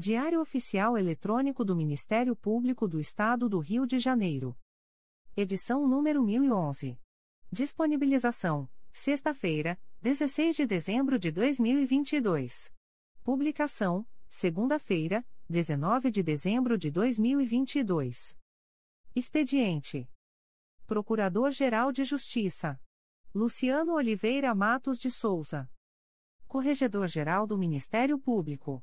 Diário Oficial Eletrônico do Ministério Público do Estado do Rio de Janeiro. Edição número 1011. Disponibilização: sexta-feira, 16 de dezembro de 2022. Publicação: segunda-feira, 19 de dezembro de 2022. Expediente: Procurador-Geral de Justiça Luciano Oliveira Matos de Souza. Corregedor-Geral do Ministério Público.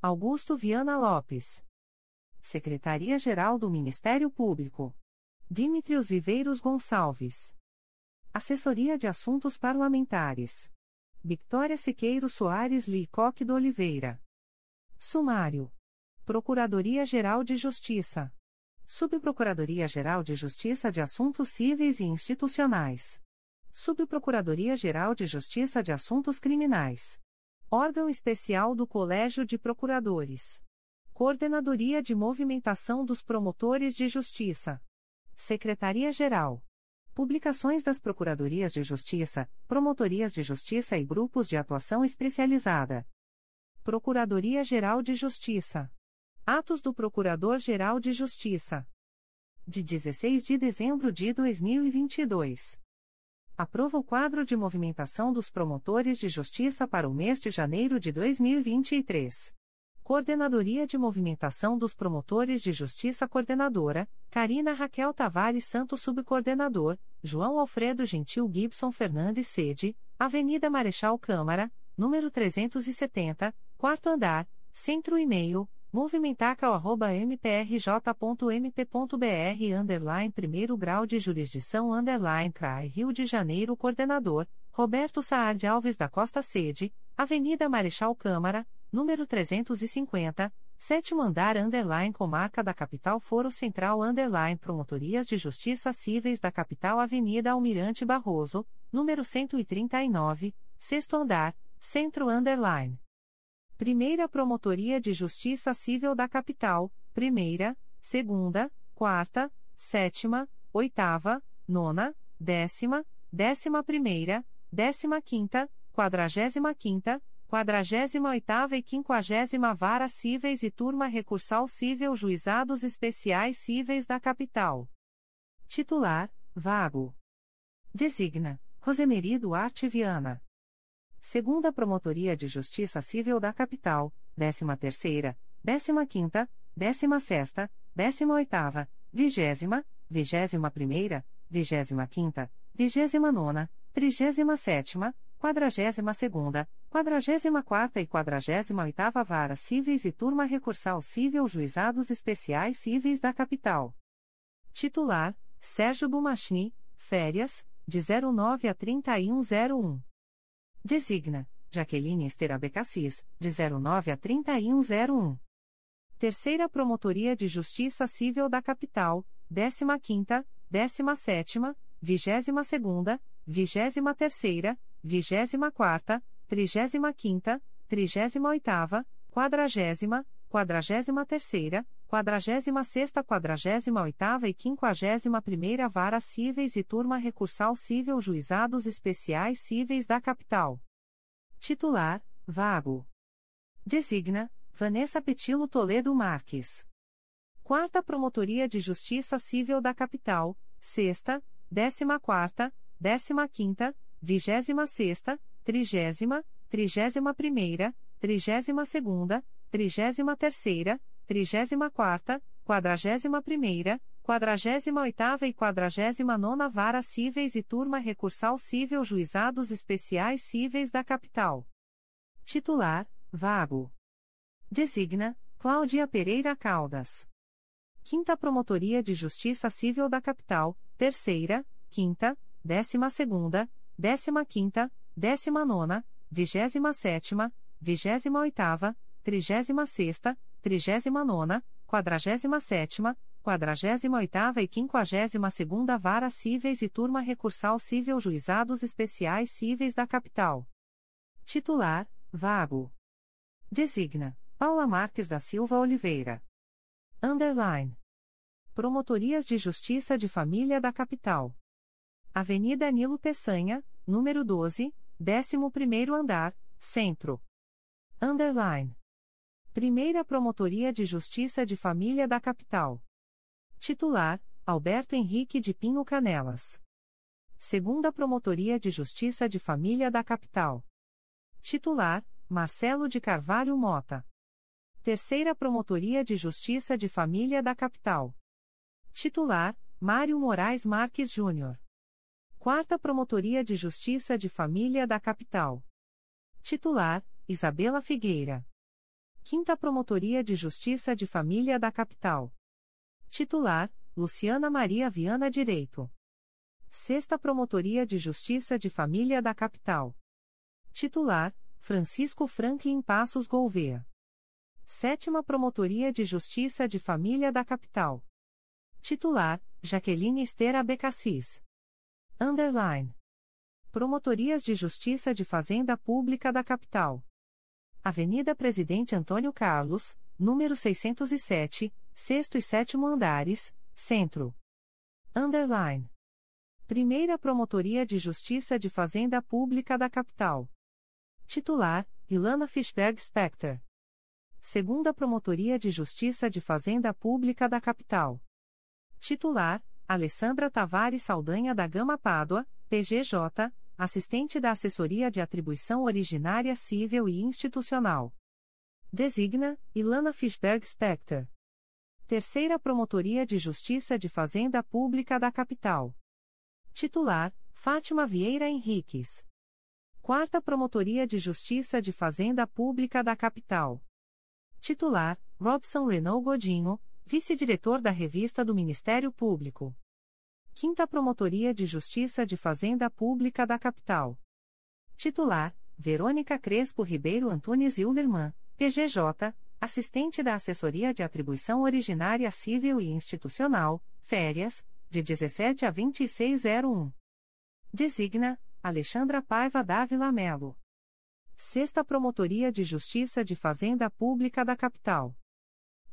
Augusto Viana Lopes. Secretaria-Geral do Ministério Público. Dimitrios Viveiros Gonçalves. Assessoria de Assuntos Parlamentares. Victoria Siqueiro Soares Licoque do Oliveira. Sumário. Procuradoria-Geral de Justiça. Subprocuradoria-Geral de Justiça de Assuntos Cíveis e Institucionais. Subprocuradoria-Geral de Justiça de Assuntos Criminais. Órgão Especial do Colégio de Procuradores. Coordenadoria de Movimentação dos Promotores de Justiça. Secretaria-Geral. Publicações das Procuradorias de Justiça, Promotorias de Justiça e Grupos de Atuação Especializada. Procuradoria-Geral de Justiça. Atos do Procurador-Geral de Justiça. De 16 de dezembro de 2022. Aprova o quadro de movimentação dos promotores de justiça para o mês de janeiro de 2023. Coordenadoria de Movimentação dos Promotores de Justiça Coordenadora, Karina Raquel Tavares Santos Subcoordenador, João Alfredo Gentil Gibson Fernandes Sede, Avenida Marechal Câmara, número 370, quarto andar, centro e-mail, movimentaca.mprj.mp.br underline primeiro grau de jurisdição underline CRAI Rio de Janeiro Coordenador, Roberto Saad Alves da Costa Sede, Avenida Marechal Câmara, número 350, sétimo andar underline comarca da Capital Foro Central underline Promotorias de Justiça Cíveis da Capital Avenida Almirante Barroso, número 139, sexto andar, centro underline. Primeira Promotoria de Justiça Civil da Capital, primeira, segunda, quarta, sétima, oitava, nona, décima, décima primeira, décima quinta, quadragésima quinta, quadragésima oitava e quinquagésima Vara Cíveis e Turma Recursal Cível Juizados Especiais Cíveis da Capital. Titular, vago. Designa, Rosemary Duarte Viana. Segunda Promotoria de Justiça Civil da Capital, 13ª, 15ª, 16ª, 18ª, 20ª, 21ª, 25ª, 29ª, 37ª, 42ª, 44ª e 48ª Vara Cíveis e Turma Recursal Cível Juizados Especiais Cíveis da Capital. Titular: Sérgio Bumachni, férias, de 09 a 3101. Designa, Jaqueline Esther Abecassis, de 09 a 3101. Terceira Promotoria de Justiça Civil da Capital, 15ª, 17ª, 22ª, 23ª, 24ª, 35ª, 38ª, 40ª, 43ª, 46ª, 48ª e 51ª Vara Cíveis e Turma Recursal Cível Juizados Especiais Cíveis da Capital. Titular: Vago. Designa: Vanessa Petilo Toledo Marques. Quarta Promotoria de Justiça Civil da Capital, Sexta, Décima Quarta, Décima Quinta, Vigésima Sexta, Trigésima, Trigésima Primeira, Trigésima Segunda, Trigésima Terceira, Trigésima Quarta, Quadragésima Primeira, Quadragésima Oitava e Quadragésima Nona Vara Cíveis e Turma Recursal Cível Juizados Especiais Cíveis da Capital. Titular, Vago. Designa, Cláudia Pereira Caldas. Quinta Promotoria de Justiça Civil da Capital, Terceira, Quinta, Décima Segunda, Décima Quinta, Décima Nona, Vigésima Sétima, Vigésima Oitava, Trigésima Sexta, Trigésima Nona, Quadragésima Sétima, Quadragésima Oitava e Quinquagésima Segunda Vara Cíveis e Turma Recursal Cível Juizados Especiais Cíveis da Capital. Titular, Vago. Designa, Paula Marques da Silva Oliveira. Underline. Promotorias de Justiça de Família da Capital. Avenida Nilo Peçanha, número 12, 11º andar, Centro. Underline. Primeira Promotoria de Justiça de Família da Capital. Titular: Alberto Henrique de Pinho Canelas. Segunda Promotoria de Justiça de Família da Capital. Titular: Marcelo de Carvalho Mota. Terceira Promotoria de Justiça de Família da Capital. Titular: Mário Moraes Marques Júnior. Quarta Promotoria de Justiça de Família da Capital. Titular: Isabela Figueira. Quinta Promotoria de Justiça de Família da Capital. Titular: Luciana Maria Viana Direito. Sexta Promotoria de Justiça de Família da Capital. Titular: Francisco Franklin Passos Gouveia. Sétima Promotoria de Justiça de Família da Capital. Titular: Jaqueline Estera Becassis. Underline. Promotorias de Justiça de Fazenda Pública da Capital. Avenida Presidente Antônio Carlos, número 607, sexto e sétimo andares, Centro. Underline. Primeira Promotoria de Justiça de Fazenda Pública da Capital. Titular: Ilana Fishberg Specter. Segunda Promotoria de Justiça de Fazenda Pública da Capital. Titular: Alessandra Tavares Saldanha da Gama Pádua, PGJ, assistente da Assessoria de Atribuição Originária Civil e Institucional. Designa: Ilana Fishberg Specter. Terceira Promotoria de Justiça de Fazenda Pública da Capital. Titular: Fátima Vieira Henriques. Quarta Promotoria de Justiça de Fazenda Pública da Capital. Titular: Robson Renault Godinho, vice-diretor da Revista do Ministério Público. Quinta Promotoria de Justiça de Fazenda Pública da Capital. Titular: Verônica Crespo Ribeiro Antunes Hilderman, PGJ, assistente da Assessoria de Atribuição Originária Civil e Institucional, férias, de 17 a 2601. Designa: Alexandra Paiva Dávila Melo. Sexta Promotoria de Justiça de Fazenda Pública da Capital.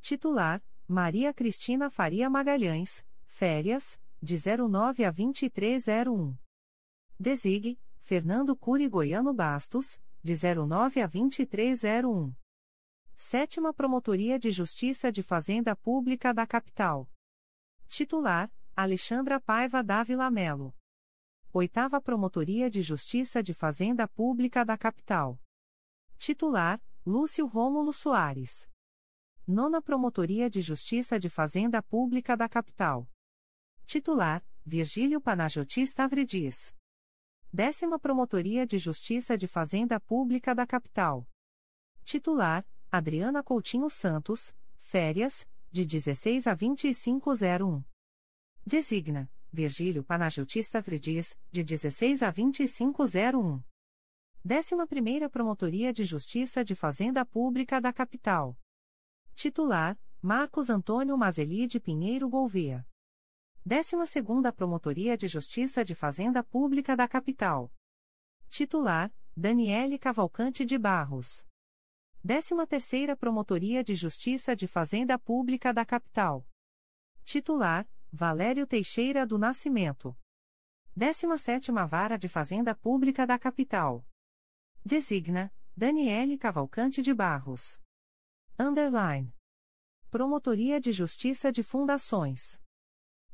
Titular: Maria Cristina Faria Magalhães, férias, de 09 a 2301. Designe: Fernando Cury Goiano Bastos, de 09 a 2301. Sétima Promotoria de Justiça de Fazenda Pública da Capital. Titular: Alexandra Paiva Dávila Melo. Oitava Promotoria de Justiça de Fazenda Pública da Capital. Titular: Lúcio Rômulo Soares. Nona Promotoria de Justiça de Fazenda Pública da Capital. Titular: Virgílio Panajoti Stavridis. Décima Promotoria de Justiça de Fazenda Pública da Capital. Titular: Adriana Coutinho Santos, férias, de 16 a 2501. Designa: Virgílio Panajotista Fredis, de 16 a 2501. 11 Promotoria de Justiça de Fazenda Pública da Capital. Titular: Marcos Antônio Mazeli de Pinheiro Gouveia. 12 Promotoria de Justiça de Fazenda Pública da Capital. Titular: Daniele Cavalcante de Barros. 13ª Promotoria de Justiça de Fazenda Pública da Capital. Titular: Valério Teixeira do Nascimento. 17ª Vara de Fazenda Pública da Capital. Designa: Daniele Cavalcante de Barros. Underline. Promotoria de Justiça de Fundações.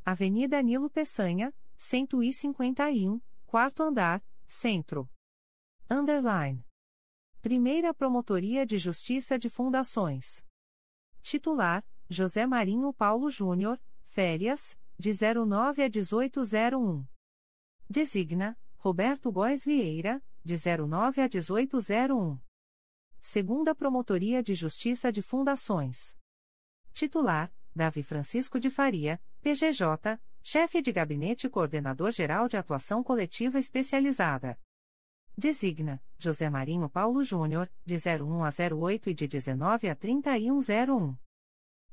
Avenida Nilo Peçanha, 151, quarto andar, centro. Underline. Primeira Promotoria de Justiça de Fundações. Titular: José Marinho Paulo Júnior, férias, de 09 a 1801. Designa: Roberto Góes Vieira, de 09 a 1801. Segunda Promotoria de Justiça de Fundações. Titular: Davi Francisco de Faria, PGJ, Chefe de Gabinete e Coordenador-Geral de Atuação Coletiva Especializada. Designa: José Marinho Paulo Júnior, de 01 a 08 e de 19 a 3101.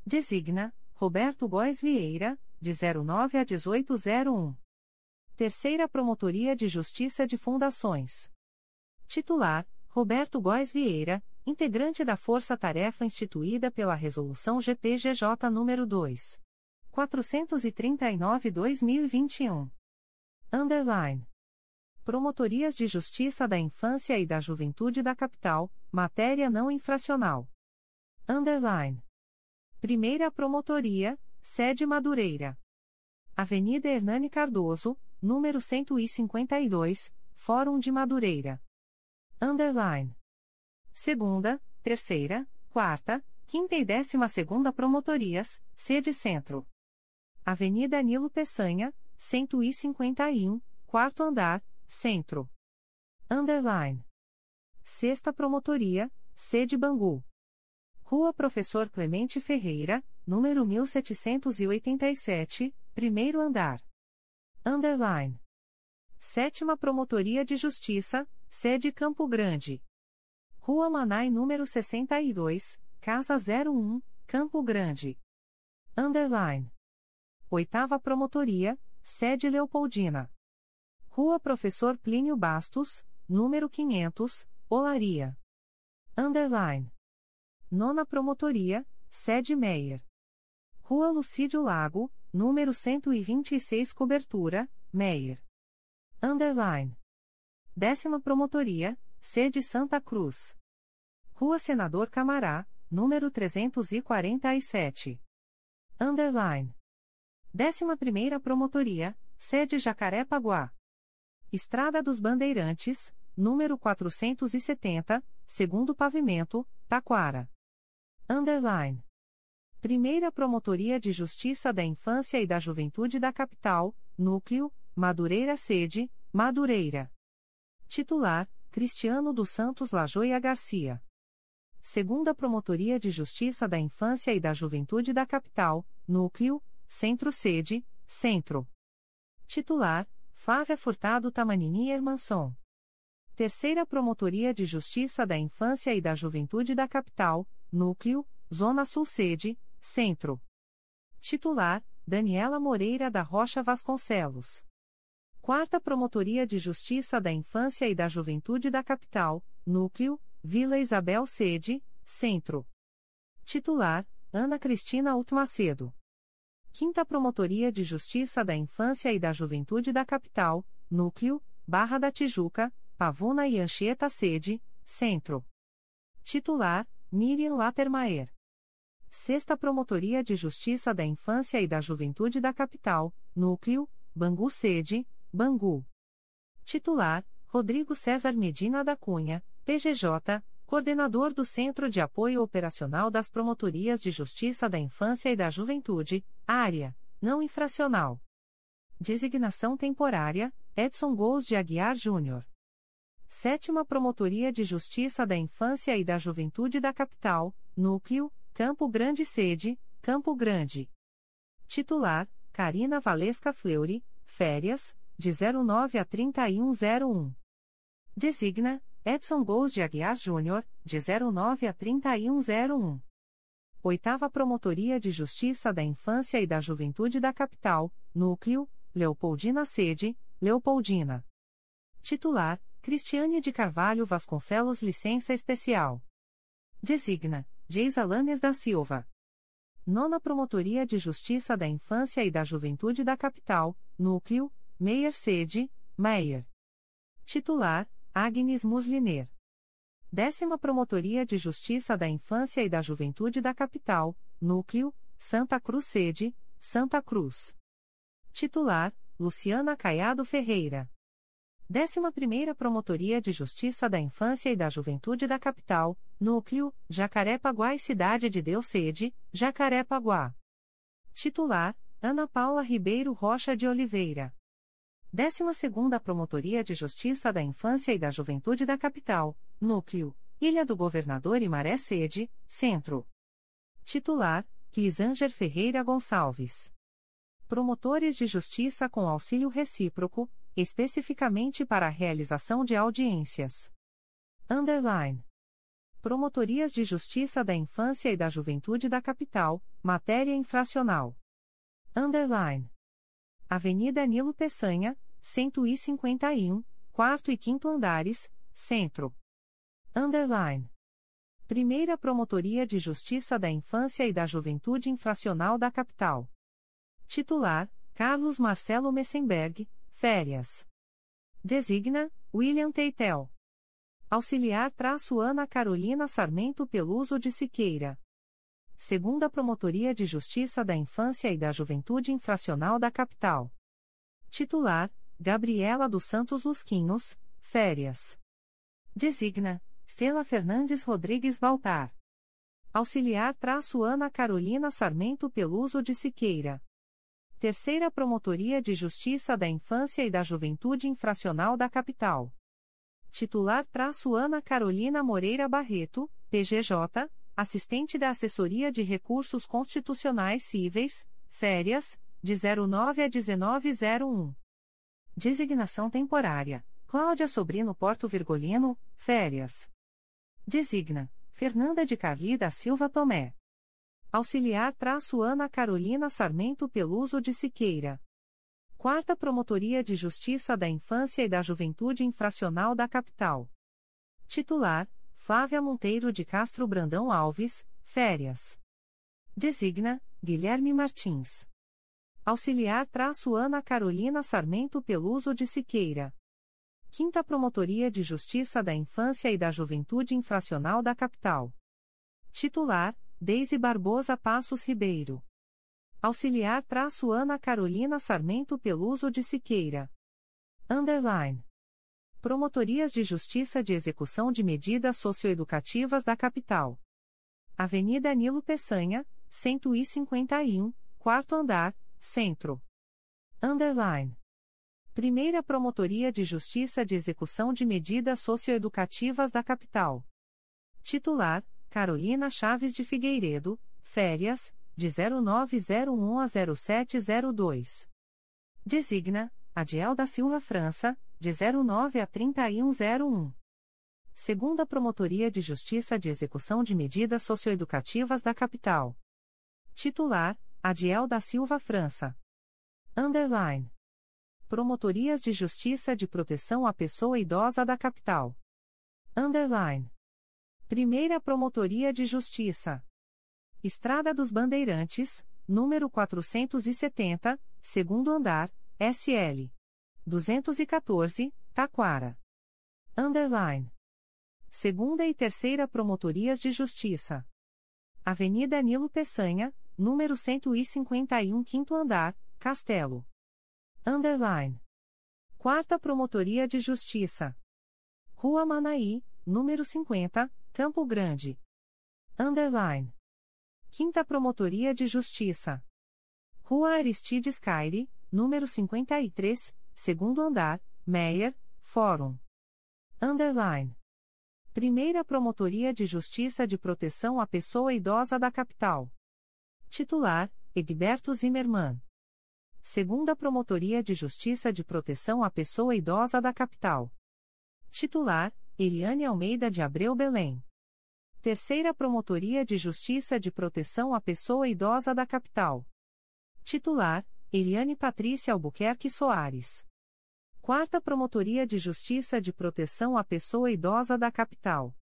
Designa: Roberto Góes Vieira, de 09 a 1801. Terceira Promotoria de Justiça de Fundações. Titular: Roberto Góes Vieira, integrante da Força Tarefa instituída pela Resolução GPGJ nº 2. 439-2021. Underline. Promotorias de Justiça da Infância e da Juventude da Capital, matéria não infracional. Underline. Primeira Promotoria, sede Madureira. Avenida Hernani Cardoso, número 152, Fórum de Madureira. Underline. Segunda, terceira, quarta, quinta e décima segunda Promotorias, sede Centro. Avenida Nilo Peçanha, 151, quarto andar, Centro. Underline. Sexta Promotoria, sede Bangu. Rua Professor Clemente Ferreira, número 1787, primeiro andar. Underline. Sétima Promotoria de Justiça, sede Campo Grande. Rua Manai número 62, Casa 01, Campo Grande. Underline. Oitava Promotoria, sede Leopoldina. Rua Professor Plínio Bastos, número 500, Olaria. Underline. Nona Promotoria, sede Meier. Rua Lucídio Lago, número 126 Cobertura, Meier. Underline. Décima Promotoria, sede Santa Cruz. Rua Senador Camará, número 347. Underline. Décima Primeira Promotoria, sede Jacaré-Paguá. Estrada dos Bandeirantes, número 470, segundo pavimento, Taquara. Underline. Primeira Promotoria de Justiça da Infância e da Juventude da Capital, Núcleo, Madureira Sede, Madureira. Titular, Cristiano dos Santos Lajoia Garcia. Segunda Promotoria de Justiça da Infância e da Juventude da Capital, Núcleo, Centro Sede, Centro. Titular, Flávia Furtado Tamanini Hermanson. Terceira Promotoria de Justiça da Infância e da Juventude da Capital, Núcleo, Zona Sul Sede, Centro. Titular, Daniela Moreira da Rocha Vasconcelos. Quarta Promotoria de Justiça da Infância e da Juventude da Capital, Núcleo, Vila Isabel Sede, Centro. Titular, Ana Cristina Altmacedo. 5 Promotoria de Justiça da Infância e da Juventude da Capital, Núcleo, Barra da Tijuca, Pavuna e Anchieta Sede, Centro. Titular, Miriam Latermaier. 6 Promotoria de Justiça da Infância e da Juventude da Capital, Núcleo, Bangu Sede, Bangu. Titular, Rodrigo César Medina da Cunha, PGJ, Coordenador do Centro de Apoio Operacional das Promotorias de Justiça da Infância e da Juventude, Área, não infracional. Designação temporária, Edson Gous de Aguiar Júnior. Sétima Promotoria de Justiça da Infância e da Juventude da Capital, Núcleo, Campo Grande Sede, Campo Grande. Titular, Carina Valesca Fleury, férias, de 09 a 3101. Designa, Edson Gous de Aguiar Júnior, de 09 a 3101. Oitava Promotoria de Justiça da Infância e da Juventude da Capital, Núcleo, Leopoldina Sede, Leopoldina. Titular, Cristiane de Carvalho Vasconcelos Licença Especial. Designa, Geis Alanes da Silva. Nona Promotoria de Justiça da Infância e da Juventude da Capital, Núcleo, Meyer Sede, Meyer. Titular, Agnes Musliner. Décima Promotoria de Justiça da Infância e da Juventude da Capital, Núcleo, Santa Cruz Sede, Santa Cruz. Titular, Luciana Caiado Ferreira. 11ª Promotoria de Justiça da Infância e da Juventude da Capital, Núcleo, Jacarepaguá e Cidade de Deus Sede, Jacarepaguá. Titular, Ana Paula Ribeiro Rocha de Oliveira. 12ª Promotoria de Justiça da Infância e da Juventude da Capital, Núcleo, Ilha do Governador e Maré Sede, Centro. Titular, Clisanger Ferreira Gonçalves. Promotores de Justiça com auxílio recíproco, especificamente para a realização de audiências. Underline. Promotorias de Justiça da Infância e da Juventude da Capital, matéria infracional. Underline. Avenida Nilo Peçanha, 151, quarto e quinto andares, Centro. Underline. Primeira Promotoria de Justiça da Infância e da Juventude Infracional da Capital. Titular: Carlos Marcelo Messenberg, Férias. Designa: William Teitel. Auxiliar Ana Carolina Sarmento Peluso de Siqueira. Segunda Promotoria de Justiça da Infância e da Juventude Infracional da Capital. Titular: Gabriela dos Santos Lusquinhos, Férias. Designa: Stella Fernandes Rodrigues Baltar. Auxiliar traço Ana Carolina Sarmento Peluso de Siqueira. Terceira Promotoria de Justiça da Infância e da Juventude Infracional da Capital. Titular traço Ana Carolina Moreira Barreto, PGJ, assistente da Assessoria de Recursos Constitucionais Cíveis, férias, de 09 a 1901. Designação temporária. Cláudia Sobrino Porto Virgolino, férias. Designa. Fernanda de Carli da Silva Tomé. Auxiliar traço Ana Carolina Sarmento Peluso de Siqueira. Quarta Promotoria de Justiça da Infância e da Juventude Infracional da Capital. Titular: Flávia Monteiro de Castro Brandão Alves, férias. Designa: Guilherme Martins. Auxiliar traço Ana Carolina Sarmento Peluso de Siqueira. Quinta Promotoria de Justiça da Infância e da Juventude Infracional da Capital. Titular: Deise Barbosa Passos Ribeiro. Auxiliar traço Ana Carolina Sarmento Peluso de Siqueira. Underline. Promotorias de Justiça de Execução de Medidas Socioeducativas da Capital. Avenida Nilo Peçanha, 151, quarto andar, Centro. Underline. Primeira Promotoria de Justiça de Execução de Medidas Socioeducativas da Capital. Titular: Carolina Chaves de Figueiredo, férias, de 0901 a 0702. Designa, Adiel da Silva França, de 09 a 3101. Segunda Promotoria de Justiça de Execução de Medidas Socioeducativas da Capital. Titular, Adiel da Silva França. Underline. Promotorias de Justiça de Proteção à Pessoa Idosa da Capital. Underline. Primeira Promotoria de Justiça. Estrada dos Bandeirantes, número 470, segundo andar, SL. 214, Taquara. Underline. Segunda e Terceira Promotorias de Justiça. Avenida Nilo Peçanha, número 151, quinto andar, Castelo. Underline. Quarta Promotoria de Justiça. Rua Manaí, número 50, Campo Grande. Underline. Quinta Promotoria de Justiça. Rua Aristides Caire, número 53, segundo andar, Meyer, Fórum. Underline. Primeira Promotoria de Justiça de Proteção à Pessoa Idosa da Capital. Titular: Egberto Zimmermann. Segunda Promotoria de Justiça de Proteção à Pessoa Idosa da Capital. Titular: Eliane Almeida de Abreu Belém. Terceira Promotoria de Justiça de Proteção à Pessoa Idosa da Capital. Titular: Eliane Patrícia Albuquerque Soares. Quarta Promotoria de Justiça de Proteção à Pessoa Idosa da Capital.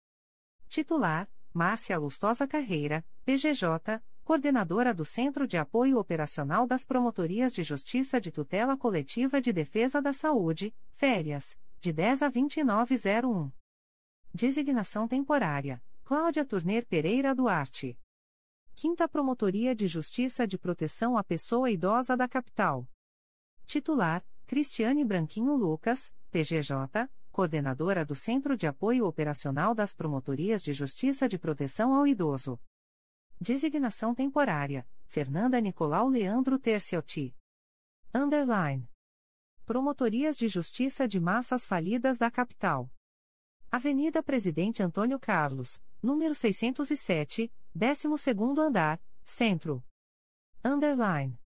Titular: Márcia Lustosa Carreira, PGJ, coordenadora do Centro de Apoio Operacional das Promotorias de Justiça de Tutela Coletiva de Defesa da Saúde, férias, de 10 a 2901. Designação temporária: Cláudia Turner Pereira Duarte. 5 Promotoria de Justiça de Proteção à Pessoa Idosa da Capital. Titular: Cristiane Branquinho Lucas, PGJ, coordenadora do Centro de Apoio Operacional das Promotorias de Justiça de Proteção ao Idoso. Designação temporária: Fernanda Nicolau Leandro Terciotti. Underline. Promotorias de Justiça de Massas Falidas da Capital. Avenida Presidente Antônio Carlos, número 607, 12º andar, Centro. Underline.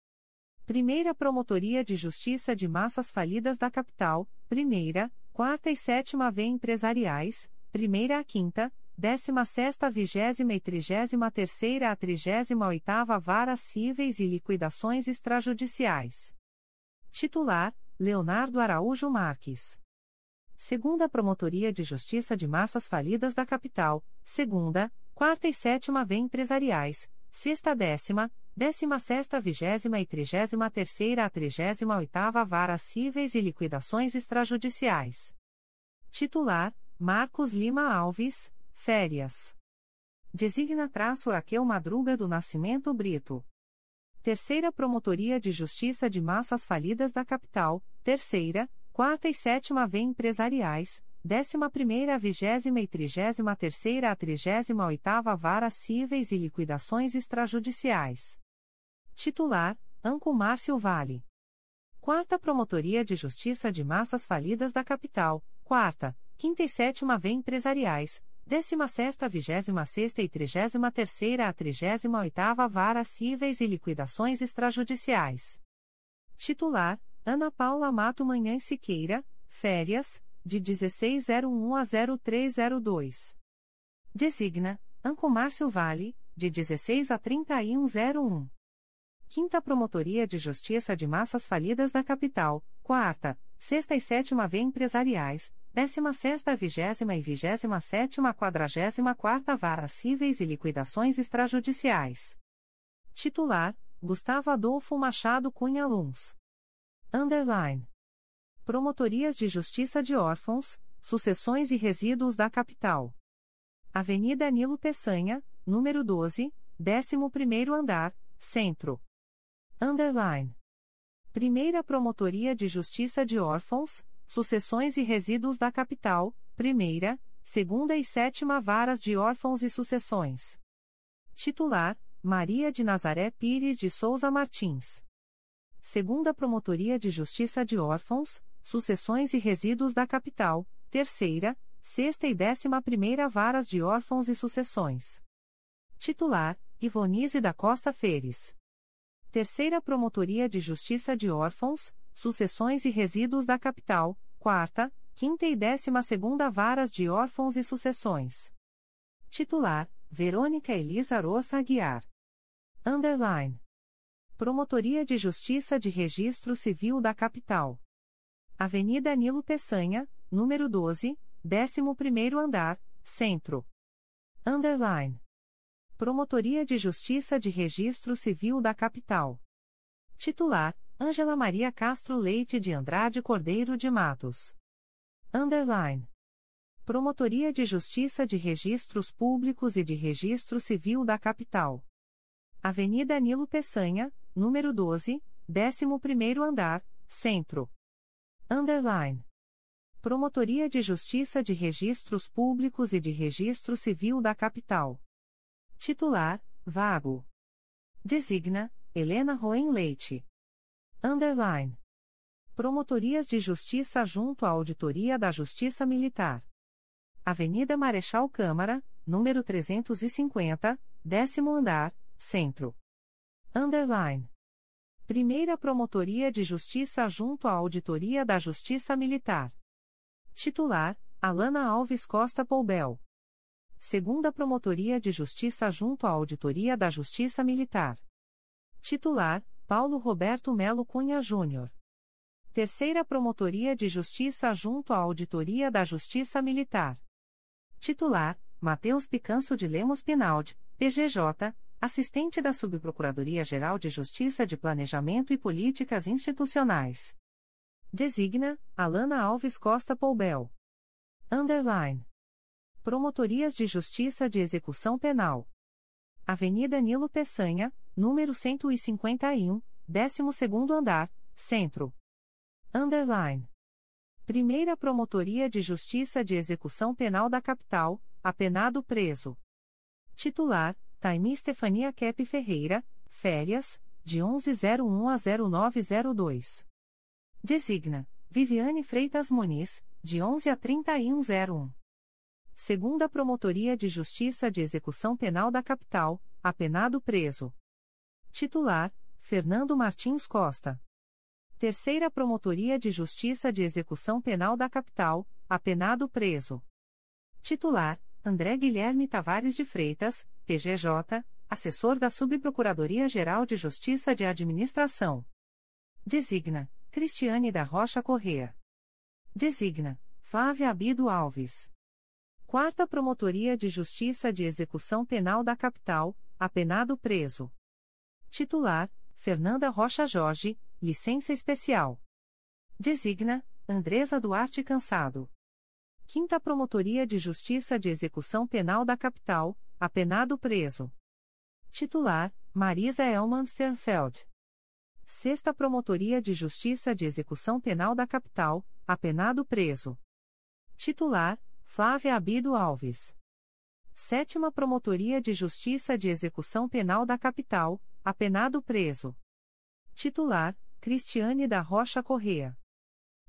Primeira Promotoria de Justiça de Massas Falidas da Capital, Primeira, Quarta e Sétima V Empresariais, Primeira a Quinta, Décima Sexta Vigésima e Trigésima Terceira a Trigésima Oitava Varas Cíveis e Liquidações Extrajudiciais. Titular, Leonardo Araújo Marques. Segunda Promotoria de Justiça de Massas Falidas da Capital, Segunda, Quarta e Sétima V Empresariais, Sexta Décima, Décima sexta, vigésima e trigésima terceira a trigésima oitava Vara Cíveis e Liquidações Extrajudiciais. Titular, Marcos Lima Alves, Férias. Designa traço Raquel Madruga do Nascimento Brito. Terceira Promotoria de Justiça de Massas Falidas da Capital, Terceira, Quarta e Sétima V Empresariais, Décima primeira, vigésima e trigésima terceira a trigésima oitava Vara Cíveis e Liquidações Extrajudiciais. Titular: Anco Márcio Vale. Quarta Promotoria de Justiça de Massas Falidas da Capital, Quarta, Quinta e Sétima V Empresariais, Décima Sexta, Vigésima Sexta e Trigésima Terceira a Trigésima Oitava Vara Cíveis e Liquidações Extrajudiciais. Titular: Ana Paula Mato Manhã Siqueira, Férias, de 1601 a 0302. Designa: Anco Márcio Vale, de 16 a 3101. Quinta Promotoria de Justiça de Massas Falidas da Capital, Quarta, Sexta e Sétima V Empresariais, Décima Sexta Vigésima e Vigésima Sétima Quadragésima Quarta Vara Cíveis e Liquidações Extrajudiciais. Titular, Gustavo Adolfo Machado Cunha Luns. Underline. Promotorias de Justiça de Órfãos, Sucessões e Resíduos da Capital. Avenida Nilo Peçanha, número 12, 11º andar, Centro. Underline. Primeira Promotoria de Justiça de Órfãos, Sucessões e Resíduos da Capital, Primeira, Segunda e Sétima Varas de Órfãos e Sucessões. Titular: Maria de Nazaré Pires de Souza Martins. Segunda Promotoria de Justiça de Órfãos, Sucessões e Resíduos da Capital, Terceira, Sexta e Décima Primeira Varas de Órfãos e Sucessões. Titular: Ivonise da Costa Feres. Terceira Promotoria de Justiça de Órfãos, Sucessões e Resíduos da Capital, Quarta, Quinta e Décima Segunda Varas de Órfãos e Sucessões. Titular: Verônica Elisa Roça Aguiar. Underline. Promotoria de Justiça de Registro Civil da Capital. Avenida Nilo Peçanha, número 12, 11º andar, Centro. Underline. Promotoria de Justiça de Registro Civil da Capital. Titular: Ângela Maria Castro Leite de Andrade Cordeiro de Matos. Underline. Promotoria de Justiça de Registros Públicos e de Registro Civil da Capital. Avenida Nilo Peçanha, número 12, 11º andar, Centro. Underline. Promotoria de Justiça de Registros Públicos e de Registro Civil da Capital. Titular, vago. Designa, Helena Roen Leite. Underline. Promotorias de Justiça junto à Auditoria da Justiça Militar. Avenida Marechal Câmara, número 350, décimo andar, Centro. Underline. Primeira Promotoria de Justiça junto à Auditoria da Justiça Militar. Titular, Alana Alves Costa Poubel segunda Promotoria de Justiça junto à Auditoria da Justiça Militar. Titular: Paulo Roberto Melo Cunha Júnior. Terceira Promotoria de Justiça junto à Auditoria da Justiça Militar. Titular: Matheus Picanso de Lemos Pinaldi, PGJ, assistente da Subprocuradoria-Geral de Justiça de Planejamento e Políticas Institucionais. Designa Alana Alves Costa Poubel. Underline. Promotorias de Justiça de Execução Penal. Avenida Nilo Peçanha, número 151, 12º andar, Centro. Underline. Primeira Promotoria de Justiça de Execução Penal da Capital, apenado preso. Titular, Taimi Stefania Kep Ferreira, férias, de 1101 a 0902. Designa, Viviane Freitas Muniz, de 11 a 3101. Segunda Promotoria de Justiça de Execução Penal da Capital, apenado preso. Titular, Fernando Martins Costa. Terceira Promotoria de Justiça de Execução Penal da Capital, apenado preso. Titular, André Guilherme Tavares de Freitas, PGJ, assessor da Subprocuradoria-Geral de Justiça de Administração. Designa, Cristiane da Rocha Correa. Designa, Flávia Abido Alves. Quarta Promotoria de Justiça de Execução Penal da Capital, apenado preso. Titular, Fernanda Rocha Jorge, licença especial. Designa, Andresa Duarte Cansado. Quinta Promotoria de Justiça de Execução Penal da Capital, apenado preso. Titular, Marisa Elman Sternfeld. Sexta Promotoria de Justiça de Execução Penal da Capital, apenado preso. Titular, Flávia Abido Alves. Sétima Promotoria de Justiça de Execução Penal da Capital, apenado preso. Titular, Cristiane da Rocha Correa.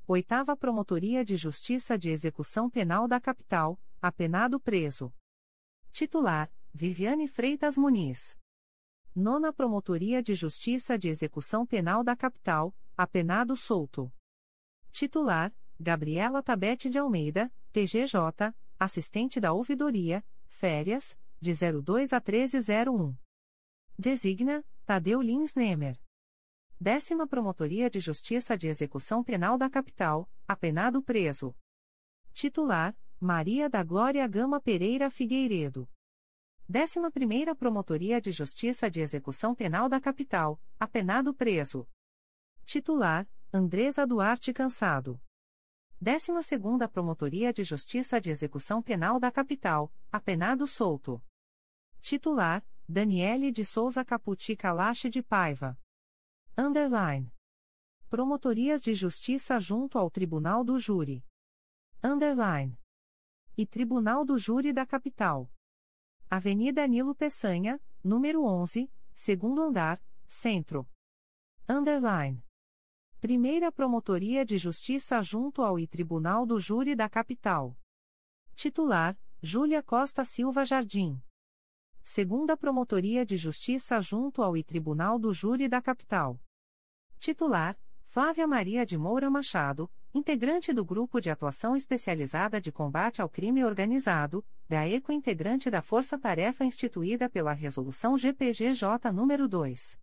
Oitava Promotoria de Justiça de Execução Penal da Capital, apenado preso. Titular, Viviane Freitas Muniz. Nona Promotoria de Justiça de Execução Penal da Capital, apenado solto. Titular, Gabriela Tabete de Almeida, PGJ, assistente da Ouvidoria, férias, de 02 a 1301. Designa, Tadeu Lins Nemer. Décima Promotoria de Justiça de Execução Penal da Capital, apenado preso. Titular, Maria da Glória Gama Pereira Figueiredo. Décima Primeira Promotoria de Justiça de Execução Penal da Capital, apenado preso. Titular, Andresa Duarte Cansado. Décima Segunda Promotoria de Justiça de Execução Penal da Capital, apenado solto. Titular, Daniele de Souza Caputi Calache de Paiva. Underline. Promotorias de Justiça junto ao Tribunal do Júri. Underline. E Tribunal do Júri da Capital. Avenida Nilo Peçanha, número 11, segundo andar, Centro. Underline. Primeira Promotoria de Justiça junto ao I Tribunal do Júri da Capital. Titular, Júlia Costa Silva Jardim. Segunda Promotoria de Justiça junto ao I Tribunal do Júri da Capital. Titular: Flávia Maria de Moura Machado, integrante do Grupo de Atuação Especializada de Combate ao Crime Organizado, da ECO integrante da Força Tarefa instituída pela Resolução GPGJ nº 2.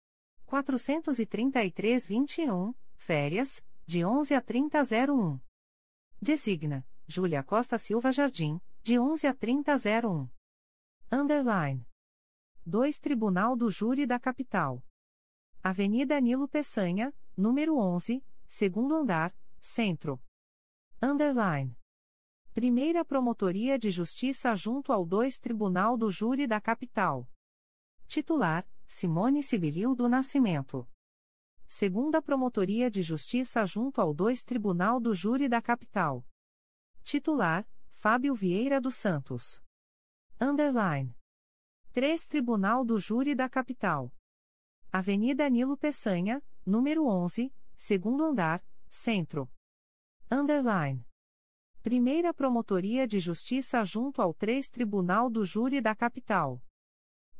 433-21, férias, de 11 a 30-01. Designa: Júlia Costa Silva Jardim, de 11 a 30-01. Underline. 2 Tribunal do Júri da Capital. Avenida Nilo Peçanha, número 11, segundo andar, Centro. Underline. Primeira Promotoria de Justiça junto ao 2 Tribunal do Júri da Capital. Titular, Simone Sibilil do Nascimento. Segunda Promotoria de Justiça junto ao 2 Tribunal do Júri da Capital. Titular, Fábio Vieira dos Santos. Underline. 3 Tribunal do Júri da Capital. Avenida Nilo Peçanha, número 11, segundo andar, Centro. Underline. Primeira Promotoria de Justiça junto ao 3 Tribunal do Júri da Capital.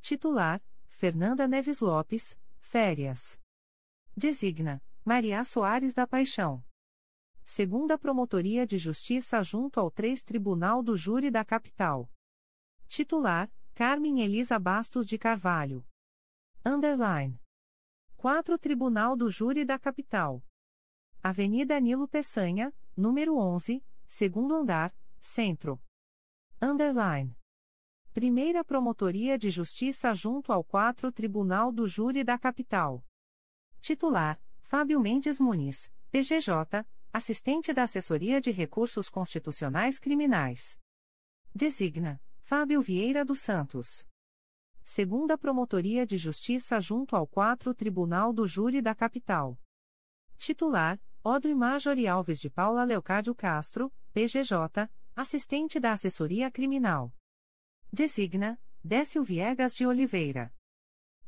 Titular, Fernanda Neves Lopes, férias. Designa, Maria Soares da Paixão. Segunda Promotoria de Justiça junto ao 3 Tribunal do Júri da Capital. Titular, Carmen Elisa Bastos de Carvalho. Underline. 4 Tribunal do Júri da Capital. Avenida Nilo Peçanha, número 11, segundo andar, Centro. Underline. Primeira Promotoria de Justiça junto ao 4 Tribunal do Júri da Capital. Titular: Fábio Mendes Muniz, PGJ, assistente da Assessoria de Recursos Constitucionais Criminais. Designa: Fábio Vieira dos Santos. Segunda Promotoria de Justiça junto ao 4 Tribunal do Júri da Capital. Titular: Odre Marjorie Alves de Paula Leocádio Castro, PGJ, assistente da Assessoria Criminal. Designa, Décio Viegas de Oliveira.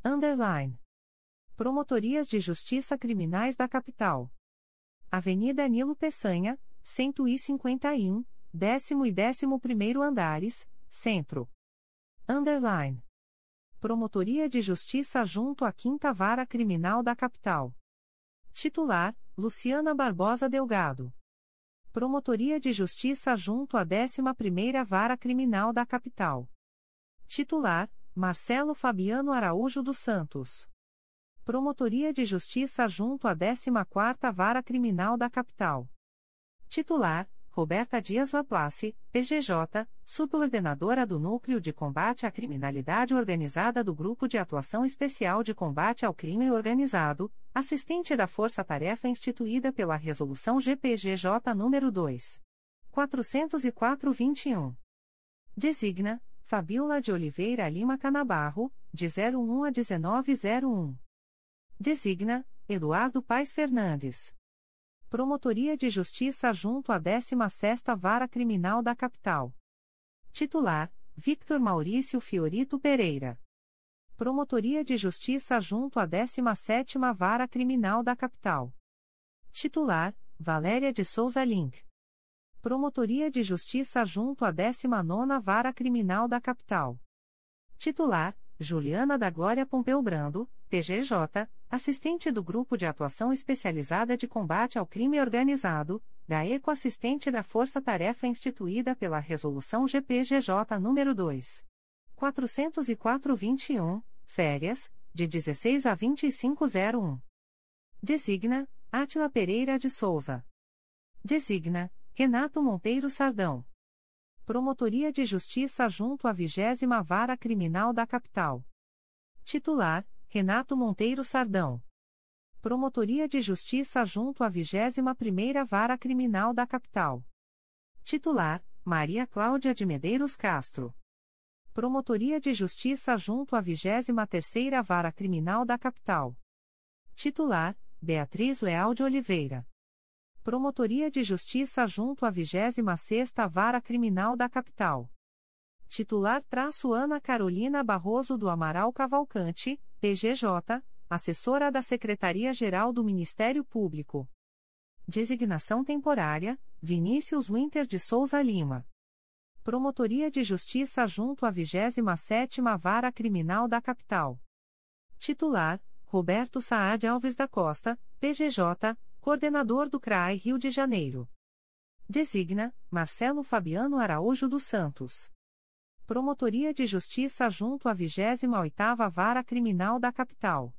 Underline. Promotorias de Justiça Criminais da Capital. Avenida Nilo Peçanha, 151, décimo e décimo primeiro andares, Centro. Underline. Promotoria de Justiça junto à Quinta Vara Criminal da Capital. Titular, Luciana Barbosa Delgado. Promotoria de Justiça junto à 11ª Vara Criminal da Capital. Titular: Marcelo Fabiano Araújo dos Santos. Promotoria de Justiça junto à 14ª Vara Criminal da Capital. Titular: Roberta Dias Laplace, PGJ, subordinadora do Núcleo de Combate à Criminalidade Organizada do Grupo de Atuação Especial de Combate ao Crime Organizado, assistente da Força Tarefa instituída pela Resolução GPGJ nº 2. 404-21. Designa Fabiola de Oliveira Lima Canabarro, de 01 a 1901. Designa Eduardo Paes Fernandes. Promotoria de Justiça junto à 16ª Vara Criminal da Capital. Titular: Victor Maurício Fiorito Pereira. Promotoria de Justiça junto à 17ª Vara Criminal da Capital. Titular: Valéria de Souza Link. Promotoria de Justiça junto à 19ª Vara Criminal da Capital. Titular: Juliana da Glória Pompeu Brando, PGJ, assistente do Grupo de Atuação Especializada de Combate ao Crime Organizado, GAECO assistente da Força Tarefa instituída pela Resolução GPGJ nº 2. 404-21, férias, de 16 a 2501. Designa, Átila Pereira de Souza. Designa, Renato Monteiro Sardão. Promotoria de Justiça junto à 20 Vara Criminal da Capital. Titular: Renato Monteiro Sardão. Promotoria de Justiça junto à 21ª Vara Criminal da Capital. Titular: Maria Cláudia de Medeiros Castro. Promotoria de Justiça junto à 23ª Vara Criminal da Capital. Titular: Beatriz Leal de Oliveira. Promotoria de Justiça junto à 26ª Vara Criminal da Capital. Titular Ana Carolina Barroso do Amaral Cavalcante, PGJ, assessora da Secretaria-Geral do Ministério Público. Designação temporária, Vinícius Winter de Souza Lima. Promotoria de Justiça junto à 27ª Vara Criminal da Capital. Titular, Roberto Saad Alves da Costa, PGJ, Coordenador do CRAI Rio de Janeiro. Designa, Marcelo Fabiano Araújo dos Santos. Promotoria de Justiça junto à 28ª Vara Criminal da Capital.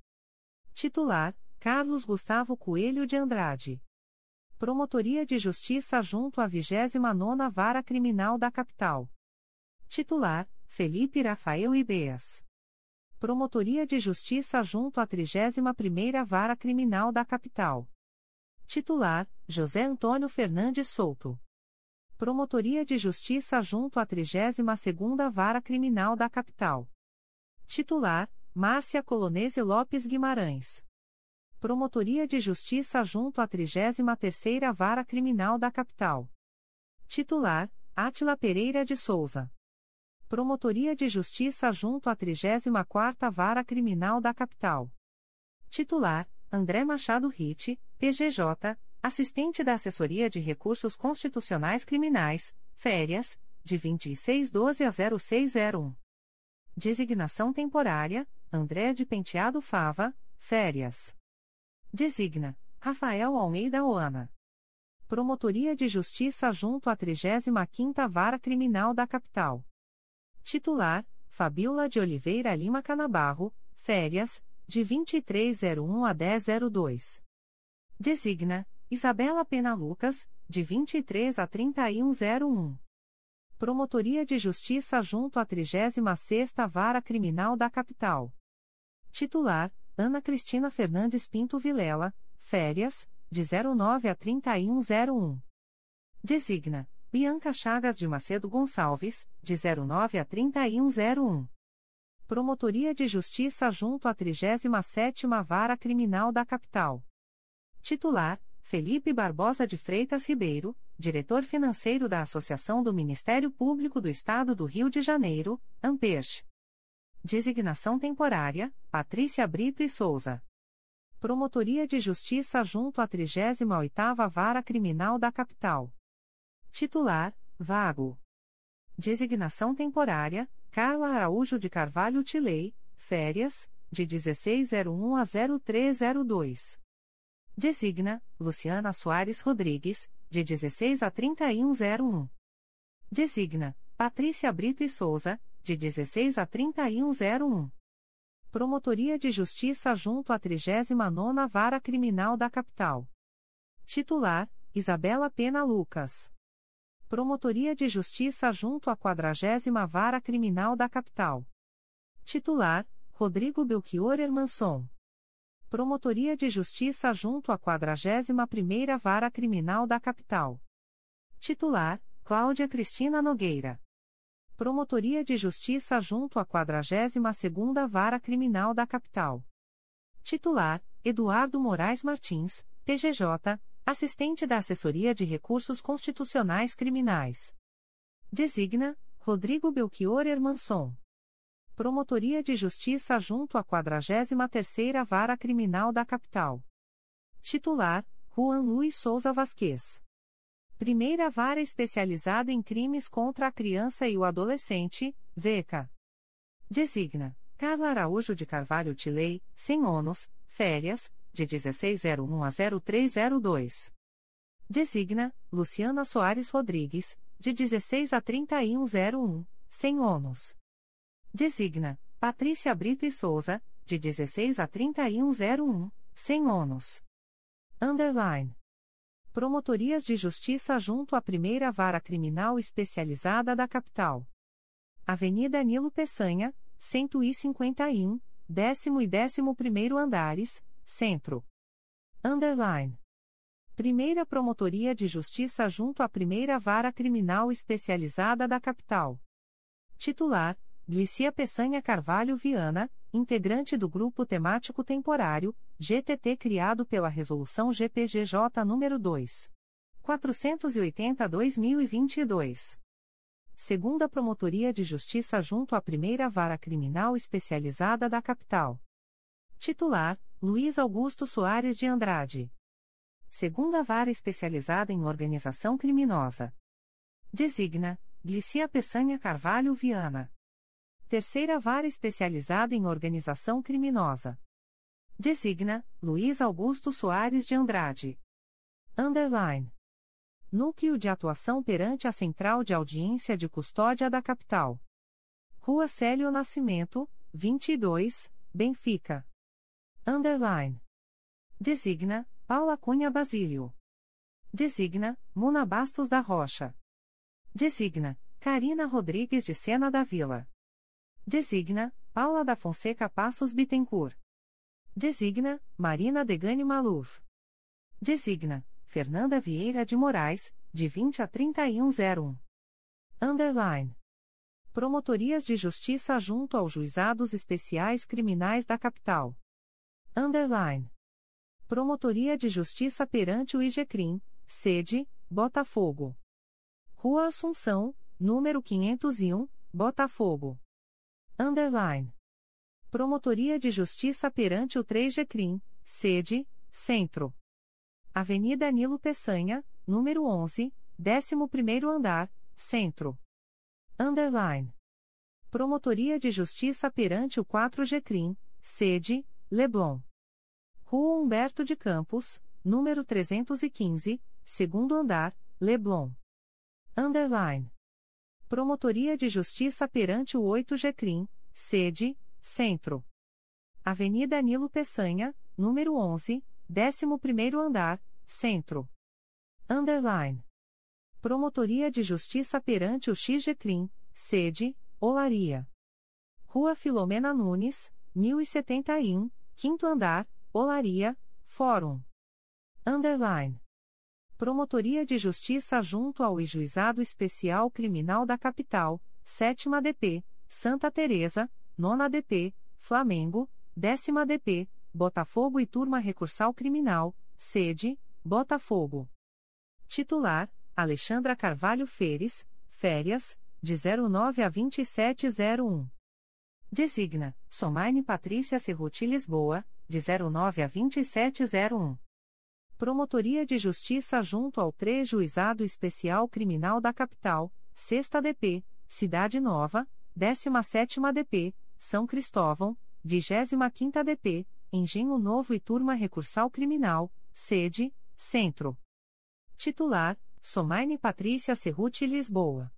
Titular, Carlos Gustavo Coelho de Andrade. Promotoria de Justiça junto à 29ª Vara Criminal da Capital. Titular, Felipe Rafael Ibeas. Promotoria de Justiça junto à 31ª Vara Criminal da Capital. Titular: José Antônio Fernandes Souto. Promotoria de Justiça junto à 32ª Vara Criminal da Capital. Titular: Márcia Colonese Lopes Guimarães. Promotoria de Justiça junto à 33ª Vara Criminal da Capital. Titular: Átila Pereira de Souza. Promotoria de Justiça junto à 34ª Vara Criminal da Capital. Titular: André Machado Ritt, PGJ, assistente da Assessoria de Recursos Constitucionais Criminais, férias, de 2612 a 0601. Designação temporária, André de Penteado Fava, férias. Designa, Rafael Almeida Oana. Promotoria de Justiça junto à 35ª Vara Criminal da Capital. Titular, Fabiola de Oliveira Lima Canabarro, férias, de 2301 a 1002. Designa Isabela Pena Lucas, de 23 a 3101. Promotoria de Justiça junto à 36ª Vara Criminal da Capital. Titular: Ana Cristina Fernandes Pinto Vilela, férias, de 09 a 3101. Designa: Bianca Chagas de Macedo Gonçalves, de 09 a 3101. Promotoria de Justiça junto à 37ª Vara Criminal da Capital. Titular: Felipe Barbosa de Freitas Ribeiro, diretor financeiro da Associação do Ministério Público do Estado do Rio de Janeiro, Amperch. Designação temporária: Patrícia Brito e Souza. Promotoria de Justiça junto à 38ª Vara Criminal da Capital. Titular: Vago. Designação temporária: Carla Araújo de Carvalho Tilei, férias, de 1601 a 0302. Designa, Luciana Soares Rodrigues, de 16 a 3101. Designa, Patrícia Brito e Souza, de 16 a 3101. Promotoria de Justiça junto à 39ª Vara Criminal da Capital. Titular, Isabela Pena Lucas. Promotoria de Justiça junto à 40 Vara Criminal da Capital. Titular: Rodrigo Belchior Hermanson. Promotoria de Justiça junto à 41ª Vara Criminal da Capital. Titular: Cláudia Cristina Nogueira. Promotoria de Justiça junto à 42ª Vara Criminal da Capital. Titular: Eduardo Moraes Martins, PGJ, Assistente da Assessoria de Recursos Constitucionais Criminais. Designa, Rodrigo Belchior Hermanson. Promotoria de Justiça junto à 43ª Vara Criminal da Capital. Titular, Juan Luiz Souza Vasquez. Primeira Vara Especializada em Crimes contra a Criança e o Adolescente, VECA. Designa, Carla Araújo de Carvalho Tilei, sem ônus, férias, de 1601 a 0302. Designa, Luciana Soares Rodrigues, de 16 a 3101, sem ônus. Designa, Patrícia Brito e Souza, de 16 a 3101, sem ônus. Underline. Promotorias de Justiça junto à Primeira Vara Criminal Especializada da Capital. Avenida Nilo Peçanha, 151, décimo e décimo primeiro andares, Centro. Underline. Primeira Promotoria de Justiça junto à Primeira Vara Criminal Especializada da Capital. Titular: Glicia Peçanha Carvalho Viana, integrante do Grupo Temático Temporário, GTT criado pela Resolução GPGJ nº 2. 480-2022. Segunda Promotoria de Justiça junto à Primeira Vara Criminal Especializada da Capital. Titular: Luiz Augusto Soares de Andrade. Segunda Vara Especializada em Organização Criminosa. Designa: Glicia Peçanha Carvalho Viana. Terceira Vara Especializada em Organização Criminosa. Designa: Luiz Augusto Soares de Andrade. Underline. Núcleo de Atuação perante a Central de Audiência de Custódia da Capital. Rua Célio Nascimento, 22, Benfica. Underline. Designa, Paula Cunha Basílio. Designa, Muna Bastos da Rocha. Designa, Karina Rodrigues de Sena da Vila. Designa, Paula da Fonseca Passos Bittencourt. Designa, Marina Degani Maluf. Designa, Fernanda Vieira de Moraes, de 20 a 3101. Underline. Promotorias de Justiça junto aos Juizados Especiais Criminais da Capital. Underline. Promotoria de Justiça perante o IGCRIM, sede, Botafogo. Rua Assunção, número 501, Botafogo. Underline. Promotoria de Justiça perante o 3GCRIM, sede, Centro. Avenida Nilo Peçanha, número 11, 11º andar, Centro. Underline. Promotoria de Justiça perante o 4GCRIM, sede, Leblon. Rua Humberto de Campos, número 315, segundo andar, Leblon. Underline. Promotoria de Justiça perante o 8G sede, Centro. Avenida Nilo Peçanha, número 11, 11º andar, Centro. Underline. Promotoria de Justiça perante o XGCRIM, sede, Olaria. Rua Filomena Nunes, 1071, quinto andar, Olaria, Fórum. Underline. Promotoria de Justiça junto ao Juizado Especial Criminal da Capital, 7 DP, Santa Teresa, 9 DP, Flamengo, 10 DP, Botafogo e Turma Recursal Criminal, sede, Botafogo. Titular, Alexandra Carvalho Feres, férias, de 09 a 2701. Designa, Somaine Patrícia Cerruti Lisboa, de 09 a 2701. Promotoria de Justiça junto ao TRE Juizado Especial Criminal da Capital, 6 DP, Cidade Nova, 17 DP, São Cristóvão, 25 DP, Engenho Novo e Turma Recursal Criminal, sede, Centro. Titular, Somaine Patrícia Cerruti Lisboa.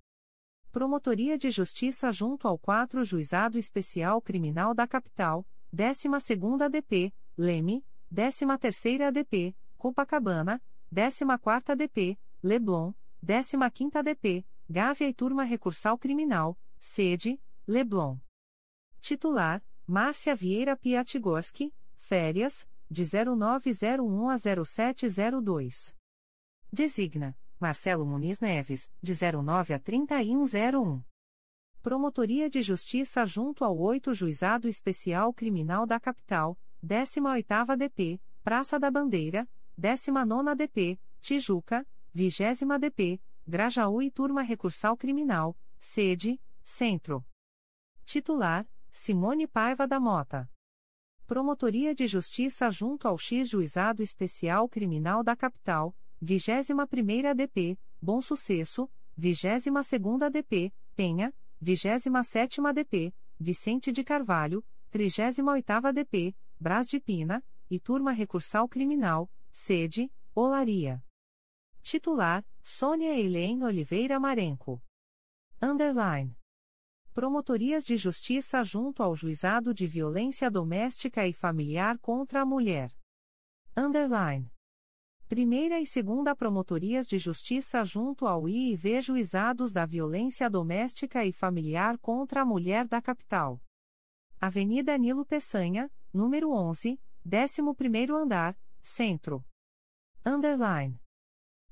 Promotoria de Justiça junto ao 4 Juizado Especial Criminal da Capital, 12ª DP, Leme, 13ª DP, Copacabana, 14ª DP, Leblon, 15ª DP, Gávea e Turma Recursal Criminal, sede, Leblon. Titular, Márcia Vieira Piatigorski, férias, de 0901 a 0702. Designa, Marcelo Muniz Neves, de 09 a 3101. Promotoria de Justiça junto ao 8 Juizado Especial Criminal da Capital, 18ª DP, Praça da Bandeira, 19ª DP, Tijuca, 20ª DP, Grajaú e Turma Recursal Criminal, sede, Centro. Titular, Simone Paiva da Mota. Promotoria de Justiça junto ao X Juizado Especial Criminal da Capital, 21ª DP, Bom Sucesso, 22ª DP, Penha, 27ª DP, Vicente de Carvalho, 38ª DP, Brás de Pina, e Turma Recursal Criminal, sede, Olaria. Titular, Sônia Eileen Oliveira Marenco. Underline. Promotorias de Justiça junto ao Juizado de Violência Doméstica e Familiar contra a Mulher. Underline. Primeira e Segunda Promotorias de Justiça junto ao IIV Juizados da Violência Doméstica e Familiar contra a Mulher da Capital. Avenida Nilo Peçanha, número 11, 11º andar, Centro. Underline.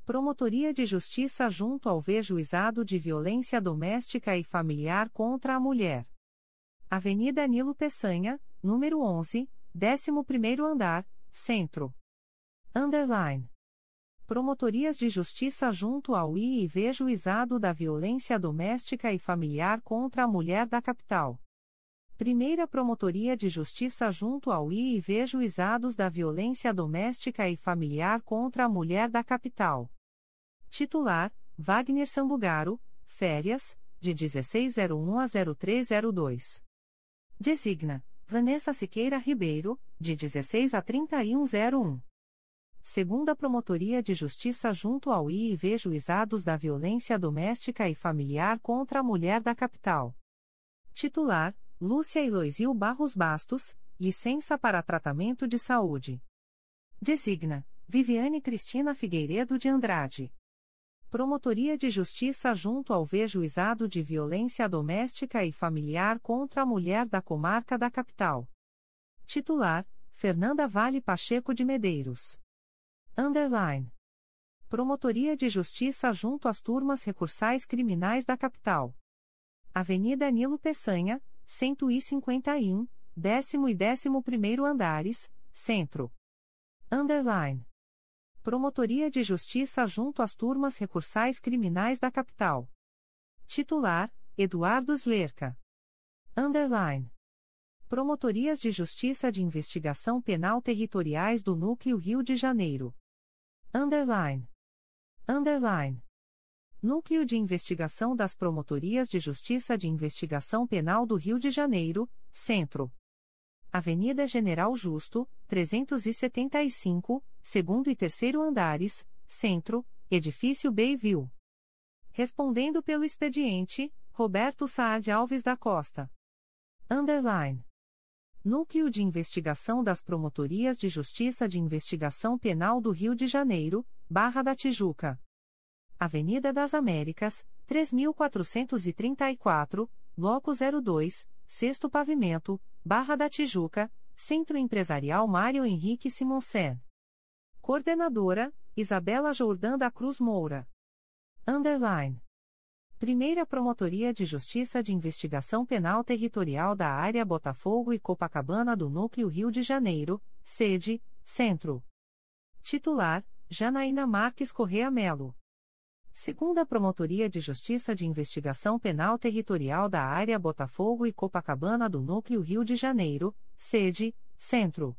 Promotoria de Justiça junto ao V Juizado de Violência Doméstica e Familiar contra a Mulher. Avenida Nilo Peçanha, número 11, 11º andar, Centro. Underline. Promotorias de Justiça junto ao IIV Juizado da Violência Doméstica e Familiar contra a Mulher da Capital. Primeira Promotoria de Justiça junto ao IIV Juizados da Violência Doméstica e Familiar contra a Mulher da Capital. Titular: Wagner Sambugaro, férias, de 1601 a 0302. Designa: Vanessa Siqueira Ribeiro, de 16 a 3101 segunda Promotoria de Justiça junto ao IIV Juizados da Violência Doméstica e Familiar contra a Mulher da Capital. Titular: Lúcia Eloisil Barros Bastos, licença para tratamento de saúde. Designa: Viviane Cristina Figueiredo de Andrade. Promotoria de Justiça junto ao V Juizado de Violência Doméstica e Familiar contra a Mulher da Comarca da Capital. Titular: Fernanda Vale Pacheco de Medeiros. Underline. Promotoria de Justiça junto às turmas recursais criminais da capital. Avenida Nilo Peçanha, 151, décimo e décimo primeiro andares, Centro. Underline. Promotoria de Justiça junto às turmas recursais criminais da capital. Titular, Eduardo Slerca. Underline. Promotorias de Justiça de Investigação Penal Territoriais do Núcleo Rio de Janeiro. Underline. Underline. Núcleo de Investigação das Promotorias de Justiça de Investigação Penal do Rio de Janeiro, Centro. Avenida General Justo, 375, segundo e terceiro andares, Centro, Edifício Bayview. Respondendo pelo expediente, Roberto Saad Alves da Costa. Underline. Núcleo de Investigação das Promotorias de Justiça de Investigação Penal do Rio de Janeiro, Barra da Tijuca. Avenida das Américas, 3434, Bloco 02, Sexto Pavimento, Barra da Tijuca, Centro Empresarial Mário Henrique Simonsen. Coordenadora, Isabela Jordã da Cruz Moura. Underline. Primeira Promotoria de Justiça de Investigação Penal Territorial da Área Botafogo e Copacabana do Núcleo Rio de Janeiro, sede, Centro. Titular, Janaína Marques Correa Melo. Segunda Promotoria de Justiça de Investigação Penal Territorial da Área Botafogo e Copacabana do Núcleo Rio de Janeiro, sede, Centro.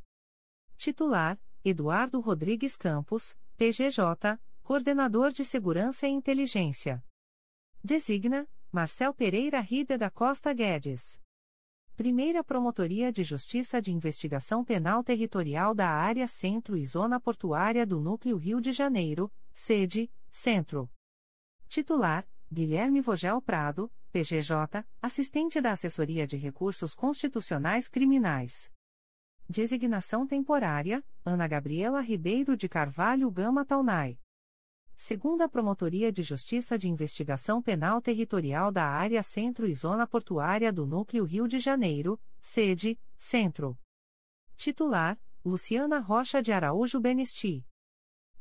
Titular, Eduardo Rodrigues Campos, PGJ, Coordenador de Segurança e Inteligência. Designa, Marcel Pereira Rida da Costa Guedes. Primeira Promotoria de Justiça de Investigação Penal Territorial da Área Centro e Zona Portuária do Núcleo Rio de Janeiro, sede, Centro. Titular, Guilherme Vogel Prado, PGJ, assistente da Assessoria de Recursos Constitucionais Criminais. Designação temporária, Ana Gabriela Ribeiro de Carvalho Gama Taunay. Segunda Promotoria de Justiça de Investigação Penal Territorial da Área Centro e Zona Portuária do Núcleo Rio de Janeiro, sede, Centro. Titular, Luciana Rocha de Araújo Benesti.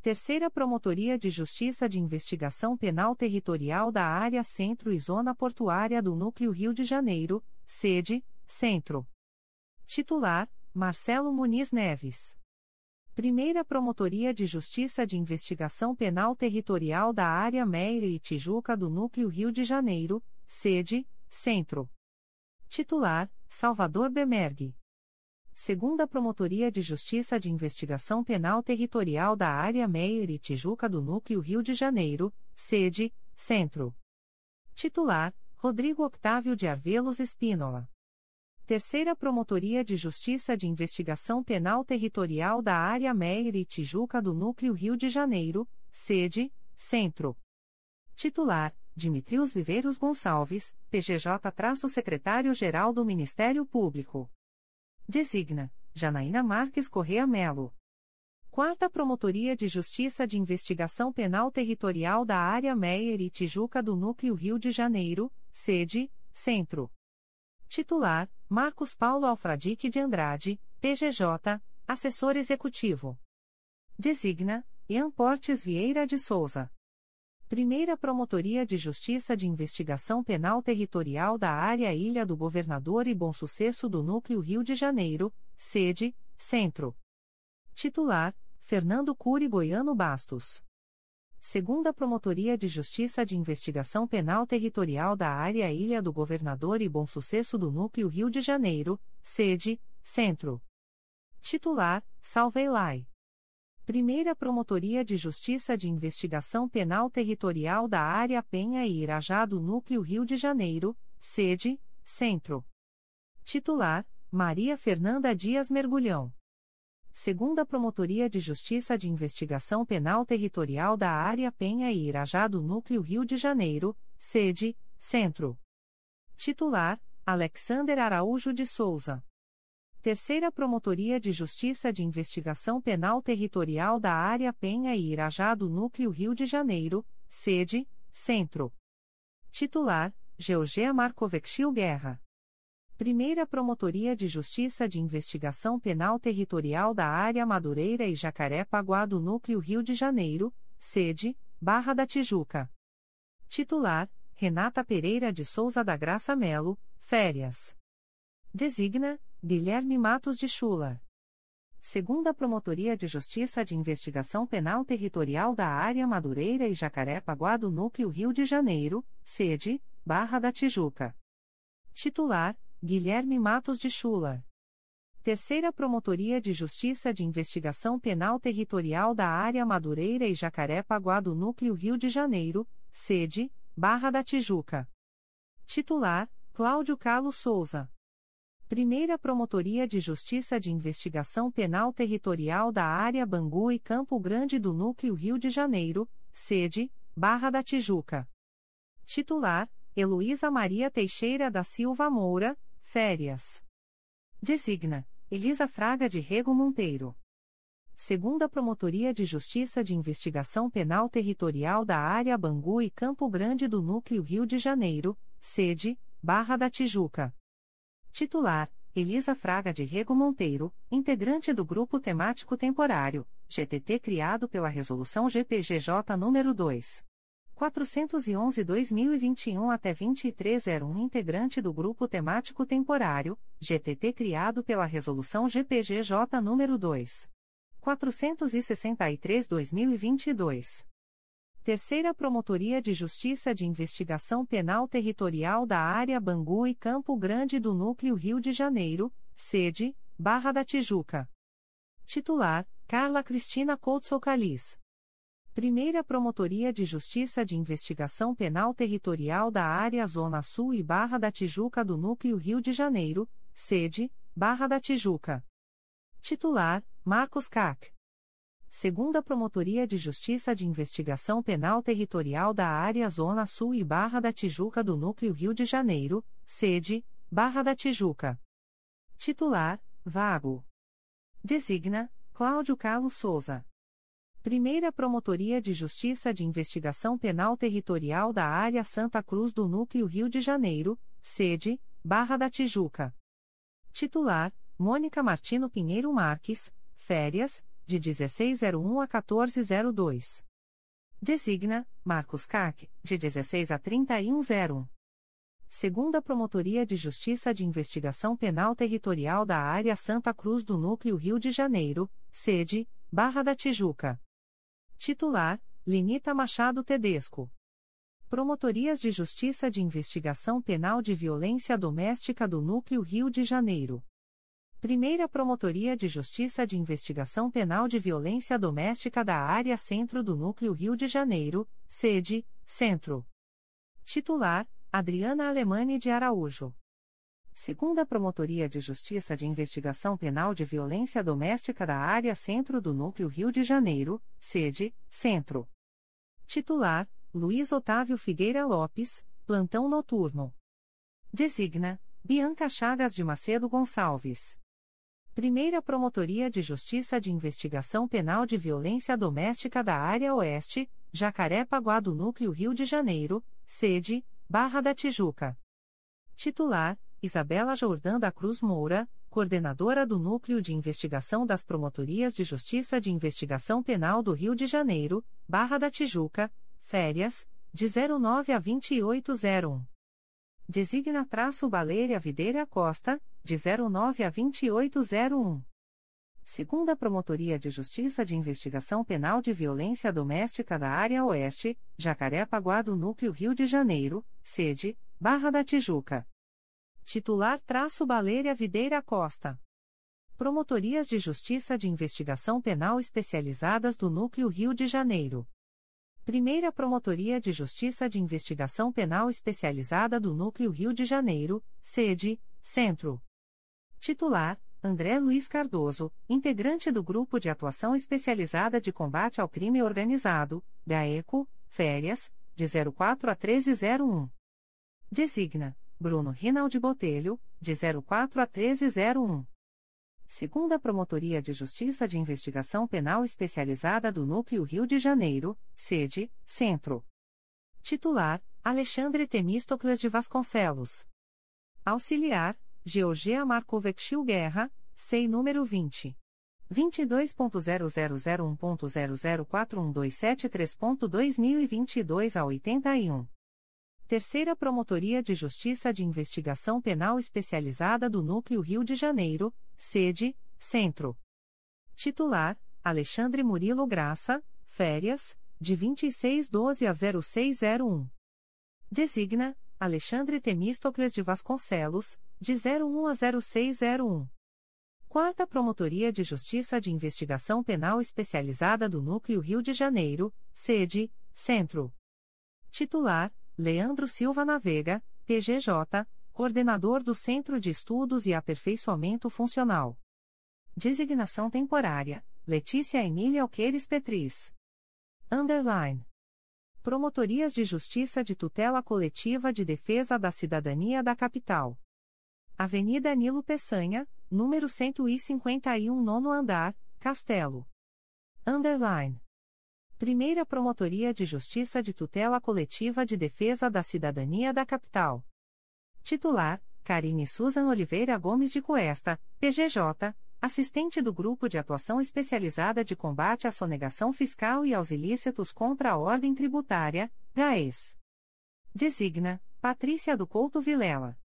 Terceira Promotoria de Justiça de Investigação Penal Territorial da Área Centro e Zona Portuária do Núcleo Rio de Janeiro, sede, Centro. Titular, Marcelo Muniz Neves. Primeira Promotoria de Justiça de Investigação Penal Territorial da Área Meire e Tijuca do Núcleo Rio de Janeiro, sede, Centro. Titular, Salvador Bemergue. Segunda Promotoria de Justiça de Investigação Penal Territorial da Área Meire e Tijuca do Núcleo Rio de Janeiro, sede, Centro. Titular, Rodrigo Octávio de Arvelos Espínola. Terceira Promotoria de Justiça de Investigação Penal Territorial da Área Meire e Tijuca do Núcleo Rio de Janeiro, sede, Centro. Titular, Dimitrios Viveiros Gonçalves, PGJ-Secretário-Geral do Ministério Público. Designa, Janaína Marques Correa Melo. Quarta Promotoria de Justiça de Investigação Penal Territorial da Área Meire e Tijuca do Núcleo Rio de Janeiro, sede, Centro. Titular, Marcos Paulo Alfradique de Andrade, PGJ, Assessor Executivo. Designa, Ian Portes Vieira de Souza. Primeira Promotoria de Justiça de Investigação Penal Territorial da Área Ilha do Governador e Bom Sucesso do Núcleo Rio de Janeiro, sede, Centro. Titular, Fernando Cury Goiano Bastos segunda Promotoria de Justiça de Investigação Penal Territorial da Área Ilha do Governador e Bom Sucesso do Núcleo Rio de Janeiro, sede, Centro. Titular, Salveilai. Primeira Promotoria de Justiça de Investigação Penal Territorial da Área Penha e Irajá do Núcleo Rio de Janeiro, sede, Centro. Titular, Maria Fernanda Dias Mergulhão segunda Promotoria de Justiça de Investigação Penal Territorial da Área Penha e Irajá do Núcleo Rio de Janeiro, sede, Centro. Titular, Alexander Araújo de Souza. Terceira Promotoria de Justiça de Investigação Penal Territorial da Área Penha e Irajá do Núcleo Rio de Janeiro, sede, Centro. Titular, Georgia Marcovexil Guerra. Primeira Promotoria de Justiça de Investigação Penal Territorial da Área Madureira e Jacaré-Paguá do Núcleo Rio de Janeiro, sede, Barra da Tijuca. Titular, Renata Pereira de Souza da Graça Melo, férias. Designa, Guilherme Matos de Chula. Segunda Promotoria de Justiça de Investigação Penal Territorial da Área Madureira e Jacaré-Paguá do Núcleo Rio de Janeiro, sede, Barra da Tijuca. Titular, Guilherme Matos de Chula. Terceira Promotoria de Justiça de Investigação Penal Territorial da Área Madureira e Jacaré-Paguá do Núcleo Rio de Janeiro, sede, Barra da Tijuca. Titular, Cláudio Carlos Souza. Primeira Promotoria de Justiça de Investigação Penal Territorial da Área Bangu e Campo Grande do Núcleo Rio de Janeiro, sede, Barra da Tijuca. Titular, Heloísa Maria Teixeira da Silva Moura, Férias. Designa, Elisa Fraga de Rego Monteiro. Segunda Promotoria de Justiça de Investigação Penal Territorial da Área Bangu e Campo Grande do Núcleo Rio de Janeiro, sede, Barra da Tijuca. Titular: Elisa Fraga de Rego Monteiro, integrante do Grupo Temático Temporário, GTT criado pela Resolução GPGJ nº 2. 411-2021 até 2301 integrante do Grupo Temático Temporário, GTT criado pela Resolução GPGJ nº 2. 463-2022. Terceira Promotoria de Justiça de Investigação Penal Territorial da Área Bangu e Campo Grande do Núcleo Rio de Janeiro, sede, Barra da Tijuca. Titular, Carla Cristina Couto Socalis. Primeira Promotoria de Justiça de Investigação Penal Territorial da Área Zona Sul e Barra da Tijuca do Núcleo Rio de Janeiro, sede, Barra da Tijuca. Titular, Marcos Cac. Segunda Promotoria de Justiça de Investigação Penal Territorial da Área Zona Sul e Barra da Tijuca do Núcleo Rio de Janeiro, sede, Barra da Tijuca. Titular, Vago. Designa, Cláudio Carlos Souza. Primeira Promotoria de Justiça de Investigação Penal Territorial da Área Santa Cruz do Núcleo Rio de Janeiro, sede, Barra da Tijuca. Titular, Mônica Martino Pinheiro Marques, férias, de 1601 a 1402. Designa, Marcos CAC, de 16 a 3101. Segunda Promotoria de Justiça de Investigação Penal Territorial da Área Santa Cruz do Núcleo Rio de Janeiro, sede, Barra da Tijuca. Titular, Lenita Machado Tedesco. Promotorias de Justiça de Investigação Penal de Violência Doméstica do Núcleo Rio de Janeiro. Primeira Promotoria de Justiça de Investigação Penal de Violência Doméstica da Área Centro do Núcleo Rio de Janeiro, sede, Centro. Titular, Adriana Alemani de Araújo. Segunda Promotoria de Justiça de Investigação Penal de Violência Doméstica da Área Centro do Núcleo Rio de Janeiro, sede, Centro. Titular, Luiz Otávio Figueira Lopes, Plantão Noturno. Designa, Bianca Chagas de Macedo Gonçalves. Primeira Promotoria de Justiça de Investigação Penal de Violência Doméstica da Área Oeste, Jacaré-Paguá do Núcleo Rio de Janeiro, sede, Barra da Tijuca. Titular, Isabela Jordã da Cruz Moura, coordenadora do Núcleo de Investigação das Promotorias de Justiça de Investigação Penal do Rio de Janeiro, Barra da Tijuca, férias, de 09 a 2801. Designa traço Baleira Videira Costa, de 09 a 2801. Segunda Promotoria de Justiça de Investigação Penal de Violência Doméstica da Área Oeste, Jacaré-Paguá do Núcleo Rio de Janeiro, sede, Barra da Tijuca. Titular traço Baleira Videira Costa. Promotorias de Justiça de Investigação Penal Especializadas do Núcleo Rio de Janeiro. Primeira Promotoria de Justiça de Investigação Penal Especializada do Núcleo Rio de Janeiro, sede, Centro. Titular: André Luiz Cardoso, integrante do Grupo de Atuação Especializada de Combate ao Crime Organizado, GAECO, férias, de 04 a 1301. Designa: Bruno Rinaldi Botelho, de 04 a 1301. Segunda Promotoria de Justiça de Investigação Penal Especializada do Núcleo Rio de Janeiro, sede, Centro. Titular, Alexandre Temístocles de Vasconcelos. Auxiliar, Georgia Marcovexil Guerra, SEI número 20. 22.0001.0041273.2022 a 81. Terceira Promotoria de Justiça de Investigação Penal Especializada do Núcleo Rio de Janeiro, sede, Centro. Titular, Alexandre Murilo Graça, férias, de 2612 a 0601. Designa, Alexandre Temístocles de Vasconcelos, de 01 a 0601. Quarta Promotoria de Justiça de Investigação Penal Especializada do Núcleo Rio de Janeiro, sede, Centro. Titular, Leandro Silva Navega, PGJ, Coordenador do Centro de Estudos e Aperfeiçoamento Funcional. Designação temporária, Letícia Emília Alqueires Petris. Underline. Promotorias de Justiça de Tutela Coletiva de Defesa da Cidadania da Capital. Avenida Nilo Peçanha, número 151 nono andar, Castelo. Underline. Primeira Promotoria de Justiça de Tutela Coletiva de Defesa da Cidadania da Capital. Titular: Karine Susan Oliveira Gomes de Cuesta, PGJ, assistente do Grupo de Atuação Especializada de Combate à Sonegação Fiscal e aos Ilícitos contra a Ordem Tributária, GAES. Designa: Patrícia do Couto Vilela.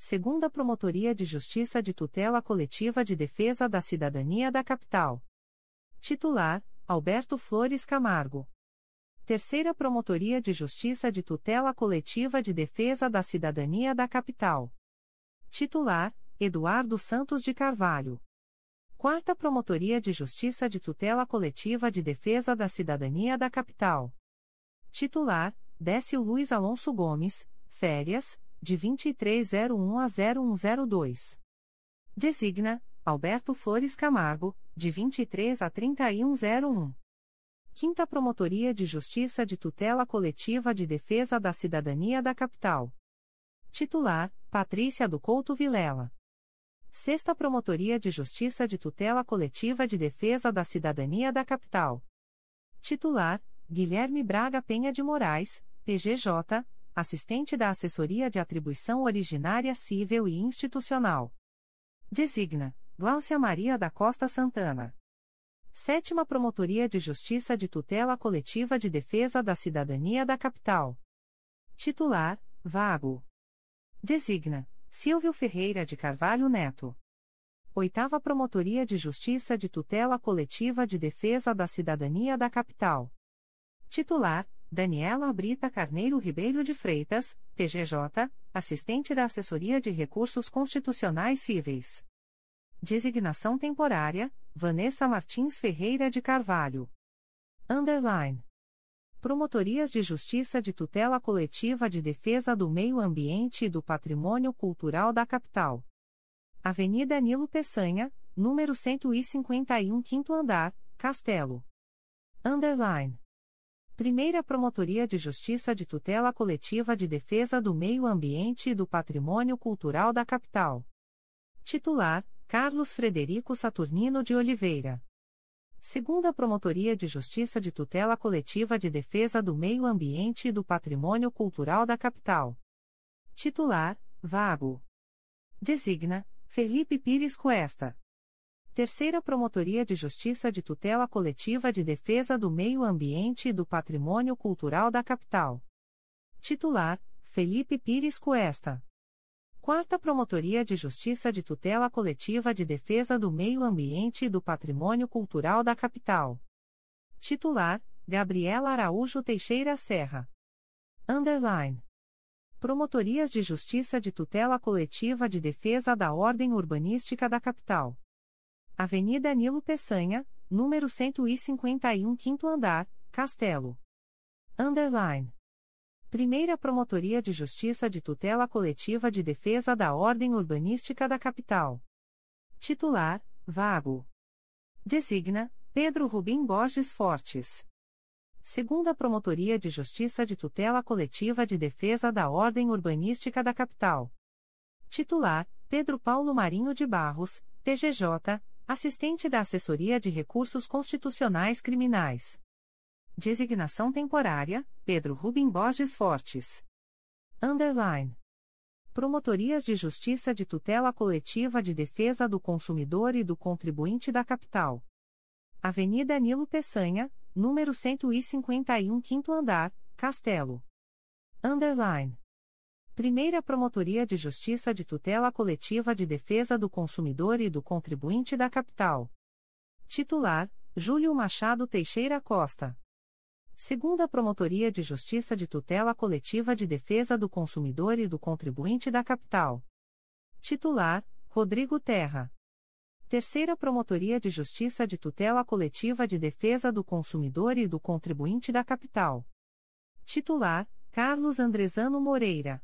Segunda Promotoria de Justiça de Tutela Coletiva de Defesa da Cidadania da Capital. Titular: Alberto Flores Camargo. Terceira Promotoria de Justiça de Tutela Coletiva de Defesa da Cidadania da Capital. Titular: Eduardo Santos de Carvalho. Quarta Promotoria de Justiça de Tutela Coletiva de Defesa da Cidadania da Capital. Titular: Décio Luiz Alonso Gomes, férias, de 2301 a 0102. Designa: Alberto Flores Camargo, de 23 a 3101. Quinta Promotoria de Justiça de Tutela Coletiva de Defesa da Cidadania da Capital. Titular: Patrícia do Couto Vilela. Sexta Promotoria de Justiça de Tutela Coletiva de Defesa da Cidadania da Capital. Titular: Guilherme Braga Penha de Moraes, PGJ, assistente da Assessoria de Atribuição Originária Civil e Institucional. Designa: Gláucia Maria da Costa Santana. Sétima Promotoria de Justiça de Tutela Coletiva de Defesa da Cidadania da Capital. Titular: Vago. Designa: Silvio Ferreira de Carvalho Neto. Oitava Promotoria de Justiça de Tutela Coletiva de Defesa da Cidadania da Capital. Titular: Daniela Brita Carneiro Ribeiro de Freitas, PGJ, assistente da Assessoria de Recursos Constitucionais Cíveis. Designação temporária: Vanessa Martins Ferreira de Carvalho. Underline. Promotorias de Justiça de Tutela Coletiva de Defesa do Meio Ambiente e do Patrimônio Cultural da Capital. Avenida Nilo Peçanha, número 151, quinto andar, Castelo. Underline. Primeira Promotoria de Justiça de Tutela Coletiva de Defesa do Meio Ambiente e do Patrimônio Cultural da Capital. Titular: Carlos Frederico Saturnino de Oliveira. Segunda Promotoria de Justiça de Tutela Coletiva de Defesa do Meio Ambiente e do Patrimônio Cultural da Capital. Titular: Vago. Designa: Felipe Pires Cuesta. Terceira Promotoria de Justiça de Tutela Coletiva de Defesa do Meio Ambiente e do Patrimônio Cultural da Capital. Titular: Felipe Pires Cuesta. Quarta Promotoria de Justiça de Tutela Coletiva de Defesa do Meio Ambiente e do Patrimônio Cultural da Capital. Titular: Gabriela Araújo Teixeira Serra. Underline. Promotorias de Justiça de Tutela Coletiva de Defesa da Ordem Urbanística da Capital. Avenida Nilo Peçanha, número 151, quinto andar, Castelo. Underline. Primeira Promotoria de Justiça de Tutela Coletiva de Defesa da Ordem Urbanística da Capital. Titular: Vago. Designa: Pedro Rubim Borges Fortes. Segunda Promotoria de Justiça de Tutela Coletiva de Defesa da Ordem Urbanística da Capital. Titular: Pedro Paulo Marinho de Barros, PGJ, assistente da Assessoria de Recursos Constitucionais Criminais. Designação temporária: Pedro Rubem Borges Fortes. Underline. Promotorias de Justiça de Tutela Coletiva de Defesa do Consumidor e do Contribuinte da Capital. Avenida Nilo Peçanha, número 151, quinto andar, Castelo. Underline. Primeira Promotoria de Justiça de Tutela Coletiva de Defesa do Consumidor e do Contribuinte da Capital. Titular: Júlio Machado Teixeira Costa. Segunda Promotoria de Justiça de Tutela Coletiva de Defesa do Consumidor e do Contribuinte da Capital. Titular: Rodrigo Terra. Terceira Promotoria de Justiça de Tutela Coletiva de Defesa do Consumidor e do Contribuinte da Capital. Titular: Carlos Andrezano Moreira.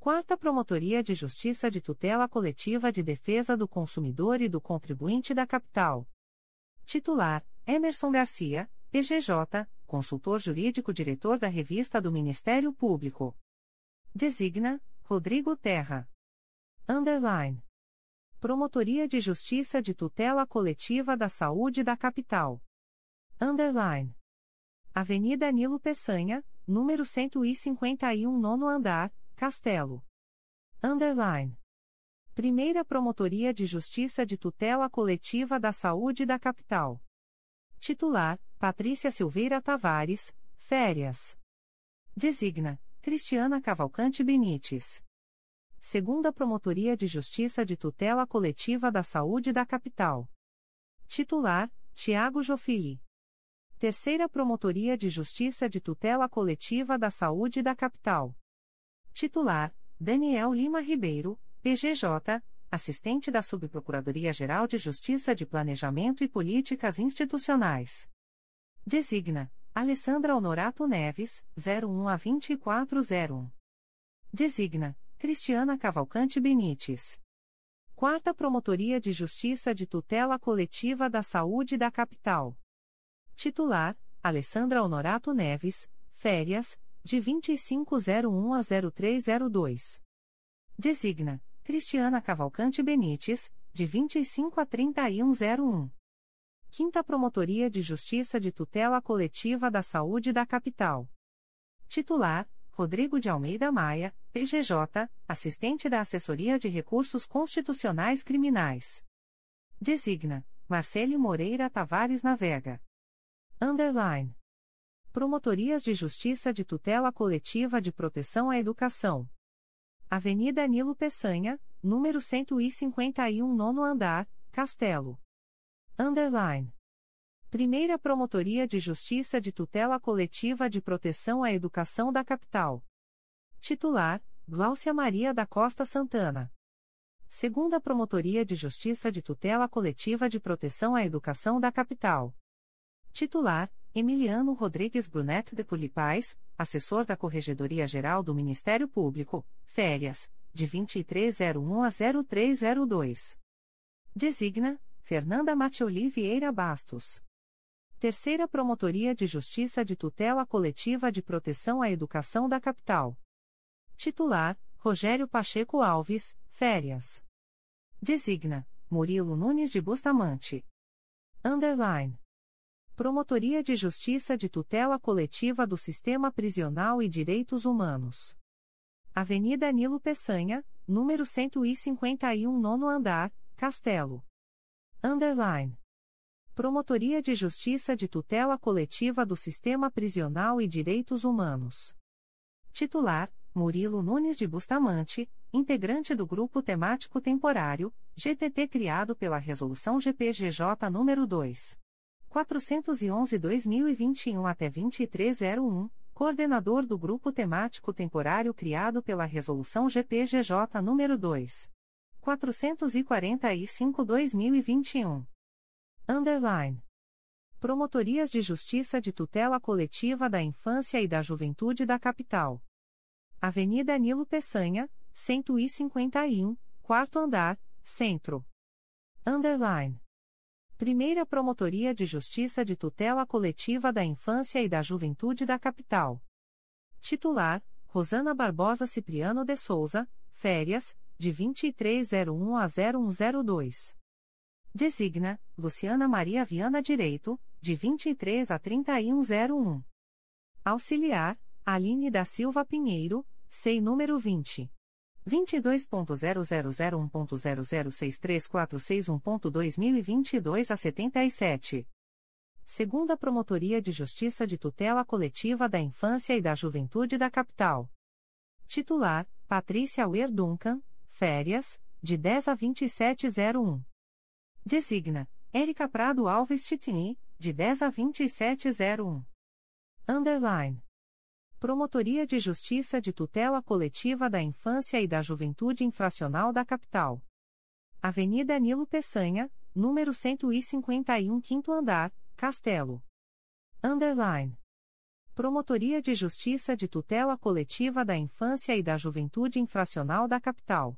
Quarta Promotoria de Justiça de Tutela Coletiva de Defesa do Consumidor e do Contribuinte da Capital. Titular: Emerson Garcia, PGJ, consultor jurídico diretor da Revista do Ministério Público. Designa: Rodrigo Terra. Underline. Promotoria de Justiça de Tutela Coletiva da Saúde da Capital. Underline. Avenida Nilo Peçanha, número 151 nono andar, Castelo. Underline. Primeira Promotoria de Justiça de Tutela Coletiva da Saúde da Capital. Titular, Patrícia Silveira Tavares, férias. Designa, Cristiana Cavalcante Benites. Segunda Promotoria de Justiça de Tutela Coletiva da Saúde da Capital. Titular, Tiago Jofili. Terceira Promotoria de Justiça de Tutela Coletiva da Saúde da Capital. Titular: Daniel Lima Ribeiro, PGJ, assistente da Subprocuradoria-Geral de Justiça de Planejamento e Políticas Institucionais. Designa: Alessandra Honorato Neves, 01 a 2401. Designa: Cristiana Cavalcante Benites. Quarta Promotoria de Justiça de Tutela Coletiva da Saúde da Capital. Titular: Alessandra Honorato Neves, férias, de 2501 a 0302. Designa: Cristiana Cavalcante Benites, de 25 a 3101. Quinta Promotoria de Justiça de Tutela Coletiva da Saúde da Capital. Titular: Rodrigo de Almeida Maia, PGJ, assistente da Assessoria de Recursos Constitucionais Criminais. Designa: Marcelo Moreira Tavares Navega. Underline. Promotorias de Justiça de Tutela Coletiva de Proteção à Educação. Avenida Nilo Peçanha, número 151 nono andar, Castelo. Underline. Primeira Promotoria de Justiça de Tutela Coletiva de Proteção à Educação da Capital. Titular, Gláucia Maria da Costa Santana. Segunda Promotoria de Justiça de Tutela Coletiva de Proteção à Educação da Capital. Titular: Emiliano Rodrigues Brunet de Pulipais, assessor da Corregedoria Geral do Ministério Público, férias, de 2301 a 0302. Designa: Fernanda Matioli Vieira Bastos. Terceira Promotoria de Justiça de Tutela Coletiva de Proteção à Educação da Capital. Titular: Rogério Pacheco Alves, férias. Designa: Murilo Nunes de Bustamante. Underline. Promotoria de Justiça de Tutela Coletiva do Sistema Prisional e Direitos Humanos. Avenida Nilo Peçanha, número 151 nono andar, Castelo. Underline. Promotoria de Justiça de Tutela Coletiva do Sistema Prisional e Direitos Humanos. Titular: Murilo Nunes de Bustamante, integrante do Grupo Temático Temporário, GTT criado pela Resolução GPGJ nº 2. 411-2021 até 2301, coordenador do Grupo Temático Temporário criado pela Resolução GPGJ nº 2. 445-2021. Underline. Promotorias de Justiça de Tutela Coletiva da Infância e da Juventude da Capital. Avenida Nilo Peçanha, 151, quarto andar, Centro. Underline. Primeira Promotoria de Justiça de Tutela Coletiva da Infância e da Juventude da Capital. Titular: Rosana Barbosa Cipriano de Souza, férias, de 2301 a 0102. Designa: Luciana Maria Viana Direito, de 23 a 3101. Auxiliar: Aline da Silva Pinheiro, SEI número 20. 22.0001.0063461.2022 a 77. Segunda Promotoria de Justiça de Tutela Coletiva da Infância e da Juventude da Capital. Titular: Patrícia Weir Duncan, férias, de 10 a 2701. Designa: Érica Prado Alves Titini, de 10 a 2701. Underline. Promotoria de Justiça de Tutela Coletiva da Infância e da Juventude Infracional da Capital. Avenida Nilo Peçanha, número 151 Quinto Andar, Castelo. Underline. Promotoria de Justiça de Tutela Coletiva da Infância e da Juventude Infracional da Capital.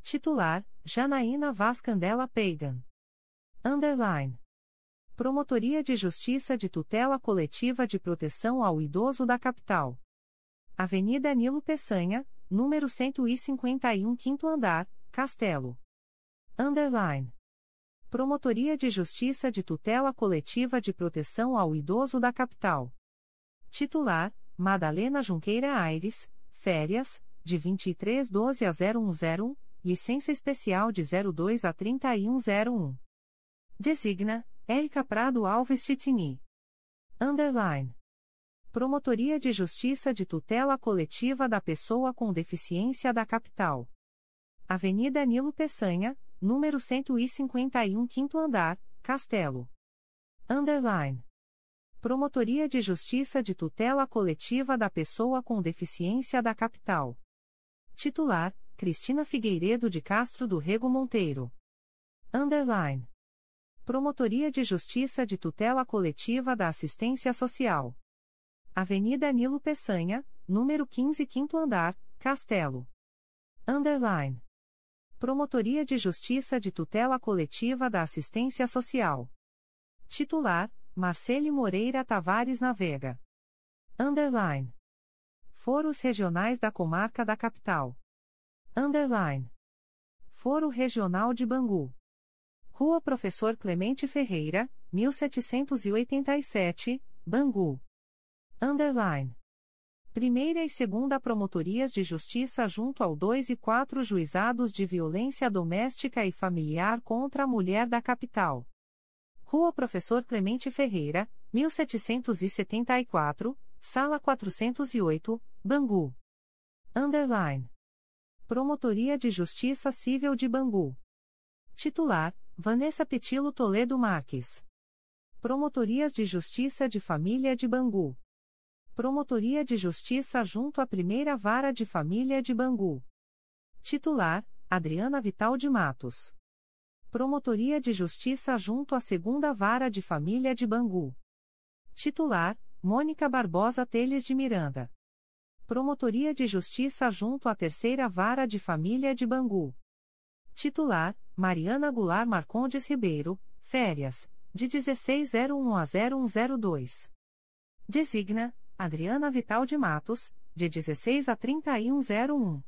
Titular, Janaína Vaz Candela Pagan. Underline. Promotoria de Justiça de Tutela Coletiva de Proteção ao Idoso da Capital. Avenida Nilo Peçanha, número 151 Quinto Andar, Castelo. Underline. Promotoria de Justiça de Tutela Coletiva de Proteção ao Idoso da Capital. Titular: Madalena Junqueira Aires, férias, de 2312 a 0101, licença especial de 02 a 3101. Designa: Érica Prado Alves Titini. Underline. Promotoria de Justiça de Tutela Coletiva da Pessoa com Deficiência da Capital. Avenida Nilo Peçanha, número 151, quinto andar, Castelo. Underline. Promotoria de Justiça de Tutela Coletiva da Pessoa com Deficiência da Capital. Titular: Cristina Figueiredo de Castro do Rego Monteiro. Underline. Promotoria de Justiça de Tutela Coletiva da Assistência Social. Avenida Nilo Peçanha, número 15, quinto andar, Castelo. Underline. Promotoria de Justiça de Tutela Coletiva da Assistência Social. Titular: Marcele Moreira Tavares Navega. Underline. Foros Regionais da Comarca da Capital. Underline. Foro Regional de Bangu. Rua Professor Clemente Ferreira, 1787, Bangu. Underline. Primeira e Segunda Promotorias de Justiça junto ao 2 e 4 Juizados de Violência Doméstica e Familiar contra a Mulher da Capital. Rua Professor Clemente Ferreira, 1774, Sala 408, Bangu. Underline. Promotoria de Justiça Civil de Bangu. Titular: Vanessa Petilo Toledo Marques. Promotorias de Justiça de Família de Bangu. Promotoria de Justiça junto à Primeira Vara de Família de Bangu. Titular: Adriana Vital de Matos. Promotoria de Justiça junto à Segunda Vara de Família de Bangu. Titular: Mônica Barbosa Teles de Miranda. Promotoria de Justiça junto à Terceira Vara de Família de Bangu. Titular: Mariana Goulart Marcondes Ribeiro, férias, de 1601 a 0102. Designa: Adriana Vital de Matos, de 16 a 3101.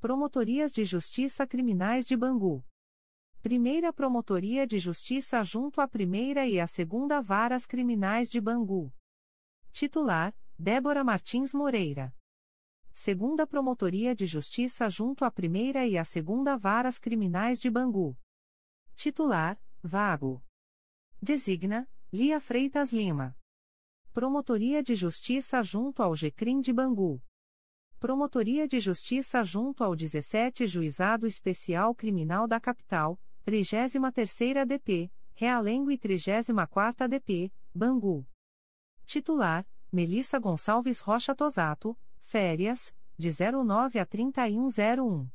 Promotorias de Justiça Criminais de Bangu. Primeira Promotoria de Justiça junto à Primeira e à Segunda Varas Criminais de Bangu. Titular: Débora Martins Moreira. Segunda Promotoria de Justiça junto à Primeira e à Segunda Varas Criminais de Bangu. Titular: Vago. Designa: Lia Freitas Lima. Promotoria de Justiça junto ao GCRIM de Bangu. Promotoria de Justiça junto ao 17 Juizado Especial Criminal da Capital, 33ª DP, Realengo e 34ª DP, Bangu. Titular: Melissa Gonçalves Rocha Tosato, férias, de 09 a 3101.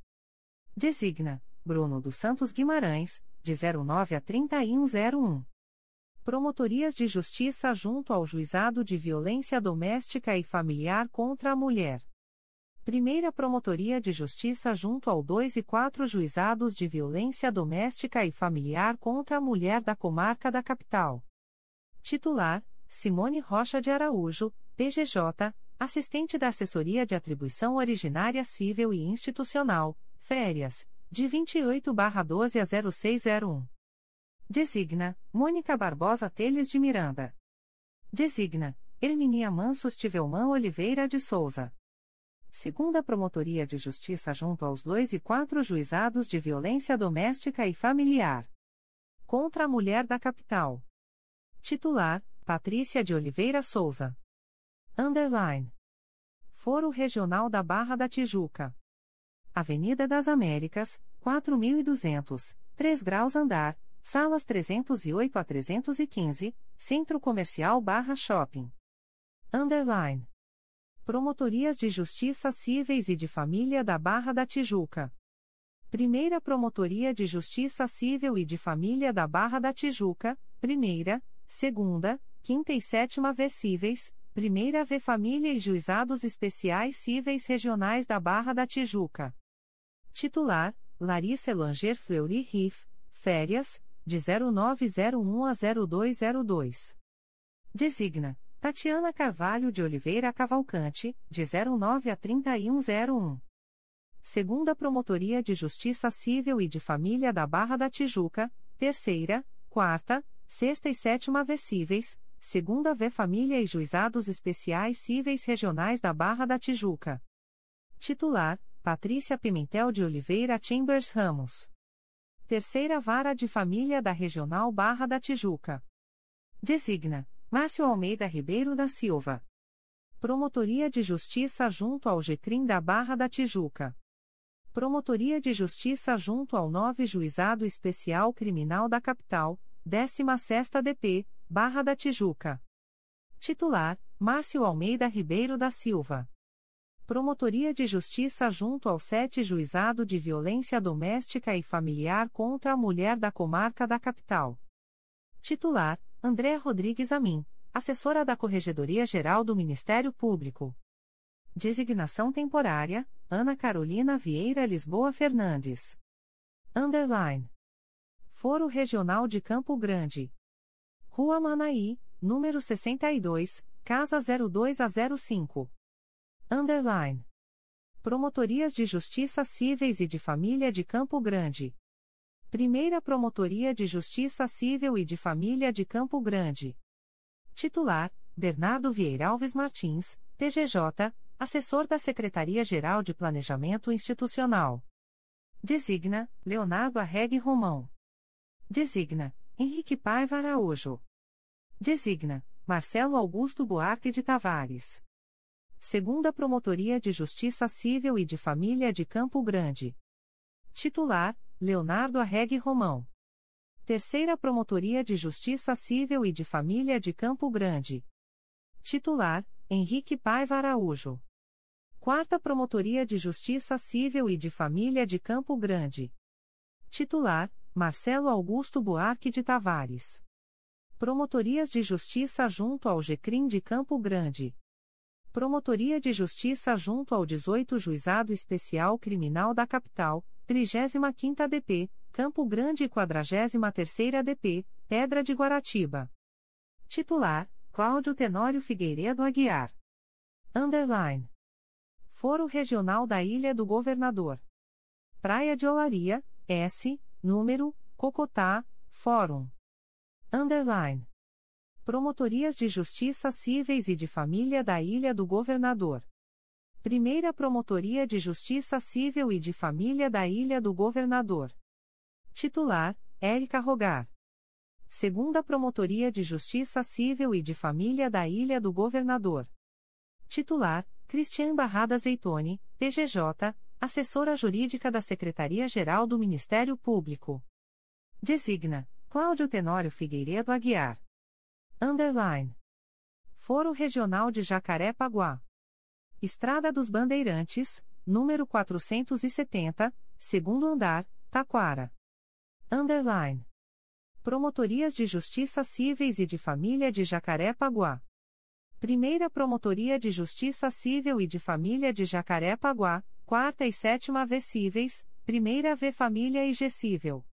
Designa: Bruno dos Santos Guimarães, de 09 a 3101. Promotorias de Justiça junto ao Juizado de Violência Doméstica e Familiar contra a Mulher. Primeira Promotoria de Justiça junto ao 2 e 4 Juizados de Violência Doméstica e Familiar contra a Mulher da Comarca da Capital. Titular: Simone Rocha de Araújo, PGJ, Assistente da Assessoria de Atribuição Originária Civil e Institucional, Férias, de 28-12 a 0601. Designa: Mônica Barbosa Teles de Miranda. Designa: Herminia Mansos Tivelman Oliveira de Souza. Segunda Promotoria de Justiça junto aos dois e quatro Juizados de Violência Doméstica e Familiar. Contra a Mulher da Capital. Titular: Patrícia de Oliveira Souza. Underline. Foro Regional da Barra da Tijuca. Avenida das Américas, 4200, 3 graus andar Salas 308 a 315, Centro Comercial Barra Shopping. Underline. Promotorias de Justiça Cíveis e de Família da Barra da Tijuca. Primeira Promotoria de Justiça Civil e de Família da Barra da Tijuca, Primeira, Segunda, Quinta e Sétima V Cíveis, Primeira V Família e Juizados Especiais Cíveis Regionais da Barra da Tijuca. Titular: Larissa Elanger Fleury Riff, Férias, de 0901 a 0202. Designa: Tatiana Carvalho de Oliveira Cavalcante, de 09 a 3101. Segunda Promotoria de Justiça Civil e de Família da Barra da Tijuca, terceira, quarta, sexta e sétima vez cíveis, segunda V Família e Juizados Especiais Cíveis Regionais da Barra da Tijuca. Titular: Patrícia Pimentel de Oliveira Chambers Ramos. Terceira Vara de Família da Regional Barra da Tijuca. Designa: Márcio Almeida Ribeiro da Silva. Promotoria de Justiça junto ao GCRIM da Barra da Tijuca. Promotoria de Justiça junto ao 9 Juizado Especial Criminal da Capital, 16ª DP, Barra da Tijuca. Titular: Márcio Almeida Ribeiro da Silva. Promotoria de Justiça junto ao 7 Juizado de Violência Doméstica e Familiar contra a Mulher da Comarca da Capital. Titular: André Rodrigues Amin, assessora da Corregedoria Geral do Ministério Público. Designação temporária: Ana Carolina Vieira Lisboa Fernandes. Underline. Foro Regional de Campo Grande. Rua Manaí, número 62, Casa 02 a 05. Underline. Promotorias de Justiça Cíveis e de Família de Campo Grande. Primeira Promotoria de Justiça Civil e de Família de Campo Grande. Titular: Bernardo Vieira Alves Martins, PGJ, assessor da Secretaria-Geral de Planejamento Institucional. Designa: Leonardo Arregue Romão. Designa: Henrique Paiva Araújo. Designa: Marcelo Augusto Buarque de Tavares. Segunda Promotoria de Justiça Civil e de Família de Campo Grande. Titular: Leonardo Arregue Romão. Terceira Promotoria de Justiça Civil e de Família de Campo Grande. Titular: Henrique Paiva Araújo. Quarta Promotoria de Justiça Civil e de Família de Campo Grande. Titular: Marcelo Augusto Buarque de Tavares. Promotorias de Justiça junto ao GCRIM de Campo Grande. Promotoria de Justiça junto ao 18 Juizado Especial Criminal da Capital, 35ª DP, Campo Grande e 43ª DP, Pedra de Guaratiba. Titular: Cláudio Tenório Figueiredo Aguiar. Underline. Foro Regional da Ilha do Governador. Praia de Olaria, S, número, Cocotá, Fórum. Underline. Promotorias de Justiça Cíveis e de Família da Ilha do Governador. Primeira Promotoria de Justiça Civil e de Família da Ilha do Governador. Titular: Érica Rogar. Segunda Promotoria de Justiça Civil e de Família da Ilha do Governador. Titular: Cristian Barrada Zeitone, PGJ, assessora jurídica da Secretaria-Geral do Ministério Público. Designa: Cláudio Tenório Figueiredo Aguiar. Underline. Foro Regional de Jacaré-Paguá. Estrada dos Bandeirantes, número 470, segundo andar, Taquara. Underline. Promotorias de Justiça Cíveis e de Família de Jacaré-Paguá. Primeira Promotoria de Justiça Civil e de Família de Jacaré-Paguá, quarta e sétima V Cíveis, primeira V Família e G Cível.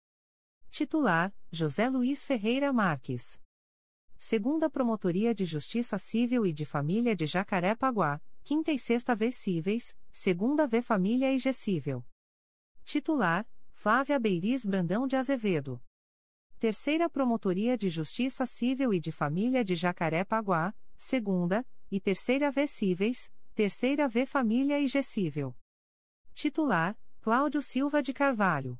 Titular: José Luiz Ferreira Marques. Segunda Promotoria de Justiça Civil e de Família de Jacaré-Paguá, quinta e sexta V Cíveis, segunda V Família e G Cível. Titular: Flávia Beiriz Brandão de Azevedo. Terceira Promotoria de Justiça Civil e de Família de Jacaré-Paguá, segunda e terceira V Cíveis, terceira V Família e G Cível. Titular: Cláudio Silva de Carvalho.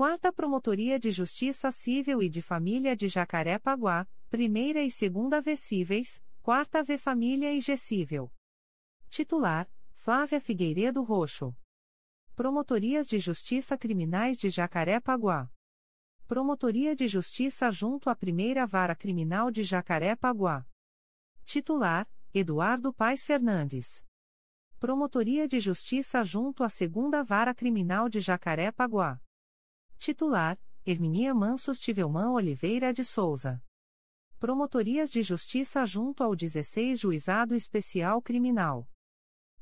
Quarta Promotoria de Justiça Civil e de Família de Jacaré-Paguá, Primeira e Segunda V Cíveis, Quarta V Família e G Cível. Titular: Flávia Figueiredo Roxo. Promotorias de Justiça Criminais de Jacaré-Paguá. Promotoria de Justiça junto à Primeira Vara Criminal de Jacaré-Paguá. Titular: Eduardo Paes Fernandes. Promotoria de Justiça junto à Segunda Vara Criminal de Jacaré-Paguá. Titular: Herminia Mansos Tivelman Oliveira de Souza. Promotorias de Justiça junto ao 16 Juizado Especial Criminal.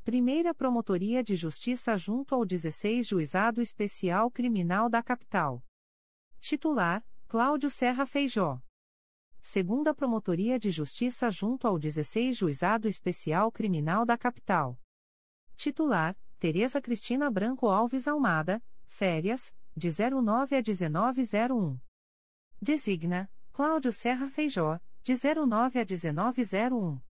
Primeira Promotoria de Justiça junto ao 16 Juizado Especial Criminal da Capital. Titular: Cláudio Serra Feijó. Segunda Promotoria de Justiça junto ao 16 Juizado Especial Criminal da Capital. Titular: Tereza Cristina Branco Alves Almada, férias, de 09 a 1901. Designa Cláudio Serra Feijó, de 09 a 1901.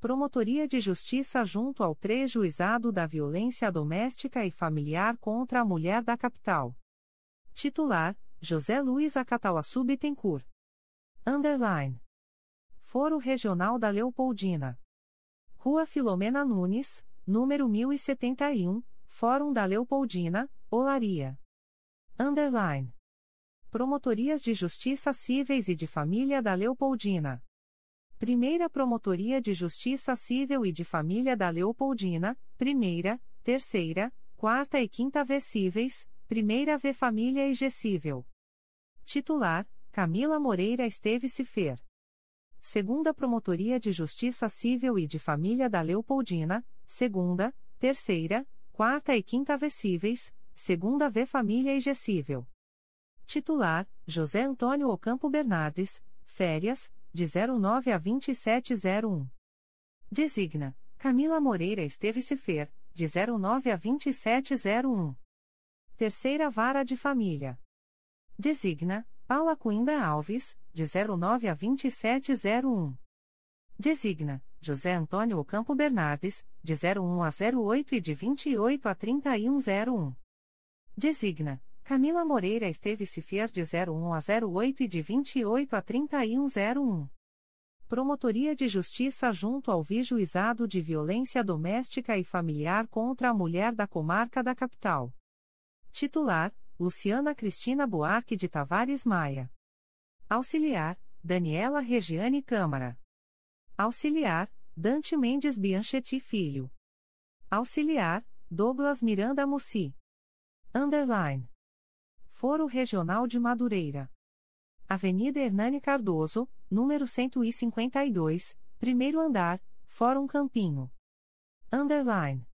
Promotoria de Justiça junto ao 3 Juizado da Violência Doméstica e Familiar contra a Mulher da Capital. Titular: José Luiz Acatauaçu Bittencourt. Underline. Foro Regional da Leopoldina. Rua Filomena Nunes, número 1071, Fórum da Leopoldina, Olaria. Underline. Promotorias de Justiça Cíveis e de Família da Leopoldina. Primeira Promotoria de Justiça Civil e de Família da Leopoldina, Primeira, Terceira, Quarta e Quinta V Cíveis, Primeira V Família e G Cível. Titular: Camila Moreira Esteves Cifer. Segunda Promotoria de Justiça Civil e de Família da Leopoldina, Segunda, Terceira, Quarta e Quinta V Cíveis, Segunda V Família e G Cível. Titular: José Antônio Ocampo Bernardes, Férias, de 09 a 2701. Designa: Camila Moreira Esteve Cifer, de 09 a 2701. Terceira Vara de Família. Designa: Paula Coimbra Alves, de 09 a 2701. Designa: José Antônio Ocampo Bernardes, de 01 a 08 e de 28 a 3101. Designa: Camila Moreira esteve Cifer de 01 a 08 e de 28 a 3101. Promotoria de Justiça junto ao Vijuizado de Violência Doméstica e Familiar contra a Mulher da Comarca da Capital. Titular: Luciana Cristina Buarque de Tavares Maia. Auxiliar: Daniela Regiane Câmara. Auxiliar: Dante Mendes Bianchetti Filho. Auxiliar: Douglas Miranda Mussi. Underline. Foro Regional de Madureira. Avenida Hernani Cardoso, número 152, primeiro andar, Fórum Campinho. Underline.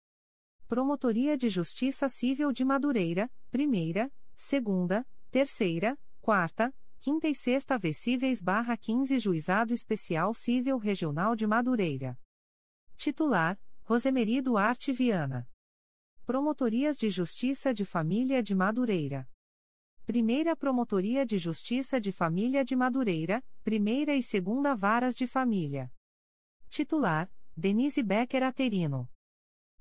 Promotoria de Justiça Civil de Madureira, primeira, segunda, terceira, quarta, quinta e sexta Vecíveis barra 15 Juizado Especial Civil Regional de Madureira. Titular, Rosemary Duarte Viana. Promotorias de Justiça de Família de Madureira. Primeira Promotoria de Justiça de Família de Madureira, Primeira e Segunda Varas de Família. Titular: Denise Becker Aterino.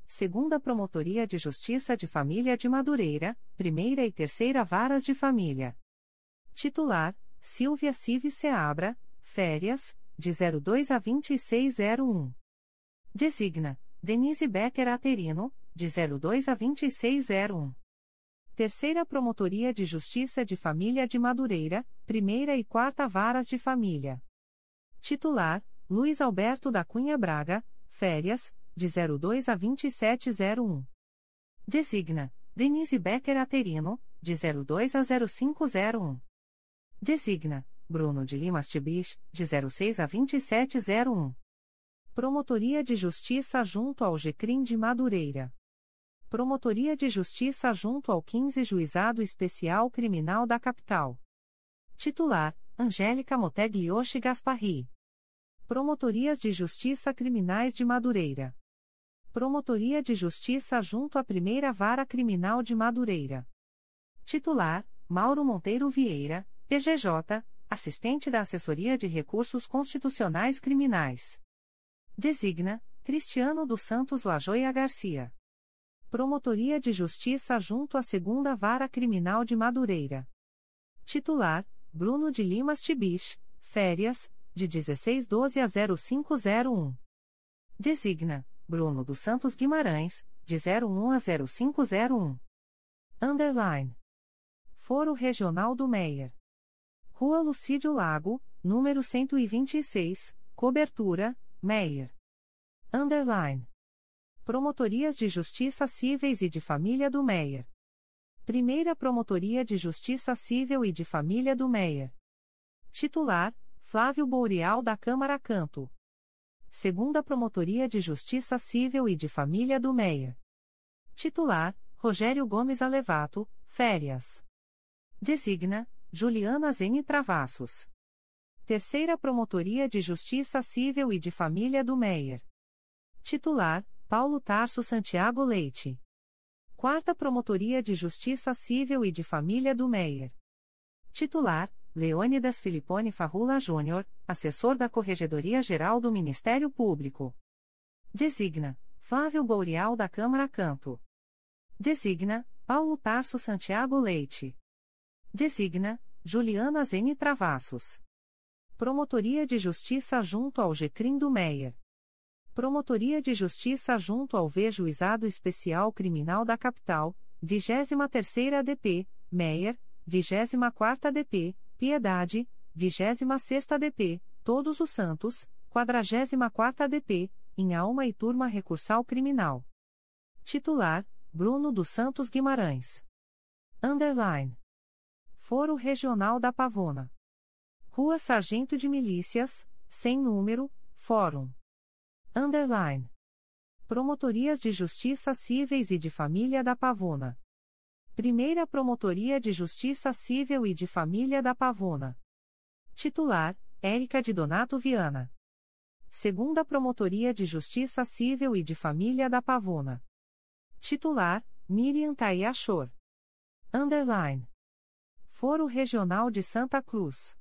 Segunda Promotoria de Justiça de Família de Madureira, Primeira e Terceira Varas de Família. Titular: Silvia Cive Seabra, Férias, de 02 a 2601. Designa: Denise Becker Aterino, de 02 a 2601. Terceira Promotoria de Justiça de Família de Madureira, Primeira e Quarta Varas de Família. Titular: Luiz Alberto da Cunha Braga, Férias, de 02 a 2701. Designa: Denise Becker Aterino, de 02 a 0501. Designa: Bruno de Limas Tibich, de 06 a 2701. Promotoria de Justiça junto ao GCRIM de Madureira. Promotoria de Justiça junto ao 15 Juizado Especial Criminal da Capital. Titular: Angélica Moteglioshi Gasparri. Promotorias de Justiça Criminais de Madureira. Promotoria de Justiça junto à Primeira Vara Criminal de Madureira. Titular: Mauro Monteiro Vieira, PGJ, assistente da Assessoria de Recursos Constitucionais Criminais. Designa: Cristiano dos Santos Lajoia Garcia. Promotoria de Justiça junto à Segunda Vara Criminal de Madureira. Titular: Bruno de Limas Tibich, férias, de 1612 a 0501. Designa: Bruno dos Santos Guimarães, de 01 a 0501. Underline. Foro Regional do Meier. Rua Lucídio Lago, número 126, cobertura, Meier. Underline. Promotorias de Justiça Cíveis e de Família do Meier. Primeira Promotoria de Justiça Civil e de Família do Meier. Titular: Flávio Bourial da Câmara Canto. Segunda Promotoria de Justiça Civil e de Família do Meier. Titular: Rogério Gomes Alevato, Férias. Designa: Juliana Zene Travassos. Terceira Promotoria de Justiça Civil e de Família do Meier. Titular: Paulo Tarso Santiago Leite. Quarta Promotoria de Justiça Civil e de Família do Meier. Titular: Leônidas Filipone Farrula Júnior, assessor da Corregedoria Geral do Ministério Público. Designa Flávio Bourial da Câmara Canto. Designa Paulo Tarso Santiago Leite. Designa Juliana Zene Travassos. Promotoria de Justiça junto ao Getrim do Meier. Promotoria de Justiça junto ao V-Juizado Especial Criminal da Capital, 23ª ADP, Meier, 24ª DP, Piedade, 26ª DP, Todos os Santos, 44ª DP, em alma e turma recursal criminal. Titular: Bruno dos Santos Guimarães. Underline. Foro Regional da Pavona. Rua Sargento de Milícias, sem número, Fórum. Underline. Promotorias de Justiça Cíveis e de Família da Pavona. Primeira Promotoria de Justiça Civil e de Família da Pavona. Titular: Érica de Donato Viana. Segunda Promotoria de Justiça Civil e de Família da Pavona. Titular: Miriam Tayachor. Underline. Foro Regional de Santa Cruz.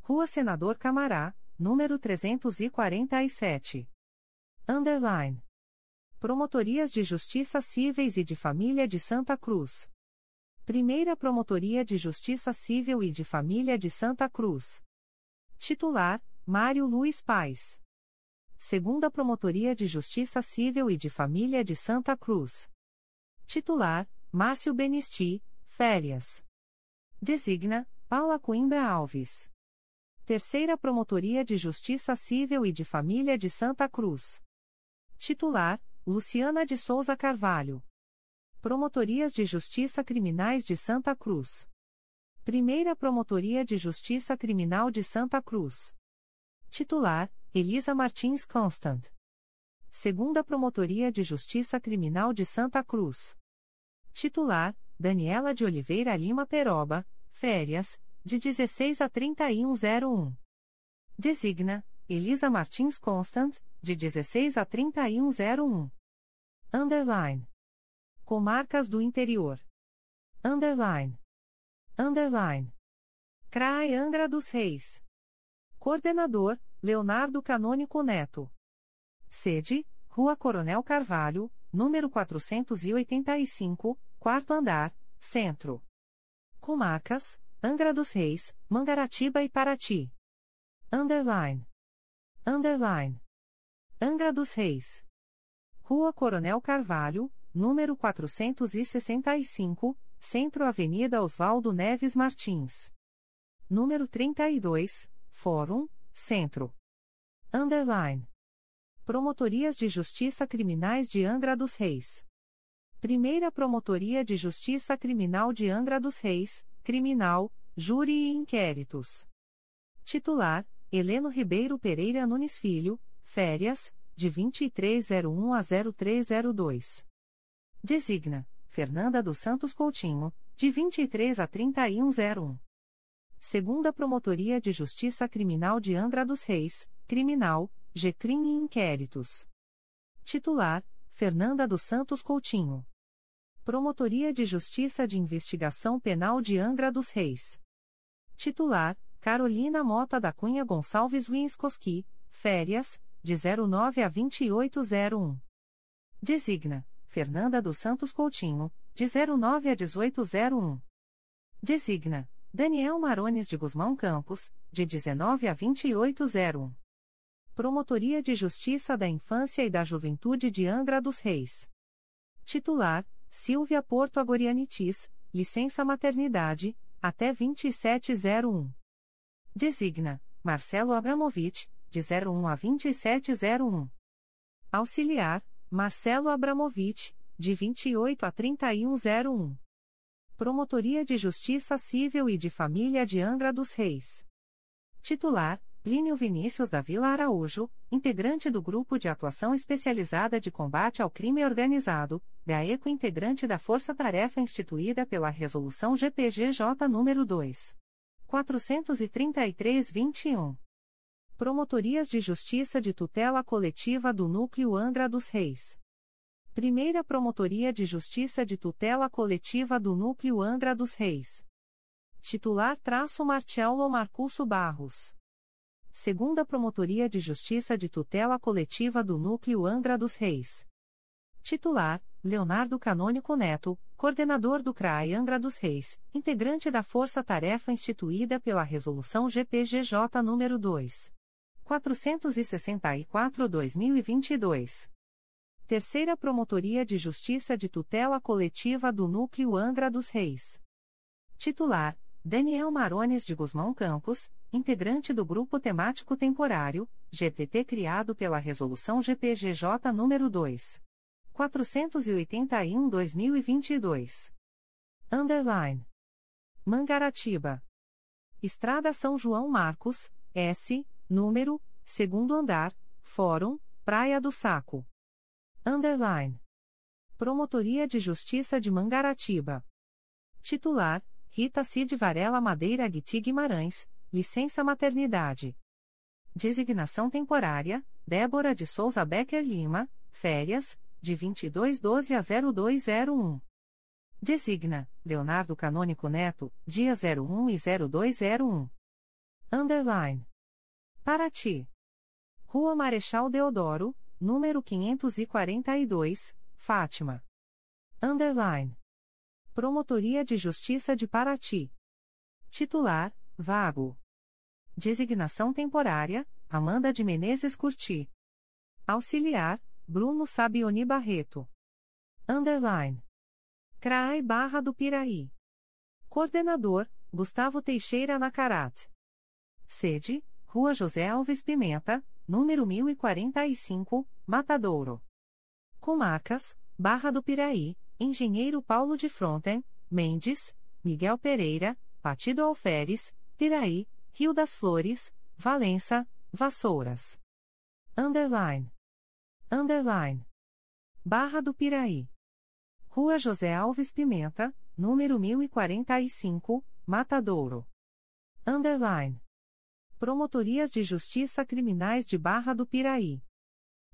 Rua Senador Camará, número 347. Underline. Promotorias de Justiça Cíveis e de Família de Santa Cruz. Primeira Promotoria de Justiça Civil e de Família de Santa Cruz. Titular: Mário Luiz Pais. Segunda Promotoria de Justiça Civil e de Família de Santa Cruz. Titular: Márcio Benisti, Férias. Designa: Paula Coimbra Alves. Terceira Promotoria de Justiça Civil e de Família de Santa Cruz. Titular: Luciana de Souza Carvalho. Promotorias de Justiça Criminais de Santa Cruz. Primeira Promotoria de Justiça Criminal de Santa Cruz. Titular: Elisa Martins Constant. Segunda Promotoria de Justiça Criminal de Santa Cruz. Titular: Daniela de Oliveira Lima Peroba, férias, de 16 a 3101. Designa: Elisa Martins Constant, de 16 a 3101. Underline. Comarcas do Interior. Underline. Underline. CRAE Angra dos Reis. Coordenador, Leonardo Canônico Neto. Sede, Rua Coronel Carvalho, número 485, quarto andar, centro. Comarcas, Angra dos Reis, Mangaratiba e Paraty. Underline. Underline. Angra dos Reis. Rua Coronel Carvalho, número 465, Centro Avenida Oswaldo Neves Martins. Número 32, Fórum, Centro. Underline. Promotorias de Justiça Criminais de Angra dos Reis. Primeira Promotoria de Justiça Criminal de Angra dos Reis, Criminal, Júri e Inquéritos. Titular: Heleno Ribeiro Pereira Nunes Filho, Férias, de 2301 a 0302. Designa: Fernanda dos Santos Coutinho, de 23 a 3101. Segunda Promotoria de Justiça Criminal de Angra dos Reis, Criminal, GCRIM e Inquéritos. Titular: Fernanda dos Santos Coutinho. Promotoria de Justiça de Investigação Penal de Angra dos Reis. Titular: Carolina Mota da Cunha Gonçalves Winskoski, Férias, de 09 a 2801. Designa: Fernanda dos Santos Coutinho, de 09 a 1801. Designa: Daniel Marones de Guzmão Campos, de 19 a 2801. Promotoria de Justiça da Infância e da Juventude de Angra dos Reis. Titular: Silvia Porto Agorianitis, licença maternidade, até 2701. Designa: Marcelo Abramovich, de 01 a 2701. Auxiliar: Marcelo Abramovich, de 28 a 3101. Promotoria de Justiça Civil e de Família de Angra dos Reis. Titular: Plínio Vinícius da Vila Araújo, integrante do Grupo de Atuação Especializada de Combate ao Crime Organizado, GAECO integrante da Força Tarefa instituída pela Resolução GPGJ nº 2. 433-21. Promotorias de Justiça de Tutela Coletiva do Núcleo Angra dos Reis. Primeira Promotoria de Justiça de Tutela Coletiva do Núcleo Angra dos Reis. Titular traço Marcelo Marcusso Barros. Segunda Promotoria de Justiça de Tutela Coletiva do Núcleo Angra dos Reis. Titular, Leonardo Canônico Neto, coordenador do CRAI Angra dos Reis, integrante da Força Tarefa instituída pela Resolução GPGJ nº 2. 464-2022. Terceira Promotoria de Justiça de Tutela Coletiva do Núcleo Angra dos Reis. Titular, Daniel Marones de Guzmão Campos, integrante do Grupo Temático Temporário, GTT criado pela Resolução GPGJ nº 2. 481-2022. Underline. Mangaratiba. Estrada São João Marcos, S, número, segundo andar, Fórum, Praia do Saco. Underline. Promotoria de Justiça de Mangaratiba. Titular, Rita Cid Varela Madeira Guiti Guimarães, licença maternidade. Designação temporária, Débora de Souza Becker Lima, férias, de 2212 a 0201. Designa, Leonardo Canônico Neto, dia 01 e 0201. Underline. Paraty. Rua Marechal Deodoro, número 542, Fátima. Underline. Promotoria de Justiça de Paraty. Titular, vago. Designação temporária, Amanda de Menezes Curti. Auxiliar, Bruno Sabioni Barreto. Underline. CRAI Barra do Piraí. Coordenador, Gustavo Teixeira Nacarat. Sede, Rua José Alves Pimenta, número 1045, Matadouro. Comarcas, Barra do Piraí, Engenheiro Paulo de Fronten, Mendes, Miguel Pereira, Partido Alferes, Piraí, Rio das Flores, Valença, Vassouras. Underline. Underline. Barra do Piraí. Rua José Alves Pimenta, número 1045, Matadouro. Underline. Promotorias de Justiça Criminais de Barra do Piraí.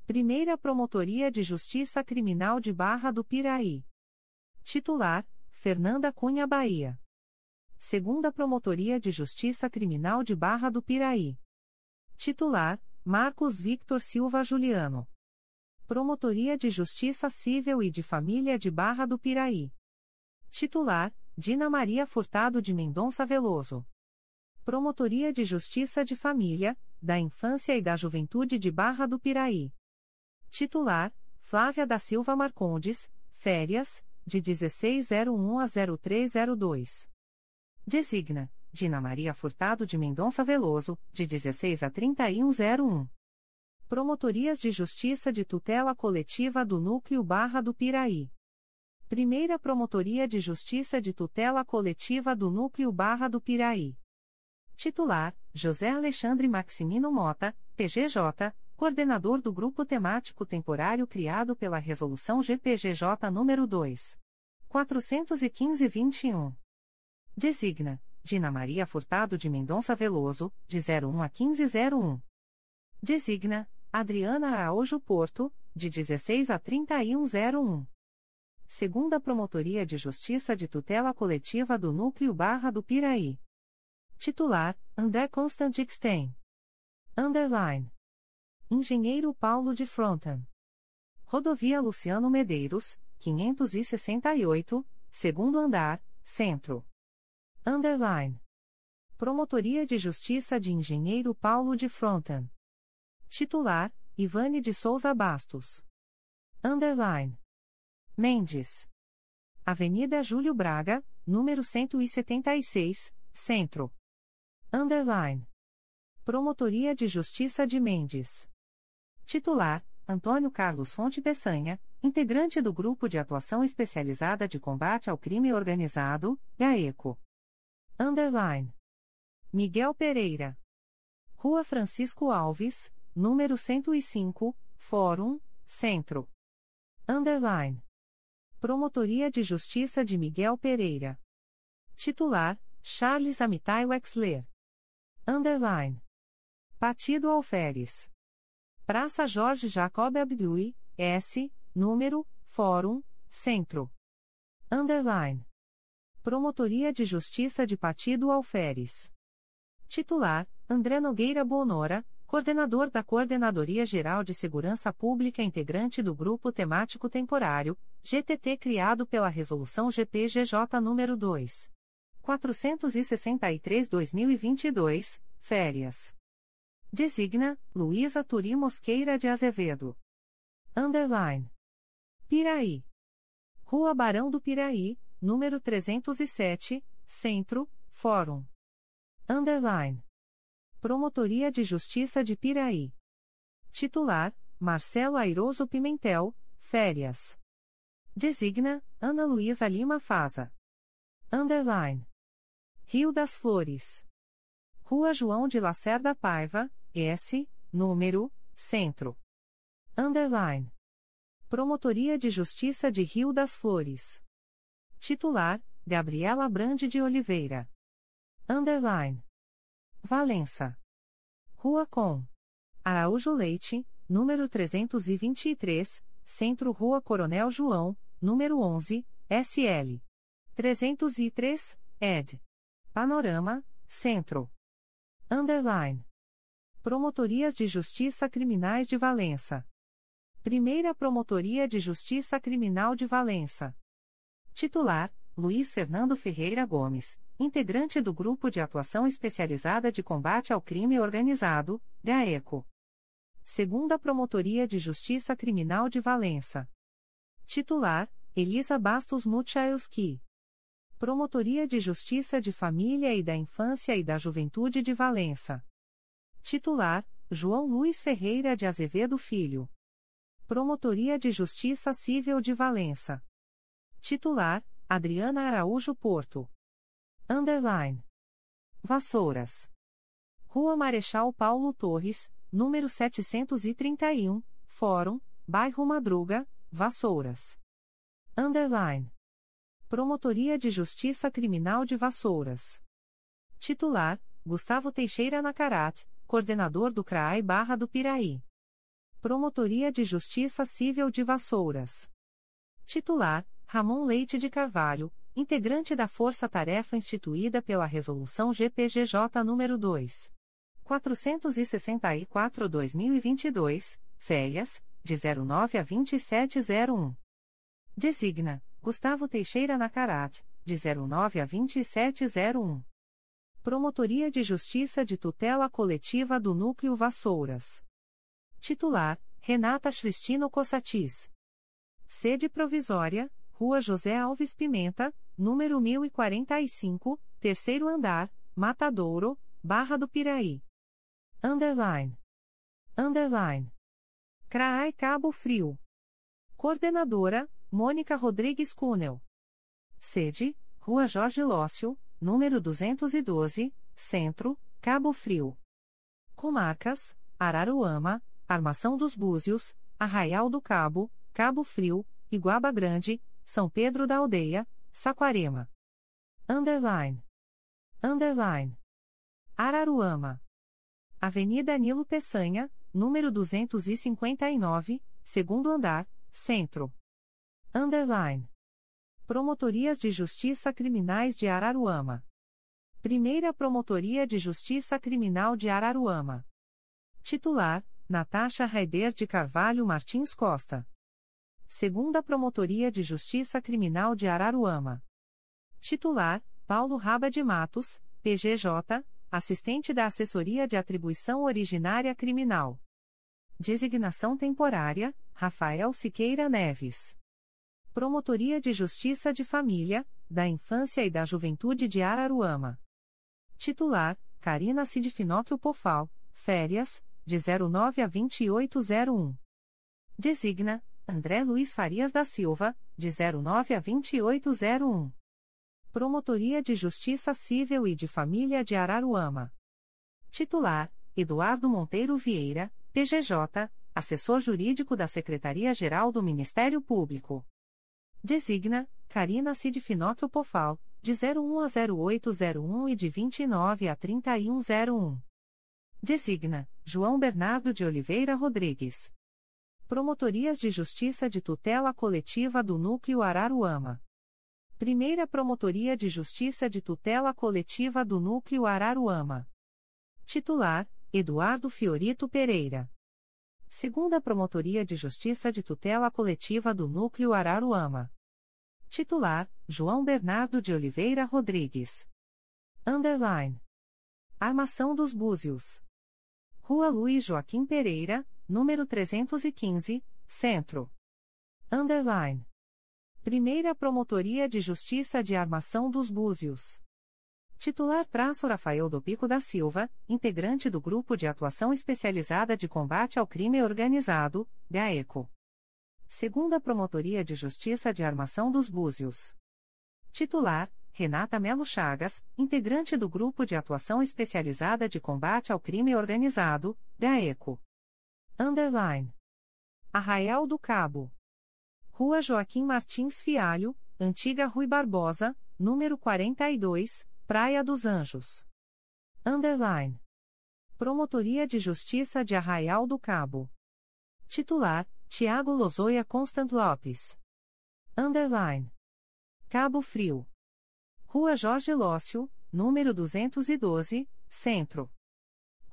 Primeira Promotoria de Justiça Criminal de Barra do Piraí. Titular: Fernanda Cunha Bahia. Segunda Promotoria de Justiça Criminal de Barra do Piraí. Titular: Marcos Victor Silva Juliano. Promotoria de Justiça Civil e de Família de Barra do Piraí. Titular: Dina Maria Furtado de Mendonça Veloso. Promotoria de Justiça de Família, da Infância e da Juventude de Barra do Piraí. Titular: Flávia da Silva Marcondes, férias, de 1601 a 0302. Designa: Dina Maria Furtado de Mendonça Veloso, de 16 a 3101. Promotorias de Justiça de Tutela Coletiva do Núcleo Barra do Piraí. Primeira Promotoria de Justiça de Tutela Coletiva do Núcleo Barra do Piraí. Titular: José Alexandre Maximino Mota, PGJ, coordenador do Grupo Temático Temporário criado pela Resolução GPGJ nº 2. 415-21. Designa: Dina Maria Furtado de Mendonça Veloso, de 01 a 1501. Designa: Adriana Araújo Porto, de 16 a 3101. Segunda Promotoria de Justiça de Tutela Coletiva do Núcleo Barra do Piraí. Titular: André Constantixten. Underline. Engenheiro Paulo de Fronten. Rodovia Luciano Medeiros, 568, segundo andar, centro. Underline. Promotoria de Justiça de Engenheiro Paulo de Fronten. Titular: Ivane de Souza Bastos. Underline. Mendes. Avenida Júlio Braga, número 176, Centro. Underline. Promotoria de Justiça de Mendes. Titular: Antônio Carlos Fonte Peçanha, integrante do Grupo de Atuação Especializada de Combate ao Crime Organizado, GAECO. Underline. Miguel Pereira. Rua Francisco Alves, número 105, Fórum, Centro. Underline. Promotoria de Justiça de Miguel Pereira. Titular: Charles Amitai Wexler. Underline. Partido Alferes. Praça Jorge Jacob Abdui, S, número, Fórum, Centro. Underline. Promotoria de Justiça de Partido Alferes. Titular: André Nogueira Bonora, Coordenador da Coordenadoria Geral de Segurança Pública integrante do Grupo Temático Temporário, GTT criado pela Resolução GPGJ nº 2. 463-2022, férias. Designa, Luísa Turi Mosqueira de Azevedo. Underline. Piraí. Rua Barão do Piraí, número 307, Centro, Fórum. Underline. Promotoria de Justiça de Piraí. Titular: Marcelo Airoso Pimentel, férias. Designa: Ana Luísa Lima Faza. Underline. Rio das Flores. Rua João de Lacerda Paiva, S, número, Centro. Underline. Promotoria de Justiça de Rio das Flores. Titular: Gabriela Brande de Oliveira. Underline. Valença. Rua Com. Araújo Leite, número 323, Centro Rua Coronel João, número 11, SL. 303, ed. Panorama, Centro. Underline. Promotorias de Justiça Criminais de Valença. Primeira Promotoria de Justiça Criminal de Valença. Titular: Luiz Fernando Ferreira Gomes, integrante do Grupo de Atuação Especializada de Combate ao Crime Organizado, GAECO. Segunda Promotoria de Justiça Criminal de Valença. Titular: Elisa Bastos Muchaelski. Promotoria de Justiça de Família e da Infância e da Juventude de Valença. Titular: João Luiz Ferreira de Azevedo Filho. Promotoria de Justiça Civil de Valença. Titular: Adriana Araújo Porto. Underline. Vassouras. Rua Marechal Paulo Torres, número 731, Fórum, Bairro Madruga, Vassouras. Underline. Promotoria de Justiça Criminal de Vassouras. Titular: Gustavo Teixeira Nacarat, coordenador do CRAI Barra do Piraí. Promotoria de Justiça Civil de Vassouras. Titular: Ramon Leite de Carvalho, integrante da Força Tarefa instituída pela Resolução GPGJ nº 2. 464-2022, férias, de 09 a 2701. Designa, Gustavo Teixeira Nacarat, de 09 a 2701. Promotoria de Justiça de Tutela Coletiva do Núcleo Vassouras. Titular, Renata Cristino Cossatis. Sede provisória, Rua José Alves Pimenta, número 1045, terceiro andar, Matadouro, Barra do Piraí. Underline. Underline. CRAI Cabo Frio. Coordenadora, Mônica Rodrigues Cunel. Sede, Rua Jorge Lócio, número 212, Centro, Cabo Frio. Comarcas, Araruama, Armação dos Búzios, Arraial do Cabo, Cabo Frio, Iguaba Grande, são Pedro da Aldeia, Saquarema. Underline. Underline. Araruama. Avenida Nilo Peçanha, número 259, segundo andar, Centro. Underline. Promotorias de Justiça Criminais de Araruama. Primeira Promotoria de Justiça Criminal de Araruama. Titular: Natasha Raider de Carvalho Martins Costa. Segunda Promotoria de Justiça Criminal de Araruama. Titular: Paulo Raba de Matos, PGJ, assistente da Assessoria de Atribuição Originária Criminal. Designação temporária: Rafael Siqueira Neves. Promotoria de Justiça de Família, da Infância e da Juventude de Araruama. Titular: Carina Sidfinóquio Pofal, férias, de 09 a 2801. Designa: André Luiz Farias da Silva, de 09 a 2801. Promotoria de Justiça Civil e de Família de Araruama. Titular: Eduardo Monteiro Vieira, PGJ, assessor jurídico da Secretaria-Geral do Ministério Público. Designa: Carina Cid Finóquio Pofal, de 01 a 0801 e de 29 a 3101. Designa: João Bernardo de Oliveira Rodrigues. Promotorias de Justiça de Tutela Coletiva do Núcleo Araruama. Primeira Promotoria de Justiça de Tutela Coletiva do Núcleo Araruama. Titular: Eduardo Fiorito Pereira. Segunda Promotoria de Justiça de Tutela Coletiva do Núcleo Araruama. Titular: João Bernardo de Oliveira Rodrigues. Underline. Armação dos Búzios. Rua Luiz Joaquim Pereira, número 315, Centro. Underline. Primeira Promotoria de Justiça de Armação dos Búzios. Titular traço Rafael do Pico da Silva, integrante do Grupo de Atuação Especializada de Combate ao Crime Organizado, GAECO. Segunda Promotoria de Justiça de Armação dos Búzios. Titular, Renata Melo Chagas, integrante do Grupo de Atuação Especializada de Combate ao Crime Organizado, GAECO. Underline. Arraial do Cabo. Rua Joaquim Martins Fialho, Antiga Rui Barbosa, número 42, Praia dos Anjos. Underline. Promotoria de Justiça de Arraial do Cabo. Titular: Tiago Lozoia Constant Lopes. Underline. Cabo Frio. Rua Jorge Lócio, número 212, Centro.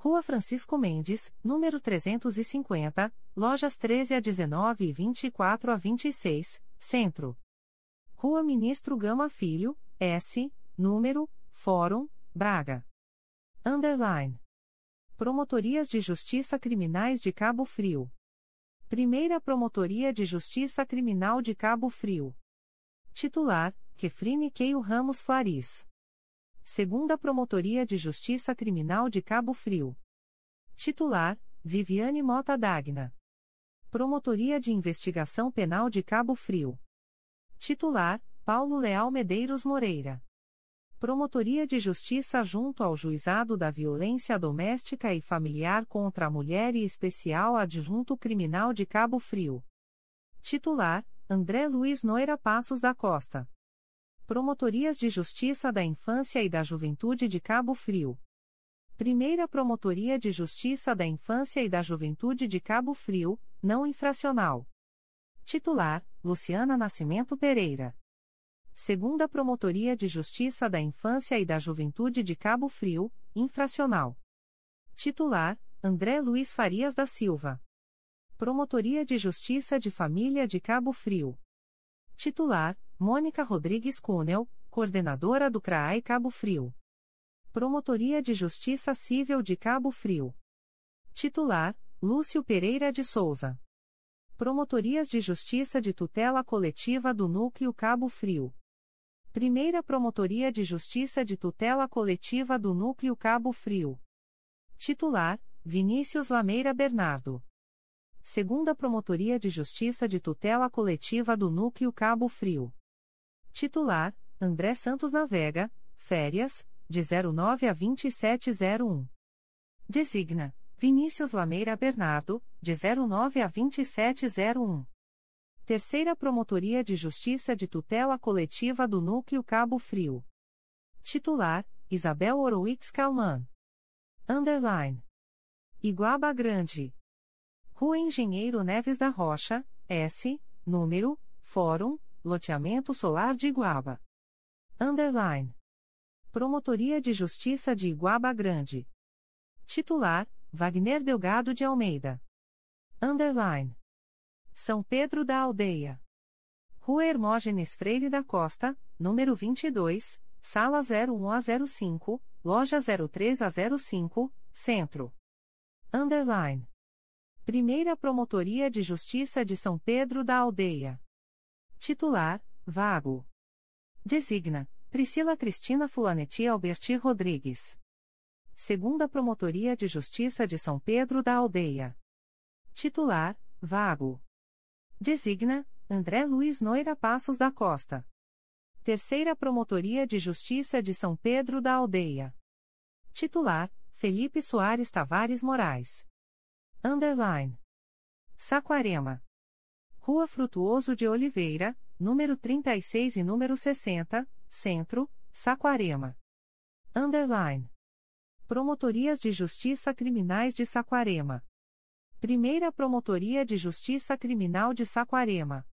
Rua Francisco Mendes, número 350, lojas 13 a 19 e 24 a 26, Centro. Rua Ministro Gama Filho, S, número, Fórum, Braga. Underline. Promotorias de Justiça Criminais de Cabo Frio. Primeira Promotoria de Justiça Criminal de Cabo Frio. Titular, Kefrine Keio Ramos Faris. Segunda Promotoria de Justiça Criminal de Cabo Frio. Titular: Viviane Mota Dagna. Promotoria de Investigação Penal de Cabo Frio. Titular: Paulo Leal Medeiros Moreira. Promotoria de Justiça junto ao Juizado da Violência Doméstica e Familiar contra a Mulher e Especial Adjunto Criminal de Cabo Frio. Titular: André Luiz Noira Passos da Costa. Promotorias de Justiça da Infância e da Juventude de Cabo Frio. Primeira Promotoria de Justiça da Infância e da Juventude de Cabo Frio, não infracional. Titular: Luciana Nascimento Pereira. Segunda Promotoria de Justiça da Infância e da Juventude de Cabo Frio, infracional. Titular: André Luiz Farias da Silva. Promotoria de Justiça de Família de Cabo Frio. Titular: Mônica Rodrigues Cunel, coordenadora do CRAI Cabo Frio. Promotoria de Justiça Civil de Cabo Frio. Titular: Lúcio Pereira de Souza. Promotorias de Justiça de Tutela Coletiva do Núcleo Cabo Frio. Primeira Promotoria de Justiça de Tutela Coletiva do Núcleo Cabo Frio. Titular: Vinícius Lameira Bernardo. Segunda Promotoria de Justiça de Tutela Coletiva do Núcleo Cabo Frio. Titular: André Santos Navega, férias, de 09 a 2701. Designa: Vinícius Lameira Bernardo, de 09 a 2701. Terceira Promotoria de Justiça de Tutela Coletiva do Núcleo Cabo Frio. Titular: Isabel Orowix Kalman. Underline. Iguaba Grande. Rua Engenheiro Neves da Rocha, S, número, Fórum, Loteamento Solar de Iguaba. Underline. Promotoria de Justiça de Iguaba Grande. Titular: Wagner Delgado de Almeida. Underline. São Pedro da Aldeia. Rua Hermógenes Freire da Costa, número 22, Sala 01 a 05, Loja 03 a 05, Centro. Underline. Primeira Promotoria de Justiça de São Pedro da Aldeia. Titular: Vago. Designa: Priscila Cristina Fulanetti Alberti Rodrigues. Segunda Promotoria de Justiça de São Pedro da Aldeia. Titular: Vago. Designa: André Luiz Noira Passos da Costa. Terceira Promotoria de Justiça de São Pedro da Aldeia. Titular: Felipe Soares Tavares Moraes. Underline. Saquarema. Rua Frutuoso de Oliveira, número 36 e número 60, Centro, Saquarema. Underline. Promotorias de Justiça Criminais de Saquarema. Primeira Promotoria de Justiça Criminal de Saquarema.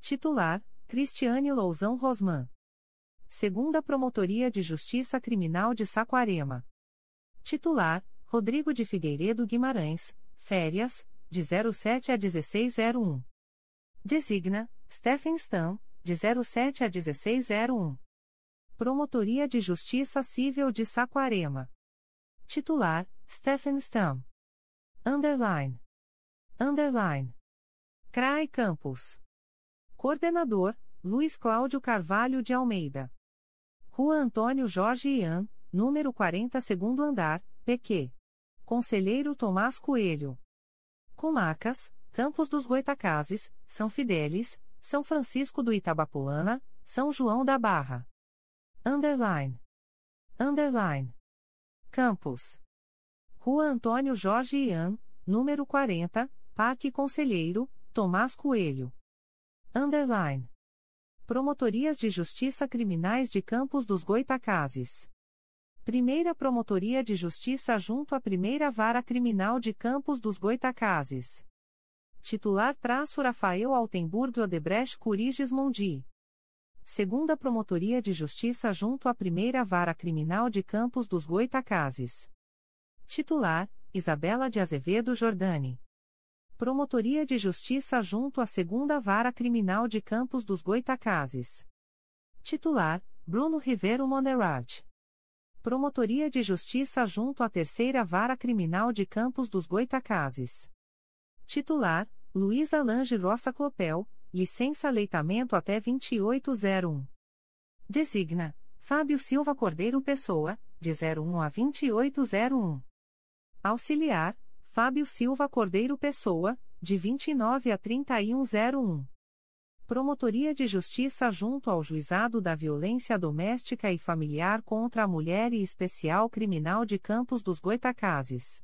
Titular: Cristiane Lousão Rosman. Segunda Promotoria de Justiça Criminal de Saquarema. Titular: Rodrigo de Figueiredo Guimarães, férias, de 07 a 1601. Designa: Stephen Stam, de 07 a 1601. Promotoria de Justiça Civil de Saquarema. Titular: Stephen Stam. Underline. Underline. CRAE Campus. Coordenador: Luiz Cláudio Carvalho de Almeida. Rua Antônio Jorge Ian, número 40 segundo andar, PQ. Conselheiro Tomás Coelho. Comarcas, Campos dos Goitacazes, São Fidélis, São Francisco do Itabapoana, São João da Barra. Underline. Underline. Campos. Rua Antônio Jorge Ian, número 40, Parque Conselheiro, Tomás Coelho. Underline. Promotorias de Justiça Criminais de Campos dos Goitacazes. Primeira Promotoria de Justiça junto à Primeira Vara Criminal de Campos dos Goitacazes. Titular traço Rafael Altenburg Odebrecht Curiges Mondi. Segunda Promotoria de Justiça junto à Primeira Vara Criminal de Campos dos Goitacazes. Titular, Isabela de Azevedo Jordani. Promotoria de Justiça junto à Segunda Vara Criminal de Campos dos Goitacazes. Titular, Bruno Rivero Monerad. Promotoria de Justiça junto à Terceira Vara Criminal de Campos dos Goitacazes. Titular, Luísa Lange Roça Clopel, licença leitamento até 2801. Designa, Fábio Silva Cordeiro Pessoa, de 01 a 2801. Auxiliar, Fábio Silva Cordeiro Pessoa, de 29 a 3101. Promotoria de Justiça junto ao Juizado da Violência Doméstica e Familiar contra a Mulher e Especial Criminal de Campos dos Goitacazes.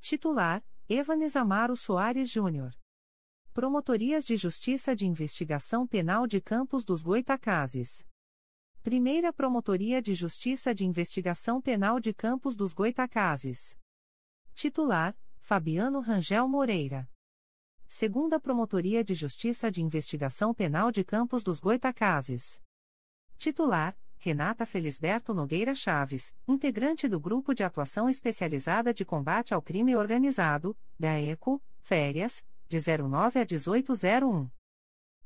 Titular: Evanes Amaro Soares Júnior. Promotorias de Justiça de Investigação Penal de Campos dos Goitacazes. Primeira Promotoria de Justiça de Investigação Penal de Campos dos Goitacazes. Titular: Fabiano Rangel Moreira. Segunda Promotoria de Justiça de Investigação Penal de Campos dos Goitacazes. Titular: Renata Felisberto Nogueira Chaves, integrante do Grupo de Atuação Especializada de Combate ao Crime Organizado, GAECO, Férias, de 09 a 1801.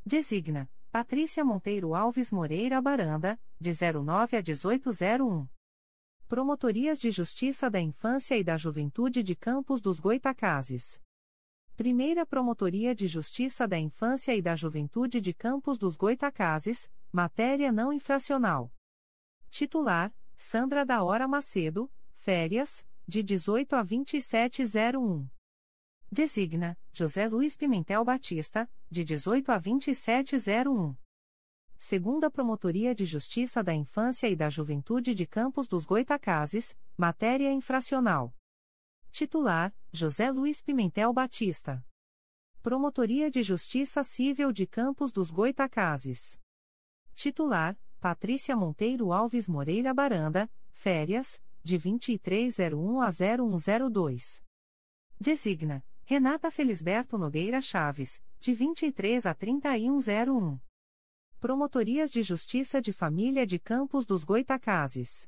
Designa: Patrícia Monteiro Alves Moreira Baranda, de 09 a 1801. Promotorias de Justiça da Infância e da Juventude de Campos dos Goitacazes. Primeira Promotoria de Justiça da Infância e da Juventude de Campos dos Goitacazes, matéria não infracional. Titular: Sandra da Hora Macedo, férias, de 18 a 2701. Designa: José Luiz Pimentel Batista, de 18 a 2701. Segunda Promotoria de Justiça da Infância e da Juventude de Campos dos Goitacazes, matéria infracional. Titular: José Luiz Pimentel Batista. Promotoria de Justiça Civil de Campos dos Goitacazes. Titular: Patrícia Monteiro Alves Moreira Baranda, férias, de 2301 a 0102. Designa: Renata Felisberto Nogueira Chaves, de 23 a 3101. Promotorias de Justiça de Família de Campos dos Goitacazes.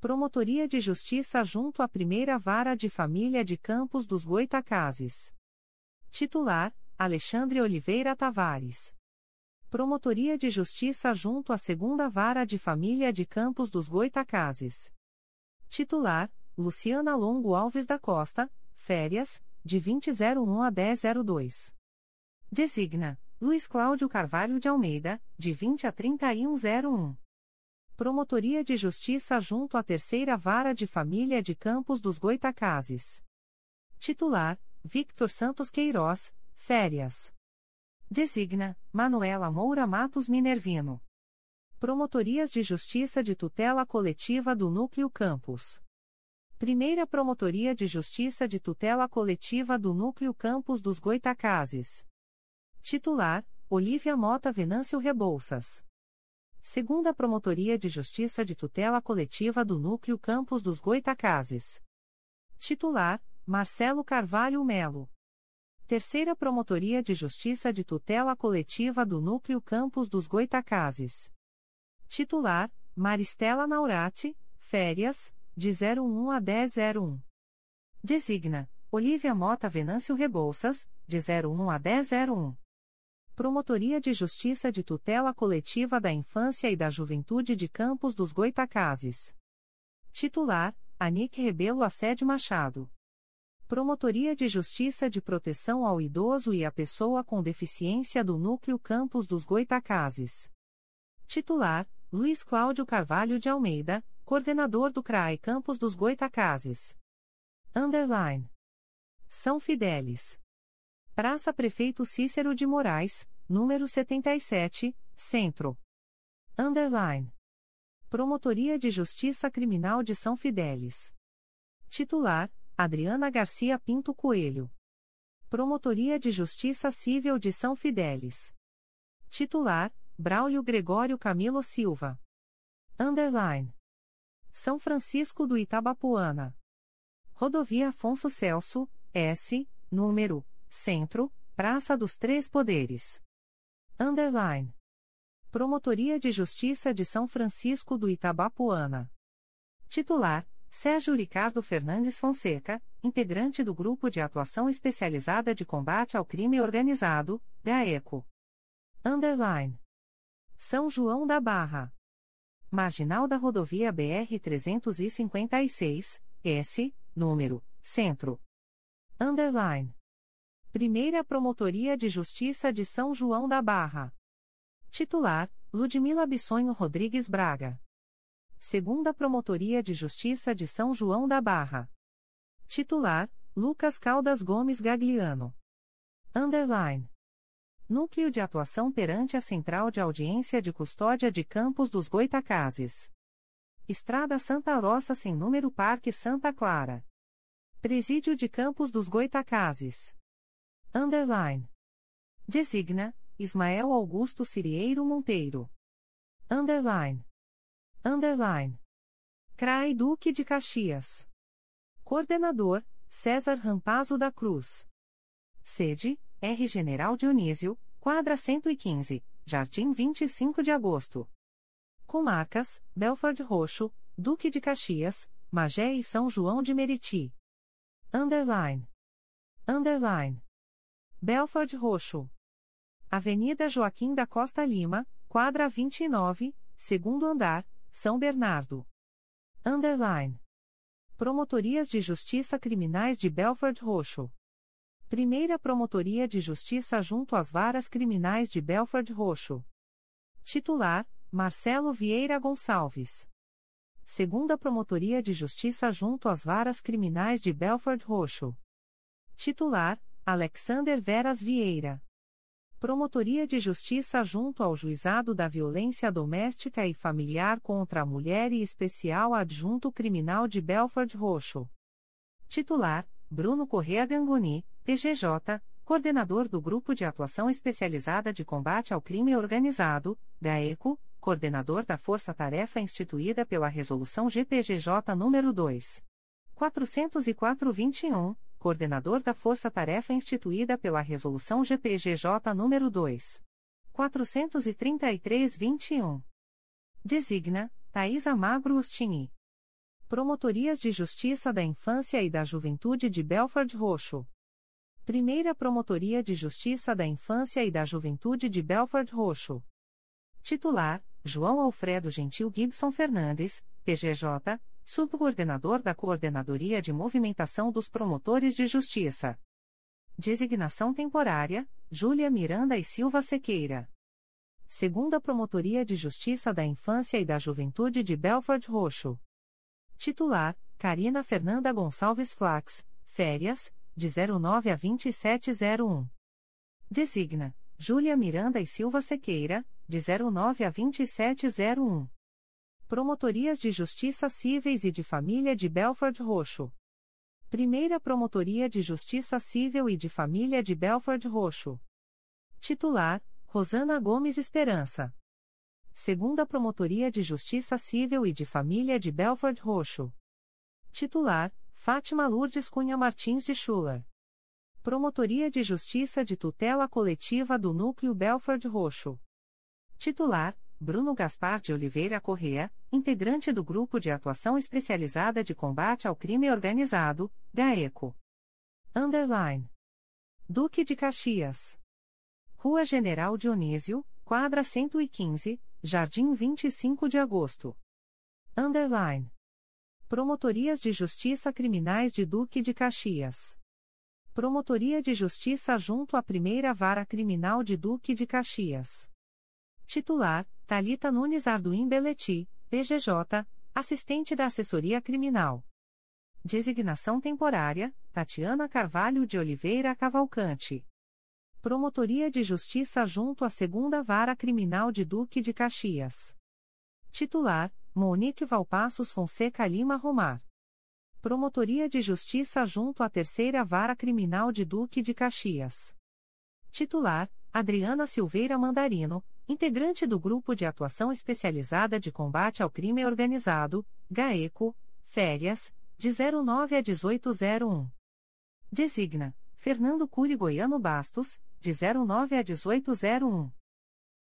Promotoria de Justiça junto à Primeira Vara de Família de Campos dos Goitacazes. Titular: Alexandre Oliveira Tavares. Promotoria de Justiça junto à Segunda Vara de Família de Campos dos Goitacazes. Titular: Luciana Longo Alves da Costa, férias, de 2001 a 1002. Designa: Luiz Cláudio Carvalho de Almeida, de 20 a 3101. Promotoria de Justiça junto à Terceira Vara de Família de Campos dos Goitacazes. Titular: Victor Santos Queiroz, férias. Designa: Manuela Moura Matos Minervino. Promotorias de Justiça de Tutela Coletiva do Núcleo Campos. Primeira Promotoria de Justiça de Tutela Coletiva do Núcleo Campos dos Goitacazes. Titular: Olívia Mota Venâncio Rebouças. Segunda Promotoria de Justiça de Tutela Coletiva do Núcleo Campos dos Goitacazes. Titular: Marcelo Carvalho Melo. Terceira Promotoria de Justiça de Tutela Coletiva do Núcleo Campos dos Goitacazes. Titular: Maristela Naurati, férias, de 01 a 1001. Designa: Olívia Mota Venâncio Rebouças, de 01 a 1001. Promotoria de Justiça de Tutela Coletiva da Infância e da Juventude de Campos dos Goitacazes. Titular: Anique Rebelo Assede Machado. Promotoria de Justiça de Proteção ao Idoso e à Pessoa com Deficiência do Núcleo Campos dos Goitacazes. Titular: Luiz Cláudio Carvalho de Almeida, coordenador do CRAE Campos dos Goitacazes. Underline. São Fidélis. Praça Prefeito Cícero de Moraes, número 77, Centro. Underline. Promotoria de Justiça Criminal de São Fidélis. Titular: Adriana Garcia Pinto Coelho. Promotoria de Justiça Civil de São Fidélis. Titular: Braulio Gregório Camilo Silva. Underline. São Francisco do Itabapuana. Rodovia Afonso Celso, S, número, Centro, Praça dos Três Poderes. Underline. Promotoria de Justiça de São Francisco do Itabapuana. Titular: Sérgio Ricardo Fernandes Fonseca, integrante do Grupo de Atuação Especializada de Combate ao Crime Organizado, GAECO. Underline. São João da Barra. Marginal da Rodovia BR-356, S, número, Centro. Underline. Primeira Promotoria de Justiça de São João da Barra. Titular: Ludmila Bissonho Rodrigues Braga. Segunda Promotoria de Justiça de São João da Barra. Titular: Lucas Caldas Gomes Gagliano. Underline. Núcleo de Atuação perante a Central de Audiência de Custódia de Campos dos Goitacazes. Estrada Santa Rosa sem número Parque Santa Clara. Presídio de Campos dos Goitacazes. Underline. Designa, Ismael Augusto Cirieiro Monteiro. Underline. Underline. CRAI Duque de Caxias. Coordenador, César Rampazo da Cruz. Sede, R. General Dionísio, quadra 115, Jardim 25 de agosto. Comarcas, Belford Roxo, Duque de Caxias, Magé e São João de Meriti. Underline. Underline. Belford Roxo. Avenida Joaquim da Costa Lima, quadra 29, segundo andar, São Bernardo. Underline. Promotorias de Justiça Criminais de Belford Roxo. Primeira Promotoria de Justiça junto às Varas Criminais de Belford Roxo. Titular: Marcelo Vieira Gonçalves. Segunda Promotoria de Justiça junto às Varas Criminais de Belford Roxo. Titular: Alexander Veras Vieira. Promotoria de Justiça junto ao Juizado da Violência Doméstica e Familiar contra a Mulher e Especial Adjunto Criminal de Belford Roxo. Titular: Bruno Correa Gangoni, PGJ, coordenador do Grupo de Atuação Especializada de Combate ao Crime Organizado, GAECO, coordenador da Força Tarefa instituída pela Resolução GPGJ nº 2. 404-21, coordenador da Força Tarefa instituída pela Resolução GPGJ nº 2. 433-21. Designa, Thaisa Magro Ostini. Promotorias de Justiça da Infância e da Juventude de Belford Roxo. Primeira Promotoria de Justiça da Infância e da Juventude de Belford Roxo. Titular: João Alfredo Gentil Gibson Fernandes, PGJ, Subcoordenador da Coordenadoria de Movimentação dos Promotores de Justiça. Designação temporária: Júlia Miranda e Silva Sequeira. Segunda Promotoria de Justiça da Infância e da Juventude de Belford Roxo. Titular: Karina Fernanda Gonçalves Flax, férias, de 09 a 2701. Designa: Júlia Miranda e Silva Sequeira, de 09 a 2701. Promotorias de Justiça Cíveis e de Família de Belford Roxo. Primeira Promotoria de Justiça Civil e de Família de Belford Roxo. Titular: Rosana Gomes Esperança. Segunda Promotoria de Justiça Civil e de Família de Belford Roxo. Titular: Fátima Lourdes Cunha Martins de Schuller. Promotoria de Justiça de Tutela Coletiva do Núcleo Belford Roxo. Titular: Bruno Gaspar de Oliveira Correa, integrante do Grupo de Atuação Especializada de Combate ao Crime Organizado, GAECO. Underline. Duque de Caxias. Rua General Dionísio, quadra 115, Jardim 25 de Agosto. Underline. Promotorias de Justiça Criminais de Duque de Caxias. Promotoria de Justiça junto à Primeira Vara Criminal de Duque de Caxias. Titular: Talita Nunes Arduim Beleti, PGJ, assistente da Assessoria Criminal. Designação temporária: Tatiana Carvalho de Oliveira Cavalcante. Promotoria de Justiça junto à Segunda Vara Criminal de Duque de Caxias. Titular: Monique Valpassos Fonseca Lima Romar. Promotoria de Justiça junto à Terceira Vara Criminal de Duque de Caxias. Titular: Adriana Silveira Mandarino, integrante do Grupo de Atuação Especializada de Combate ao Crime Organizado, GAECO, Férias, de 09 a 1801. Designa: Fernando Cury Goiano Bastos, de 09 a 1801.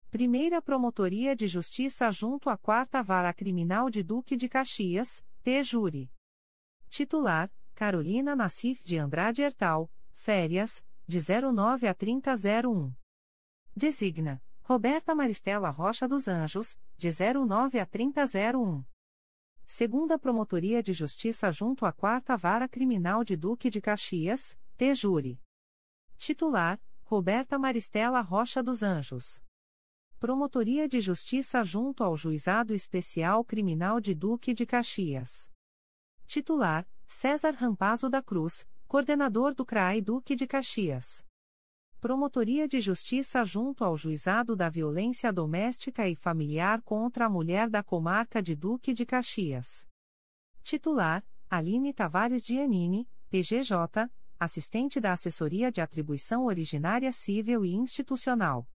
Primeira Promotoria de Justiça junto à Quarta Vara Criminal de Duque de Caxias, T-Júri. Titular: Carolina Nassif de Andrade Hertal, Férias, de 09 a 3001. Designa: Roberta Maristela Rocha dos Anjos, de 09 a 3001. Segunda Promotoria de Justiça junto à Quarta Vara Criminal de Duque de Caxias, T-Júri. Titular: Roberta Maristela Rocha dos Anjos. Promotoria de Justiça junto ao Juizado Especial Criminal de Duque de Caxias. Titular: César Rampazo da Cruz, coordenador do CRAI Duque de Caxias. Promotoria de Justiça junto ao Juizado da Violência Doméstica e Familiar contra a Mulher da Comarca de Duque de Caxias. Titular: Aline Tavares Giannini, PGJ, assistente da Assessoria de Atribuição Originária Civil e Institucional.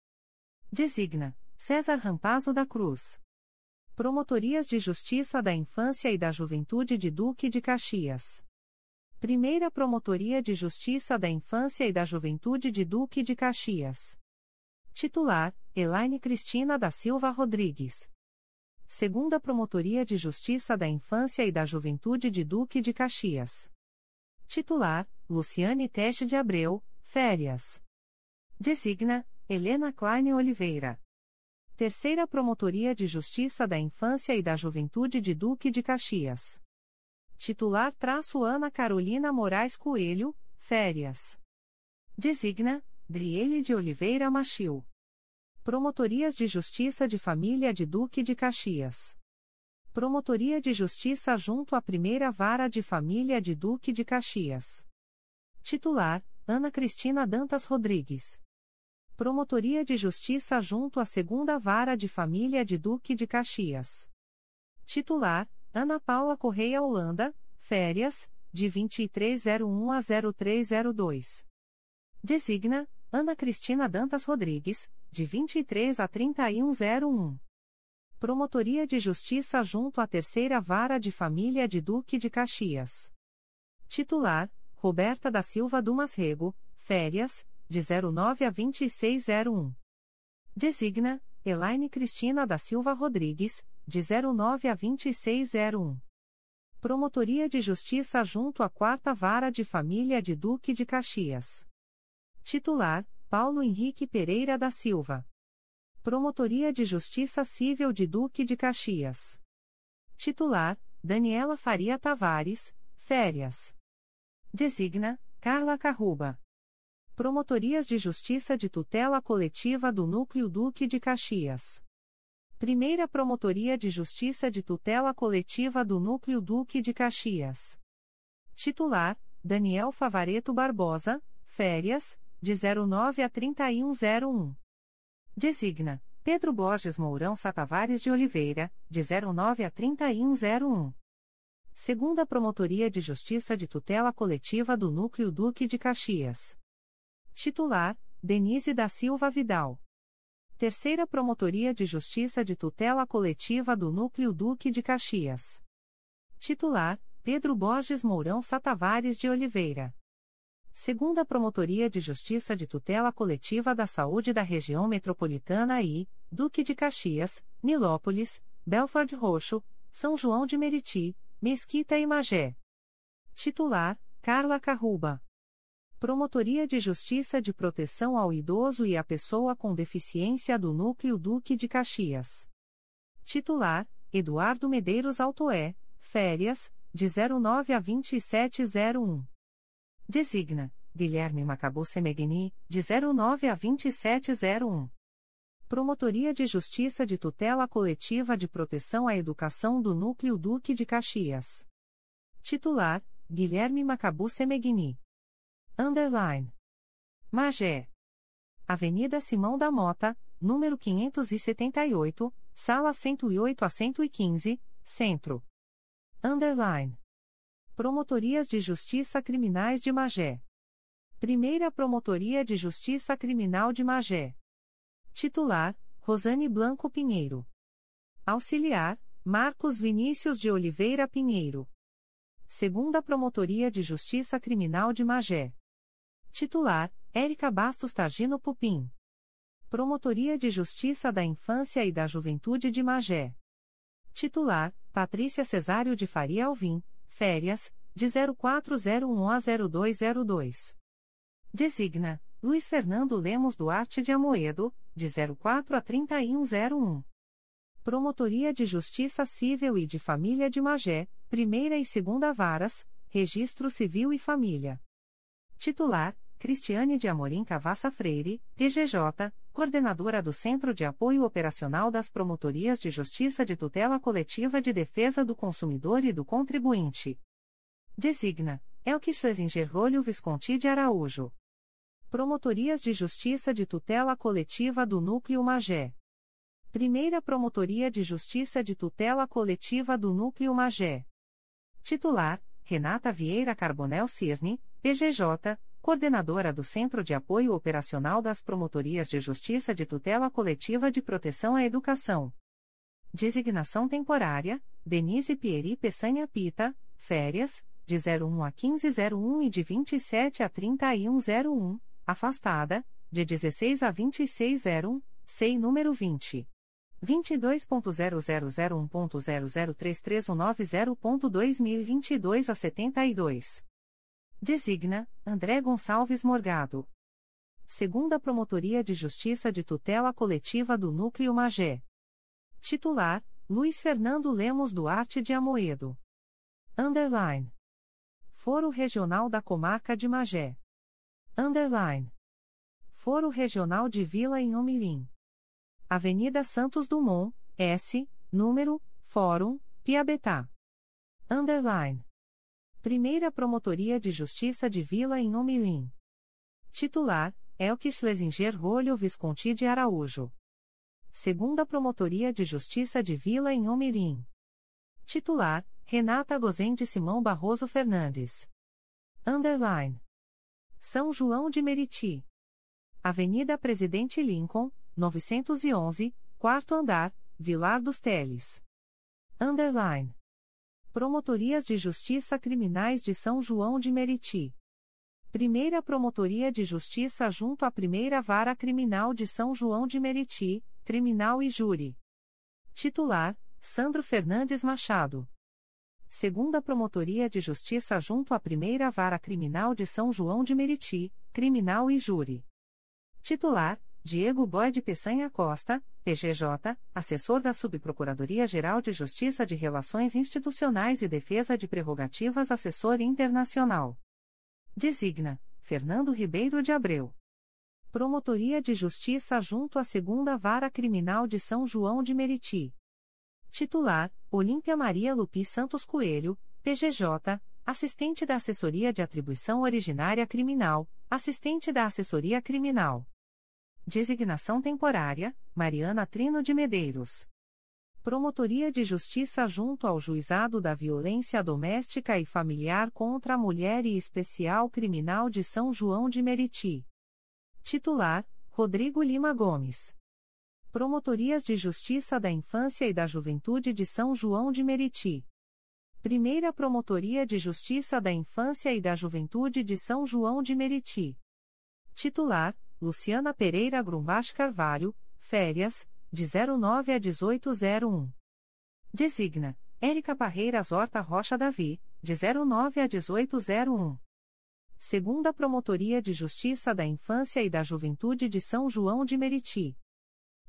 Designa: César Rampazo da Cruz. Promotorias de Justiça da Infância e da Juventude de Duque de Caxias. Primeira Promotoria de Justiça da Infância e da Juventude de Duque de Caxias. Titular: Elaine Cristina da Silva Rodrigues. Segunda Promotoria de Justiça da Infância e da Juventude de Duque de Caxias. Titular: Luciane Teste de Abreu, Férias. Designa: Helena Klein Oliveira. Terceira Promotoria de Justiça da Infância e da Juventude de Duque de Caxias. Titular traço Ana Carolina Moraes Coelho, Férias. Designa, Driele de Oliveira Machil. Promotorias de Justiça de Família de Duque de Caxias. Promotoria de Justiça junto à Primeira Vara de Família de Duque de Caxias. Titular, Ana Cristina Dantas Rodrigues. Promotoria de Justiça junto à Segunda Vara de Família de Duque de Caxias. Titular: Ana Paula Correia Holanda, férias, de 2301 a 0302. Designa: Ana Cristina Dantas Rodrigues, de 23 a 3101. Promotoria de Justiça junto à Terceira Vara de Família de Duque de Caxias. Titular: Roberta da Silva Dumas Rego, férias, de 09 a 2601. Designa, Elaine Cristina da Silva Rodrigues, de 09 a 2601. Promotoria de Justiça junto à Quarta Vara de Família de Duque de Caxias. Titular, Paulo Henrique Pereira da Silva. Promotoria de Justiça Civil de Duque de Caxias. Titular, Daniela Faria Tavares, Férias. Designa, Carla Carruba. Promotorias de Justiça de Tutela Coletiva do Núcleo Duque de Caxias. Primeira Promotoria de Justiça de Tutela Coletiva do Núcleo Duque de Caxias. Titular: Daniel Favareto Barbosa, férias, de 09 a 3101. Designa: Pedro Borges Mourão Satavares de Oliveira, de 09 a 3101. Segunda Promotoria de Justiça de Tutela Coletiva do Núcleo Duque de Caxias. Titular: Denise da Silva Vidal. Terceira Promotoria de Justiça de Tutela Coletiva do Núcleo Duque de Caxias. Titular: Pedro Borges Mourão Satavares de Oliveira. Segunda Promotoria de Justiça de Tutela Coletiva da Saúde da Região Metropolitana I, Duque de Caxias, Nilópolis, Belford Roxo, São João de Meriti, Mesquita e Magé. Titular: Carla Carruba. Promotoria de Justiça de Proteção ao Idoso e à Pessoa com Deficiência do Núcleo Duque de Caxias. Titular: Eduardo Medeiros Altoé, Férias, de 09 a 2701. Designa: Guilherme Macabu Semegni, de 09 a 2701. Promotoria de Justiça de Tutela Coletiva de Proteção à Educação do Núcleo Duque de Caxias. Titular: Guilherme Macabu Semegni. Underline. Magé. Avenida Simão da Mota, número 578, sala 108 a 115, Centro. Underline. Promotorias de Justiça Criminais de Magé. Primeira Promotoria de Justiça Criminal de Magé. Titular: Rosane Blanco Pinheiro. Auxiliar: Marcos Vinícius de Oliveira Pinheiro. Segunda Promotoria de Justiça Criminal de Magé. Titular: Érica Bastos Targino Pupim. Promotoria de Justiça da Infância e da Juventude de Magé. Titular: Patrícia Cesário de Faria Alvim, férias, de 0401 a 0202. Designa: Luiz Fernando Lemos Duarte de Amoedo, de 04 a 3101. Promotoria de Justiça Civil e de Família de Magé, Primeira e Segunda Varas, Registro Civil e Família. Titular: Cristiane de Amorim Cavassa Freire, PGJ, Coordenadora do Centro de Apoio Operacional das Promotorias de Justiça de Tutela Coletiva de Defesa do Consumidor e do Contribuinte. Designa: Elke Schlesinger Rolho Visconti de Araújo. Promotorias de Justiça de Tutela Coletiva do Núcleo Magé. Primeira Promotoria de Justiça de Tutela Coletiva do Núcleo Magé. Titular: Renata Vieira Carbonel Cirne, PGJ, Coordenadora do Centro de Apoio Operacional das Promotorias de Justiça de Tutela Coletiva de Proteção à Educação. Designação temporária: Denise Pieri Peçanha Pita, férias, de 01 a 1501 e de 27 a 3101, afastada, de 16 a 2601, SEI número 20. 22.0001.0033190.2022 a 72. Designa André Gonçalves Morgado. Segunda Promotoria de Justiça de Tutela Coletiva do Núcleo Magé. Titular: Luiz Fernando Lemos Duarte de Amoedo. Underline. Foro Regional da Comarca de Magé. Underline. Foro Regional de Vila Inhomirim. Avenida Santos Dumont, S, número, Fórum, Piabetá. Underline. Primeira Promotoria de Justiça de Vila em Omirim. Titular: Elke Schlesinger Rolho Visconti de Araújo. Segunda Promotoria de Justiça de Vila em Omirim. Titular: Renata Gozende Simão Barroso Fernandes. Underline. São João de Meriti. Avenida Presidente Lincoln, 911, quarto andar, Vilar dos Teles. Underline. Promotorias de Justiça Criminais de São João de Meriti. Primeira Promotoria de Justiça junto à Primeira Vara Criminal de São João de Meriti, Criminal e Júri. Titular: Sandro Fernandes Machado. Segunda Promotoria de Justiça junto à Primeira Vara Criminal de São João de Meriti, Criminal e Júri. Titular: Diego Boyd Peçanha Costa, PGJ, assessor da Subprocuradoria-Geral de Justiça de Relações Institucionais e Defesa de Prerrogativas Assessor Internacional. Designa: Fernando Ribeiro de Abreu. Promotoria de Justiça junto à Segunda Vara Criminal de São João de Meriti. Titular: Olímpia Maria Lupi Santos Coelho, PGJ, assistente da Assessoria de Atribuição Originária Criminal, assistente da Assessoria Criminal. Designação temporária: Mariana Trino de Medeiros. Promotoria de Justiça junto ao Juizado da Violência Doméstica e Familiar contra a Mulher e Especial Criminal de São João de Meriti. Titular: Rodrigo Lima Gomes. Promotorias de Justiça da Infância e da Juventude de São João de Meriti. Primeira Promotoria de Justiça da Infância e da Juventude de São João de Meriti. Titular: Luciana Pereira Grumbach Carvalho, férias, de 09 a 1801. Designa: Érica Parreiras Horta Rocha Davi, de 09 a 1801. Segunda Promotoria de Justiça da Infância e da Juventude de São João de Meriti.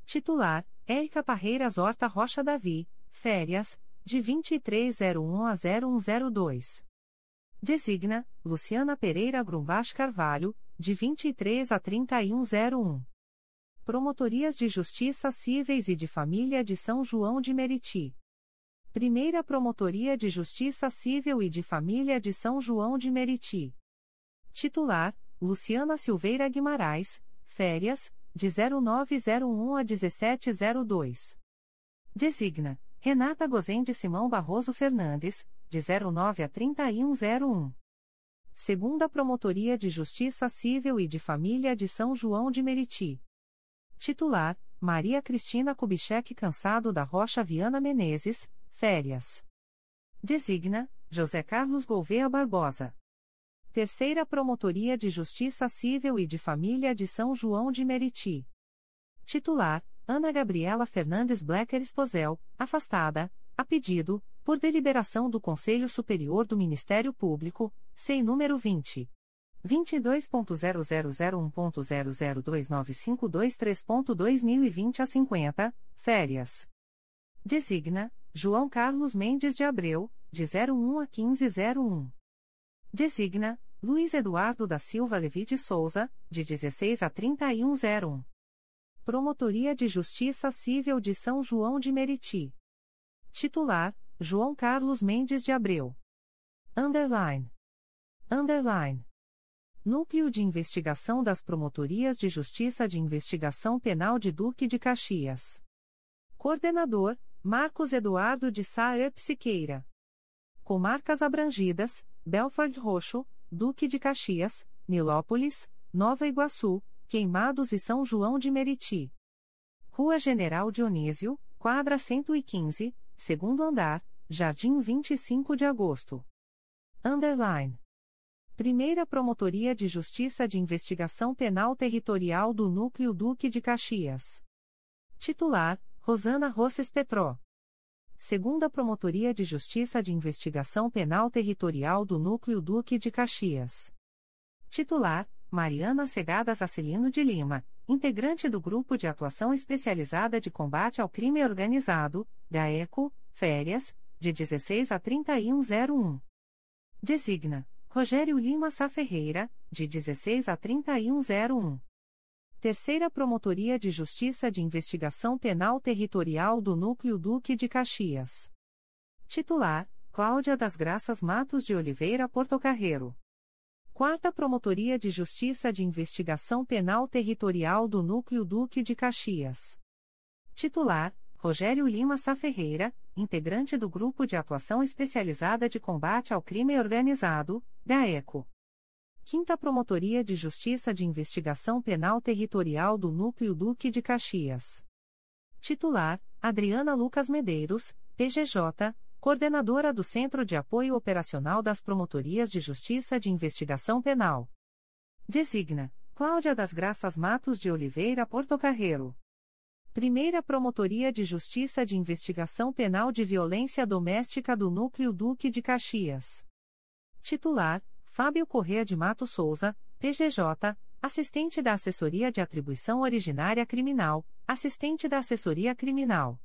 Titular: Érica Parreiras Horta Rocha Davi, férias, de 2301 a 0102. Designa: Luciana Pereira Grumbach Carvalho, de 23 a 3101. Promotorias de Justiça Cíveis e de Família de São João de Meriti. Primeira Promotoria de Justiça Civil e de Família de São João de Meriti. Titular: Luciana Silveira Guimarães, férias, de 0901 a 1702. Designa: Renata Gozende Simão Barroso Fernandes, de 09 a 3101. Segunda Promotoria de Justiça Civil e de Família de São João de Meriti. Titular: Maria Cristina Kubitschek Cansado da Rocha Viana Menezes, férias. Designa: José Carlos Gouveia Barbosa. Terceira Promotoria de Justiça Civil e de Família de São João de Meriti. Titular: Ana Gabriela Fernandes Blecker Esposel, afastada, a pedido, por deliberação do Conselho Superior do Ministério Público, sem número 20. 22.0001.0029523.2020 a 50, férias. Designa, João Carlos Mendes de Abreu, de 01 a 1501. Designa, Luiz Eduardo da Silva Levi de Souza, de 16 a 3101. Promotoria de Justiça Civil de São João de Meriti. Titular: João Carlos Mendes de Abreu. Underline. Underline. Núcleo de Investigação das Promotorias de Justiça de Investigação Penal de Duque de Caxias. Coordenador: Marcos Eduardo de Saer Psiqueira. Comarcas abrangidas: Belford Roxo, Duque de Caxias, Nilópolis, Nova Iguaçu, Queimados e São João de Meriti. Rua General Dionísio, quadra 115, segundo andar, Jardim 25 de agosto. Underline. Primeira Promotoria de Justiça de Investigação Penal Territorial do Núcleo Duque de Caxias. Titular: Rosana Rosses Petró. Segunda Promotoria de Justiça de Investigação Penal Territorial do Núcleo Duque de Caxias. Titular: Mariana Segadas Acilino de Lima, integrante do Grupo de Atuação Especializada de Combate ao Crime Organizado, GAECO, férias, de 16 a 3101. Designa, Rogério Lima Sá Ferreira, de 16 a 3101. Terceira Promotoria de Justiça de Investigação Penal Territorial do Núcleo Duque de Caxias. Titular, Cláudia das Graças Matos de Oliveira Portocarreiro. Quarta Promotoria de Justiça de Investigação Penal Territorial do Núcleo Duque de Caxias. Titular: Rogério Lima Sá Ferreira, integrante do Grupo de Atuação Especializada de Combate ao Crime Organizado, GAECO. Quinta Promotoria de Justiça de Investigação Penal Territorial do Núcleo Duque de Caxias. Titular: Adriana Lucas Medeiros, PGJ, coordenadora do Centro de Apoio Operacional das Promotorias de Justiça de Investigação Penal. Designa Cláudia das Graças Matos de Oliveira Portocarreiro. Primeira Promotoria de Justiça de Investigação Penal de Violência Doméstica do Núcleo Duque de Caxias. Titular: Fábio Correa de Mato Souza, PGJ, assistente da Assessoria de Atribuição Originária Criminal, assistente da Assessoria Criminal.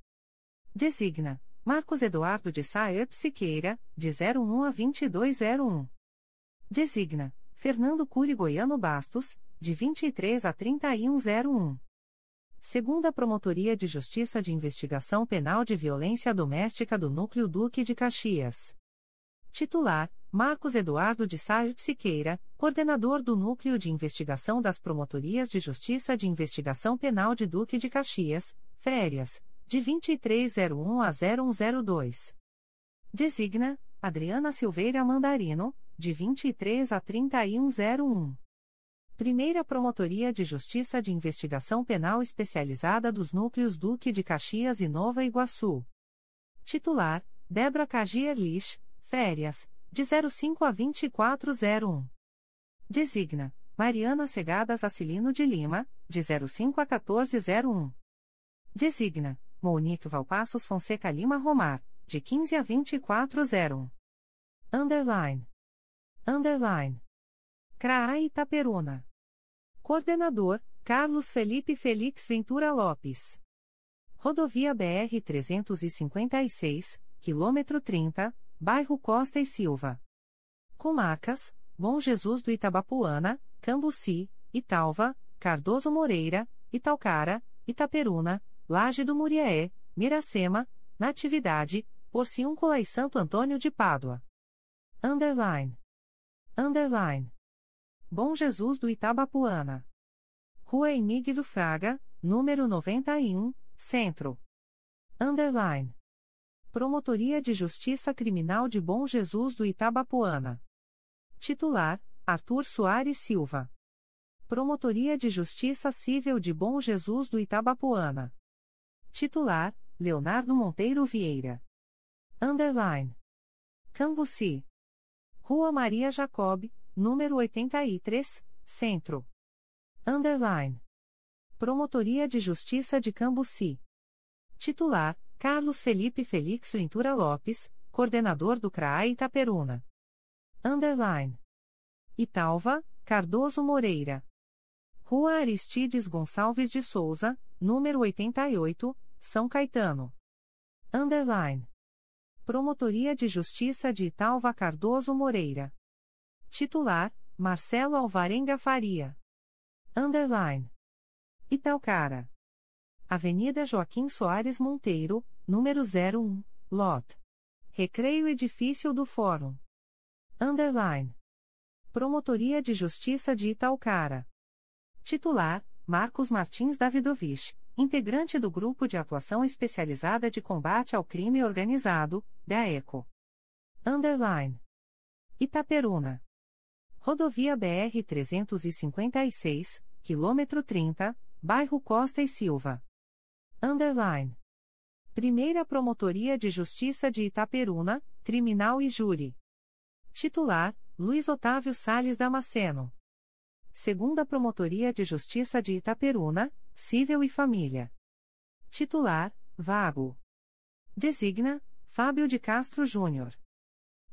Designa Marcos Eduardo de Saer Psiqueira, de 01 a 2201. Designa, Fernando Cury Goiano Bastos, de 23 a 3101. Segunda Promotoria de Justiça de Investigação Penal de Violência Doméstica do Núcleo Duque de Caxias. Titular, Marcos Eduardo de Saer Psiqueira, coordenador do Núcleo de Investigação das Promotorias de Justiça de Investigação Penal de Duque de Caxias, Férias, de 2301 a 0102. Designa, Adriana Silveira Mandarino, de 23 a 3101. Primeira Promotoria de Justiça de Investigação Penal Especializada dos Núcleos Duque de Caxias e Nova Iguaçu. Titular, Débora Cagier Lich, Férias, de 05 a 2401. Designa Mariana Segadas Acilino de Lima, de 05 a 1401. Designa Monique Valpassos Fonseca Lima Romar, de 15 a 2401. Underline. Underline. CRAA Itaperuna. Coordenador, Carlos Felipe Felix Ventura Lopes. Rodovia BR 356, quilômetro 30, bairro Costa e Silva. Comarcas, Bom Jesus do Itabapuana, Cambuci, Italva, Cardoso Moreira, Italcara, Itaperuna, Laje do Muriaé, Miracema, Natividade, Porciúncula e Santo Antônio de Pádua. Underline. Underline. Bom Jesus do Itabapuana. Rua Emílio Fraga, número 91, Centro. Underline. Promotoria de Justiça Criminal de Bom Jesus do Itabapuana. Titular: Arthur Soares Silva. Promotoria de Justiça Civil de Bom Jesus do Itabapuana. Titular: Leonardo Monteiro Vieira. Underline. Cambuci. Rua Maria Jacob, número 83, Centro. Underline. Promotoria de Justiça de Cambuci. Titular: Carlos Felipe Felix Ventura Lopes, coordenador do CRAA Itaperuna. Underline. Italva, Cardoso Moreira. Rua Aristides Gonçalves de Souza, número 88, São Caetano. Underline. Promotoria de Justiça de Italva Cardoso Moreira. Titular: Marcelo Alvarenga Faria. Underline. Italcara. Avenida Joaquim Soares Monteiro, número 01, Lot. Recreio Edifício do Fórum. Underline. Promotoria de Justiça de Italcara. Titular: Marcos Martins Davidovich integrante do Grupo de Atuação Especializada de Combate ao Crime Organizado, DAECO. Underline. Itaperuna. Rodovia BR 356, quilômetro 30, bairro Costa e Silva. Underline. Primeira Promotoria de Justiça de Itaperuna, Criminal e Júri. Titular: Luiz Otávio Sales Damasceno. Segunda Promotoria de Justiça de Itaperuna, Cível e Família. Titular: Vago. Designa: Fábio de Castro Júnior.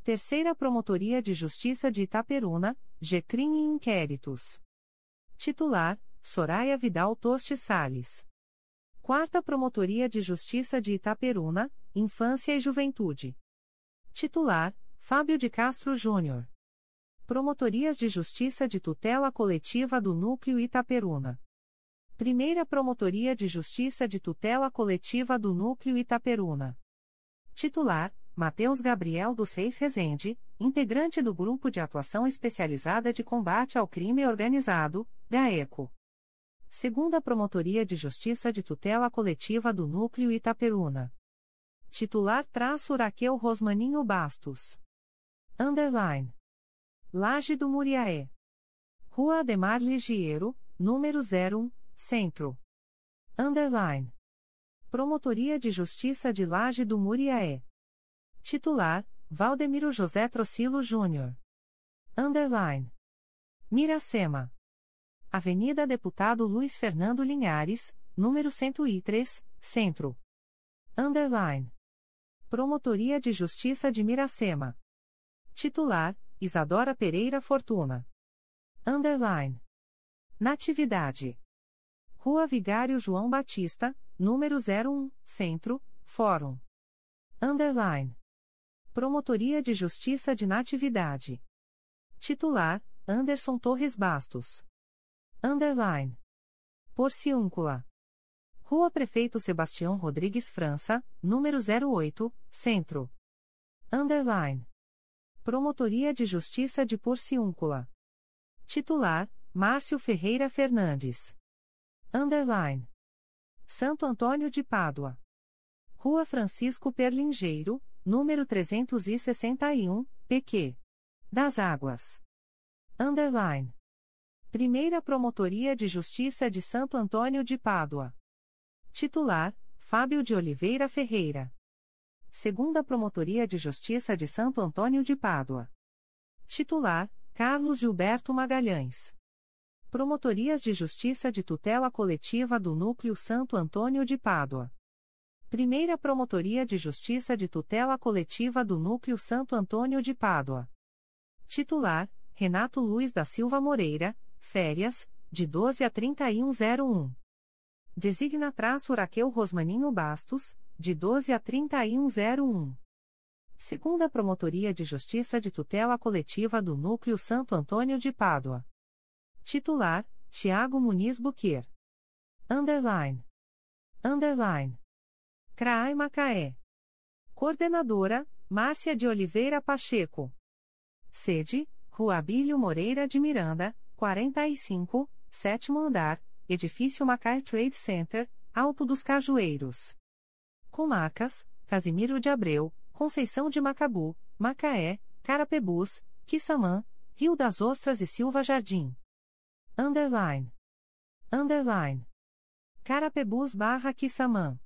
Terceira Promotoria de Justiça de Itaperuna, GCRIM e Inquéritos. Titular: Soraya Vidal Toste Sales. Quarta Promotoria de Justiça de Itaperuna, Infância e Juventude. Titular: Fábio de Castro Júnior. Promotorias de Justiça de Tutela Coletiva do Núcleo Itaperuna. Primeira Promotoria de Justiça de Tutela Coletiva do Núcleo Itaperuna. Titular: Matheus Gabriel dos Reis Rezende, integrante do Grupo de Atuação Especializada de Combate ao Crime Organizado, GAECO. Segunda Promotoria de Justiça de Tutela Coletiva do Núcleo Itaperuna. Titular traço Raquel Rosmaninho Bastos. Underline. Laje do Muriaé. Rua Ademar Ligiero, número 01, Centro. Underline. Promotoria de Justiça de Laje do Muriaé. Titular: Valdemiro José Trocilo Júnior. Underline. Miracema. Avenida Deputado Luiz Fernando Linhares, número 103, Centro. Underline. Promotoria de Justiça de Miracema. Titular: Isadora Pereira Fortuna. Underline. Natividade. Rua Vigário João Batista, número 01, Centro, Fórum. Underline. Promotoria de Justiça de Natividade. Titular: Anderson Torres Bastos. Underline. Porciúncula. Rua Prefeito Sebastião Rodrigues França, número 08, Centro. Underline. Promotoria de Justiça de Porciúncula. Titular: Márcio Ferreira Fernandes. Underline. Santo Antônio de Pádua. Rua Francisco Perlingeiro, número 361, PQ. Das Águas. Underline. Primeira Promotoria de Justiça de Santo Antônio de Pádua. Titular: Fábio de Oliveira Ferreira. Segunda Promotoria de Justiça de Santo Antônio de Pádua. Titular: Carlos Gilberto Magalhães. Promotorias de Justiça de Tutela Coletiva do Núcleo Santo Antônio de Pádua. Primeira Promotoria de Justiça de Tutela Coletiva do Núcleo Santo Antônio de Pádua. Titular: Renato Luiz da Silva Moreira, férias, de 12 a 3101. Designa traço Raquel Rosmaninho Bastos, de 12 a 3101. Segunda Promotoria de Justiça de Tutela Coletiva do Núcleo Santo Antônio de Pádua. Titular: Tiago Muniz Buquer. Underline. Underline. CRAI Macaé. Coordenadora: Márcia de Oliveira Pacheco. Sede: Rua Abílio Moreira de Miranda, 45, sétimo andar, Edifício Macaé Trade Center, Alto dos Cajueiros. Comarcas: Casimiro de Abreu, Conceição de Macabu, Macaé, Carapebus, Quissamã, Rio das Ostras e Silva Jardim. Underline. Underline. Carapebus barra Quissamã.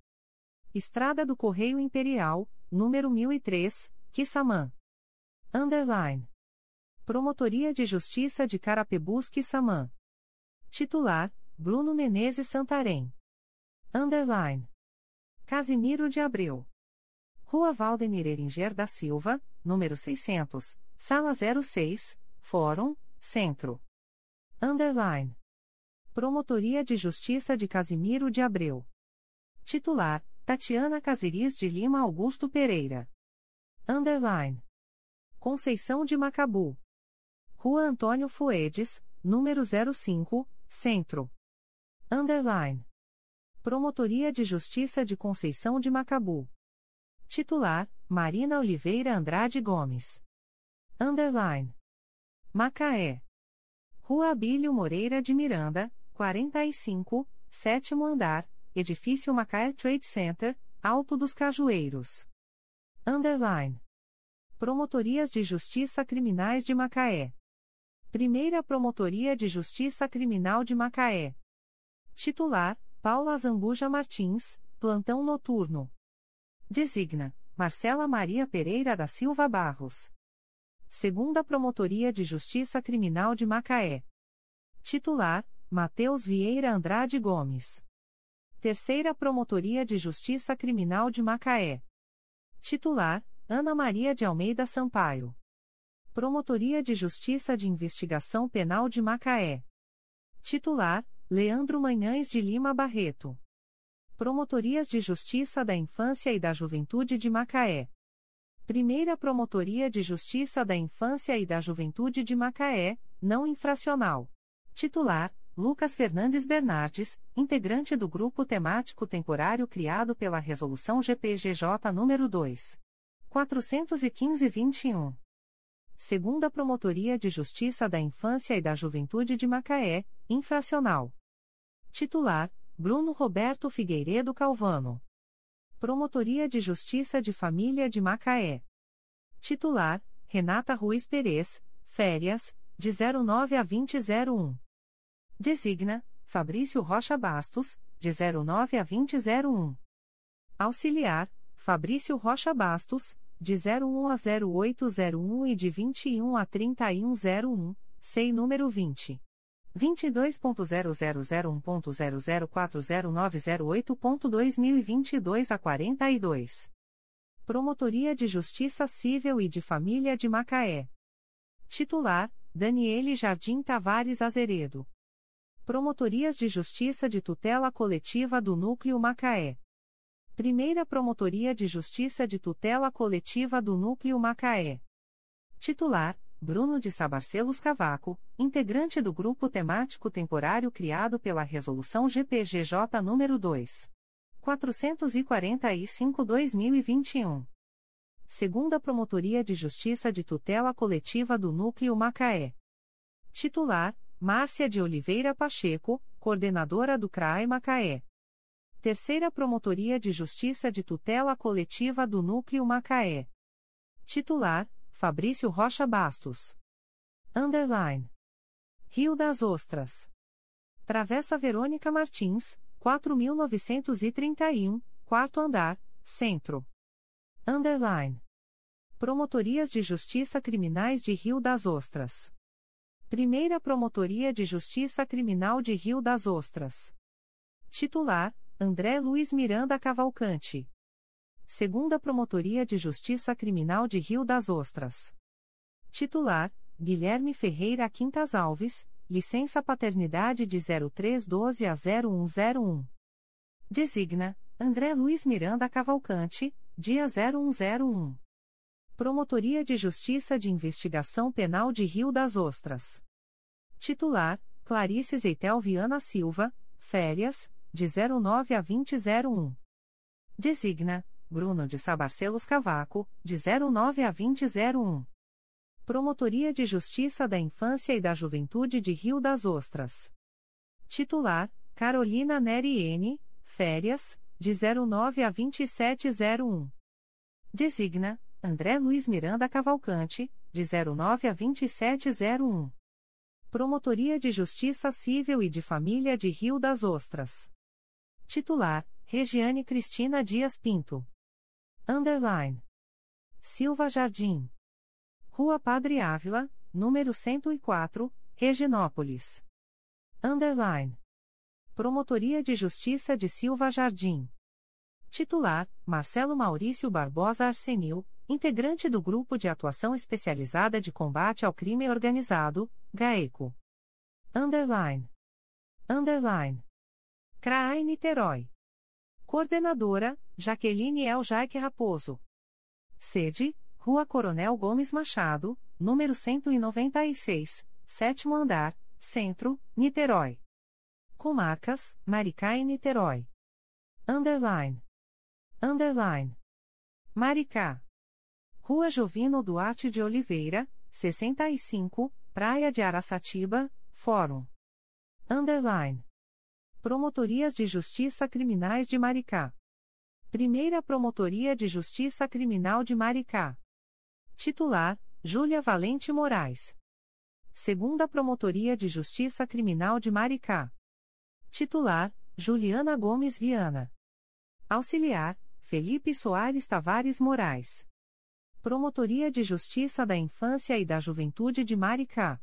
Estrada do Correio Imperial, número 1003, Quissamã. Underline. Promotoria de Justiça de Carapebus Quissamã. Titular, Bruno Menezes Santarém. Underline. Casimiro de Abreu. Rua Valdemir Eringer da Silva, número 600, Sala 06, Fórum, Centro. Underline. Promotoria de Justiça de Casimiro de Abreu. Titular, Tatiana Casiris de Lima Augusto Pereira. Underline. Conceição de Macabu. Rua Antônio Fuedes, número 05, Centro. Underline. Promotoria de Justiça de Conceição de Macabu. Titular: Marina Oliveira Andrade Gomes. Underline. Macaé. Rua Abílio Moreira de Miranda, 45, sétimo andar, Edifício Macaé Trade Center, Alto dos Cajueiros. Underline. Promotorias de Justiça Criminais de Macaé. Primeira Promotoria de Justiça Criminal de Macaé. Titular: Paula Zambuja Martins, plantão noturno. Designa: Marcela Maria Pereira da Silva Barros. Segunda Promotoria de Justiça Criminal de Macaé. Titular: Matheus Vieira Andrade Gomes. Terceira Promotoria de Justiça Criminal de Macaé. Titular: Ana Maria de Almeida Sampaio. Promotoria de Justiça de Investigação Penal de Macaé. Titular: Leandro Manhães de Lima Barreto. Promotorias de Justiça da Infância e da Juventude de Macaé. Primeira Promotoria de Justiça da Infância e da Juventude de Macaé, não infracional. Titular: Lucas Fernandes Bernardes, integrante do grupo temático temporário criado pela Resolução GPGJ nº 2. 415-21. Segunda Promotoria de Justiça da Infância e da Juventude de Macaé, infracional. Titular: Bruno Roberto Figueiredo Calvano. Promotoria de Justiça de Família de Macaé. Titular: Renata Ruiz Perez, férias, de 09 a 2001. Designa: Fabrício Rocha Bastos, de 09 a 2001. Auxiliar: Fabrício Rocha Bastos, de 01 a 0801 e de 21 a 3101, SEI número 20. 22.0001.0040908.2022 a 42. Promotoria de Justiça Civil e de Família de Macaé. Titular: Daniele Jardim Tavares Azeredo. Promotorias de Justiça de Tutela Coletiva do Núcleo Macaé. Primeira Promotoria de Justiça de Tutela Coletiva do Núcleo Macaé. Titular: Bruno de Sabarcelos Cavaco, integrante do grupo temático temporário criado pela Resolução GPGJ nº 2. 445-2021. Segunda Promotoria de Justiça de Tutela Coletiva do Núcleo Macaé. Titular: Márcia de Oliveira Pacheco, coordenadora do CRAE Macaé. Terceira Promotoria de Justiça de Tutela Coletiva do Núcleo Macaé. Titular: Fabrício Rocha Bastos. Underline. Rio das Ostras. Travessa Verônica Martins, 4.931, quarto andar, centro. Underline. Promotorias de Justiça Criminais de Rio das Ostras. Primeira Promotoria de Justiça Criminal de Rio das Ostras. Titular: André Luiz Miranda Cavalcante. Segunda Promotoria de Justiça Criminal de Rio das Ostras. Titular: Guilherme Ferreira Quintas Alves, licença paternidade de 0312 a 0101. Designa: André Luiz Miranda Cavalcante, dia 0101. Promotoria de Justiça de Investigação Penal de Rio das Ostras. Titular: Clarice Zeitel Viana Silva, férias, de 09 a 2001. Designa: Bruno de Sabarcelos Cavaco, de 09 a 2001. Promotoria de Justiça da Infância e da Juventude de Rio das Ostras. Titular: Carolina Neri N., férias, de 09 a 2701. Designa: André Luiz Miranda Cavalcante, de 09 a 2701. Promotoria de Justiça Civil e de Família de Rio das Ostras. Titular: Regiane Cristina Dias Pinto. Underline. Silva Jardim. Rua Padre Ávila, número 104, Reginópolis. Underline. Promotoria de Justiça de Silva Jardim. Titular: Marcelo Maurício Barbosa Arsenil, integrante do Grupo de Atuação Especializada de Combate ao Crime Organizado, GAECO. Underline. Underline. CRAI Niterói. Coordenadora, Jaqueline El Jaique Raposo. Sede, Rua Coronel Gomes Machado, número 196, sétimo andar, Centro, Niterói. Comarcas, Maricá e Niterói. Underline. Underline. Maricá. Rua Jovino Duarte de Oliveira, 65, Praia de Araçatiba, Fórum. Underline. Promotorias de Justiça Criminais de Maricá. Primeira Promotoria de Justiça Criminal de Maricá. Titular: Júlia Valente Moraes. Segunda Promotoria de Justiça Criminal de Maricá. Titular: Juliana Gomes Viana. Auxiliar: Felipe Soares Tavares Moraes. Promotoria de Justiça da Infância e da Juventude de Maricá.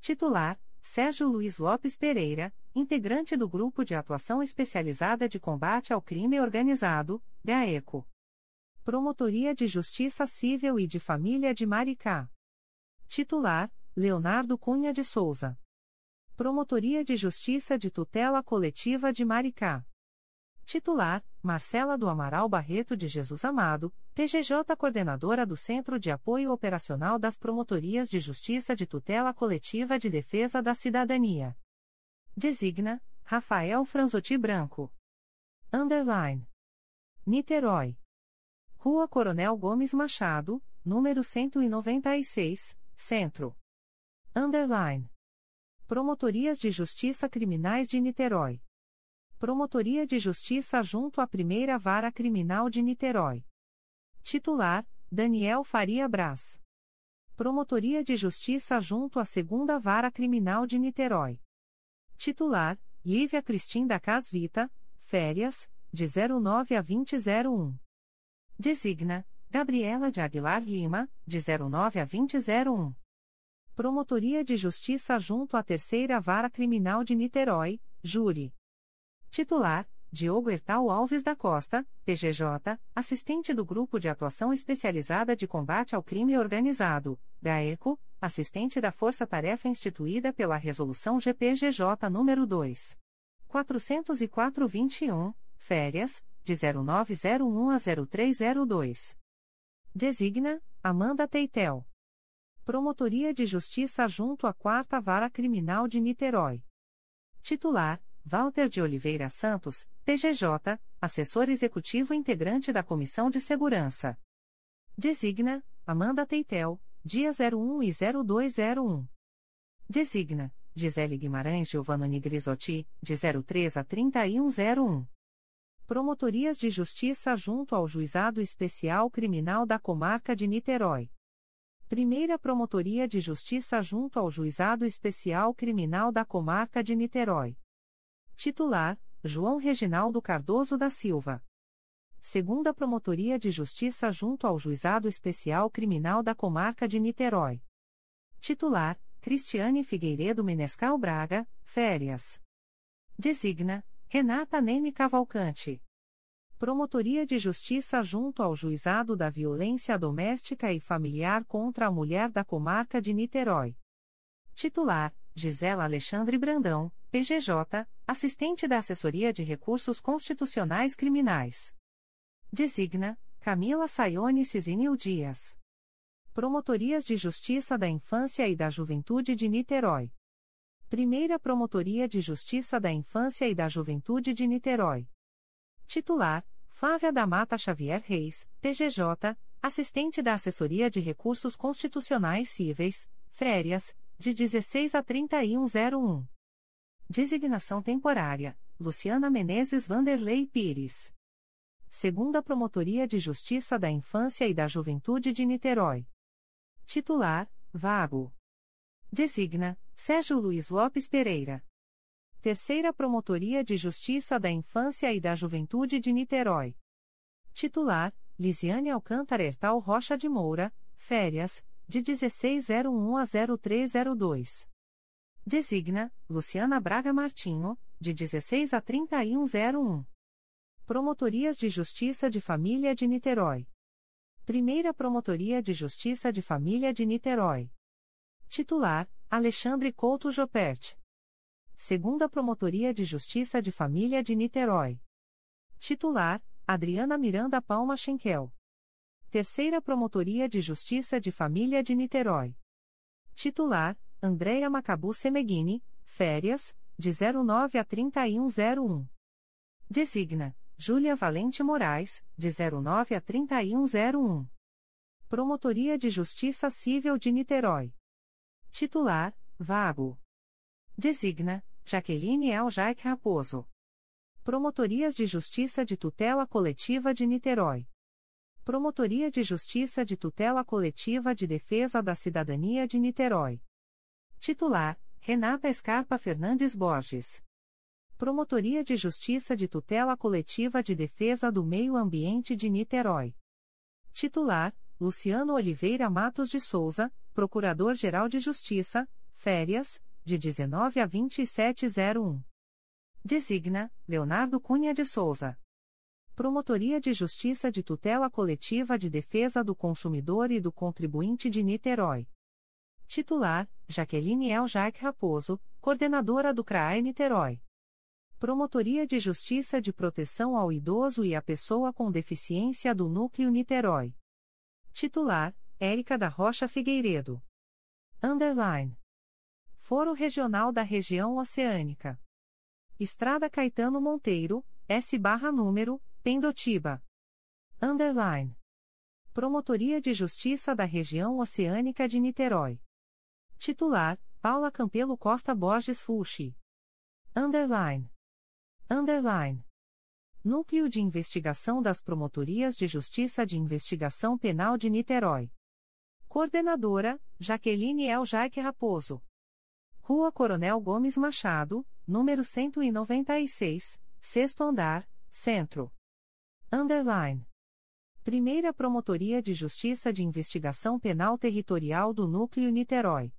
Titular: Sérgio Luiz Lopes Pereira, integrante do Grupo de Atuação Especializada de Combate ao Crime Organizado, GAECO. Promotoria de Justiça Civil e de Família de Maricá. Titular: Leonardo Cunha de Souza. Promotoria de Justiça de Tutela Coletiva de Maricá. Titular: Marcela do Amaral Barreto de Jesus Amado, PGJ Coordenadora do Centro de Apoio Operacional das Promotorias de Justiça de Tutela Coletiva de Defesa da Cidadania. Designa: Rafael Franzotti Branco. Underline. Niterói. Rua Coronel Gomes Machado, número 196, Centro. Underline. Promotorias de Justiça Criminais de Niterói. Promotoria de Justiça junto à Primeira Vara Criminal de Niterói. Titular: Daniel Faria Braz. Promotoria de Justiça junto à Segunda Vara Criminal de Niterói. Titular: Lívia Cristim da Casvita, férias, de 09 a 2001. Designa: Gabriela de Aguilar Lima, de 09 a 2001. Promotoria de Justiça junto à Terceira Vara Criminal de Niterói, Júri. Titular: Diogo Hertal Alves da Costa, PGJ, assistente do Grupo de Atuação Especializada de Combate ao Crime Organizado, GAECO, assistente da Força Tarefa instituída pela Resolução GPGJ nº 2. 404-21, férias, de 0901 a 0302. Designa: Amanda Teitel. Promotoria de Justiça junto à Quarta Vara Criminal de Niterói. Titular: Walter de Oliveira Santos, PGJ, assessor executivo integrante da Comissão de Segurança. Designa: Amanda Teitel, dia 01 e 0201. Designa: Gisele Guimarães Giovanni Grisotti, de 03 a 3101. Promotorias de Justiça junto ao Juizado Especial Criminal da Comarca de Niterói. Primeira Promotoria de Justiça junto ao Juizado Especial Criminal da Comarca de Niterói. Titular: João Reginaldo Cardoso da Silva. Segunda Promotoria de Justiça junto ao Juizado Especial Criminal da Comarca de Niterói. Titular: Cristiane Figueiredo Menescal Braga, férias. Designa: Renata Neme Cavalcante. Promotoria de Justiça junto ao Juizado da Violência Doméstica e Familiar contra a Mulher da Comarca de Niterói. Titular: Gisela Alexandre Brandão, PGJ, assistente da Assessoria de Recursos Constitucionais Criminais. Designa: Camila Sayone Cizinil Dias. Promotorias de Justiça da Infância e da Juventude de Niterói. Primeira Promotoria de Justiça da Infância e da Juventude de Niterói. Titular: Flávia da Mata Xavier Reis, PGJ, assistente da Assessoria de Recursos Constitucionais Cíveis, Férias, de 16 a 3101. Designação temporária: Luciana Menezes Vanderlei Pires. Segunda Promotoria de Justiça da Infância e da Juventude de Niterói. Titular: Vago. Designa: Sérgio Luiz Lopes Pereira. Terceira Promotoria de Justiça da Infância e da Juventude de Niterói. Titular: Lisiane Alcântara Ertal Rocha de Moura, férias, de 1601 a 0302. Designa: Luciana Braga Martinho, de 16 a 3101. Promotorias de Justiça de Família de Niterói. Primeira Promotoria de Justiça de Família de Niterói. Titular: Alexandre Couto Jopert. Segunda Promotoria de Justiça de Família de Niterói. Titular: Adriana Miranda Palma Schenkel. Terceira Promotoria de Justiça de Família de Niterói. Titular: Andréia Macabu Semeghini, férias, de 09 a 3101. Designa: Júlia Valente Moraes, de 09 a 3101. Promotoria de Justiça Civil de Niterói. Titular: Vago. Designa: Jaqueline Eljaic Raposo. Promotorias de Justiça de Tutela Coletiva de Niterói. Promotoria de Justiça de Tutela Coletiva de Defesa da Cidadania de Niterói. Titular: Renata Scarpa Fernandes Borges. Promotoria de Justiça de Tutela Coletiva de Defesa do Meio Ambiente de Niterói. Titular: Luciano Oliveira Matos de Souza, Procurador-Geral de Justiça, férias, de 19 a 2701. Designa: Leonardo Cunha de Souza. Promotoria de Justiça de Tutela Coletiva de Defesa do Consumidor e do Contribuinte de Niterói. Titular: Jaqueline El Raposo, Coordenadora do CRAE Niterói. Promotoria de Justiça de Proteção ao Idoso e à Pessoa com Deficiência do Núcleo Niterói. Titular: Érica da Rocha Figueiredo. Underline. Foro Regional da Região Oceânica. Estrada Caetano Monteiro, S barra número, Pendotiba. Underline. Promotoria de Justiça da Região Oceânica de Niterói. Titular: Paula Campelo Costa Borges Fulci. Underline. Underline. Núcleo de Investigação das Promotorias de Justiça de Investigação Penal de Niterói. Coordenadora, Jaqueline El Jaique Raposo. Rua Coronel Gomes Machado, número 196, sexto andar, centro. Underline. Primeira Promotoria de Justiça de Investigação Penal Territorial do Núcleo Niterói.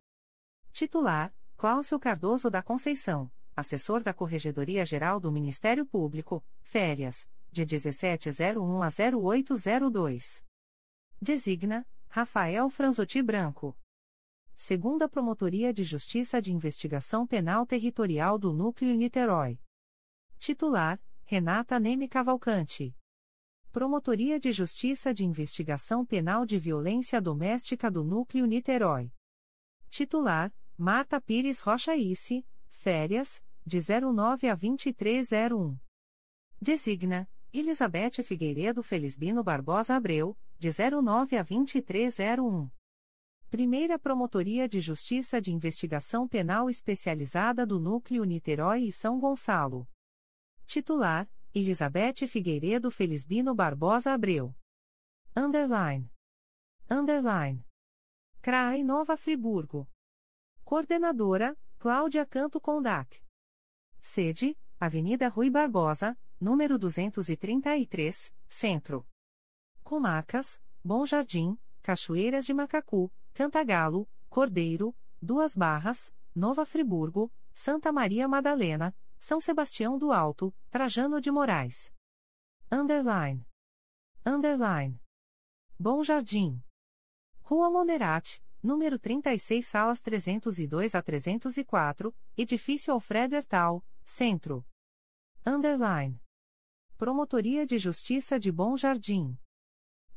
Titular, Cláudio Cardoso da Conceição assessor da Corregedoria Geral do Ministério Público, férias, de 1701 a 0802. Designa, Rafael Franzotti Branco. Segunda Promotoria de Justiça de Investigação Penal Territorial do Núcleo Niterói. Titular, Renata Neme Cavalcante. Promotoria de Justiça de Investigação Penal de Violência Doméstica do Núcleo Niterói. Titular, Marta Pires Rocha Isse, Férias, de 09 a 2301. Designa, Elizabeth Figueiredo Felisbino Barbosa Abreu, de 09 a 2301. Primeira Promotoria de Justiça de Investigação Penal Especializada do Núcleo Niterói e São Gonçalo. Titular, Elizabeth Figueiredo Felisbino Barbosa Abreu. Underline. Underline. CRAI Nova Friburgo. Coordenadora, Cláudia Canto Condac. Sede, Avenida Rui Barbosa, número 233, Centro. Comarcas, Bom Jardim, Cachoeiras de Macacu, Cantagalo, Cordeiro, Duas Barras, Nova Friburgo, Santa Maria Madalena, São Sebastião do Alto, Trajano de Moraes. Underline. Underline. Bom Jardim. Rua Monerate, número 36, salas 302 a 304, Edifício Alfredo Hertal, Centro. Underline. Promotoria de Justiça de Bom Jardim.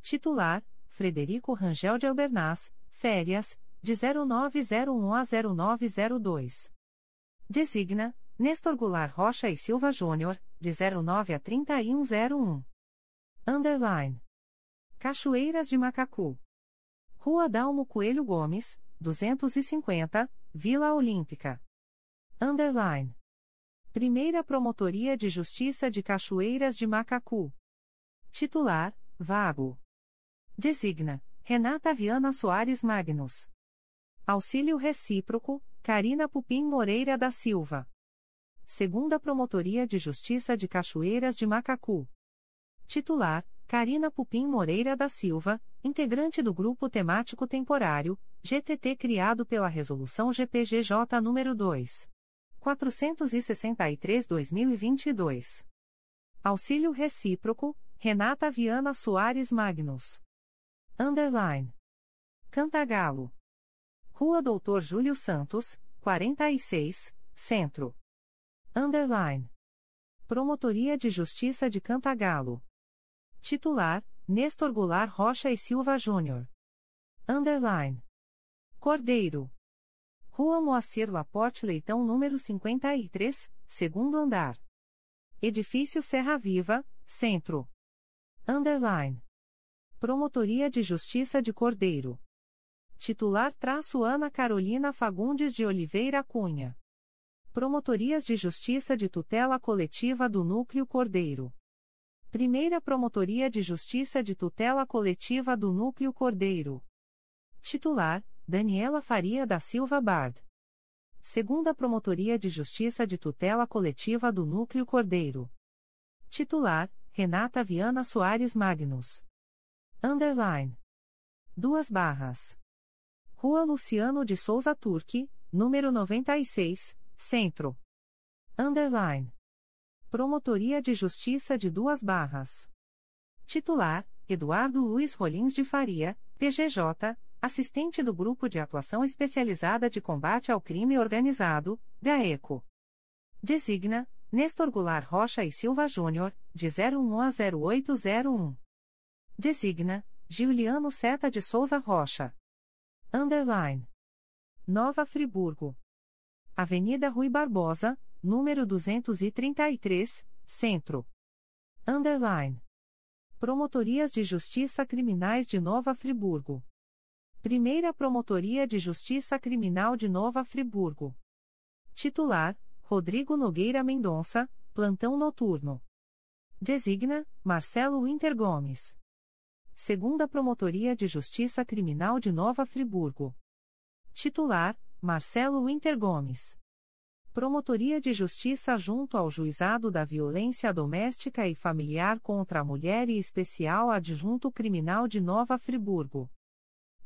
Titular: Frederico Rangel de Albernaz, férias, de 0901 a 0902. Designa: Nestor Goulart Rocha e Silva Júnior, de 09 a 3101. Underline. Cachoeiras de Macacu. Rua Dalmo Coelho Gomes, 250, Vila Olímpica. Underline. Primeira Promotoria de Justiça de Cachoeiras de Macacu. Titular: Vago. Designa: Renata Viana Soares Magnus. Auxílio Recíproco: Carina Pupim Moreira da Silva. Segunda Promotoria de Justiça de Cachoeiras de Macacu. Titular: Carina Pupim Moreira da Silva, integrante do Grupo Temático Temporário, GTT criado pela Resolução GPGJ nº 2. 463-2022. Auxílio Recíproco: Renata Viana Soares Magnus. Underline. Cantagalo. Rua Doutor Júlio Santos, 46, Centro. Underline. Promotoria de Justiça de Cantagalo. Titular: Nestor Goulart Rocha e Silva Júnior. Underline. Cordeiro. Rua Moacir Laporte Leitão número 53, segundo andar. Edifício Serra Viva, Centro. Underline. Promotoria de Justiça de Cordeiro. Titular traço Ana Carolina Fagundes de Oliveira Cunha. Promotorias de Justiça de Tutela Coletiva do Núcleo Cordeiro. Primeira Promotoria de Justiça de Tutela Coletiva do Núcleo Cordeiro. Titular: Daniela Faria da Silva Bard. Segunda Promotoria de Justiça de Tutela Coletiva do Núcleo Cordeiro. Titular: Renata Viana Soares Magnus. Underline. Duas barras. Rua Luciano de Souza Turque, número 96, Centro. Underline. Promotoria de Justiça de Duas Barras. Titular: Eduardo Luiz Rolins de Faria, PGJ, assistente do Grupo de Atuação Especializada de Combate ao Crime Organizado, GAECO. Designa: Nestor Goulart Rocha e Silva Júnior, de 01 a 0801. Designa: Giuliano Seta de Souza Rocha. Underline. Nova Friburgo. Avenida Rui Barbosa, número 233, Centro. Underline. Promotorias de Justiça Criminais de Nova Friburgo. Primeira Promotoria de Justiça Criminal de Nova Friburgo. Titular: Rodrigo Nogueira Mendonça, plantão noturno. Designa: Marcelo Winter Gomes. Segunda Promotoria de Justiça Criminal de Nova Friburgo. Titular: Marcelo Winter Gomes. Promotoria de Justiça junto ao Juizado da Violência Doméstica e Familiar contra a Mulher e Especial Adjunto Criminal de Nova Friburgo.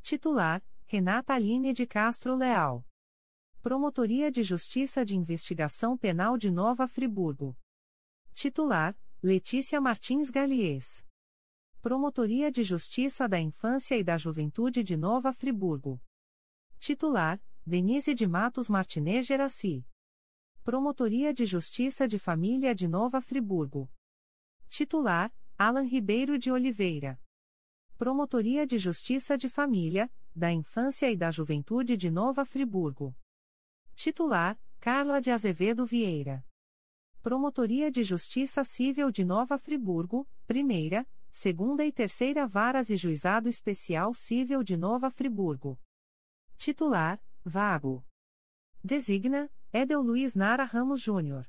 Titular: Renata Aline de Castro Leal. Promotoria de Justiça de Investigação Penal de Nova Friburgo. Titular: Letícia Martins Galies. Promotoria de Justiça da Infância e da Juventude de Nova Friburgo. Titular: Denise de Matos Martinez Geraci. Promotoria de Justiça de Família de Nova Friburgo. Titular: Alan Ribeiro de Oliveira. Promotoria de Justiça de Família, da Infância e da Juventude de Nova Friburgo. Titular: Carla de Azevedo Vieira. Promotoria de Justiça Civil de Nova Friburgo, Primeira, segunda e terceira varas e juizado especial civil de Nova Friburgo. Titular: Vago. Designa: Edel Luiz Nara Ramos Júnior.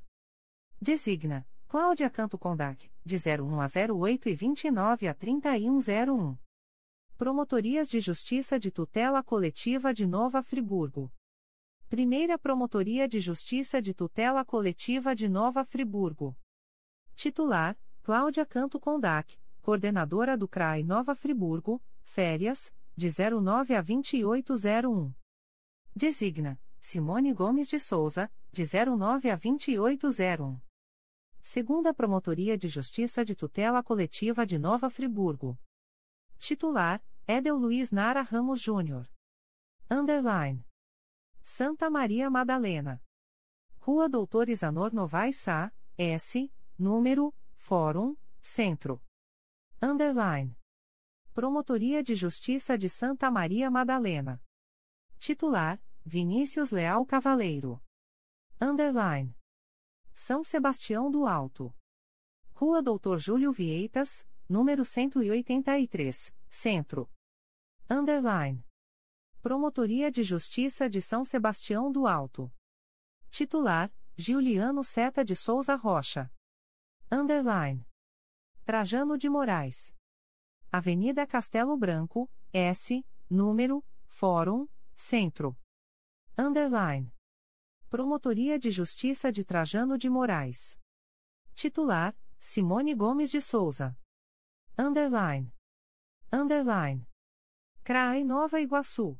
Designa: Cláudia Canto Condac, de 01 a 08 e 29 a 3101. Promotorias de Justiça de Tutela Coletiva de Nova Friburgo. Primeira Promotoria de Justiça de Tutela Coletiva de Nova Friburgo. Titular: Cláudia Canto Condac, coordenadora do CRAI Nova Friburgo, férias, de 09 a 2801. Designa: Simone Gomes de Souza, de 09 a 2801. Segunda Promotoria de Justiça de Tutela Coletiva de Nova Friburgo. Titular: Edel Luiz Nara Ramos Júnior. Underline. Santa Maria Madalena. Rua Doutor Isanor Novaes Sá, S, número, Fórum, Centro. Underline. Promotoria de Justiça de Santa Maria Madalena. Titular: Vinícius Leal Cavaleiro. Underline. São Sebastião do Alto. Rua Doutor Júlio Vieitas, número 183, Centro. Underline. Promotoria de Justiça de São Sebastião do Alto. Titular: Giuliano Seta de Souza Rocha. Underline. Trajano de Moraes. Avenida Castelo Branco, S, número, Fórum, Centro. Underline. Promotoria de Justiça de Trajano de Moraes. Titular: Simone Gomes de Souza. Underline. Underline. CRAE Nova Iguaçu.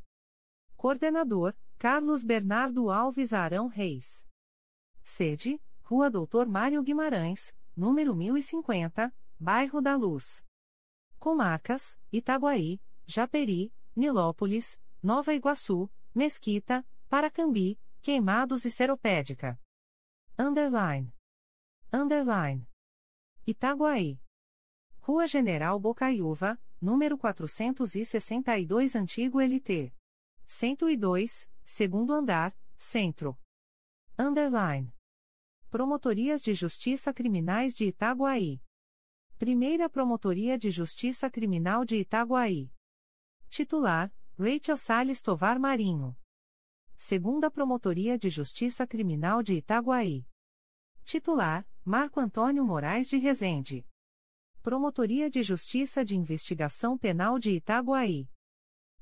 Coordenador: Carlos Bernardo Alves Arão Reis. Sede: Rua Doutor Mário Guimarães, número 1050, Bairro da Luz. Comarcas: Itaguaí, Japeri, Nilópolis, Nova Iguaçu, Mesquita, Paracambi, Queimados e Seropédica. Underline. Underline. Itaguaí. Rua General Bocaiúva, número 462 Antigo LT. 102, segundo andar, Centro. Underline. Promotorias de Justiça Criminais de Itaguaí. Primeira Promotoria de Justiça Criminal de Itaguaí. Titular: Rachel Salles Tovar Marinho. Segunda Promotoria de Justiça Criminal de Itaguaí. Titular: Marco Antônio Moraes de Rezende. Promotoria de Justiça de Investigação Penal de Itaguaí.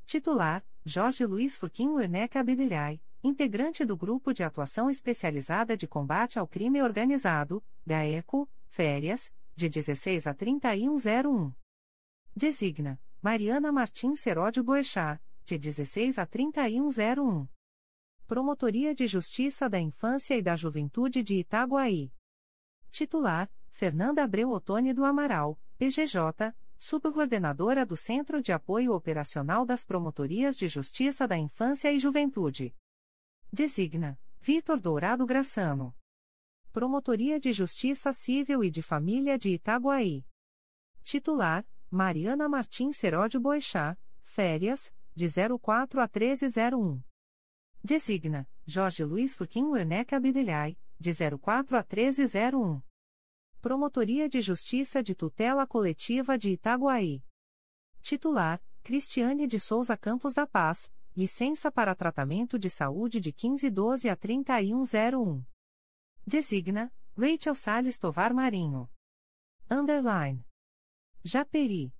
Titular: Jorge Luiz Furquim Werneck Abdelhai, integrante do Grupo de Atuação Especializada de Combate ao Crime Organizado, GAECO, Férias, de 16 a 3101. Designa: Mariana Martins Seródio Boechat, de 16 a 3101. Promotoria de Justiça da Infância e da Juventude de Itaguaí. Titular: Fernanda Abreu Otoni do Amaral, PGJ, Subcoordenadora do Centro de Apoio Operacional das Promotorias de Justiça da Infância e Juventude. Designa: Vitor Dourado Graçano. Promotoria de Justiça Civil e de Família de Itaguaí. Titular: Mariana Martins Seródio Boechat, férias, de 04 a 1301. Designa: Jorge Luiz Furquim Werneck Abdelhai, de 04 a 1301. Promotoria de Justiça de Tutela Coletiva de Itaguaí. Titular: Cristiane de Souza Campos da Paz, licença para tratamento de saúde de 1512 a 3101. Designa: Rachel Salles Tovar Marinho. Underline. Japeri.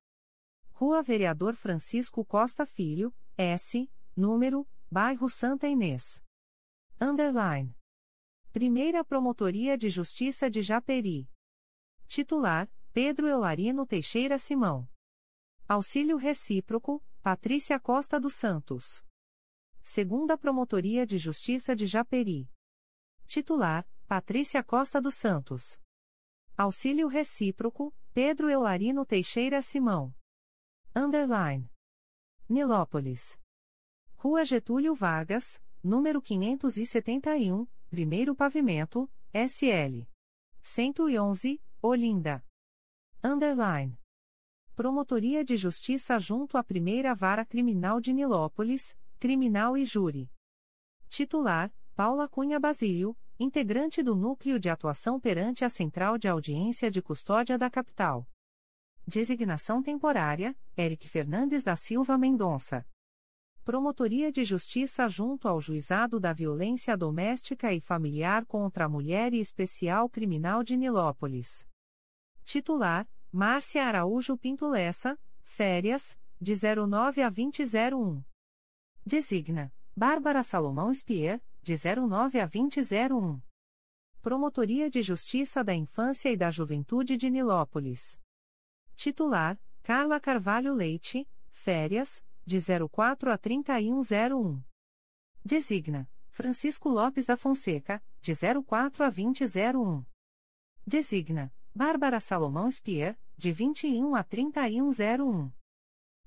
Rua Vereador Francisco Costa Filho, S, número Bairro Santa Inês. Underline. Primeira Promotoria de Justiça de Japeri. Titular: Pedro Eularino Teixeira Simão. Auxílio Recíproco: Patrícia Costa dos Santos. Segunda Promotoria de Justiça de Japeri. Titular: Patrícia Costa dos Santos. Auxílio Recíproco: Pedro Eularino Teixeira Simão. Underline. Nilópolis. Rua Getúlio Vargas, número 571, primeiro pavimento, SL. 111, Olinda. Underline. Promotoria de Justiça junto à Primeira Vara Criminal de Nilópolis, Criminal e Júri. Titular: Paula Cunha Basílio, integrante do Núcleo de Atuação perante a Central de Audiência de Custódia da Capital. Designação temporária: Eric Fernandes da Silva Mendonça. Promotoria de Justiça junto ao Juizado da Violência Doméstica e Familiar contra a Mulher e Especial Criminal de Nilópolis. Titular: Márcia Araújo Pinto Lessa, férias, de 09 a 2001. Designa: Bárbara Salomão Spier, de 09 a 2001. Promotoria de Justiça da Infância e da Juventude de Nilópolis. Titular: Carla Carvalho Leite, férias, de 04 a 3101. Designa: Francisco Lopes da Fonseca, de 04 a 2001. Designa: Bárbara Salomão Spier, de 21 a 3101.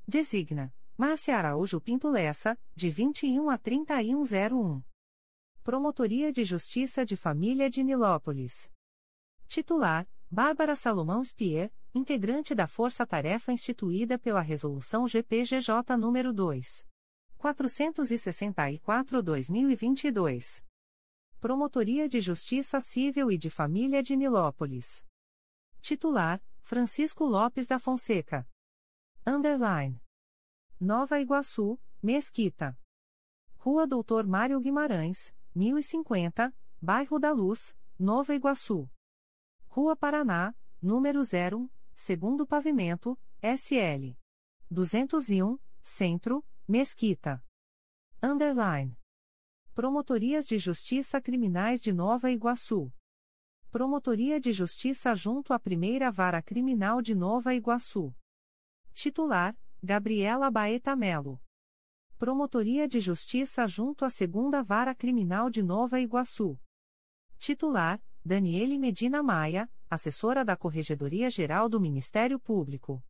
Designa: Márcia Araújo Pinto Lessa, de 21 a 3101. Promotoria de Justiça de Família de Nilópolis. Titular: Bárbara Salomão Spier, integrante da Força Tarefa instituída pela Resolução GPGJ nº 2. 464-2022. Promotoria de Justiça Civil e de Família de Nilópolis. Titular: Francisco Lopes da Fonseca. Underline. Nova Iguaçu, Mesquita. Rua Doutor Mário Guimarães, 1050, Bairro da Luz, Nova Iguaçu. Rua Paraná, número 0, segundo pavimento, SL. 201, Centro, Mesquita. Underline. Promotorias de Justiça Criminais de Nova Iguaçu. Promotoria de Justiça junto à Primeira Vara Criminal de Nova Iguaçu. Titular: Gabriela Baeta Melo. Promotoria de Justiça junto à Segunda Vara Criminal de Nova Iguaçu. Titular: Daniele Medina Maia, assessora da Corregedoria Geral do Ministério Público.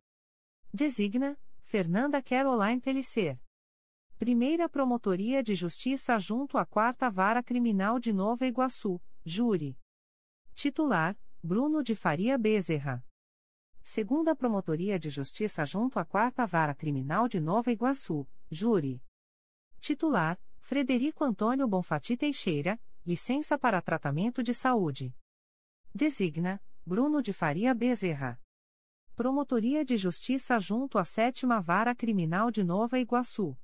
Designa: Fernanda Caroline Pellicer. Primeira Promotoria de Justiça junto à Quarta Vara Criminal de Nova Iguaçu, Júri. Titular: Bruno de Faria Bezerra. Segunda Promotoria de Justiça junto à Quarta Vara Criminal de Nova Iguaçu, Júri. Titular: Frederico Antônio Bonfati Teixeira, licença para tratamento de saúde. Designa: Bruno de Faria Bezerra. Promotoria de Justiça junto à Sétima Vara Criminal de Nova Iguaçu.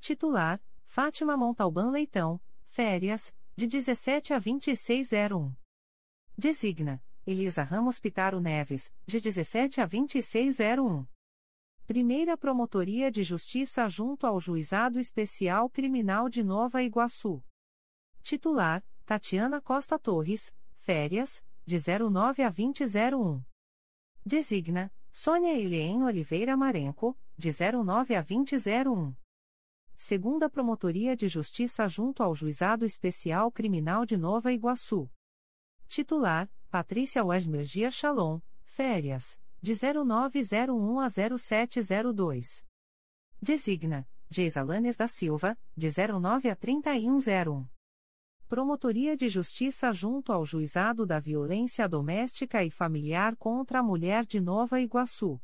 Titular: Fátima Montalbán Leitão, férias, de 17 a 2601. Designa: Elisa Ramos Pitaro Neves, de 17 a 2601. Primeira Promotoria de Justiça junto ao Juizado Especial Criminal de Nova Iguaçu. Titular: Tatiana Costa Torres, férias, de 09 a 2001. Designa: Sônia Helene Oliveira Marenco, de 09 a 2001. Segunda Promotoria de Justiça junto ao Juizado Especial Criminal de Nova Iguaçu. Titular: Patrícia Wesmergia Shalom, férias, de 0901 a 0702. Designa: Geisalanes da Silva, de 09 a 3101. Promotoria de Justiça junto ao Juizado da Violência Doméstica e Familiar contra a Mulher de Nova Iguaçu.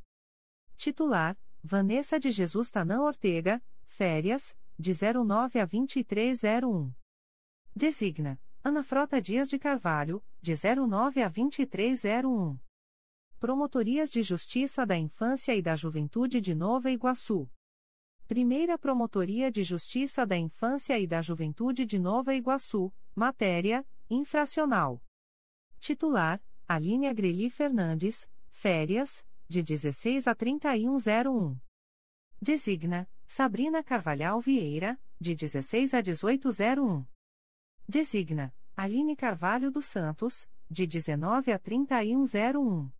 Titular: Vanessa de Jesus Tanã Ortega, férias, de 09 a 2301. Designa: Ana Frota Dias de Carvalho, de 09 a 2301. Promotorias de Justiça da Infância e da Juventude de Nova Iguaçu. Primeira Promotoria de Justiça da Infância e da Juventude de Nova Iguaçu, matéria: infracional. Titular: Aline Agreli Fernandes, férias, de 16 a 3101. Designa: Sabrina Carvalhal Vieira, de 16 a 1801. Designa: Aline Carvalho dos Santos, de 19 a 3101.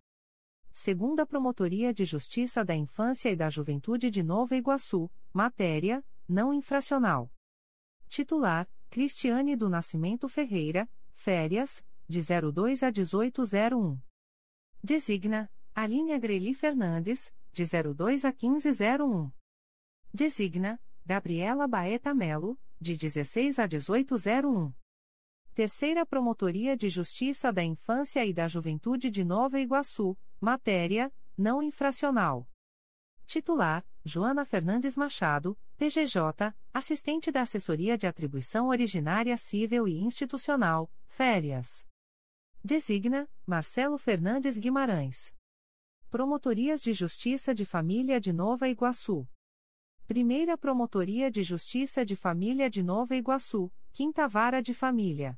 Segunda Promotoria de Justiça da Infância e da Juventude de Nova Iguaçu, matéria: não infracional. Titular: Cristiane do Nascimento Ferreira, férias, de 02 a 1801. Designa: Aline Agreli Fernandes, de 02 a 1501. Designa: Gabriela Baeta Melo, de 16 a 1801. Terceira Promotoria de Justiça da Infância e da Juventude de Nova Iguaçu, matéria: não infracional. Titular: Joana Fernandes Machado, PGJ, assistente da Assessoria de Atribuição Originária Civil e Institucional, férias. Designa: Marcelo Fernandes Guimarães. Promotorias de Justiça de Família de Nova Iguaçu. Primeira Promotoria de Justiça de Família de Nova Iguaçu, Quinta Vara de Família.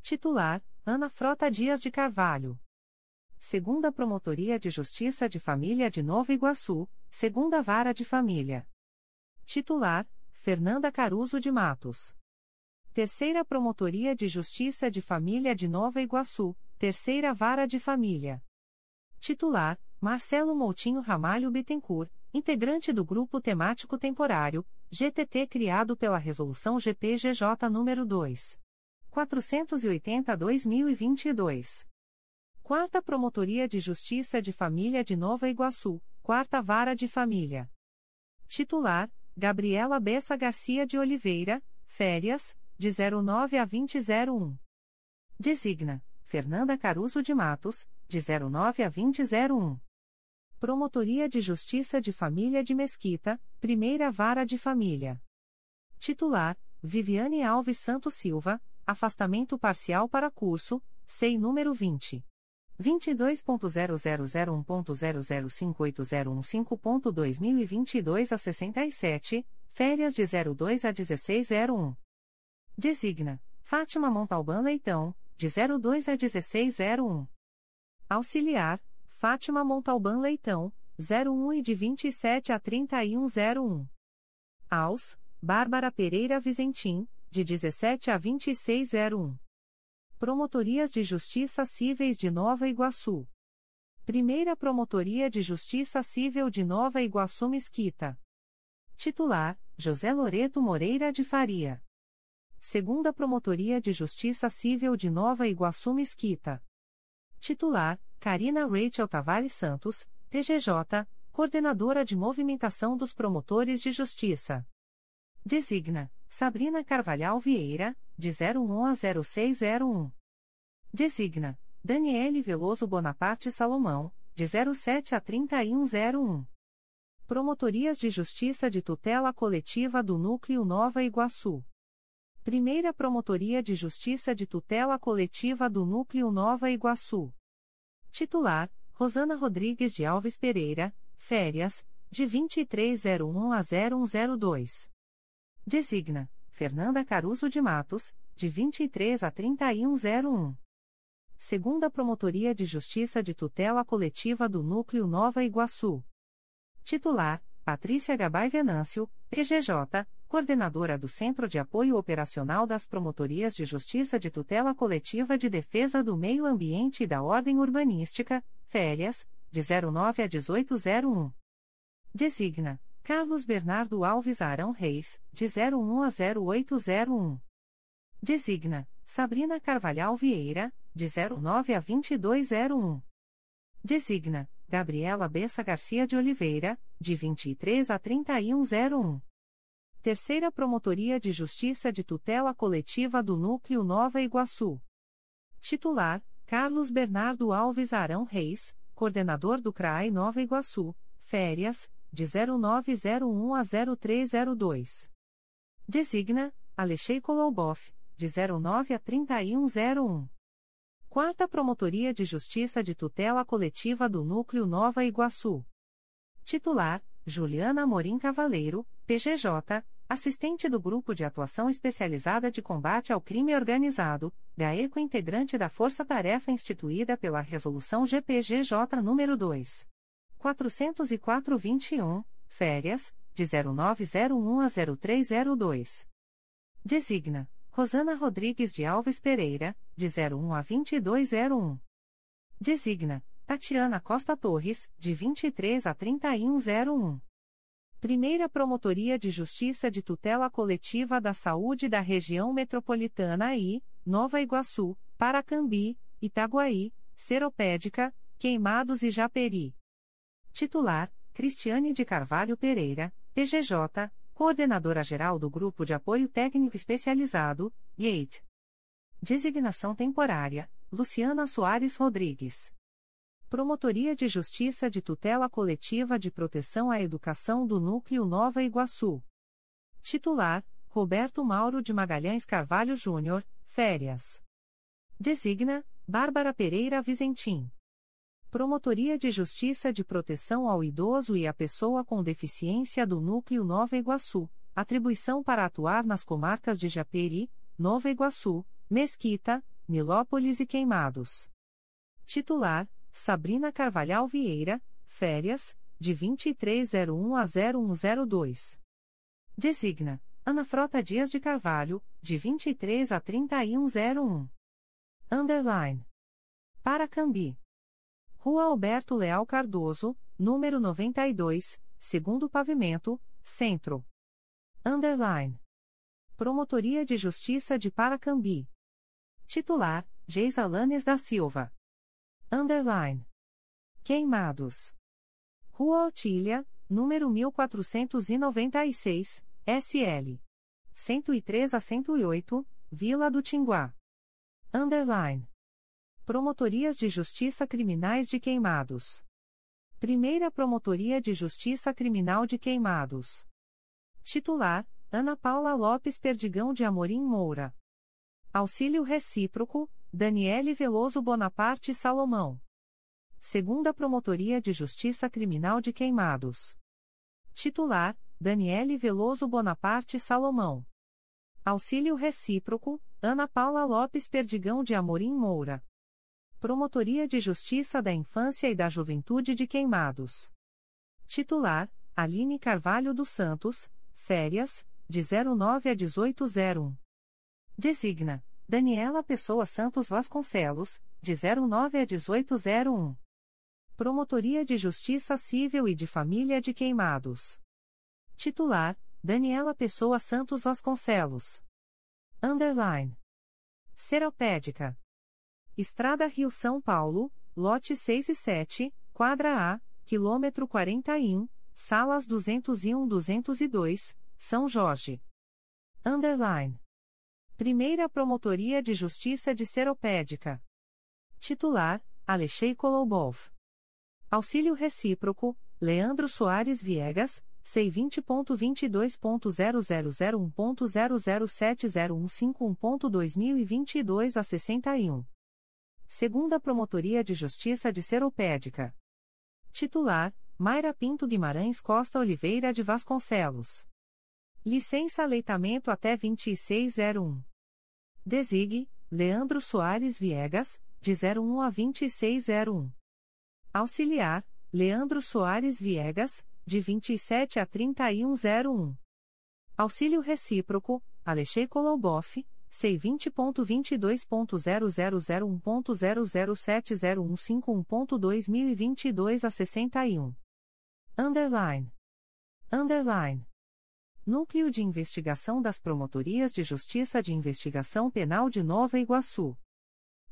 Titular: Ana Frota Dias de Carvalho. Segunda Promotoria de Justiça de Família de Nova Iguaçu, Segunda Vara de Família. Titular: Fernanda Caruso de Matos. Terceira Promotoria de Justiça de Família de Nova Iguaçu, Terceira Vara de Família. Titular: Marcelo Moutinho Ramalho Bittencourt, integrante do Grupo Temático Temporário, GTT criado pela Resolução GPGJ nº 2. 480-2022. Quarta Promotoria de Justiça de Família de Nova Iguaçu, Quarta Vara de Família. Titular: Gabriela Bessa Garcia de Oliveira, férias, de 09 a 2001. Designa: Fernanda Caruso de Matos, de 09 a 2001. Promotoria de Justiça de Família de Mesquita, Primeira Vara de Família. Titular: Viviane Alves Santos Silva, afastamento parcial para curso, SEI número 20. 22.0001.0058015.2022 a 67, férias de 02 a 1601. Designa: Fátima Montalbán Leitão, de 02 a 1601. Auxiliar: Fátima Montalbán Leitão, 01 e de 27 a 3101. Aus: Bárbara Pereira Vizentim, de 17 a 2601. Promotorias de Justiça Cíveis de Nova Iguaçu. Primeira Promotoria de Justiça Civil de Nova Iguaçu Mesquita. Titular: José Loreto Moreira de Faria. Segunda Promotoria de Justiça Civil de Nova Iguaçu Mesquita. Titular: Karina Rachel Tavares Santos, PGJ, Coordenadora de Movimentação dos Promotores de Justiça. Designa: Sabrina Carvalhal Vieira, de 01 a 0601. Designa: Daniele Veloso Bonaparte Salomão, de 07 a 3101. Promotorias de Justiça de Tutela Coletiva do Núcleo Nova Iguaçu. Primeira Promotoria de Justiça de Tutela Coletiva do Núcleo Nova Iguaçu. Titular: Rosana Rodrigues de Alves Pereira, férias, de 2301 a 0102. Designa: Fernanda Caruso de Matos, de 23 a 3101. Segunda Promotoria de Justiça de Tutela Coletiva do Núcleo Nova Iguaçu. Titular: Patrícia Gabay Venâncio, PGJ, coordenadora do Centro de Apoio Operacional das Promotorias de Justiça de Tutela Coletiva de Defesa do Meio Ambiente e da Ordem Urbanística, férias, de 09 a 1801. Designa Carlos Bernardo Alves Arão Reis, de 01 a 0801. Designa Sabrina Carvalhal Vieira, de 09 a 2201. Designa Gabriela Bessa Garcia de Oliveira, de 23 a 3101. Terceira Promotoria de Justiça de Tutela Coletiva do Núcleo Nova Iguaçu. Titular: Carlos Bernardo Alves Arão Reis, coordenador do CRAI Nova Iguaçu, férias, de 0901 a 0302. Designa: Alexei Koloboff, de 09 a 3101. Quarta Promotoria de Justiça de Tutela Coletiva do Núcleo Nova Iguaçu. Titular: Juliana Morim Cavaleiro, PGJ, assistente do Grupo de Atuação Especializada de Combate ao Crime Organizado, GAECO integrante da Força Tarefa instituída pela Resolução GPGJ nº 2. 404-21, férias, de 0901 a 0302. Designa Rosana Rodrigues de Alves Pereira, de 01 a 2201. Designa Tatiana Costa Torres, de 23 a 3101. Primeira Promotoria de Justiça de Tutela Coletiva da Saúde da Região Metropolitana I, Nova Iguaçu, Paracambi, Itaguaí, Seropédica, Queimados e Japeri. Titular: Cristiane de Carvalho Pereira, PGJ, Coordenadora-Geral do Grupo de Apoio Técnico Especializado, GATE. Designação Temporária: Luciana Soares Rodrigues. Promotoria de Justiça de Tutela Coletiva de Proteção à Educação do Núcleo Nova Iguaçu. Titular: Roberto Mauro de Magalhães Carvalho Júnior, férias. Designa: Bárbara Pereira Vizentim. Promotoria de Justiça de Proteção ao Idoso e à Pessoa com Deficiência do Núcleo Nova Iguaçu. Atribuição para atuar nas comarcas de Japeri, Nova Iguaçu, Mesquita, Nilópolis e Queimados. Titular: Sabrina Carvalhal Vieira, férias, de 2301 a 0102. Designa: Ana Frota Dias de Carvalho, de 23 a 3101. Underline. Paracambi. Rua Alberto Leal Cardoso, número 92, segundo pavimento, centro. Underline. Promotoria de Justiça de Paracambi. Titular, Geisa Lanes da Silva. Underline. Queimados. Rua Otília, número 1496, SL. 103 a 108, Vila do Tinguá. Underline. Promotorias de Justiça Criminais de Queimados. Primeira Promotoria de Justiça Criminal de Queimados. Titular: Ana Paula Lopes Perdigão de Amorim Moura. Auxílio Recíproco: Daniele Veloso Bonaparte Salomão. Segunda Promotoria de Justiça Criminal de Queimados. Titular: Daniele Veloso Bonaparte Salomão. Auxílio Recíproco: Ana Paula Lopes Perdigão de Amorim Moura. Promotoria de Justiça da Infância e da Juventude de Queimados. Titular: Aline Carvalho dos Santos, férias, de 09 a 1801. Designa: Daniela Pessoa Santos Vasconcelos, de 09 a 1801. Promotoria de Justiça Civil e de Família de Queimados. Titular: Daniela Pessoa Santos Vasconcelos. Underline. Seropédica. Estrada Rio São Paulo, lote 6 e 7, quadra A, quilômetro 41, salas 201-202, São Jorge. Underline. Primeira Promotoria de Justiça de Seropédica. Titular: Alexei Kolobov. Auxílio Recíproco: Leandro Soares Viegas, C20.22.0001.0070151.2022 a 61. Segunda Promotoria de Justiça de Seropédica. Titular: Mayra Pinto Guimarães Costa Oliveira de Vasconcelos. Licença Aleitamento até 2601. Designe: Leandro Soares Viegas, de 01 a 2601. Auxiliar: Leandro Soares Viegas, de 27 a 3101. Auxílio Recíproco: Alexei Koloboff, C vinte ponto vinte dois ponto zero zero zero um ponto zero zero sete zero um cinco um ponto dois mil e vinte e dois a sessenta e um. Underline. Underline. Núcleo de Investigação das Promotorias de Justiça de Investigação Penal de Nova Iguaçu.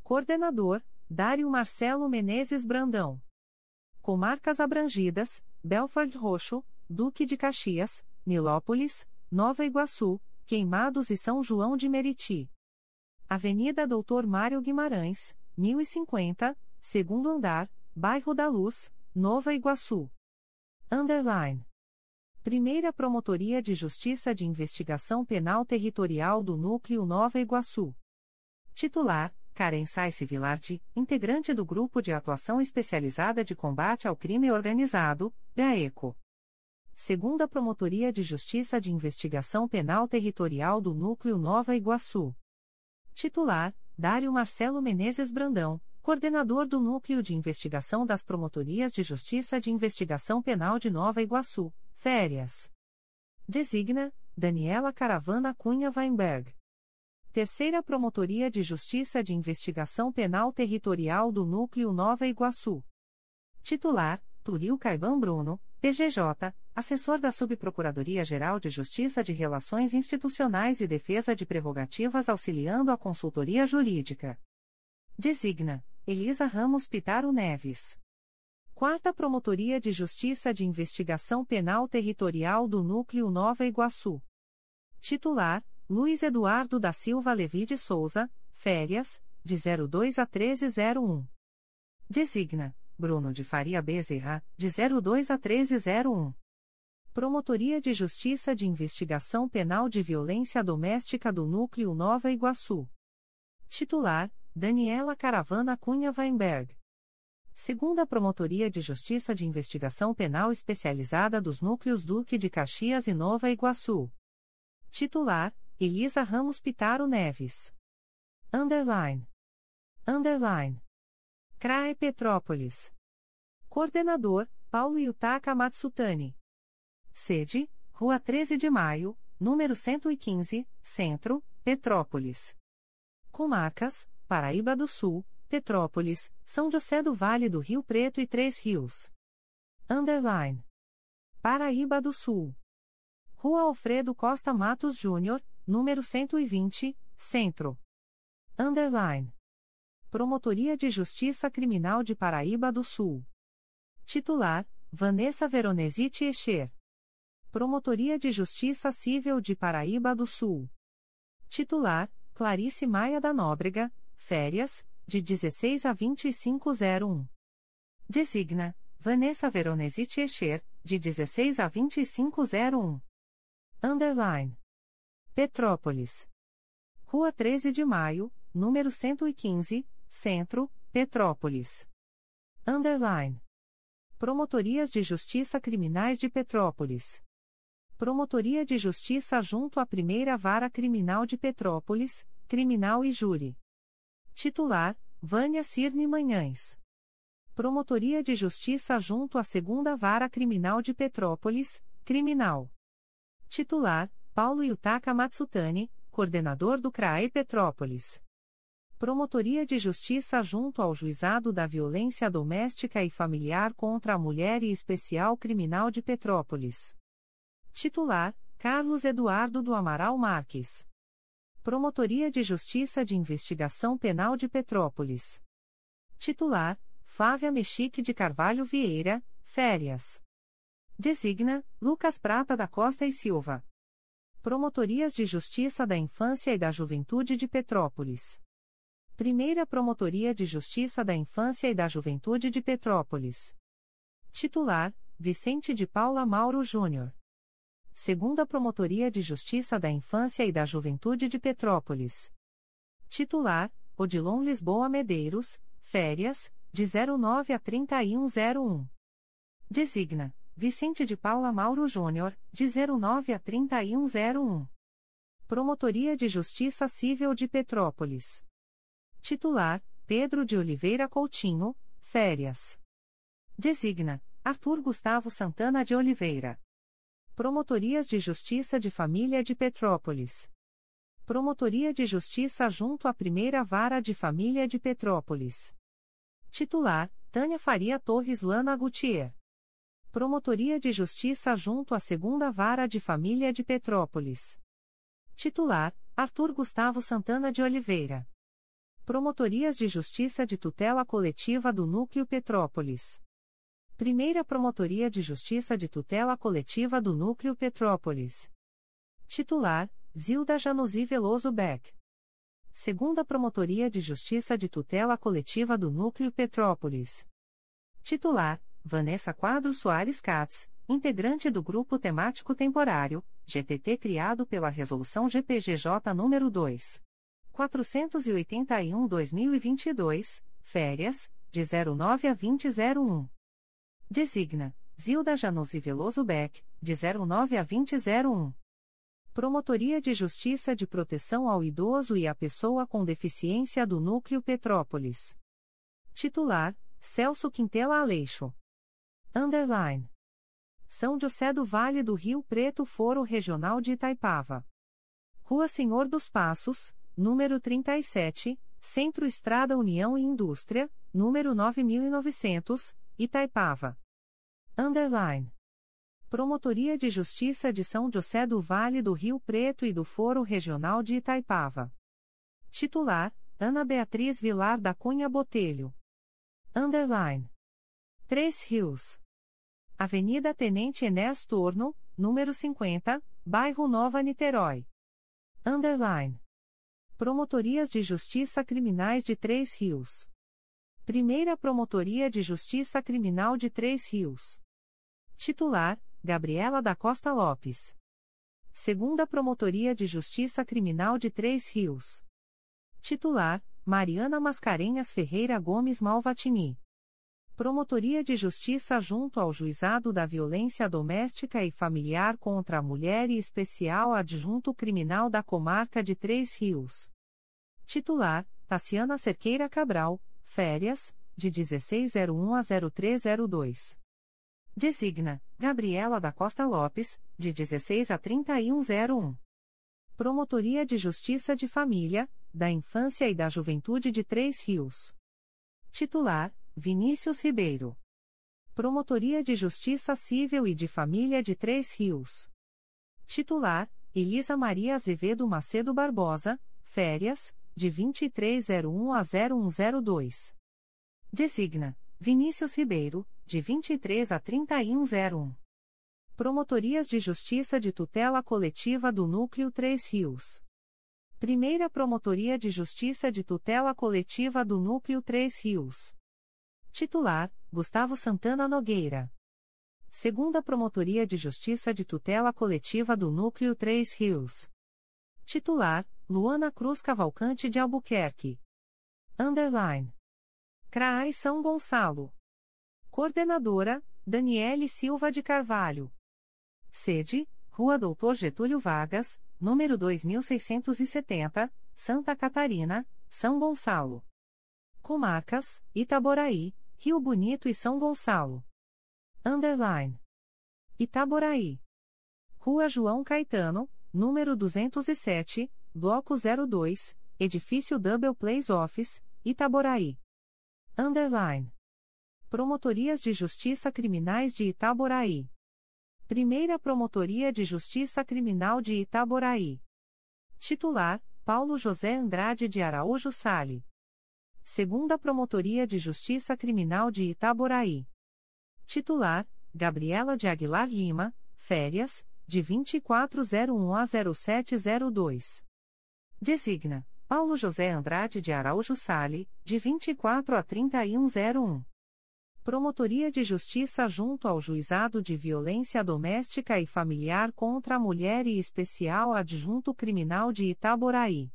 Coordenador Dário Marcelo Menezes Brandão. Comarcas abrangidas Belford Roxo Duque de Caxias Nilópolis Nova Iguaçu Queimados e São João de Meriti. Avenida Doutor Mário Guimarães, 1050, segundo andar, Bairro da Luz, Nova Iguaçu. Underline. Primeira Promotoria de Justiça de Investigação Penal Territorial do Núcleo Nova Iguaçu. Titular: Karen Saice Vilarte, integrante do Grupo de Atuação Especializada de Combate ao Crime Organizado, GAECO. Segunda Promotoria de Justiça de Investigação Penal Territorial do Núcleo Nova Iguaçu. Titular: Dário Marcelo Menezes Brandão, coordenador do Núcleo de Investigação das Promotorias de Justiça de Investigação Penal de Nova Iguaçu. Férias. Designa: Daniela Caravana Cunha Weinberg. Terceira Promotoria de Justiça de Investigação Penal Territorial do Núcleo Nova Iguaçu. Titular: Turil Caibão Bruno, PGJ, assessor da Subprocuradoria-Geral de Justiça de Relações Institucionais e Defesa de Prerrogativas auxiliando a consultoria jurídica. Designa: Elisa Ramos Pitaro Neves. Quarta Promotoria de Justiça de Investigação Penal Territorial do Núcleo Nova Iguaçu. Titular: Luiz Eduardo da Silva Levi de Souza, férias, de 02 a 1301. Designa: Bruno de Faria Bezerra, de 02 a 1301. Promotoria de Justiça de Investigação Penal de Violência Doméstica do Núcleo Nova Iguaçu. Titular: Daniela Caravana Cunha Weinberg. Segunda Promotoria de Justiça de Investigação Penal Especializada dos Núcleos Duque de Caxias e Nova Iguaçu. Titular: Elisa Ramos Pitaro Neves. Underline. Underline. CRAE Petrópolis. Coordenador, Paulo Yutaka Matsutani. Sede, Rua 13 de Maio, número 115, Centro, Petrópolis. Comarcas, Paraíba do Sul, Petrópolis, São José do Vale do Rio Preto e Três Rios. Underline. Paraíba do Sul. Rua Alfredo Costa Matos Júnior, número 120, Centro. Underline. Promotoria de Justiça Criminal de Paraíba do Sul. Titular: Vanessa Veronese Echer. Promotoria de Justiça Civil de Paraíba do Sul. Titular: Clarice Maia da Nóbrega, férias, de 16 a 2501. Designa: Vanessa Veronese Echer, de 16 a 2501. Underline. Petrópolis. Rua 13 de Maio, número 115, Centro, Petrópolis. Underline. Promotorias de Justiça Criminais de Petrópolis. Promotoria de Justiça junto à Primeira Vara Criminal de Petrópolis, Criminal e Júri. Titular: Vânia Cirne Manhães. Promotoria de Justiça junto à Segunda Vara Criminal de Petrópolis, Criminal. Titular: Paulo Yutaka Matsutani, coordenador do CRAE Petrópolis. Promotoria de Justiça junto ao Juizado da Violência Doméstica e Familiar contra a Mulher e Especial Criminal de Petrópolis. Titular: Carlos Eduardo do Amaral Marques. Promotoria de Justiça de Investigação Penal de Petrópolis. Titular: Flávia Mexique de Carvalho Vieira, Férias. Designa: Lucas Prata da Costa e Silva. Promotorias de Justiça da Infância e da Juventude de Petrópolis. Primeira Promotoria de Justiça da Infância e da Juventude de Petrópolis. Titular: Vicente de Paula Mauro Júnior. Segunda Promotoria de Justiça da Infância e da Juventude de Petrópolis. Titular: Odilon Lisboa Medeiros, férias, de 09 a 3101. Designa: Vicente de Paula Mauro Júnior, de 09 a 3101. Promotoria de Justiça Civil de Petrópolis. Titular: Pedro de Oliveira Coutinho, férias. Designa: Arthur Gustavo Santana de Oliveira. Promotorias de Justiça de Família de Petrópolis. Promotoria de Justiça junto à Primeira Vara de Família de Petrópolis. Titular: Tânia Faria Torres Lana Gutier. Promotoria de Justiça junto à Segunda Vara de Família de Petrópolis. Titular: Arthur Gustavo Santana de Oliveira. Promotorias de Justiça de Tutela Coletiva do Núcleo Petrópolis. Primeira Promotoria de Justiça de Tutela Coletiva do Núcleo Petrópolis. Titular: Zilda Januzi Veloso Beck. Segunda Promotoria de Justiça de Tutela Coletiva do Núcleo Petrópolis. Titular: Vanessa Quadro Soares Katz, integrante do Grupo Temático Temporário, GTT criado pela Resolução GPGJ nº 2. 481-2022, férias, de 09 a 2001. Designa, Zilda Januzzi Veloso Beck, de 09 a 2001. Promotoria de Justiça de Proteção ao Idoso e à Pessoa com Deficiência do Núcleo Petrópolis. Titular, Celso Quintela Aleixo. Underline. São José do Vale do Rio Preto Foro Regional de Itaipava. Rua Senhor dos Passos, número 37, Centro Estrada União e Indústria, número 9900, Itaipava. Underline. Promotoria de Justiça de São José do Vale do Rio Preto e do Foro Regional de Itaipava. Titular: Ana Beatriz Vilar da Cunha Botelho. Underline. Três Rios. Avenida Tenente Enéas Torno, número 50, Bairro Nova Niterói. Underline. Promotorias de Justiça Criminais de Três Rios. Primeira Promotoria de Justiça Criminal de Três Rios. Titular: Gabriela da Costa Lopes. Segunda Promotoria de Justiça Criminal de Três Rios. Titular: Mariana Mascarenhas Ferreira Gomes Malvatini. Promotoria de Justiça junto ao Juizado da Violência Doméstica e Familiar contra a Mulher e Especial Adjunto Criminal da Comarca de Três Rios. Titular: Taciana Cerqueira Cabral, férias, de 1601 a 0302. Designa Gabriela da Costa Lopes, de 16 a 3101. Promotoria de Justiça de Família, da Infância e da Juventude de Três Rios. Titular: Vinícius Ribeiro. Promotoria de Justiça Civil e de Família de Três Rios. Titular: Elisa Maria Azevedo Macedo Barbosa, férias, de 2301 a 0102. Designa Vinícius Ribeiro, de 23 a 3101. Promotorias de Justiça de Tutela Coletiva do Núcleo Três Rios. Primeira Promotoria de Justiça de Tutela Coletiva do Núcleo Três Rios. Titular: Gustavo Santana Nogueira. Segunda Promotoria de Justiça de Tutela Coletiva do Núcleo Três Rios. Titular: Luana Cruz Cavalcante de Albuquerque. Underline. CRAI São Gonçalo. Coordenadora: Daniele Silva de Carvalho. Sede: Rua Doutor Getúlio Vargas, número 2670, Santa Catarina, São Gonçalo. Comarcas: Itaboraí, Rio Bonito e São Gonçalo. Underline. Itaboraí. Rua João Caetano, número 207, Bloco 02, Edifício Double Place Office, Itaboraí. Underline. Promotorias de Justiça Criminais de Itaboraí. Primeira Promotoria de Justiça Criminal de Itaboraí. Titular: Paulo José Andrade de Araújo Sale. Segunda Promotoria de Justiça Criminal de Itaboraí. Titular: Gabriela de Aguilar Lima, férias, de 2401 a 0702. Designa: Paulo José Andrade de Araújo Sale, de 24 a 3101. Promotoria de Justiça junto ao Juizado de Violência Doméstica e Familiar contra a Mulher e Especial Adjunto Criminal de Itaboraí.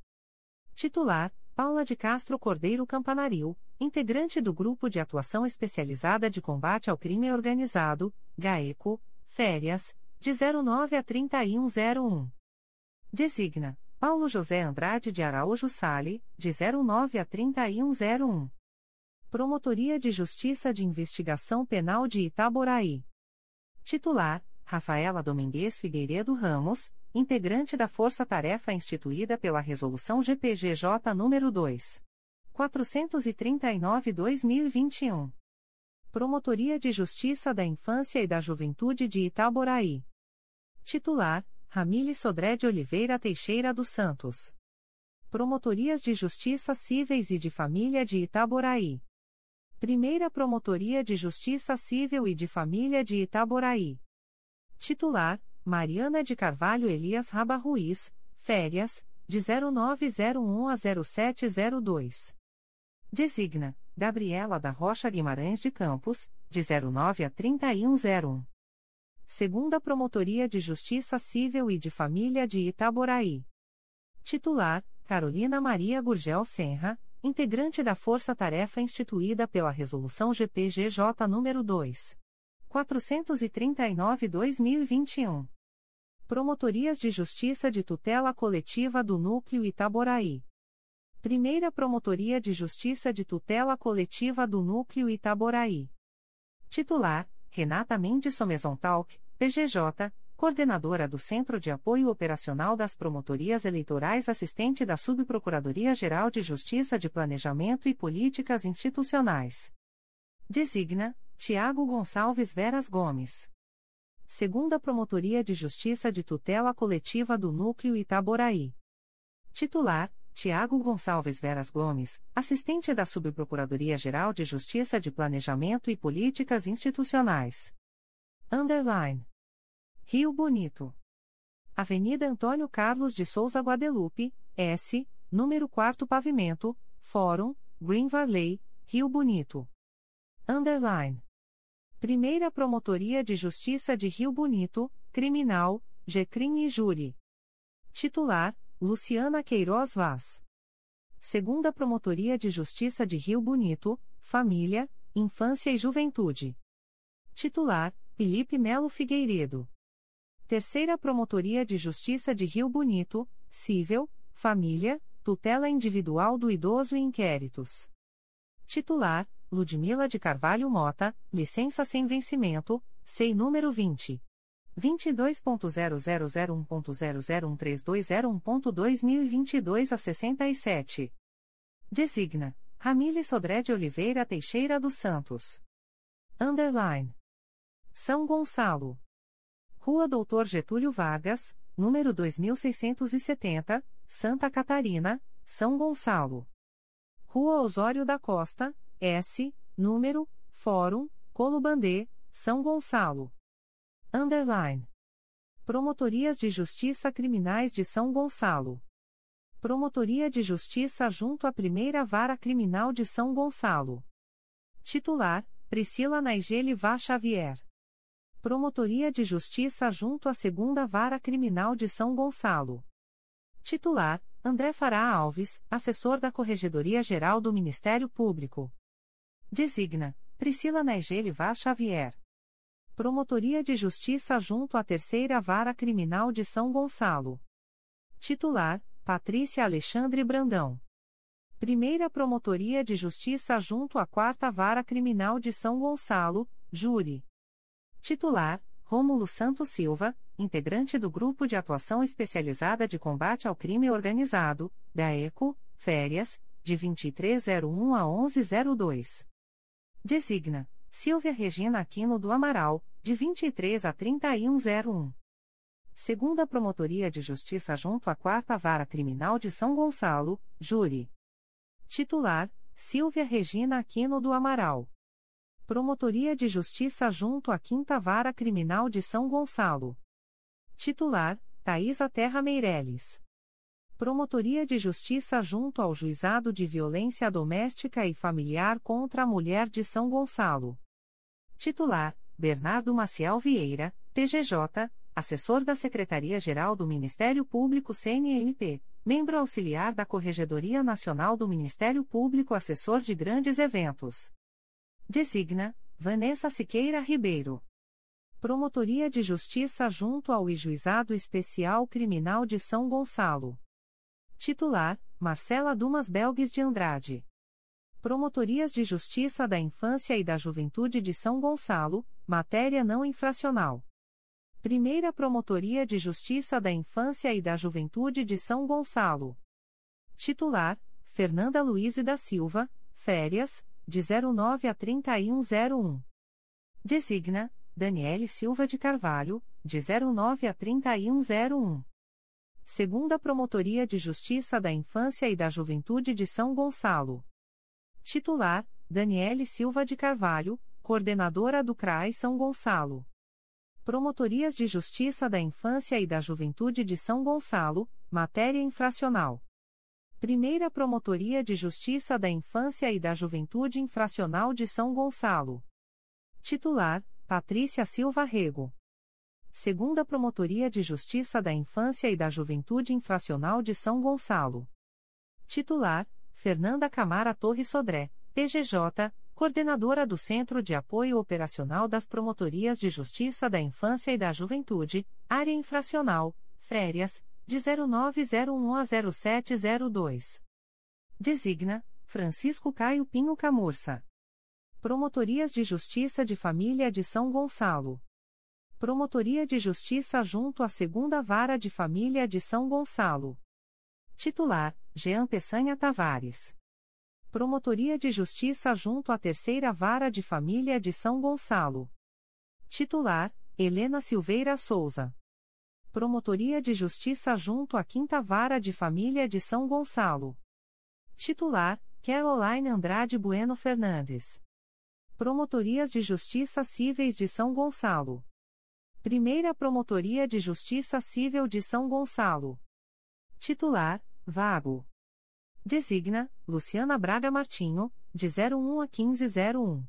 Titular: Paula de Castro Cordeiro Campanaril, integrante do Grupo de Atuação Especializada de Combate ao Crime Organizado, GAECO, férias, de 09 a 3101. Designa: Paulo José Andrade de Araújo Sale, de 09 a 3101. Promotoria de Justiça de Investigação Penal de Itaboraí. Titular: Rafaela Domingues Figueiredo Ramos, integrante da Força Tarefa instituída pela Resolução GPGJ nº 2. 439-2021. Promotoria de Justiça da Infância e da Juventude de Itaboraí. Titular: Ramile Sodré de Oliveira Teixeira dos Santos. Promotorias de Justiça Cíveis e de Família de Itaboraí. Primeira Promotoria de Justiça Civil e de Família de Itaboraí. Titular: Mariana de Carvalho Elias Raba Ruiz, férias, de 0901 a 0702. Designa: Gabriela da Rocha Guimarães de Campos, de 09 a 3101. Segunda Promotoria de Justiça Civil e de Família de Itaboraí. Titular: Carolina Maria Gurgel Senra, integrante da Força Tarefa instituída pela Resolução GPGJ nº 2. 439-2021. Promotorias de Justiça de Tutela Coletiva do Núcleo Itaboraí. Primeira Promotoria de Justiça de Tutela Coletiva do Núcleo Itaboraí. Titular: Renata Mendes Somesontalk, PGJ, coordenadora do Centro de Apoio Operacional das Promotorias Eleitorais assistente da Subprocuradoria-Geral de Justiça de Planejamento e Políticas Institucionais. Designa, Tiago Gonçalves Veras Gomes. Segunda Promotoria de Justiça de Tutela Coletiva do Núcleo Itaboraí. Titular, Tiago Gonçalves Veras Gomes, assistente da Subprocuradoria-Geral de Justiça de Planejamento e Políticas Institucionais. Underline. Rio Bonito. Avenida Antônio Carlos de Souza Guadelupe, S, número 4 Pavimento, Fórum, Green Valley, Rio Bonito. Underline. Primeira Promotoria de Justiça de Rio Bonito, Criminal, GCRIM e Júri. Titular, Luciana Queiroz Vaz. Segunda Promotoria de Justiça de Rio Bonito, Família, Infância e Juventude. Titular, Felipe Melo Figueiredo. Terceira Promotoria de Justiça de Rio Bonito, Cível, Família, Tutela Individual do Idoso e Inquéritos. Titular: Ludmila de Carvalho Mota, licença sem vencimento, SEI número 20. 22.0001.0013201.2022 a 67. Designa Ramile Sodré de Oliveira Teixeira dos Santos. Underline. São Gonçalo. Rua Doutor Getúlio Vargas, número 2670, Santa Catarina, São Gonçalo. Rua Osório da Costa, S, número, Fórum, Colubandê, São Gonçalo. Underline. Promotorias de Justiça Criminais de São Gonçalo. Promotoria de Justiça junto à Primeira Vara Criminal de São Gonçalo. Titular: Priscila Naigeli Vá Xavier. Promotoria de Justiça junto à Segunda Vara Criminal de São Gonçalo. Titular: André Fará Alves, assessor da Corregedoria Geral do Ministério Público. Designa: Priscila Naigeli Vá Xavier. Promotoria de Justiça junto à Terceira Vara Criminal de São Gonçalo. Titular: Patrícia Alexandre Brandão. Primeira Promotoria de Justiça junto à Quarta Vara Criminal de São Gonçalo, Júri. Titular: Rômulo Santos Silva, integrante do Grupo de Atuação Especializada de Combate ao Crime Organizado, da ECO, Férias, de 2301 a 1102. Designa: Silvia Regina Aquino do Amaral, de 23 a 3101. Segunda Promotoria de Justiça junto à Quarta Vara Criminal de São Gonçalo, Júri. Titular: Silvia Regina Aquino do Amaral. Promotoria de Justiça junto à Quinta Vara Criminal de São Gonçalo. Titular: Thaisa Terra Meireles. Promotoria de Justiça junto ao Juizado de Violência Doméstica e Familiar contra a Mulher de São Gonçalo. Titular: Bernardo Maciel Vieira, PGJ, assessor da Secretaria-Geral do Ministério Público CNMP, membro auxiliar da Corregedoria Nacional do Ministério Público assessor de grandes eventos. Designa, Vanessa Siqueira Ribeiro. Promotoria de Justiça junto ao Juizado Especial Criminal de São Gonçalo. Titular, Marcela Dumas Belgues de Andrade. Promotorias de Justiça da Infância e da Juventude de São Gonçalo, matéria não infracional. Primeira Promotoria de Justiça da Infância e da Juventude de São Gonçalo. Titular: Fernanda Luiz da Silva, férias, de 09 a 3101. Designa: Daniele Silva de Carvalho, de 09 a 3101. Segunda Promotoria de Justiça da Infância e da Juventude de São Gonçalo. Titular: Daniele Silva de Carvalho, coordenadora do CRAI São Gonçalo. Promotorias de Justiça da Infância e da Juventude de São Gonçalo, matéria infracional. Primeira Promotoria de Justiça da Infância e da Juventude Infracional de São Gonçalo. Titular: Patrícia Silva Rego. Segunda Promotoria de Justiça da Infância e da Juventude Infracional de São Gonçalo. Titular: Fernanda Camara Torres Sodré, PGJ, coordenadora do Centro de Apoio Operacional das Promotorias de Justiça da Infância e da Juventude, Área Infracional, Férias, de 0901 a 0702. Designa, Francisco Caio Pinho Camurça. Promotorias de Justiça de Família de São Gonçalo. Promotoria de Justiça junto à Segunda Vara de Família de São Gonçalo. Titular, Jean Peçanha Tavares. Promotoria de Justiça junto à Terceira Vara de Família de São Gonçalo. Titular: Helena Silveira Souza. Promotoria de Justiça junto à Quinta Vara de Família de São Gonçalo. Titular: Caroline Andrade Bueno Fernandes. Promotorias de Justiça Cíveis de São Gonçalo. Primeira Promotoria de Justiça Civil de São Gonçalo. Titular: Vago. Designa, Luciana Braga Martinho, de 01 a 1501.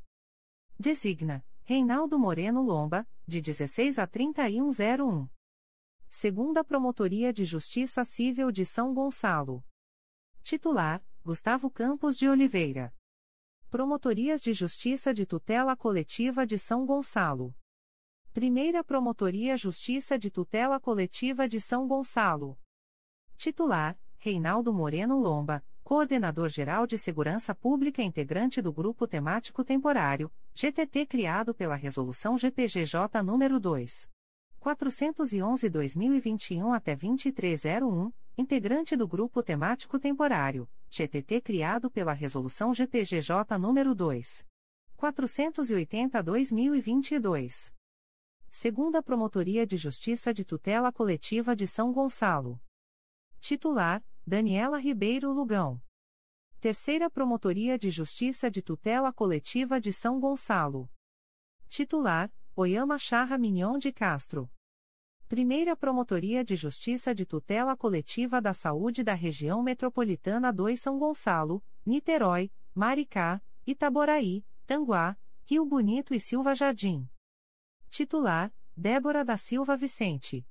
Designa, Reinaldo Moreno Lomba, de 16 a 3101. Segunda Promotoria de Justiça Civil de São Gonçalo. Titular, Gustavo Campos de Oliveira. Promotorias de Justiça de Tutela Coletiva de São Gonçalo. Primeira Promotoria Justiça de Tutela Coletiva de São Gonçalo. Titular, Reinaldo Moreno Lomba, Coordenador-Geral de Segurança Pública integrante do Grupo Temático Temporário, GTT criado pela Resolução GPGJ nº 2. 411-2021 até 2301, integrante do Grupo Temático Temporário, GTT criado pela Resolução GPGJ nº 2. 480-2022. Segunda Promotoria de Justiça de Tutela Coletiva de São Gonçalo. Titular: Daniela Ribeiro Lugão. Terceira Promotoria de Justiça de Tutela Coletiva de São Gonçalo. Titular: Oyama Charra Mignon de Castro. Primeira Promotoria de Justiça de Tutela Coletiva da Saúde da Região Metropolitana 2 São Gonçalo, Niterói, Maricá, Itaboraí, Tanguá, Rio Bonito e Silva Jardim. Titular: Débora da Silva Vicente.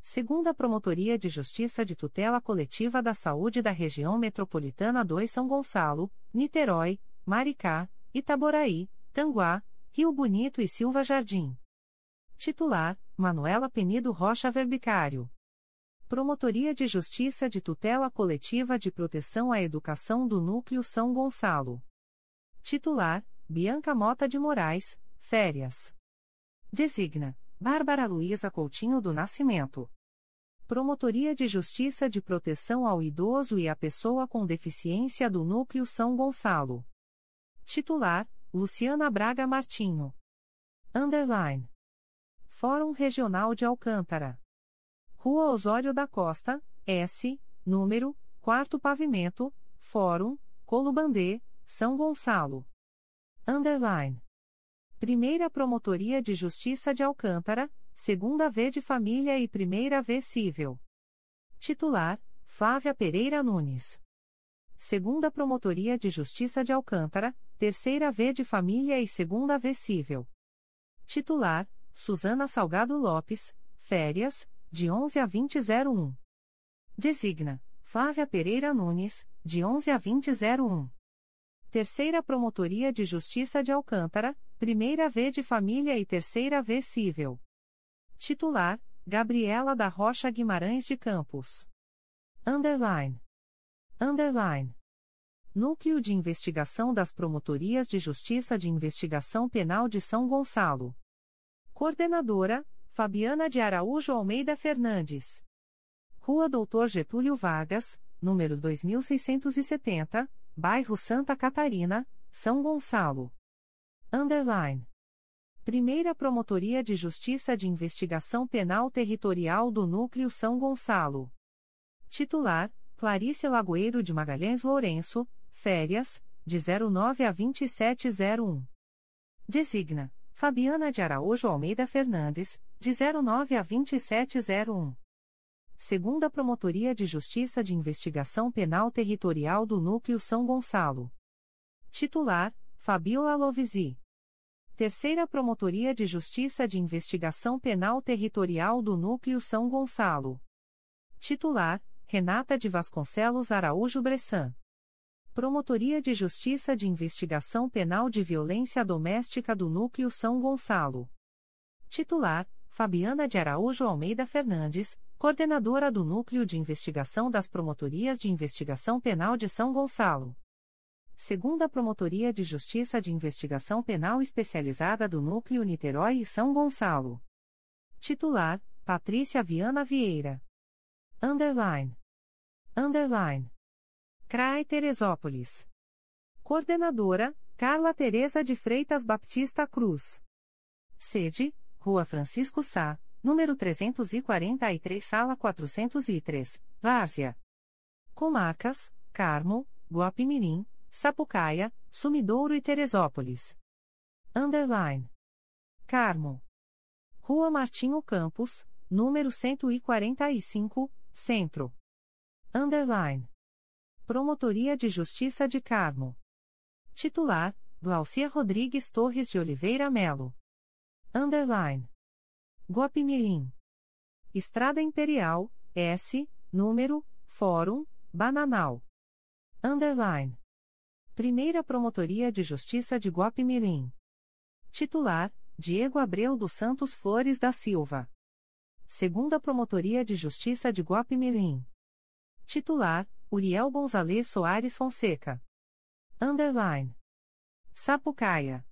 Segunda Promotoria de Justiça de Tutela Coletiva da Saúde da Região Metropolitana 2 São Gonçalo, Niterói, Maricá, Itaboraí, Tanguá, Rio Bonito e Silva Jardim. Titular: Manuela Penido Rocha Verbicário. Promotoria de Justiça de Tutela Coletiva de Proteção à Educação do Núcleo São Gonçalo. Titular: Bianca Mota de Moraes, Férias. Designa Bárbara Luiza Coutinho do Nascimento. Promotoria de Justiça de Proteção ao Idoso e à Pessoa com Deficiência do Núcleo São Gonçalo. Titular: Luciana Braga Martinho. Underline. Fórum Regional de Alcântara. Rua Osório da Costa, S, número, 4 Pavimento, Fórum, Colubandê, São Gonçalo. Underline. Primeira Promotoria de Justiça de Alcântara, Segunda V de Família e Primeira V Cível. Titular: Flávia Pereira Nunes. Segunda Promotoria de Justiça de Alcântara, Terceira V de Família e Segunda V Cível. Titular: Suzana Salgado Lopes, Férias, de 11 a 2001. Designa: Flávia Pereira Nunes, de 11 a 2001. Terceira Promotoria de Justiça de Alcântara, Primeira V de Família e Terceira V Cível. Titular: Gabriela da Rocha Guimarães de Campos. Underline. Underline. Núcleo de Investigação das Promotorias de Justiça de Investigação Penal de São Gonçalo. Coordenadora: Fabiana de Araújo Almeida Fernandes. Rua Doutor Getúlio Vargas, número 2670, Bairro Santa Catarina, São Gonçalo. Underline. Primeira Promotoria de Justiça de Investigação Penal Territorial do Núcleo São Gonçalo. Titular: Clarice Lagoeiro de Magalhães Lourenço, férias, de 09 a 2701. Designa: Fabiana de Araújo Almeida Fernandes, de 09 a 2701 segunda Promotoria de Justiça de Investigação Penal Territorial do Núcleo São Gonçalo. Titular: Fabiola Lovisi. Terceira Promotoria de Justiça de Investigação Penal Territorial do Núcleo São Gonçalo. Titular: Renata de Vasconcelos Araújo Bressan. Promotoria de Justiça de Investigação Penal de Violência Doméstica do Núcleo São Gonçalo. Titular: Fabiana de Araújo Almeida Fernandes, coordenadora do Núcleo de Investigação das Promotorias de Investigação Penal de São Gonçalo. Segunda Promotoria de Justiça de Investigação Penal Especializada do Núcleo Niterói e São Gonçalo. Titular: Patrícia Viana Vieira. Underline. Underline. CRAE Teresópolis. Coordenadora: Carla Teresa de Freitas Baptista Cruz. Sede: Rua Francisco Sá, número 343, sala 403, Várzea. Comarcas: Carmo, Guapimirim, Sapucaia, Sumidouro e Teresópolis. Underline. Carmo. Rua Martinho Campos, número 145, Centro. Underline. Promotoria de Justiça de Carmo. Titular: Glaucia Rodrigues Torres de Oliveira Melo. Underline. Guapimirim. Estrada Imperial, S, número, Fórum, Bananal. Underline. Primeira Promotoria de Justiça de Guapimirim. Titular, Diego Abreu dos Santos Flores da Silva. Segunda Promotoria de Justiça de Guapimirim. Titular, Uriel Gonzalez Soares Fonseca. Underline. Sapucaia.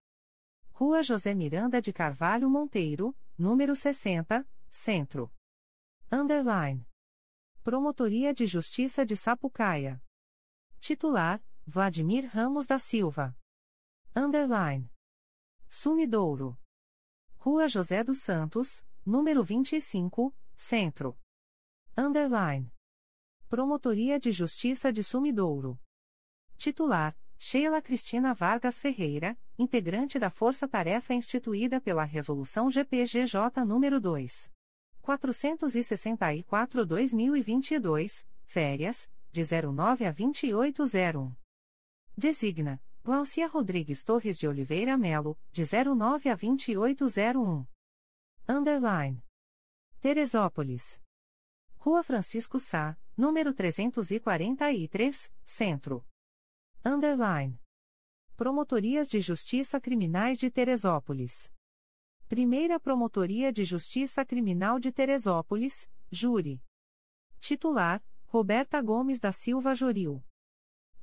Rua José Miranda de Carvalho Monteiro, número 60, Centro. Underline. Promotoria de Justiça de Sapucaia. Titular: Vladimir Ramos da Silva. Underline. Sumidouro. Rua José dos Santos, número 25, Centro. Underline. Promotoria de Justiça de Sumidouro. Titular: Sheila Cristina Vargas Ferreira, integrante da Força Tarefa instituída pela Resolução GPGJ nº 2. 464-2022, férias, de 09 a 2801. Designa Glaucia Rodrigues Torres de Oliveira Melo, de 09 a 2801. Underline. Teresópolis. Rua Francisco Sá, número 343, Centro. Underline. Promotorias de Justiça Criminais de Teresópolis. Primeira Promotoria de Justiça Criminal de Teresópolis, Júri. Titular: Roberta Gomes da Silva Joril.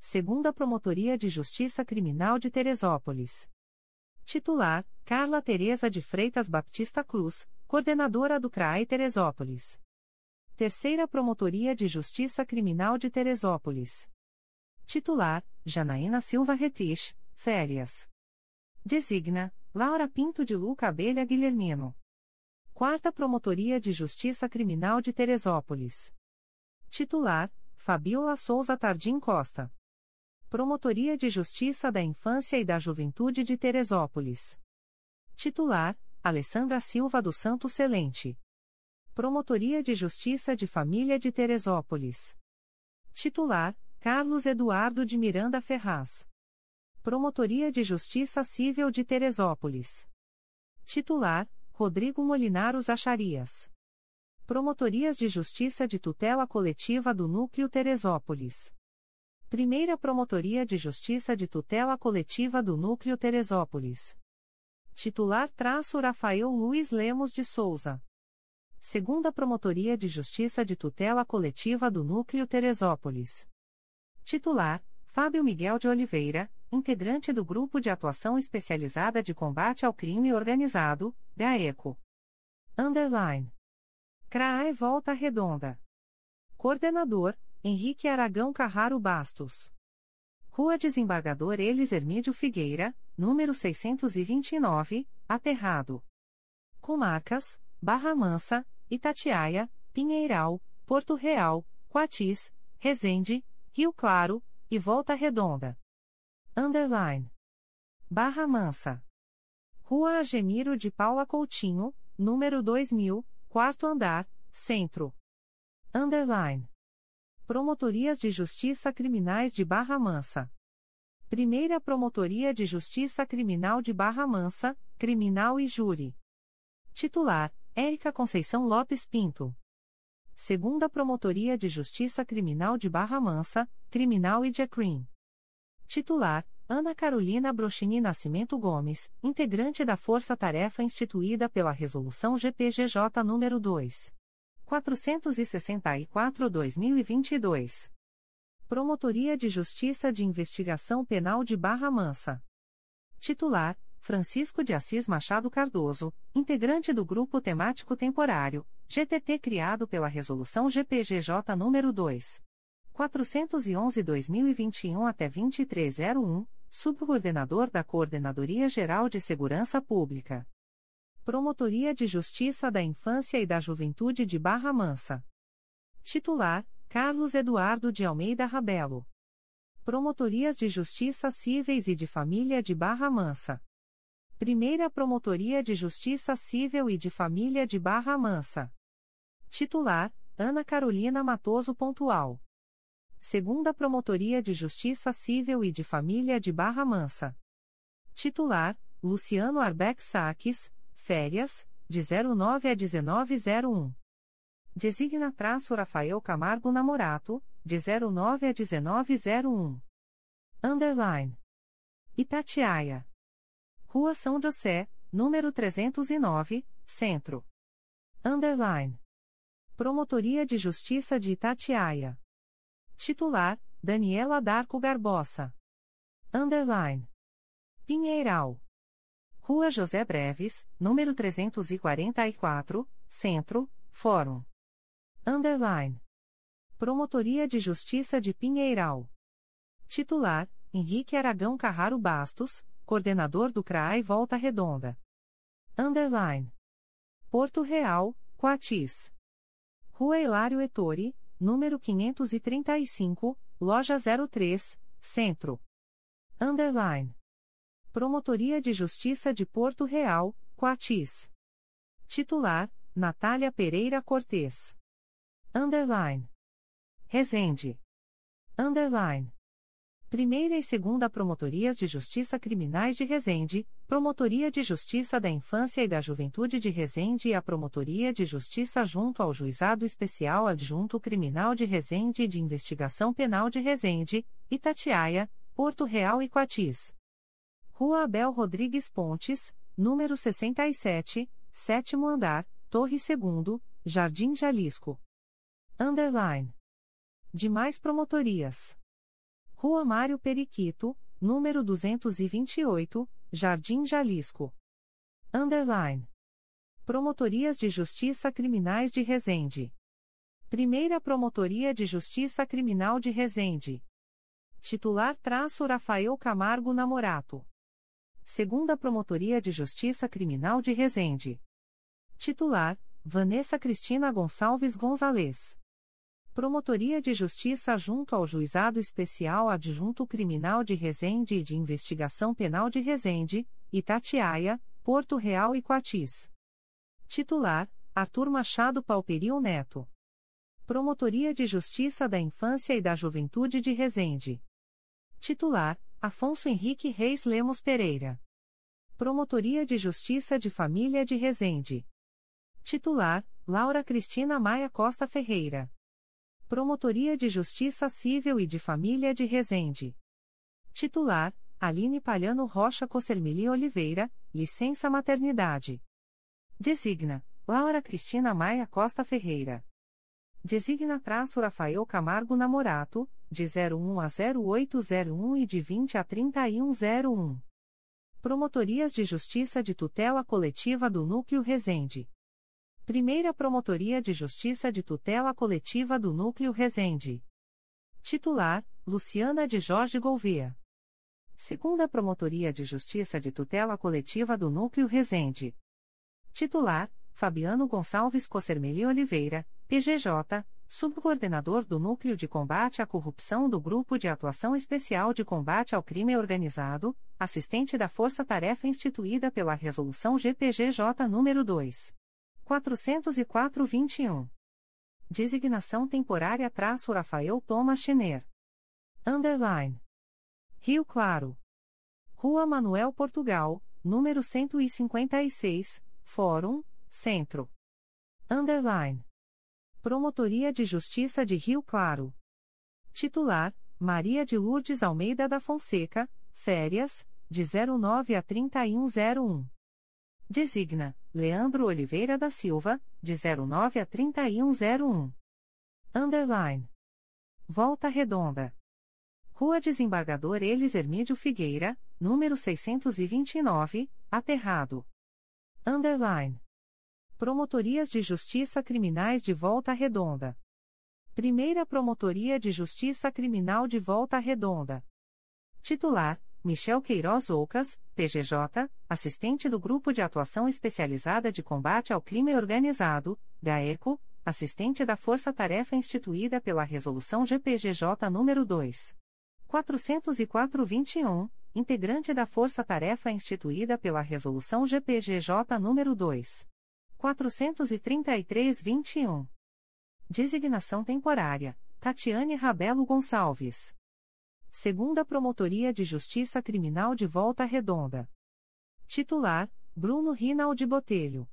Segunda Promotoria de Justiça Criminal de Teresópolis. Titular: Carla Teresa de Freitas Baptista Cruz, coordenadora do CRAE Teresópolis. Terceira Promotoria de Justiça Criminal de Teresópolis. Titular: Janaína Silva Retich, férias. Designa Laura Pinto de Luca Abelha Guilhermino. Quarta Promotoria de Justiça Criminal de Teresópolis. Titular: Fabiola Souza Tardim Costa. Promotoria de Justiça da Infância e da Juventude de Teresópolis. Titular: Alessandra Silva do Santo Celente. Promotoria de Justiça de Família de Teresópolis. Titular: Carlos Eduardo de Miranda Ferraz. Promotoria de Justiça Civil de Teresópolis. Titular: Rodrigo Molinaros Acharias. Promotorias de Justiça de Tutela Coletiva do Núcleo Teresópolis. Primeira Promotoria de Justiça de Tutela Coletiva do Núcleo Teresópolis. Titular traço Rafael Luiz Lemos de Souza. Segunda Promotoria de Justiça de Tutela Coletiva do Núcleo Teresópolis. Titular Fábio Miguel de Oliveira, integrante do Grupo de Atuação Especializada de Combate ao Crime Organizado, GAECO. Underline. CRAE Volta Redonda. Coordenador, Henrique Aragão Carraro Bastos. Rua Desembargador Elis Hermídio Figueira, número 629, Aterrado. Comarcas, Barra Mansa, Itatiaia, Pinheiral, Porto Real, Coatis, Resende, Rio Claro, e Volta Redonda. Underline. Barra Mansa. Rua Agemiro de Paula Coutinho, número 2000, quarto andar, centro. Underline. Promotorias de Justiça Criminais de Barra Mansa. Primeira Promotoria de Justiça Criminal de Barra Mansa, Criminal e Júri. Titular: Érica Conceição Lopes Pinto. Segunda Promotoria de Justiça Criminal de Barra Mansa, Criminal e Jacrim. Titular: Ana Carolina Brochini Nascimento Gomes, integrante da Força Tarefa instituída pela Resolução GPGJ nº 2. 464-2022. Promotoria de Justiça de Investigação Penal de Barra Mansa. Titular: Francisco de Assis Machado Cardoso, integrante do Grupo Temático Temporário, GTT criado pela Resolução GPGJ nº 2. 411-2021 até 2301, subcoordenador da Coordenadoria Geral de Segurança Pública. Promotoria de Justiça da Infância e da Juventude de Barra Mansa. Titular: Carlos Eduardo de Almeida Rabelo. Promotorias de Justiça Cíveis e de Família de Barra Mansa. Primeira Promotoria de Justiça Civil e de Família de Barra Mansa. Titular: Ana Carolina Matoso Pontual. Segunda Promotoria de Justiça Civil e de Família de Barra Mansa. Titular: Luciano Arbeck Saques, férias, de 09 a 1901. Designa traço Rafael Camargo Namorato, de 09 a 1901. Underline. Itatiaia. Rua São José, número 309, Centro. Underline. Promotoria de Justiça de Itatiaia. Titular: Daniela Darco Garbosa. Underline. Pinheiral. Rua José Breves, número 344, Centro, Fórum. Underline. Promotoria de Justiça de Pinheiral. Titular: Henrique Aragão Carraro Bastos, coordenador do CRAI Volta Redonda. Underline. Porto Real, Coatis. Rua Hilário Ettore, número 535, loja 03, Centro. Underline. Promotoria de Justiça de Porto Real, Coatis. Titular: Natália Pereira Cortes. Underline. Resende. Underline. Primeira e Segunda Promotorias de Justiça Criminais de Resende, Promotoria de Justiça da Infância e da Juventude de Resende e a Promotoria de Justiça junto ao Juizado Especial Adjunto Criminal de Resende e de Investigação Penal de Resende, Itatiaia, Porto Real e Coatis. Rua Abel Rodrigues Pontes, número 67, sétimo andar, Torre 2 Jardim Jalisco. Underline. Demais promotorias. Rua Mário Periquito, número 228, Jardim Jalisco. Underline. Promotorias de Justiça Criminais de Resende. Primeira Promotoria de Justiça Criminal de Resende. Titular traço Rafael Camargo Namorato. Segunda Promotoria de Justiça Criminal de Resende. Titular, Vanessa Cristina Gonçalves Gonzalez. Promotoria de Justiça junto ao Juizado Especial Adjunto Criminal de Resende e de Investigação Penal de Resende, Itatiaia, Porto Real e Coatis. Titular: Arthur Machado Palperil Neto. Promotoria de Justiça da Infância e da Juventude de Resende. Titular: Afonso Henrique Reis Lemos Pereira. Promotoria de Justiça de Família de Resende. Titular: Laura Cristina Maia Costa Ferreira. Promotoria de Justiça Civil e de Família de Resende. Titular: Aline Palhano Rocha Cossermili Oliveira, licença maternidade. Designa: Laura Cristina Maia Costa Ferreira. Designa traço Rafael Camargo Namorato, de 01 a 0801 e de 20 a 3101. Promotorias de Justiça de Tutela Coletiva do Núcleo Resende. Primeira Promotoria de Justiça de Tutela Coletiva do Núcleo Resende. Titular: Luciana de Jorge Gouveia. Segunda Promotoria de Justiça de Tutela Coletiva do Núcleo Resende. Titular: Fabiano Gonçalves Cossermeli Oliveira, PGJ, Subcoordenador do Núcleo de Combate à Corrupção do Grupo de Atuação Especial de Combate ao Crime Organizado, assistente da Força Tarefa instituída pela Resolução GPGJ nº 2. 404-21. Designação temporária traço Rafael Thomas Schener. Underline. Rio Claro. Rua Manuel Portugal, número 156, Fórum, Centro. Underline. Promotoria de Justiça de Rio Claro. Titular: Maria de Lourdes Almeida da Fonseca, férias, de 09 a 3101. Designa Leandro Oliveira da Silva, de 09 a 3101. Underline. Volta Redonda. Rua Desembargador Elis Hermídio Figueira, número 629, Aterrado. Underline. Promotorias de Justiça Criminais de Volta Redonda. Primeira Promotoria de Justiça Criminal de Volta Redonda. Titular: Michel Queiroz Ocas, PGJ, assistente do Grupo de Atuação Especializada de Combate ao Crime Organizado, GAECO, assistente da Força Tarefa instituída pela Resolução GPGJ nº 2. 404-21, integrante da Força Tarefa instituída pela Resolução GPGJ nº 2. 433-21. Designação temporária: Tatiane Rabelo Gonçalves. Segunda Promotoria de Justiça Criminal de Volta Redonda. Titular: Bruno Rinaldi Botelho.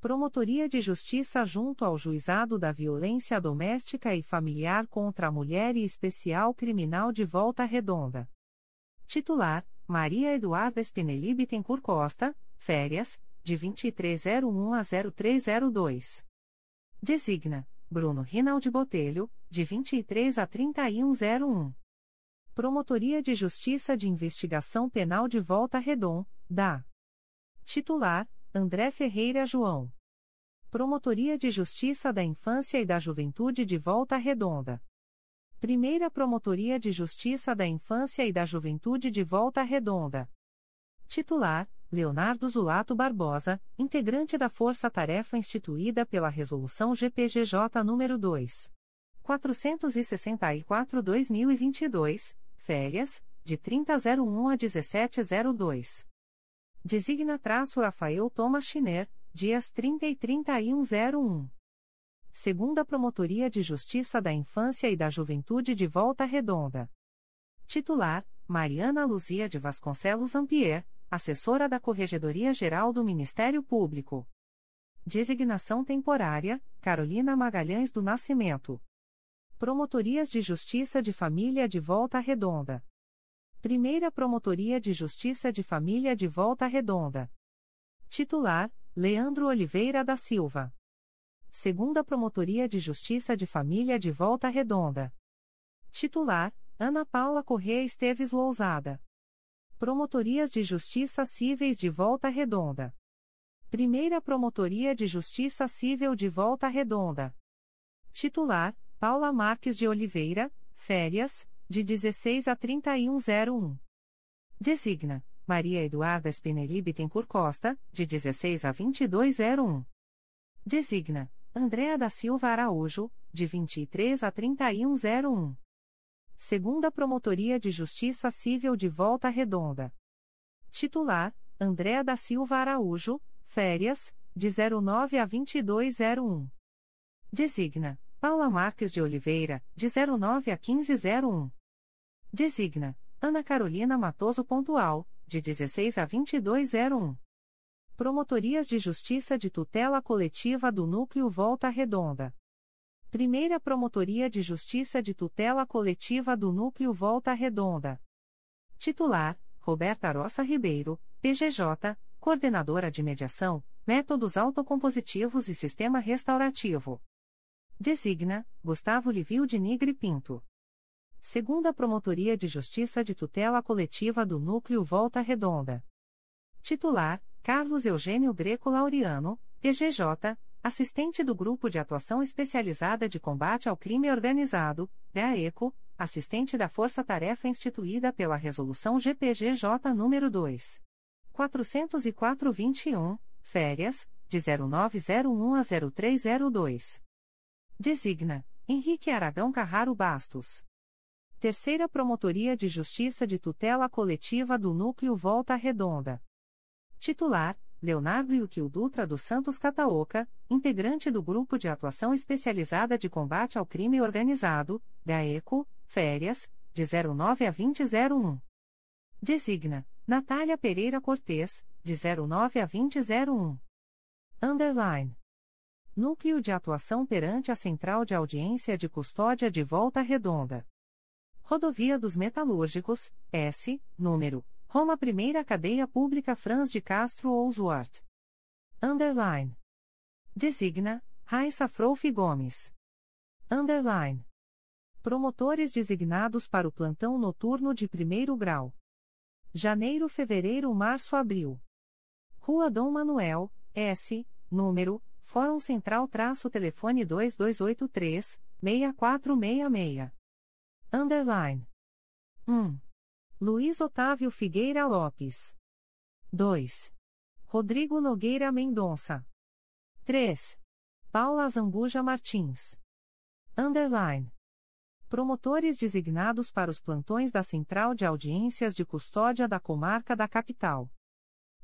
Promotoria de Justiça junto ao Juizado da Violência Doméstica e Familiar contra a Mulher e Especial Criminal de Volta Redonda. Titular: Maria Eduarda Spinelli Bittencourt Costa, férias, de 2301 a 0302. Designa: Bruno Rinaldi Botelho, de 23 a 3101. Promotoria de Justiça de Investigação Penal de Volta Redon, da Titular, André Ferreira João. Promotoria de Justiça da Infância e da Juventude de Volta Redonda. Primeira Promotoria de Justiça da Infância e da Juventude de Volta Redonda. Titular, Leonardo Zulato Barbosa, integrante da Força Tarefa instituída pela Resolução GPGJ nº 2. 464-2022, férias, de 3001 a 1702. Designa traço Rafael Thomas Schiner, dias 30 e 3101. Segunda Promotoria de Justiça da Infância e da Juventude de Volta Redonda. Titular, Mariana Luzia de Vasconcelos Ampier, assessora da Corregedoria Geral do Ministério Público. Designação temporária, Carolina Magalhães do Nascimento. Promotorias de Justiça de Família de Volta Redonda. Primeira Promotoria de Justiça de Família de Volta Redonda. Titular: Leandro Oliveira da Silva. Segunda Promotoria de Justiça de Família de Volta Redonda. Titular: Ana Paula Corrêa Esteves Lousada. Promotorias de Justiça Cíveis de Volta Redonda. Primeira Promotoria de Justiça Civil de Volta Redonda. Titular: Paula Marques de Oliveira, férias, de 16 a 3101. Designa Maria Eduarda Spinelli Bittencourt Costa, de 16 a 2201. Designa Andréa da Silva Araújo, de 23 a 3101. Segunda Promotoria de Justiça Civil de Volta Redonda. Titular: Andréa da Silva Araújo, férias, de 09 a 2201. Designa Paula Marques de Oliveira, de 09 a 1501. Designa Ana Carolina Matoso Pontual, de 16 a 2201. Promotorias de Justiça de Tutela Coletiva do Núcleo Volta Redonda. Primeira Promotoria de Justiça de Tutela Coletiva do Núcleo Volta Redonda. Titular: Roberta Roça Ribeiro, PGJ, Coordenadora de Mediação, Métodos Autocompositivos e Sistema Restaurativo. Designa Gustavo Livio de Nigre Pinto. Segunda Promotoria de Justiça de Tutela Coletiva do Núcleo Volta Redonda. Titular: Carlos Eugênio Greco Laureano, PGJ, assistente do Grupo de Atuação Especializada de Combate ao Crime Organizado, DAECO, assistente da Força Tarefa instituída pela Resolução GPGJ nº 2. 404-21, férias, de 0901 a 0302. Designa Henrique Aragão Carraro Bastos. Terceira Promotoria de Justiça de Tutela Coletiva do Núcleo Volta Redonda. Titular: Leonardo Yukio Dutra dos Santos Cataoca, integrante do Grupo de Atuação Especializada de Combate ao Crime Organizado, GAECO, Férias, de 09 a 2001. Designa Natália Pereira Cortes, de 09 a 2001. Underline. Núcleo de Atuação perante a Central de Audiência de Custódia de Volta Redonda. Rodovia dos Metalúrgicos, S, número, Roma Primeira Cadeia Pública Franz de Castro Oswart. Underline. Designa, Raissa Frouf Gomes. Underline. Promotores designados para o plantão noturno de primeiro grau. Janeiro, fevereiro, março, abril. Rua Dom Manuel, S, número, Fórum Central traço telefone 2283 6466. Underline. 1. Luiz Otávio Figueira Lopes. 2. Rodrigo Nogueira Mendonça. 3. Paula Zambuja Martins. Underline. Promotores designados para os plantões da Central de Audiências de Custódia da Comarca da Capital.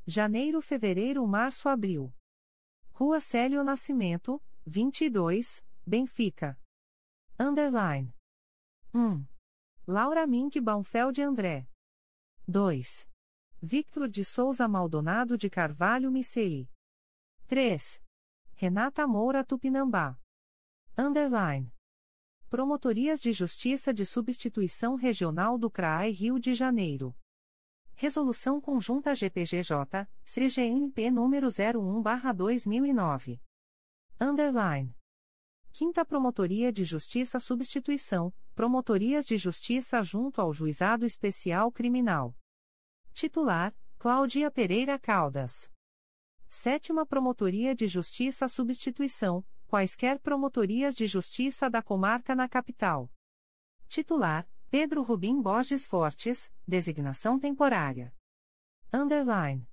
Janeiro, fevereiro, março, abril. Rua Célio Nascimento, 22, Benfica. Underline. 1. Laura Mink Baumfeld André. 2. Victor de Souza Maldonado de Carvalho Miceli. 3. Renata Moura Tupinambá. Underline. Promotorias de Justiça de Substituição Regional do CRAI Rio de Janeiro. Resolução Conjunta GPGJ, CGNP número 01/2009. Underline. Quinta Promotoria de Justiça Substituição, Promotorias de Justiça junto ao Juizado Especial Criminal. Titular: Cláudia Pereira Caldas. Sétima Promotoria de Justiça Substituição, quaisquer promotorias de justiça da comarca na capital. Titular: Pedro Rubim Borges Fortes, designação temporária. Underline.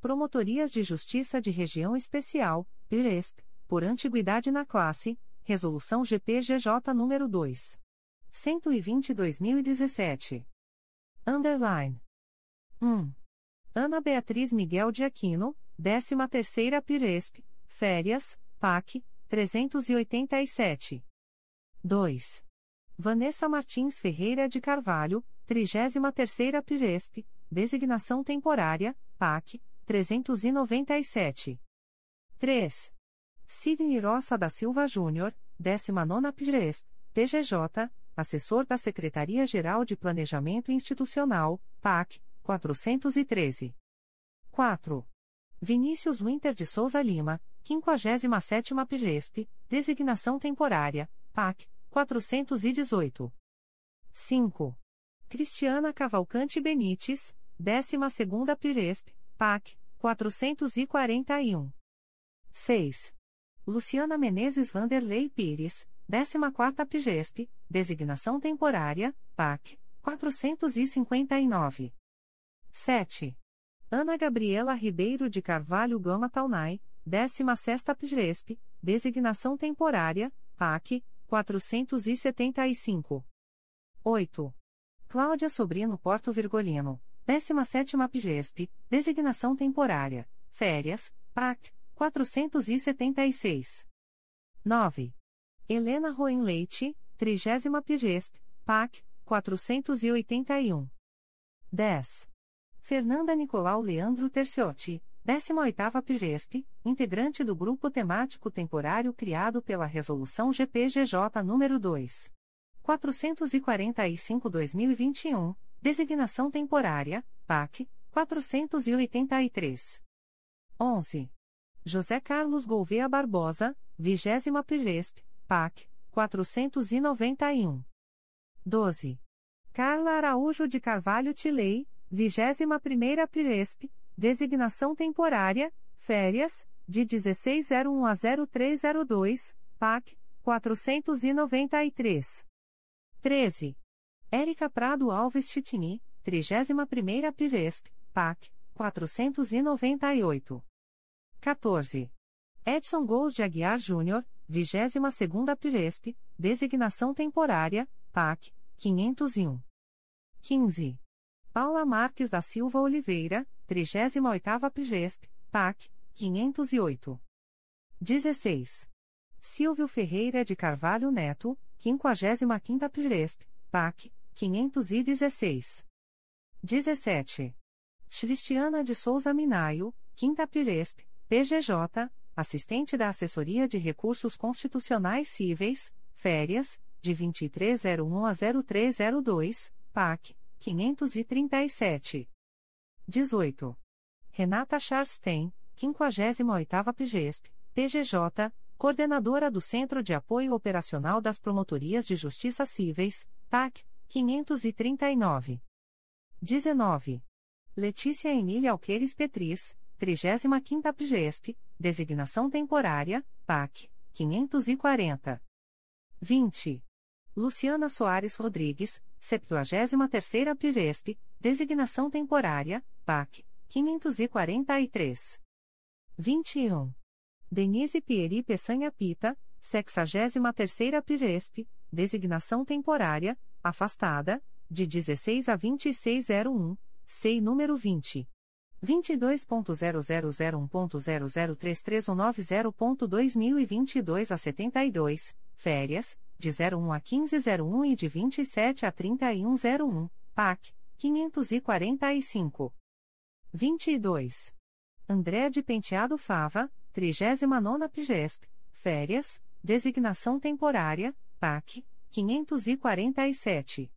Promotorias de Justiça de Região Especial, PIRESP, por antiguidade na classe, Resolução GPGJ nº 2. 120-2017. Underline. 1. Ana Beatriz Miguel de Aquino, 13ª Piresp, Férias, PAC, 387. 2. Vanessa Martins Ferreira de Carvalho, 33ª Piresp, Designação Temporária, PAC, 397. 3. Sidney Roça da Silva Júnior, 19ª Piresp, PGJ, Assessor da Secretaria-Geral de Planejamento Institucional, PAC, 413. 4. Vinícius Winter de Souza Lima, 57ª Piresp, Designação Temporária, PAC, 418. 5. Cristiana Cavalcante Benites, 12ª Piresp, PAC, 441. 6. Luciana Menezes Vanderlei Pires, 14ª Pigesp, Designação Temporária, PAC, 459. 7. Ana Gabriela Ribeiro de Carvalho Gama Taunay, 16ª Pigesp, Designação Temporária, PAC, 475. 8. Cláudia Sobrino Porto Virgolino, 17ª Pigesp, Designação Temporária, Férias, PAC, 476. 9. Helena Roen Leite, 30 Pigesp, PAC, 481. 10. Fernanda Nicolau Leandro Terciotti, 18ª Pigesp, integrante do Grupo Temático Temporário criado pela Resolução GPGJ nº 2. 445-2021, Designação Temporária, PAC, 483. 11. José Carlos Gouveia Barbosa, 20 Piresp, PAC, 491. 12. Carla Araújo de Carvalho Tilei, 21ª Piresp, designação temporária, férias, de 1601 a 0302, PAC, 493. 13. Érica Prado Alves Chitini, 31ª Piresp, PAC, 498. 14. Edson Gous de Aguiar Júnior, 22ª Piresp, designação temporária, PAC, 501. 15. Paula Marques da Silva Oliveira, 38ª Piresp, PAC, 508. 16. Silvio Ferreira de Carvalho Neto, 55ª Piresp, PAC, 516. 17. Cristiana de Souza Minaio, 5 Piresp, PGJ, assistente da Assessoria de Recursos Constitucionais Cíveis, férias, de 2301 a 0302, PAC, 537. 18. Renata Charstein, 58ª PGESP, PGJ, coordenadora do Centro de Apoio Operacional das Promotorias de Justiça Cíveis, PAC, 539. 19. Letícia Emília Alqueires Petris, 35ª PGESP, designação temporária, PAC, 540. 20. Luciana Soares Rodrigues, 73ª PGESP, designação temporária, PAC, 543. 21. Denise Pieri Peçanha Pita, 63ª PGESP, designação temporária, afastada, de 16 a 2601, SEI número 20. 22.0001.0033190.2022 a 72, férias, de 01 a 1501 e de 27 a 3101, PAC, 545. 22. André de Penteado Fava, 39 PGESP, férias, designação temporária, PAC, 547.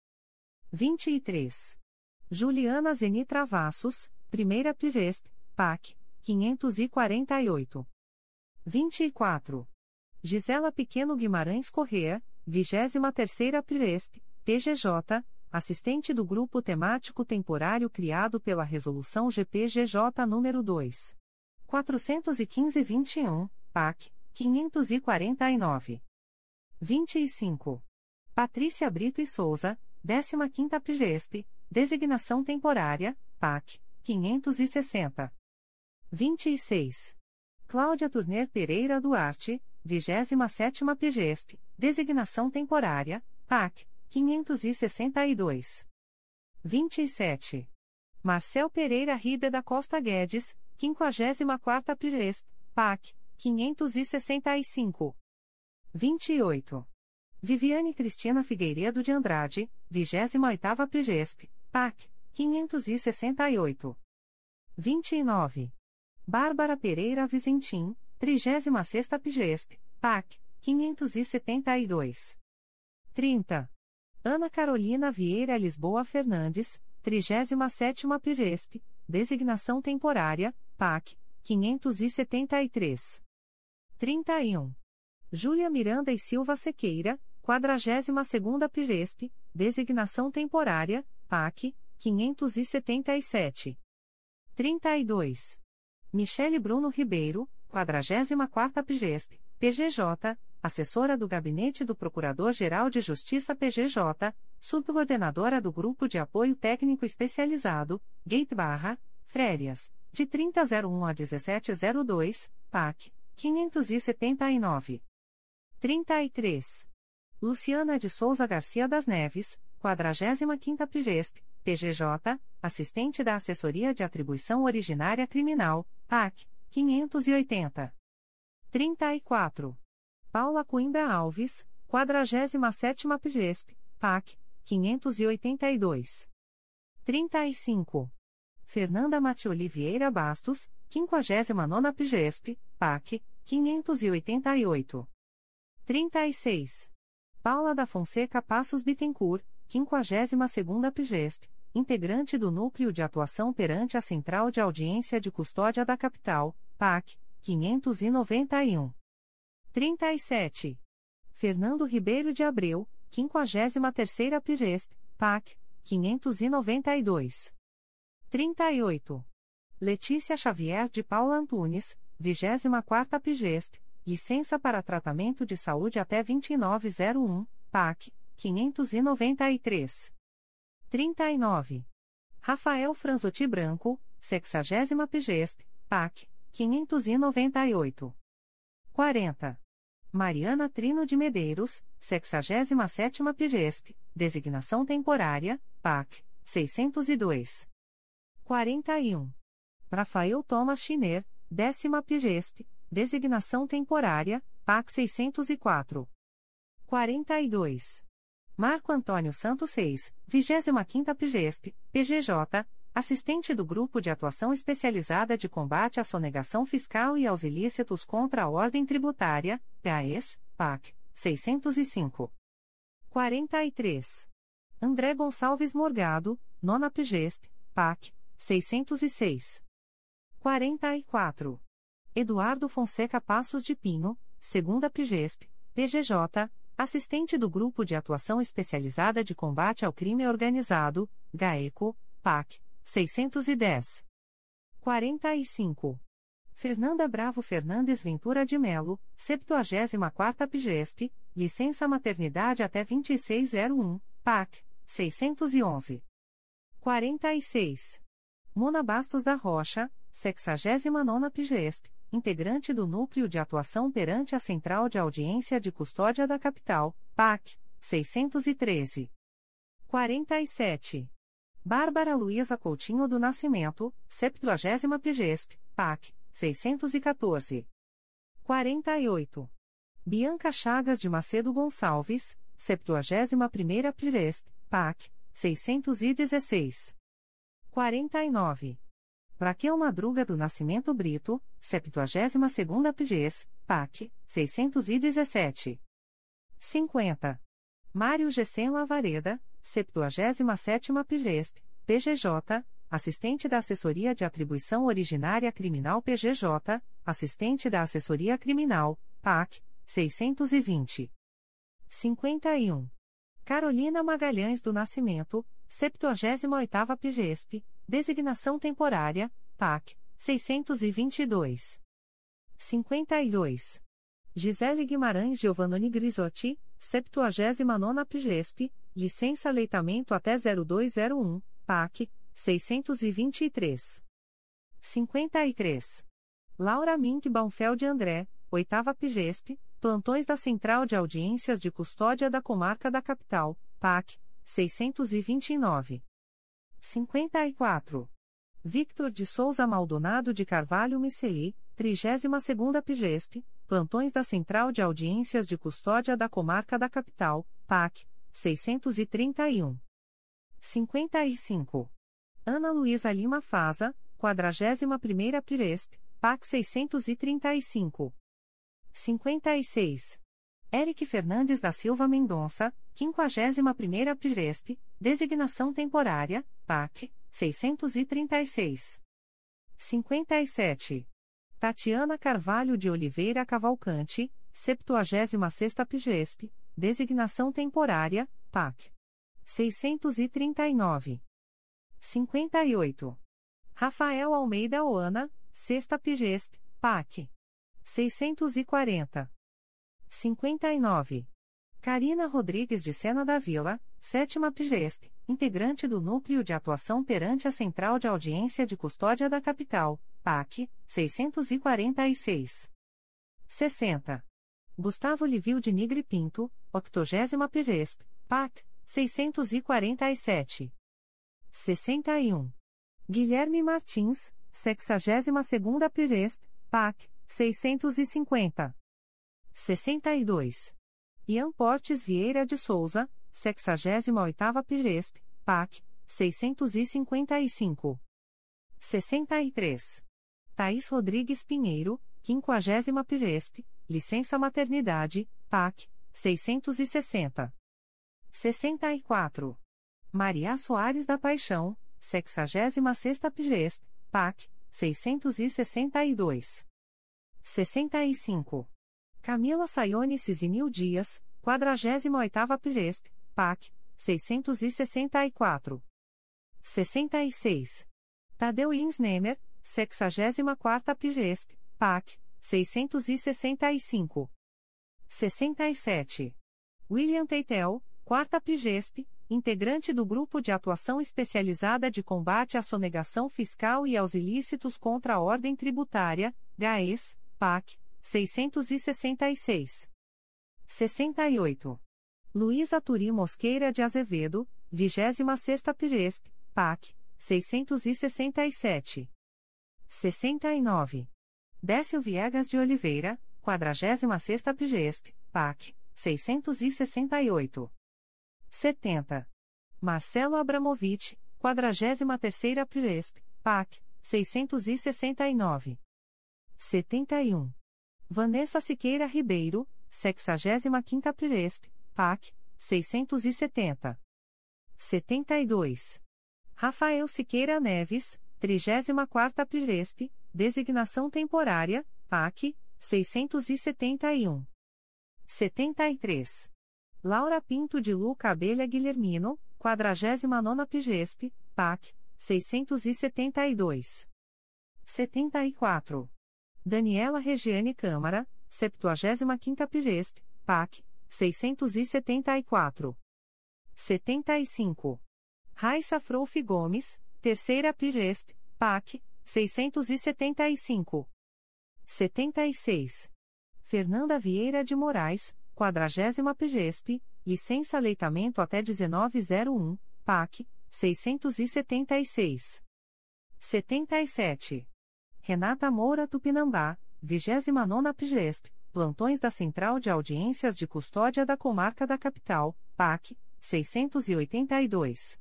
23. Juliana Zeni Travassos, Primeira Pivesp, PAC, 548. 24. Gisela Pequeno Guimarães Correa, 23ª Piresp, PGJ, assistente do Grupo Temático Temporário criado pela Resolução GPGJ nº 2. 415-21, PAC, 549. 25. Patrícia Brito e Souza, 15ª Piresp, designação temporária, PAC, 560. 26. Cláudia Turner Pereira Duarte, 27ª PGESP, designação temporária, PAC, 562. 27. Marcel Pereira Rida da Costa Guedes, 54ª PGESP, PAC, 565. 28. Viviane Cristina Figueiredo de Andrade, 28ª PGESP, PAC, 568. 29. Bárbara Pereira Vizentim, 36ª PGESP, PAC, 572. 30. Ana Carolina Vieira Lisboa Fernandes, 37ª PGESP, designação temporária, PAC, 573. 31. Júlia Miranda e Silva Sequeira, 42ª PGESP, designação temporária, PAC, 577. 32. Michele Bruno Ribeiro, 44ª PGESP, PGJ, assessora do Gabinete do Procurador-Geral de Justiça PGJ, subcoordenadora do Grupo de Apoio Técnico Especializado, Gate Barra, Férias, de 3001 a 1702, PAC, 579. 33. Luciana de Souza Garcia das Neves, 45ª PGESP, PGJ, assistente da Assessoria de Atribuição Originária Criminal, PAC, 580. 34. Paula Coimbra Alves, 47ª PGESP, PAC, 582. 35. Fernanda Matioli Vieira Bastos, 59ª PGESP, PAC, 588. 36. Paula da Fonseca Passos Bittencourt, 52ª PGESP, integrante do Núcleo de Atuação perante a Central de Audiência de Custódia da Capital, PAC, 591. 37. Fernando Ribeiro de Abreu, 53ª Piresp, PAC, 592. 38. Letícia Xavier de Paula Antunes, 24ª Pigesp, licença para tratamento de saúde até 2901, PAC, 593. 39. Rafael Franzotti Branco, 60 PGESP, PAC, 598. 40. Mariana Trino de Medeiros, 67 PGESP, designação temporária, PAC, 602. 41. Rafael Thomas Schiner, 10 PGESP, designação temporária, PAC 604. 42. Marco Antônio Santos Reis, 25ª PGESP, PGJ, assistente do Grupo de Atuação Especializada de Combate à Sonegação Fiscal e aos Ilícitos contra a Ordem Tributária, GAES, PAC, 605. 43. André Gonçalves Morgado, Nona PGESP, PAC, 606. 44. Eduardo Fonseca Passos de Pinho, Segunda PGESP, PGJ, assistente do Grupo de Atuação Especializada de Combate ao Crime Organizado, GAECO, PAC, 610. 45. Fernanda Bravo Fernandes Ventura de Melo, 74ª PGESP, licença maternidade até 2601, PAC, 611. 46. Mona Bastos da Rocha, 69ª PGESP, integrante do Núcleo de Atuação perante a Central de Audiência de Custódia da Capital, PAC, 613. 47. Bárbara Luiza Coutinho do Nascimento, 70 PGESP, PAC, 614. 48. Bianca Chagas de Macedo Gonçalves, 71ª PGESP, PAC, 616. 49. Raquel Madruga do Nascimento Brito, 72ª PGES, PAC, 617. 50. Mário Gessen Lavareda, 77ª PGESP, PGJ, assistente da Assessoria de Atribuição Originária Criminal PGJ, assistente da Assessoria Criminal, PAC, 620. 51. Carolina Magalhães do Nascimento, 78ª PGESP, designação temporária, PAC, 622. 52. Gisele Guimarães Giovannoni Grisotti, 79ª PGESP, licença leitamento até 0201, PAC, 623. 53. Laura Mink Baumfeld André, 8ª PGESP, plantões da Central de Audiências de Custódia da Comarca da Capital, PAC, 629. 54. Victor de Souza Maldonado de Carvalho Miceli, 32ª PGESP, plantões da Central de Audiências de Custódia da Comarca da Capital, PAC, 631. 55. Ana Luísa Lima Faza, 41ª PIRESP, PAC 635. 56. Eric Fernandes da Silva Mendonça, 51ª PIRESP, designação temporária, PAC, 636. 57. Tatiana Carvalho de Oliveira Cavalcante, 76ª PIRESP, designação temporária, PAC. 639. 58. Rafael Almeida Oana, Sexta Pigesp, PAC. 640. 59. Carina Rodrigues de Sena da Vila, Sétima Pigesp, integrante do Núcleo de Atuação perante a Central de Audiência de Custódia da Capital, PAC, 646. 60. Gustavo Livio de Nigre Pinto, 80 Pigesp, PAC, 647. 61. Guilherme Martins, 62ª Piresp, PAC, 650. 62. Ian Portes Vieira de Souza, 68ª Piresp, PAC, 655. 63. Thaís Rodrigues Pinheiro, 50ª Piresp, licença maternidade, PAC, 660. 64. Maria Soares da Paixão, 66ª PGESP, PAC, 662. 65. Camila Sayone Cisinil Dias, 48ª PGESP, PAC, 664. 66. Tadeu Lins Nemer, 64ª PGESP, PAC, 665. 67. William Teitel, 4 PGESP, integrante do Grupo de Atuação Especializada de Combate à Sonegação Fiscal e aos Ilícitos contra a Ordem Tributária, GAES, PAC, 666. 68. Luísa Turi Mosqueira de Azevedo, 26ª Piresp, PAC, 667. 69. Décio Viegas de Oliveira, 46ª Piresp, PAC, 668. 70. Marcelo Abramovich, 43ª Piresp, PAC, 669. 71. Vanessa Siqueira Ribeiro, 65ª Piresp, PAC, 670. 72. Rafael Siqueira Neves, 34ª Piresp, designação temporária, PAC, 671. 73. Laura Pinto de Luca Abelha Guilhermino, 49 Pigesp, PAC, 672. 74. Daniela Regiane Câmara, 75 Pigesp, PAC, 674. 75. Raissa Frouf Gomes, Terceira Pigesp, PAC, 675. 76. Fernanda Vieira de Moraes, Quadragésima PGESP, licença leitamento até 1901, PAC, 676. 77. Renata Moura Tupinambá, 29 PGESP, plantões da Central de Audiências de Custódia da Comarca da Capital, PAC, 682.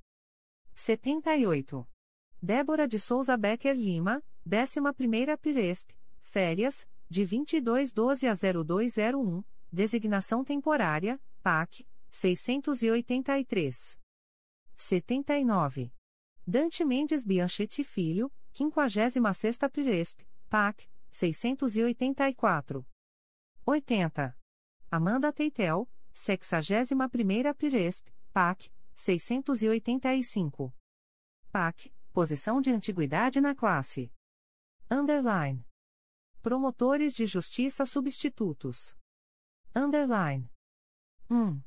78. Débora de Souza Becker Lima, 11ª Piresp, férias, de 2212 a 0201, Designação temporária, PAC, 683. 79. Dante Mendes Bianchetti Filho, 56ª Piresp, PAC, 684. 80. Amanda Teitel, 61ª Piresp, PAC, 685. PAC, posição de antiguidade na classe. Underline. Promotores de Justiça Substitutos. Underline. 1.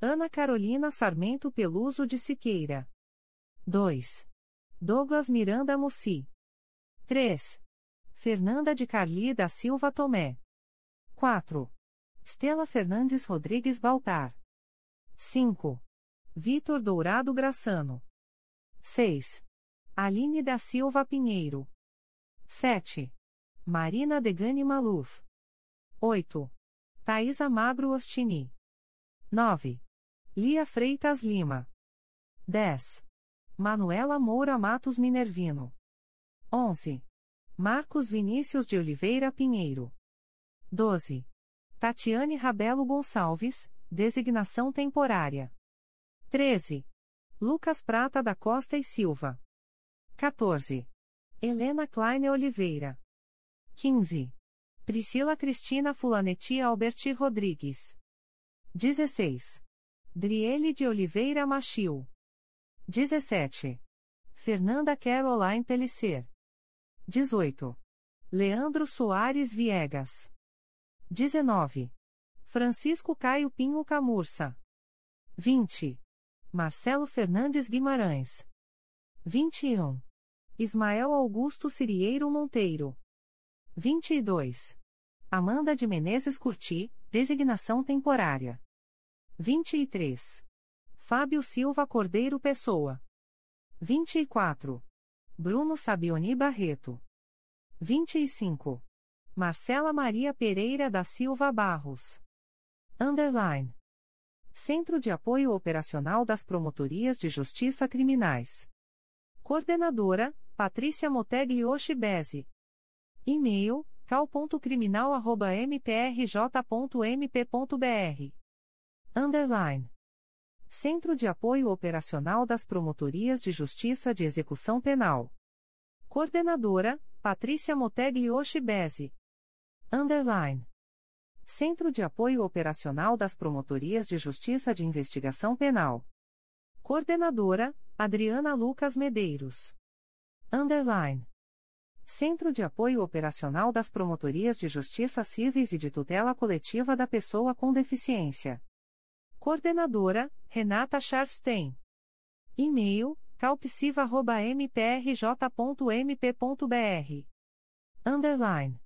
Ana Carolina Sarmento Peluso de Siqueira. 2. Douglas Miranda Mussi. 3. Fernanda de Carli da Silva Tomé. 4. Estela Fernandes Rodrigues Baltar. 5. Vitor Dourado Graçano. 6. Aline da Silva Pinheiro. 7. Marina Degani Maluf. 8. Thaisa Magro Ostini. 9. Lia Freitas Lima. 10. Manuela Moura Matos Minervino. 11. Marcos Vinícius de Oliveira Pinheiro. 12. Tatiane Rabelo Gonçalves, designação temporária. 13. Lucas Prata da Costa e Silva. 14. Helena Kleine Oliveira. 15. Priscila Cristina Fulanetti Alberti Rodrigues. 16. Driele de Oliveira Machil. 17. Fernanda Caroline Pellicer. 18. Leandro Soares Viegas. 19. Francisco Caio Pinho Camurça. 20. Marcelo Fernandes Guimarães. 21. Ismael Augusto Cirieiro Monteiro. 22. Amanda de Menezes Curti, designação temporária. 23. Fábio Silva Cordeiro Pessoa. 24. Bruno Sabioni Barreto. 25. Marcela Maria Pereira da Silva Barros. Underline. Centro de Apoio Operacional das Promotorias de Justiça Criminais. Coordenadora, Patrícia Motegli Oshibese. E-mail, cal.criminal.mprj.mp.br. Underline. Centro de Apoio Operacional das Promotorias de Justiça de Execução Penal. Coordenadora, Patrícia Motegli Oshibese. Underline. Centro de Apoio Operacional das Promotorias de Justiça de Investigação Penal. Coordenadora, Adriana Lucas Medeiros. Underline. Centro de Apoio Operacional das Promotorias de Justiça Civis e de Tutela Coletiva da Pessoa com Deficiência. Coordenadora, Renata Scharfstein. E-mail, calpsiva.mprj.mp.br. Underline.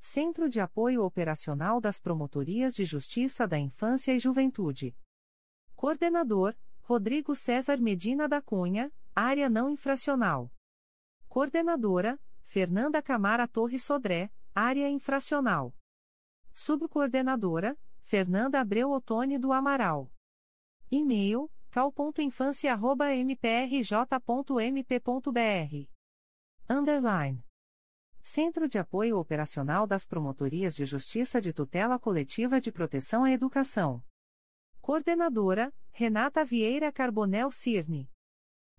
Centro de Apoio Operacional das Promotorias de Justiça da Infância e Juventude. Coordenador, Rodrigo César Medina da Cunha, Área Não Infracional. Coordenadora, Fernanda Camara Torres Sodré, Área Infracional. Subcoordenadora, Fernanda Abreu Otoni do Amaral. E-mail, cal.infância.mprj.mp.br. Underline. Centro de Apoio Operacional das Promotorias de Justiça de Tutela Coletiva de Proteção à Educação. Coordenadora, Renata Vieira Carbonel Cirne.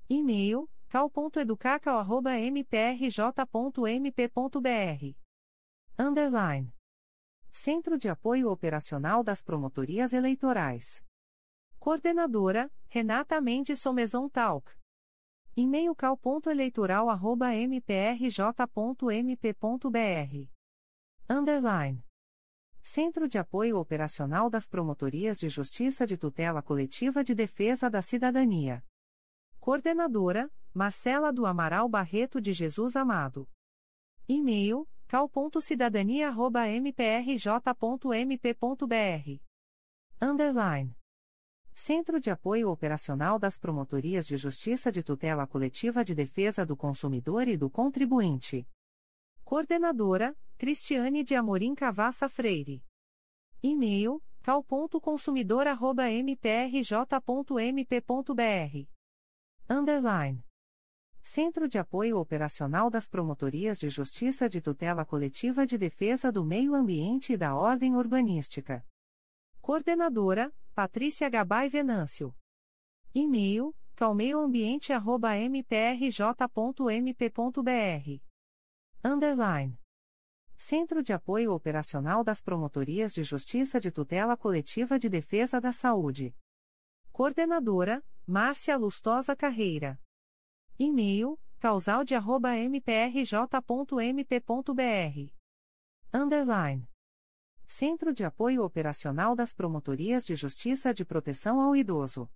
E-mail, cal.educacal.mprj.mp.br. Underline. Centro de Apoio Operacional das Promotorias Eleitorais. Coordenadora, Renata Mendes Somezon Talk. E-mail cal.eleitoral.mprj.mp.br. Underline. Centro de Apoio Operacional das Promotorias de Justiça de Tutela Coletiva de Defesa da Cidadania. Coordenadora, Marcela do Amaral Barreto de Jesus Amado. E-mail, cal.cidadania.mprj.mp.br. Underline. Centro de Apoio Operacional das Promotorias de Justiça de Tutela Coletiva de Defesa do Consumidor e do Contribuinte. Coordenadora, Cristiane de Amorim Cavassa Freire. E-mail, cal.consumidor.mprj.mp.br. Underline. Centro de Apoio Operacional das Promotorias de Justiça de Tutela Coletiva de Defesa do Meio Ambiente e da Ordem Urbanística. Coordenadora, Patrícia Gabay Venâncio. E-mail, calmeioambiente.mprj.mp.br. Underline. Centro de Apoio Operacional das Promotorias de Justiça de Tutela Coletiva de Defesa da Saúde. Coordenadora, Márcia Lustosa Carreira. E-mail, causalde.mprj.mp.br. Underline. Centro de Apoio Operacional das Promotorias de Justiça de Proteção ao Idoso.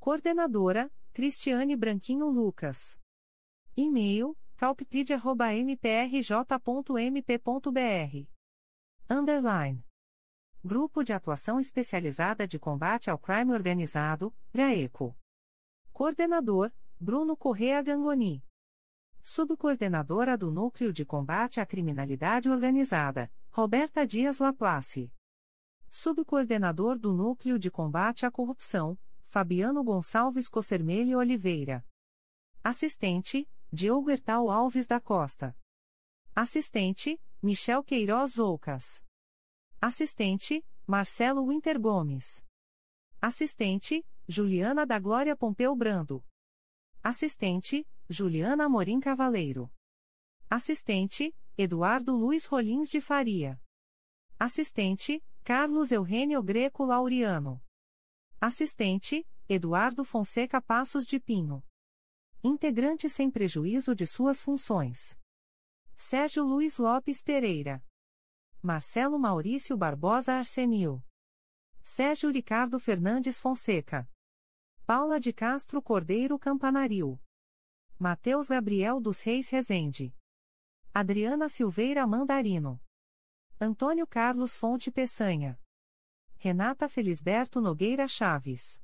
Coordenadora, Cristiane Branquinho Lucas. E-mail, calpipid.mprj.mp.br. Underline. Grupo de Atuação Especializada de Combate ao Crime Organizado, GAECO. Coordenador, Bruno Correa Gangoni. Subcoordenadora do Núcleo de Combate à Criminalidade Organizada, Roberta Dias Laplace. Subcoordenador do Núcleo de Combate à Corrupção, Fabiano Gonçalves Cossermelho Oliveira. Assistente, Diogo Hertal Alves da Costa. Assistente, Michel Queiroz Oucas. Assistente, Marcelo Winter Gomes. Assistente, Juliana da Glória Pompeu Brando. Assistente, Juliana Morim Cavaleiro. Assistente, Eduardo Luiz Rolins de Faria. Assistente, Carlos Eugênio Greco Laureano. Assistente, Eduardo Fonseca Passos de Pinho. Integrante sem prejuízo de suas funções. Sérgio Luiz Lopes Pereira. Marcelo Maurício Barbosa Arsenil. Sérgio Ricardo Fernandes Fonseca. Paula de Castro Cordeiro Campanaril. Mateus Gabriel dos Reis Rezende. Adriana Silveira Mandarino. Antônio Carlos Fonte Peçanha. Renata Felisberto Nogueira Chaves.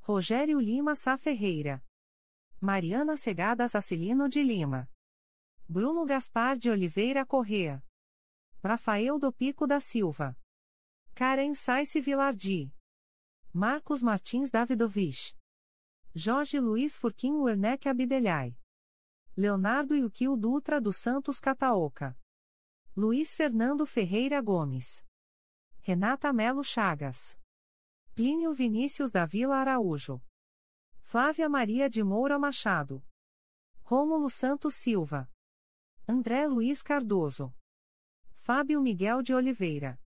Rogério Lima Sá Ferreira. Mariana Segadas Acilino de Lima. Bruno Gaspar de Oliveira Correa. Rafael do Pico da Silva. Karen Saice Vilardi. Marcos Martins Davidovich. Jorge Luiz Furquim Werneck Abdelhai. Leonardo Yuquil Dutra dos Santos Cataoca. Luiz Fernando Ferreira Gomes. Renata Melo Chagas. Plínio Vinícius da Vila Araújo. Flávia Maria de Moura Machado. Rômulo Santos Silva. André Luiz Cardoso. Fábio Miguel de Oliveira.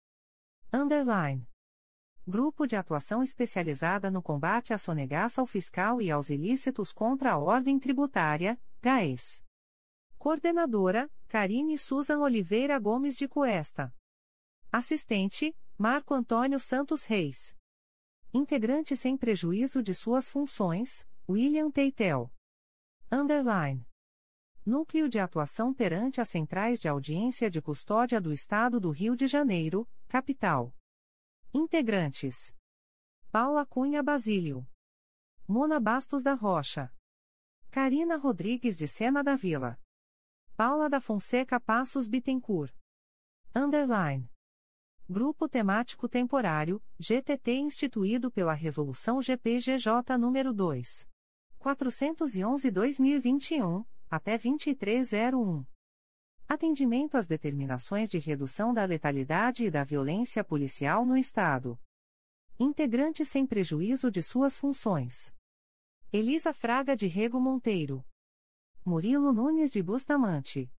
Underline. Grupo de Atuação Especializada no Combate à Sonegaça Fiscal e aos Ilícitos contra a Ordem Tributária, GAES. Coordenadora, Karine Susan Oliveira Gomes de Cuesta. Assistente, Marco Antônio Santos Reis. Integrante sem prejuízo de suas funções, William Teitel. Underline. Núcleo de Atuação perante as Centrais de Audiência de Custódia do Estado do Rio de Janeiro, Capital. Integrantes: Paula Cunha Basílio. Mona Bastos da Rocha. Karina Rodrigues de Sena da Vila. Paula da Fonseca Passos Bittencourt. Underline. Grupo Temático Temporário, GTT instituído pela Resolução GPGJ nº 2. 411-2021, até 2301. Atendimento às determinações de redução da letalidade e da violência policial no Estado. Integrante sem prejuízo de suas funções. Elisa Fraga de Rego Monteiro. Murilo Nunes de Bustamante.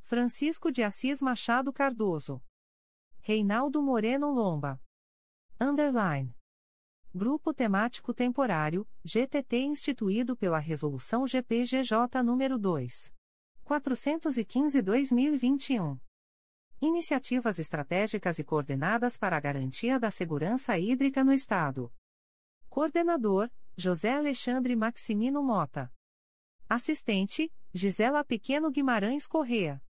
Francisco de Assis Machado Cardoso. Reinaldo Moreno Lomba. Underline. Grupo Temático Temporário, GTT instituído pela Resolução GPGJ nº 2. 415-2021. Iniciativas estratégicas e coordenadas para a garantia da segurança hídrica no Estado. Coordenador, José Alexandre Maximino Mota. Assistente, Gisela Pequeno Guimarães Correa.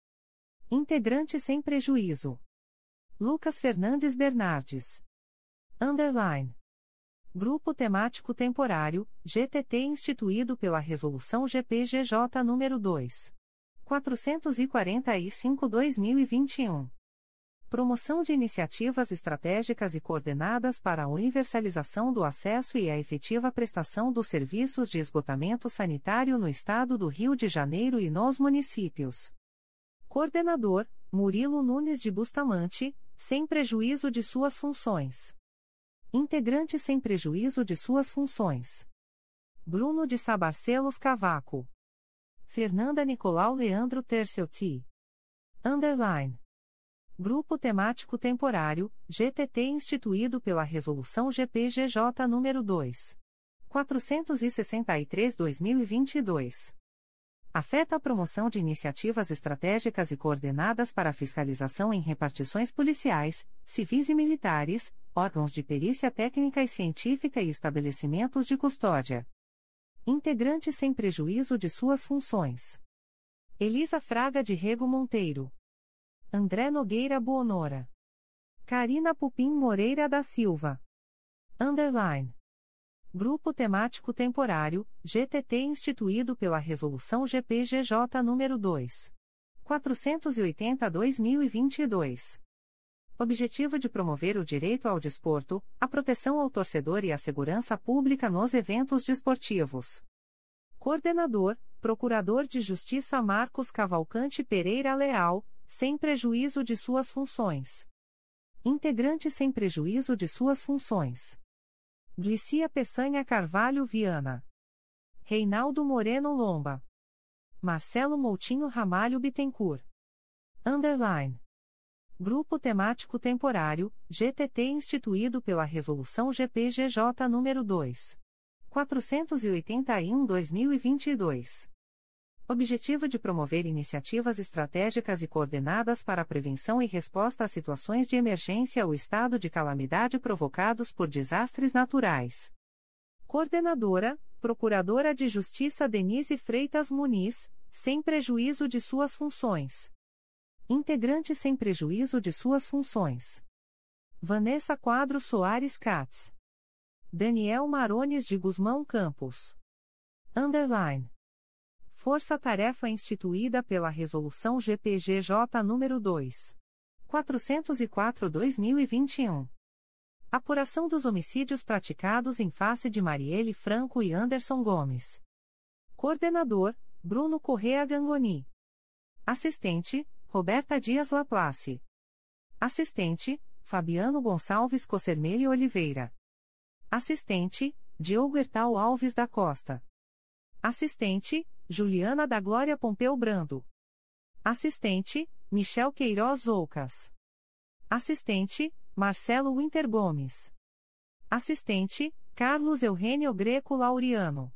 Integrante sem prejuízo. Lucas Fernandes Bernardes. Underline. Grupo Temático Temporário, GTT instituído pela Resolução GPGJ nº 2. 445-2021. Promoção de iniciativas estratégicas e coordenadas para a universalização do acesso e a efetiva prestação dos serviços de esgotamento sanitário no Estado do Rio de Janeiro e nos municípios. Coordenador, Murilo Nunes de Bustamante, sem prejuízo de suas funções. Integrante sem prejuízo de suas funções. Bruno de Sabarcelos Cavaco. Fernanda Nicolau Leandro Tercelti. Underline. Grupo Temático Temporário, GTT instituído pela Resolução GPGJ nº 2. 463-2022. Afeta a promoção de iniciativas estratégicas e coordenadas para fiscalização em repartições policiais, civis e militares, órgãos de perícia técnica e científica e estabelecimentos de custódia. Integrante sem prejuízo de suas funções. Elisa Fraga de Rego Monteiro. André Nogueira Buonora. Karina Pupim Moreira da Silva. Underline. Grupo Temático Temporário, GTT instituído pela Resolução GPGJ nº 2. 480-2022. Objetivo de promover o direito ao desporto, a proteção ao torcedor e a segurança pública nos eventos desportivos. Coordenador, Procurador de Justiça Marcos Cavalcante Pereira Leal, sem prejuízo de suas funções. Integrante sem prejuízo de suas funções. Glicia Peçanha Carvalho Viana. Reinaldo Moreno Lomba. Marcelo Moutinho Ramalho Bittencourt. Underline. Grupo Temático Temporário, GTT instituído pela Resolução GPGJ nº 2. 481-2022. Objetivo de promover iniciativas estratégicas e coordenadas para a prevenção e resposta a situações de emergência ou estado de calamidade provocados por desastres naturais. Coordenadora, Procuradora de Justiça Denise Freitas Muniz, sem prejuízo de suas funções. Integrante sem prejuízo de suas funções. Vanessa Quadro Soares Katz. Daniel Marones de Guzmão Campos. Underline. Força-tarefa instituída pela Resolução GPGJ nº 2. 404-2021. Apuração dos homicídios praticados em face de Marielle Franco e Anderson Gomes. Coordenador, Bruno Correa Gangoni. Assistente, Roberta Dias Laplace. Assistente, Fabiano Gonçalves Cossermelli Oliveira. Assistente, Diogo Hertal Alves da Costa. Assistente, Juliana da Glória Pompeu Brando. Assistente, Michel Queiroz Oucas. Assistente, Marcelo Winter Gomes. Assistente, Carlos Eugênio Greco Laureano.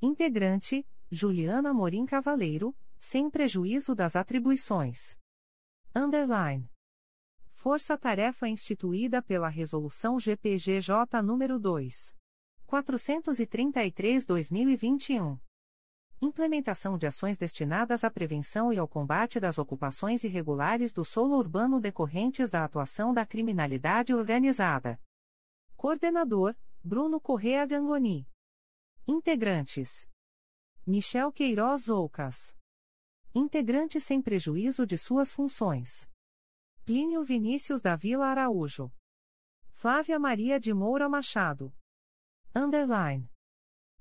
Integrante, Juliana Morim Cavaleiro, sem prejuízo das atribuições. Underline. Força-tarefa instituída pela Resolução GPGJ nº 2. 433-2021. Implementação de ações destinadas à prevenção e ao combate das ocupações irregulares do solo urbano decorrentes da atuação da criminalidade organizada. Coordenador, Bruno Correa Gangoni. Integrantes: Michel Queiroz Oucas. Integrante sem prejuízo de suas funções. Plínio Vinícius da Vila Araújo. Flávia Maria de Moura Machado. Underline.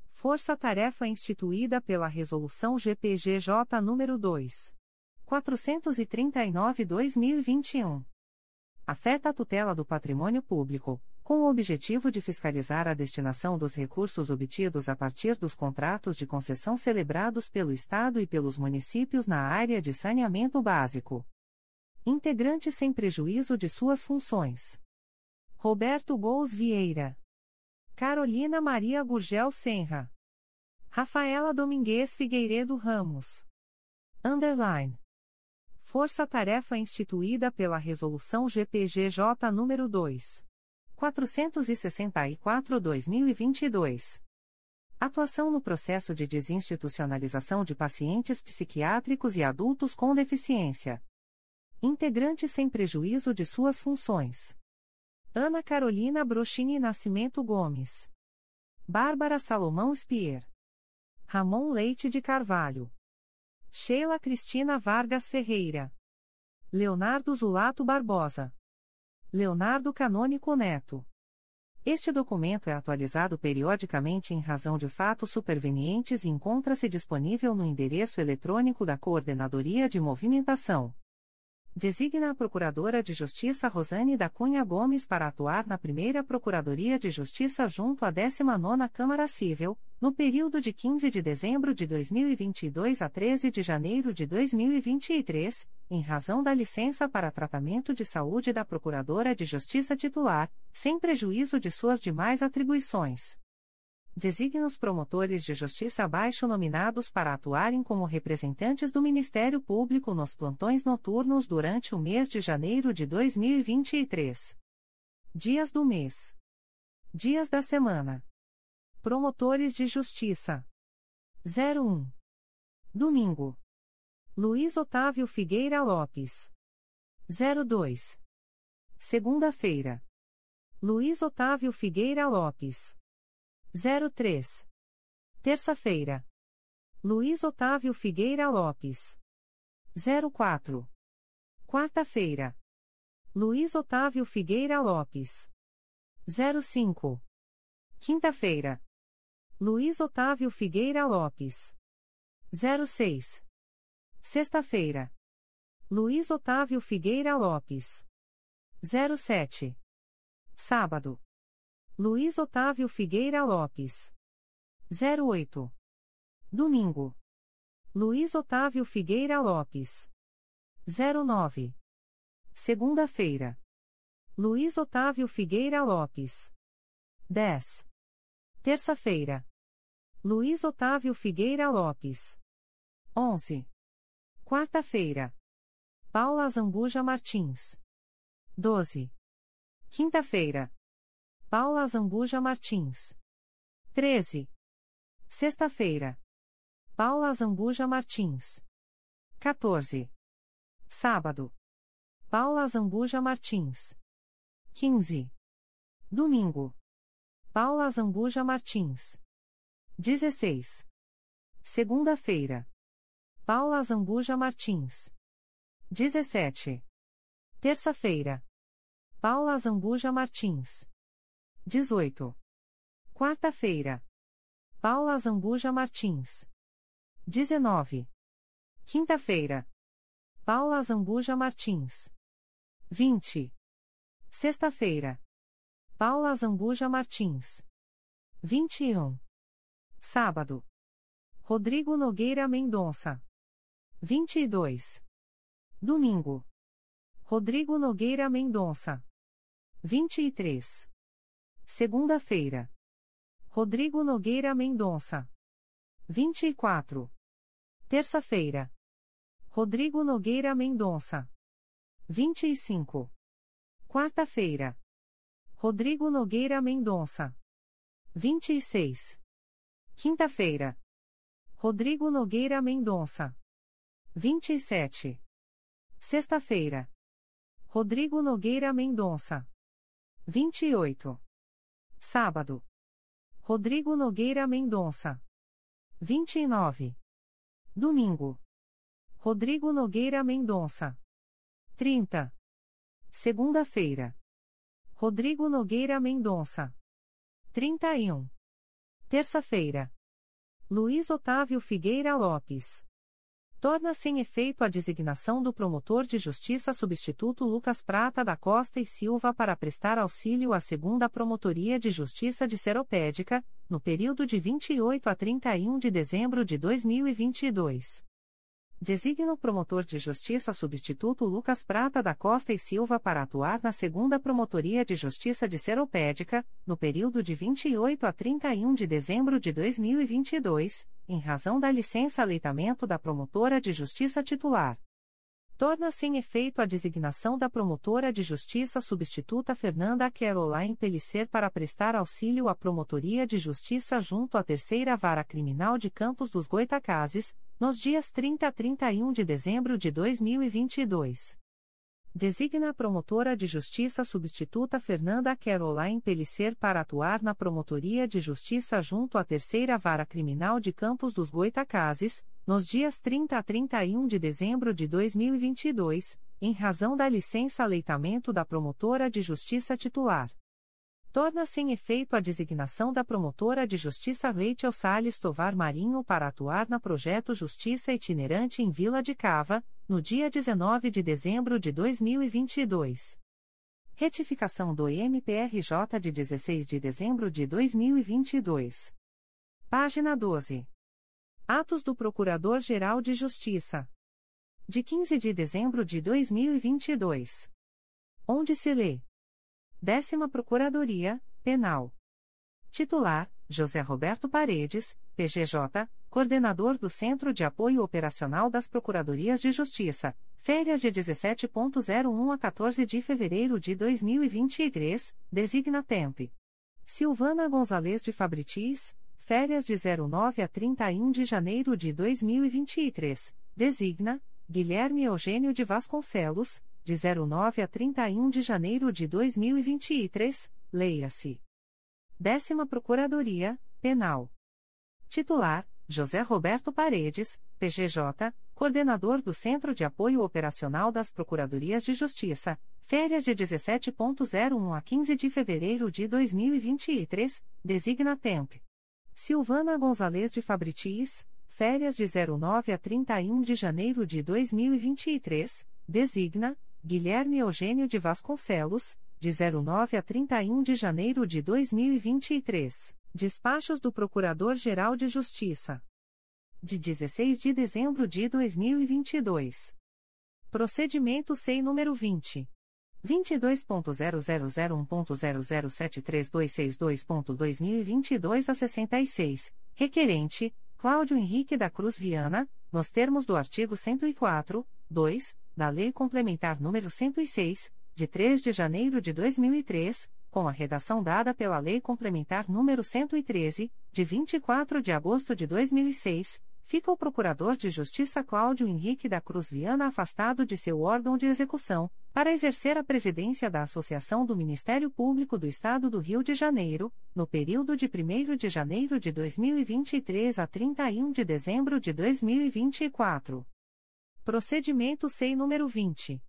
Força-tarefa instituída pela Resolução GPGJ nº 2. 439-2021. Afeta a tutela do patrimônio público, com o objetivo de fiscalizar a destinação dos recursos obtidos a partir dos contratos de concessão celebrados pelo Estado e pelos municípios na área de saneamento básico. Integrante sem prejuízo de suas funções. Roberto Gous Vieira. Carolina Maria Gurgel Senra. Rafaela Domingues Figueiredo Ramos. Underline. Força-tarefa instituída pela Resolução GPGJ nº 2. 464-2022. Atuação no processo de desinstitucionalização de pacientes psiquiátricos e adultos com deficiência. Integrante sem prejuízo de suas funções. Ana Carolina Brochini Nascimento Gomes. Bárbara Salomão Spier. Ramon Leite de Carvalho. Sheila Cristina Vargas Ferreira. Leonardo Zulato Barbosa. Leonardo Canônico Neto. Este documento é atualizado periodicamente em razão de fatos supervenientes e encontra-se disponível no endereço eletrônico da Coordenadoria de Movimentação. Designa a Procuradora de Justiça Rosane da Cunha Gomes para atuar na primeira Procuradoria de Justiça junto à 19ª Câmara Civil, no período de 15 de dezembro de 2022 a 13 de janeiro de 2023, em razão da licença para tratamento de saúde da Procuradora de Justiça titular, sem prejuízo de suas demais atribuições. Designa os promotores de justiça abaixo nominados para atuarem como representantes do Ministério Público nos plantões noturnos durante o mês de janeiro de 2023. Dias do mês. Dias da semana. Promotores de Justiça. 01. Domingo. Luiz Otávio Figueira Lopes. 02. Segunda-feira. Luiz Otávio Figueira Lopes. 03. Terça-feira. Luiz Otávio Figueira Lopes. 04. Quarta-feira. Luiz Otávio Figueira Lopes. 05. Quinta-feira. Luiz Otávio Figueira Lopes. 06. Sexta-feira. Luiz Otávio Figueira Lopes. 07. Sábado. Luiz Otávio Figueira Lopes. 08. Domingo. Luiz Otávio Figueira Lopes. 09. Segunda-feira. Luiz Otávio Figueira Lopes. 10. Terça-feira. Luiz Otávio Figueira Lopes. 11. Quarta-feira. Paula Zambuja Martins. 12. Quinta-feira. Paula Zambuja Martins. 13. Sexta-feira. Paula Zambuja Martins. 14. Sábado. Paula Zambuja Martins. 15. Domingo. Paula Zambuja Martins. 16. Segunda-feira. Paula Zambuja Martins. 17. Terça-feira. Paula Zambuja Martins. 18. Quarta-feira. Paula Zambuja Martins. 19. Quinta-feira. Paula Zambuja Martins. 20. Sexta-feira. Paula Zambuja Martins. 21. Sábado. Rodrigo Nogueira Mendonça. 22. Domingo. Rodrigo Nogueira Mendonça. 23. Segunda-feira. Rodrigo Nogueira Mendonça. 24. Terça-feira. Rodrigo Nogueira Mendonça. 25. Quarta-feira. Rodrigo Nogueira Mendonça. 26. Quinta-feira. Rodrigo Nogueira Mendonça. 27. Sexta-feira. Rodrigo Nogueira Mendonça. 28. Sábado. Rodrigo Nogueira Mendonça. 29. Domingo. Rodrigo Nogueira Mendonça. 30. Segunda-feira. Rodrigo Nogueira Mendonça. 31. Terça-feira. Luiz Otávio Figueira Lopes. Torna-se em efeito a designação do promotor de justiça substituto Lucas Prata da Costa e Silva para prestar auxílio à segunda Promotoria de Justiça de Seropédica, no período de 28 a 31 de dezembro de 2022. Designa o promotor de justiça substituto Lucas Prata da Costa e Silva para atuar na segunda Promotoria de Justiça de Seropédica, no período de 28 a 31 de dezembro de 2022, em razão da licença aleitamento da promotora de justiça titular. Torna-se em efeito a designação da promotora de justiça substituta Fernanda Caroline Pellicer para prestar auxílio à Promotoria de Justiça junto à Terceira Vara Criminal de Campos dos Goitacazes, nos dias 30 a 31 de dezembro de 2022. Designa a promotora de justiça substituta Fernanda Caroline Pellicer para atuar na Promotoria de Justiça junto à Terceira Vara Criminal de Campos dos Goitacazes, nos dias 30 a 31 de dezembro de 2022, em razão da licença aleitamento da promotora de justiça titular torna-se em efeito a designação da promotora de justiça Rachel Salles Tovar Marinho para atuar na projeto Justiça Itinerante em Vila de Cava, no dia 19 de dezembro de 2022. Retificação do MPRJ de 16 de dezembro de 2022. Página 12. Atos do Procurador-Geral de Justiça. De 15 de dezembro de 2022. Onde se lê: Décima Procuradoria, Penal. Titular: José Roberto Paredes, PGJ, Coordenador do Centro de Apoio Operacional das Procuradorias de Justiça, férias de 17.01 a 14 de fevereiro de 2023, designa Temp. Silvana Gonzalez de Fabritis, férias de 09 a 31 de janeiro de 2023, designa Guilherme Eugênio de Vasconcelos, de 09 a 31 de janeiro de 2023, leia-se. Décima Procuradoria, Penal. Titular, José Roberto Paredes, PGJ, Coordenador do Centro de Apoio Operacional das Procuradorias de Justiça, férias de 17.01 a 15 de fevereiro de 2023, designa Temp. Silvana Gonzalez de Fabritis, férias de 09 a 31 de janeiro de 2023, designa Guilherme Eugênio de Vasconcelos, de 09 a 31 de janeiro de 2023. Despachos do Procurador-Geral de Justiça. De 16 de dezembro de 2022. Procedimento SEI número 20. 22.0001.0073262.2022 a 66, requerente, Cláudio Henrique da Cruz Viana, nos termos do artigo 104, 2, da Lei Complementar nº 106, de 3 de janeiro de 2003, com a redação dada pela Lei Complementar nº 113, de 24 de agosto de 2006, fica o Procurador de Justiça Cláudio Henrique da Cruz Viana afastado de seu órgão de execução, para exercer a presidência da Associação do Ministério Público do Estado do Rio de Janeiro, no período de 1 de janeiro de 2023 a 31 de dezembro de 2024. Procedimento SEI número 20.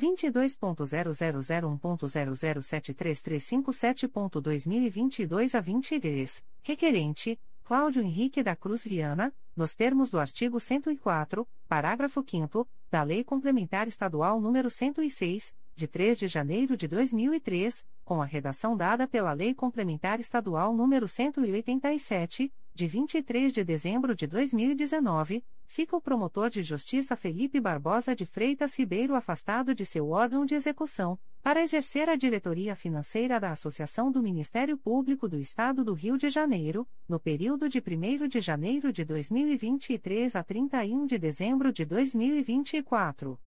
22.0001.0073357.2022 a 23, requerente, Cláudio Henrique da Cruz Viana, nos termos do artigo 104, parágrafo 5 da Lei Complementar Estadual nº 106, de 3 de janeiro de 2003, com a redação dada pela Lei Complementar Estadual nº 187, de 23 de dezembro de 2019, fica o promotor de justiça Felipe Barbosa de Freitas Ribeiro afastado de seu órgão de execução, para exercer a diretoria financeira da Associação do Ministério Público do Estado do Rio de Janeiro, no período de 1 de janeiro de 2023 a 31 de dezembro de 2024.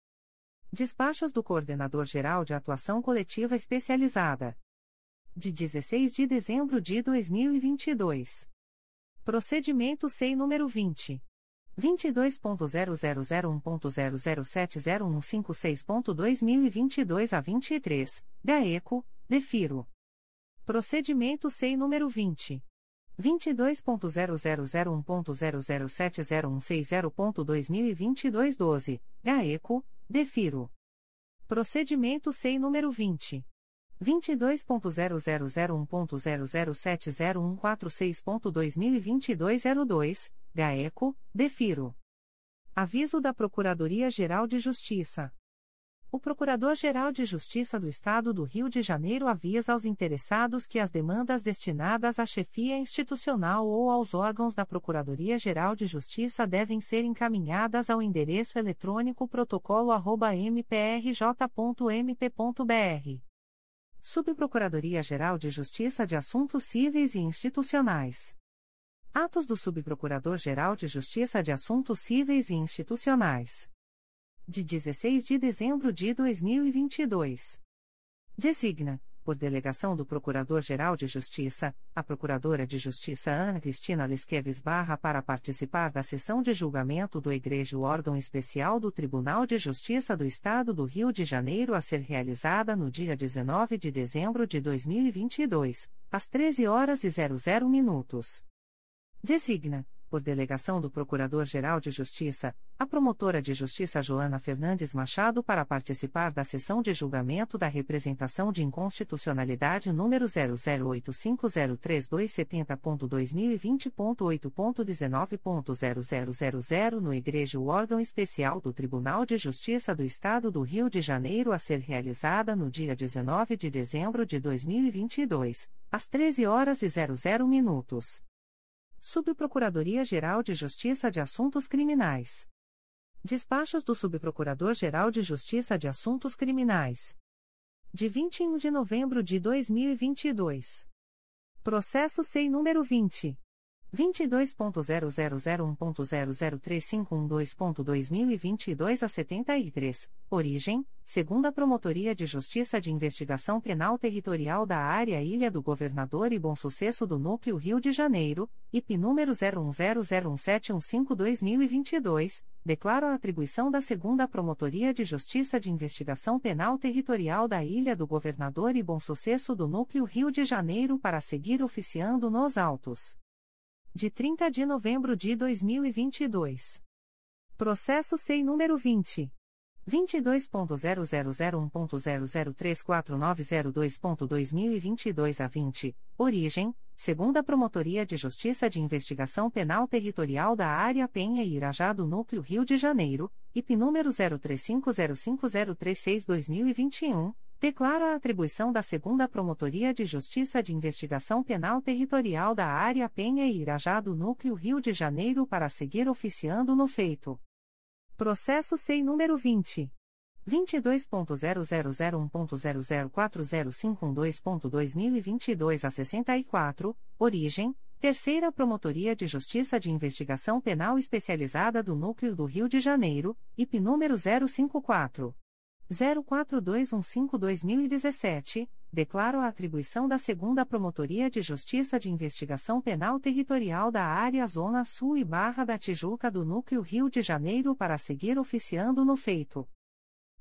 Despachos do Coordenador-Geral de Atuação Coletiva Especializada. De 16 de dezembro de 2022. Procedimento SEI número 20. 22.0001.0070156.2022 a 23, GAECO, DEFIRO. Procedimento SEI número 20. 22.0001.0070160.2022 12, GAECO, DEFIRO. Procedimento SEI número 20. 22.0001.0070146.2022 02, GAECO, DEFIRO. Aviso da Procuradoria-Geral de Justiça. O Procurador-Geral de Justiça do Estado do Rio de Janeiro avisa aos interessados que as demandas destinadas à chefia institucional ou aos órgãos da Procuradoria-Geral de Justiça devem ser encaminhadas ao endereço eletrônico protocolo@mprj.mp.br Subprocuradoria-Geral de Justiça de Assuntos Cíveis e Institucionais. Atos do Subprocurador-Geral de Justiça de Assuntos Cíveis e Institucionais. De 16 de dezembro de 2022. Designa, por delegação do Procurador-Geral de Justiça, a Procuradora de Justiça Ana Cristina Lesqueves Barra para participar da sessão de julgamento do Igreja órgão especial do Tribunal de Justiça do Estado do Rio de Janeiro a ser realizada no dia 19 de dezembro de 2022, às 13 horas e 00 minutos. Designa, por delegação do Procurador-Geral de Justiça, a promotora de Justiça Joana Fernandes Machado para participar da sessão de julgamento da representação de inconstitucionalidade número 008503270.2020.8.19.0000 no Igreja órgão especial do Tribunal de Justiça do Estado do Rio de Janeiro a ser realizada no dia 19 de dezembro de 2022, às 13 horas e 00 minutos. Subprocuradoria-Geral de Justiça de Assuntos Criminais. Despachos do Subprocurador-Geral de Justiça de Assuntos Criminais. De 21 de novembro de 2022. Processo SEI número 20. 22.0001.0035112.2022 a 73, origem, segunda Promotoria de Justiça de Investigação Penal Territorial da Área Ilha do Governador e Bom Sucesso do Núcleo Rio de Janeiro, IP número 01001715-2022, declaro a atribuição da segunda Promotoria de Justiça de Investigação Penal Territorial da Ilha do Governador e Bom Sucesso do Núcleo Rio de Janeiro para seguir oficiando nos autos de 30 de novembro de 2022. Processo SEI número 20. 22.0001.0034902.2022 a 20, origem, segunda Promotoria de Justiça de Investigação Penal Territorial da Área Penha e Irajá do Núcleo Rio de Janeiro, IP número 03505036-2021, Declaro a atribuição da Segunda Promotoria de Justiça de Investigação Penal Territorial da Área Penha e Irajá do Núcleo Rio de Janeiro para seguir oficiando no feito. Processo SEI número 20. 22.0001.0040512.2022 a 64, origem, Terceira Promotoria de Justiça de Investigação Penal Especializada do Núcleo do Rio de Janeiro, IP número 054. 042152-2017, declaro a atribuição da Segunda Promotoria de Justiça de Investigação Penal Territorial da Área Zona Sul e Barra da Tijuca do Núcleo Rio de Janeiro para seguir oficiando no feito.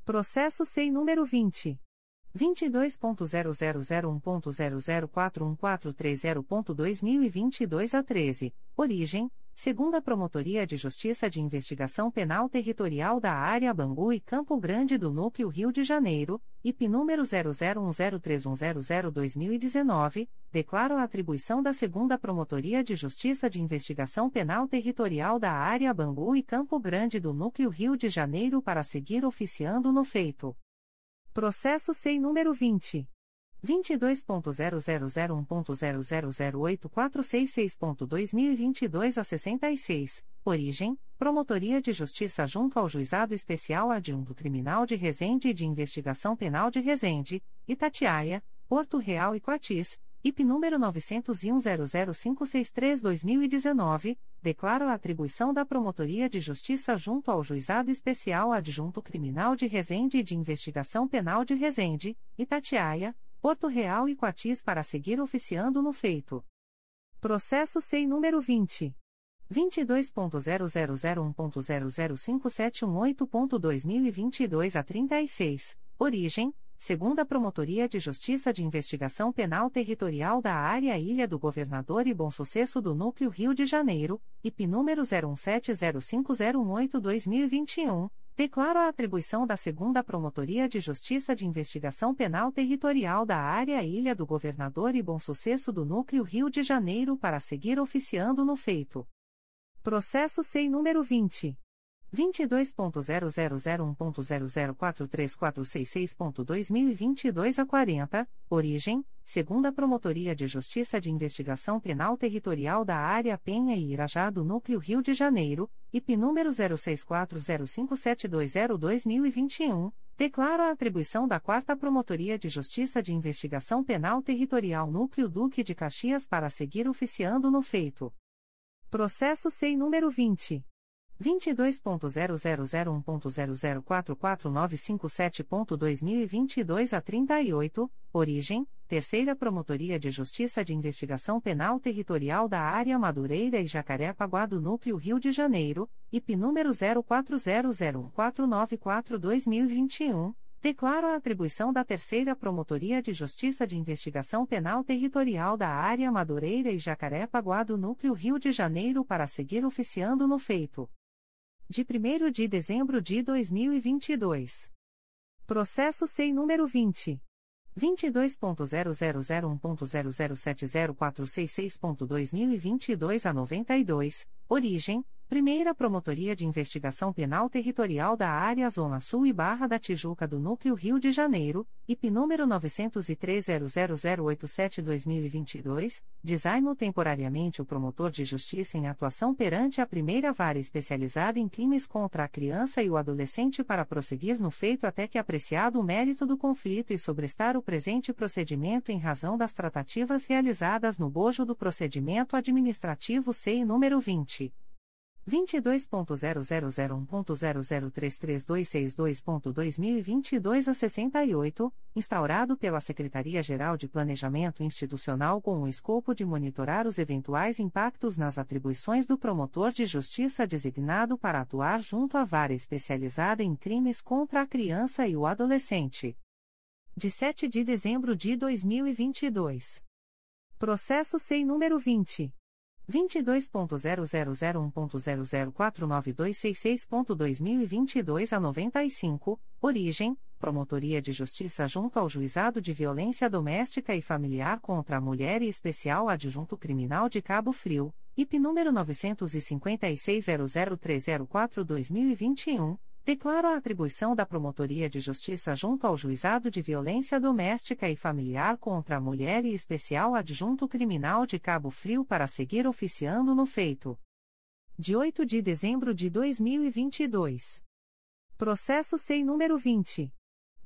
Processo SEI número 20. 22.0001.0041430.2022 a 13, origem, segunda Promotoria de Justiça de Investigação Penal Territorial da Área Bangu e Campo Grande do Núcleo Rio de Janeiro, IP número 00103100-2019, declaro a atribuição da segunda Promotoria de Justiça de Investigação Penal Territorial da Área Bangu e Campo Grande do Núcleo Rio de Janeiro para seguir oficiando no feito. Processo SEI número 20. 22.0001.0008466.2022 a 66, origem, Promotoria de Justiça junto ao Juizado Especial Adjunto Criminal de Resende e de Investigação Penal de Resende, Itatiaia, Porto Real e Coatis, IP número 901-00563-2019, declaro a atribuição da Promotoria de Justiça junto ao Juizado Especial Adjunto Criminal de Resende e de Investigação Penal de Resende, Itatiaia, Porto Real e Coatis para seguir oficiando no feito. Processo SEI número 20. 22.0001.0057118.2022 a 36, origem, segunda Promotoria de Justiça de Investigação Penal Territorial da Área Ilha do Governador e Bom Sucesso do Núcleo Rio de Janeiro, IP número 01705018-2021, Declaro a atribuição da Segunda Promotoria de Justiça de Investigação Penal Territorial da Área Ilha do Governador e Bom Sucesso do Núcleo Rio de Janeiro para seguir oficiando no feito. Processo SEI número 20. 22.0001.0043466.2022 a 40, origem, segunda Promotoria de Justiça de Investigação Penal Territorial da Área Penha e Irajá do Núcleo Rio de Janeiro, IP número 064057202021, declaro a atribuição da quarta Promotoria de Justiça de Investigação Penal Territorial Núcleo Duque de Caxias para seguir oficiando no feito. Processo SEI número 20. 22.0001.0044957.2022 a 38, origem, Terceira Promotoria de Justiça de Investigação Penal Territorial da Área Madureira e Jacarepaguá do Núcleo Rio de Janeiro, IP número 04001494-2021, declaro a atribuição da Terceira Promotoria de Justiça de Investigação Penal Territorial da Área Madureira e Jacarepaguá do Núcleo Rio de Janeiro para seguir oficiando no feito de 1 de dezembro de 2022. Processo SEI número 20. 22.0001.0070466.2022 a 92, origem, Primeira Promotoria de Investigação Penal Territorial da Área Zona Sul e Barra da Tijuca do Núcleo Rio de Janeiro, IP número 903.00087-2022, designo temporariamente o promotor de justiça em atuação perante a primeira vara especializada em crimes contra a criança e o adolescente para prosseguir no feito até que apreciado o mérito do conflito e sobrestar o presente procedimento em razão das tratativas realizadas no bojo do procedimento administrativo CEI número 20. 22.0001.0033262.2022 a 68, instaurado pela Secretaria-Geral de Planejamento Institucional com o escopo de monitorar os eventuais impactos nas atribuições do promotor de justiça designado para atuar junto à vara especializada em crimes contra a criança e o adolescente. De 7 de dezembro de 2022. Processo SEI número 20. 22.0001.0049266.2022 a 95, origem, Promotoria de Justiça junto ao Juizado de Violência Doméstica e Familiar contra a Mulher e Especial Adjunto Criminal de Cabo Frio, IP número 956.00304-2021, declaro a atribuição da Promotoria de Justiça junto ao Juizado de Violência Doméstica e Familiar contra a Mulher e Especial Adjunto Criminal de Cabo Frio para seguir oficiando no feito. De 8 de dezembro de 2022. Processo SEI número 20.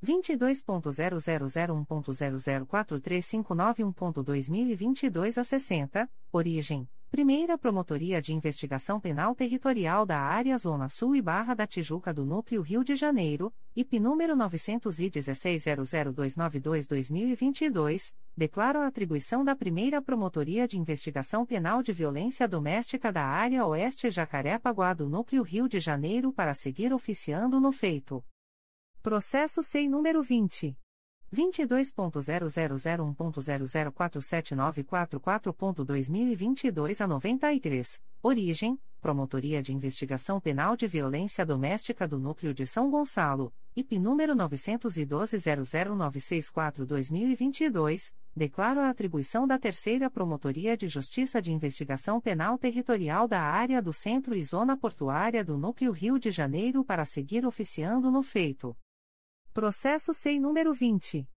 22.0001.0043591.2022 a 60, origem Primeira Promotoria de Investigação Penal Territorial da Área Zona Sul e Barra da Tijuca do Núcleo Rio de Janeiro, IP número 916-00292-2022, declaro a atribuição da Primeira Promotoria de Investigação Penal de Violência Doméstica da Área Oeste Jacaré-Paguá do Núcleo Rio de Janeiro para seguir oficiando no feito. Processo SEI número 20. 22.0001.0047944.2022 a 93, origem, Promotoria de Investigação Penal de Violência Doméstica do Núcleo de São Gonçalo, IP número 912-00964-2022, declaro a atribuição da Terceira Promotoria de Justiça de Investigação Penal Territorial da Área do Centro e Zona Portuária do Núcleo Rio de Janeiro para seguir oficiando no feito. Processo SEI número 20.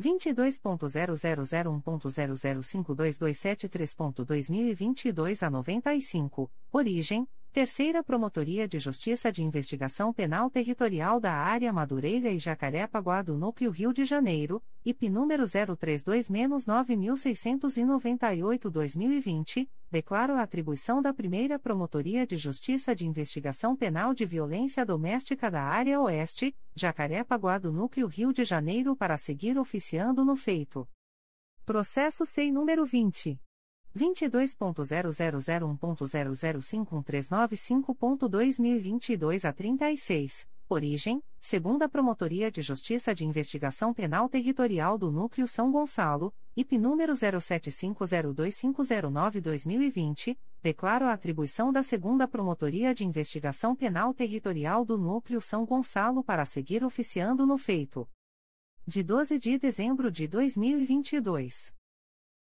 22.0001.0052273.2022 a 95, origem, Terceira Promotoria de Justiça de Investigação Penal Territorial da Área Madureira e Jacaré-Paguá do Núcleo Rio de Janeiro, IP número 032-9698-2020, declaro a atribuição da Primeira Promotoria de Justiça de Investigação Penal de Violência Doméstica da Área Oeste, Jacaré-Paguá do Núcleo Rio de Janeiro para seguir oficiando no feito. Processo SEI número 20. 22.0001.0051395.2022 a 36, origem, segunda Promotoria de Justiça de Investigação Penal Territorial do Núcleo São Gonçalo, IP número 07502509-2020, declaro a atribuição da segunda Promotoria de Investigação Penal Territorial do Núcleo São Gonçalo para seguir oficiando no feito. De 12 de dezembro de 2022.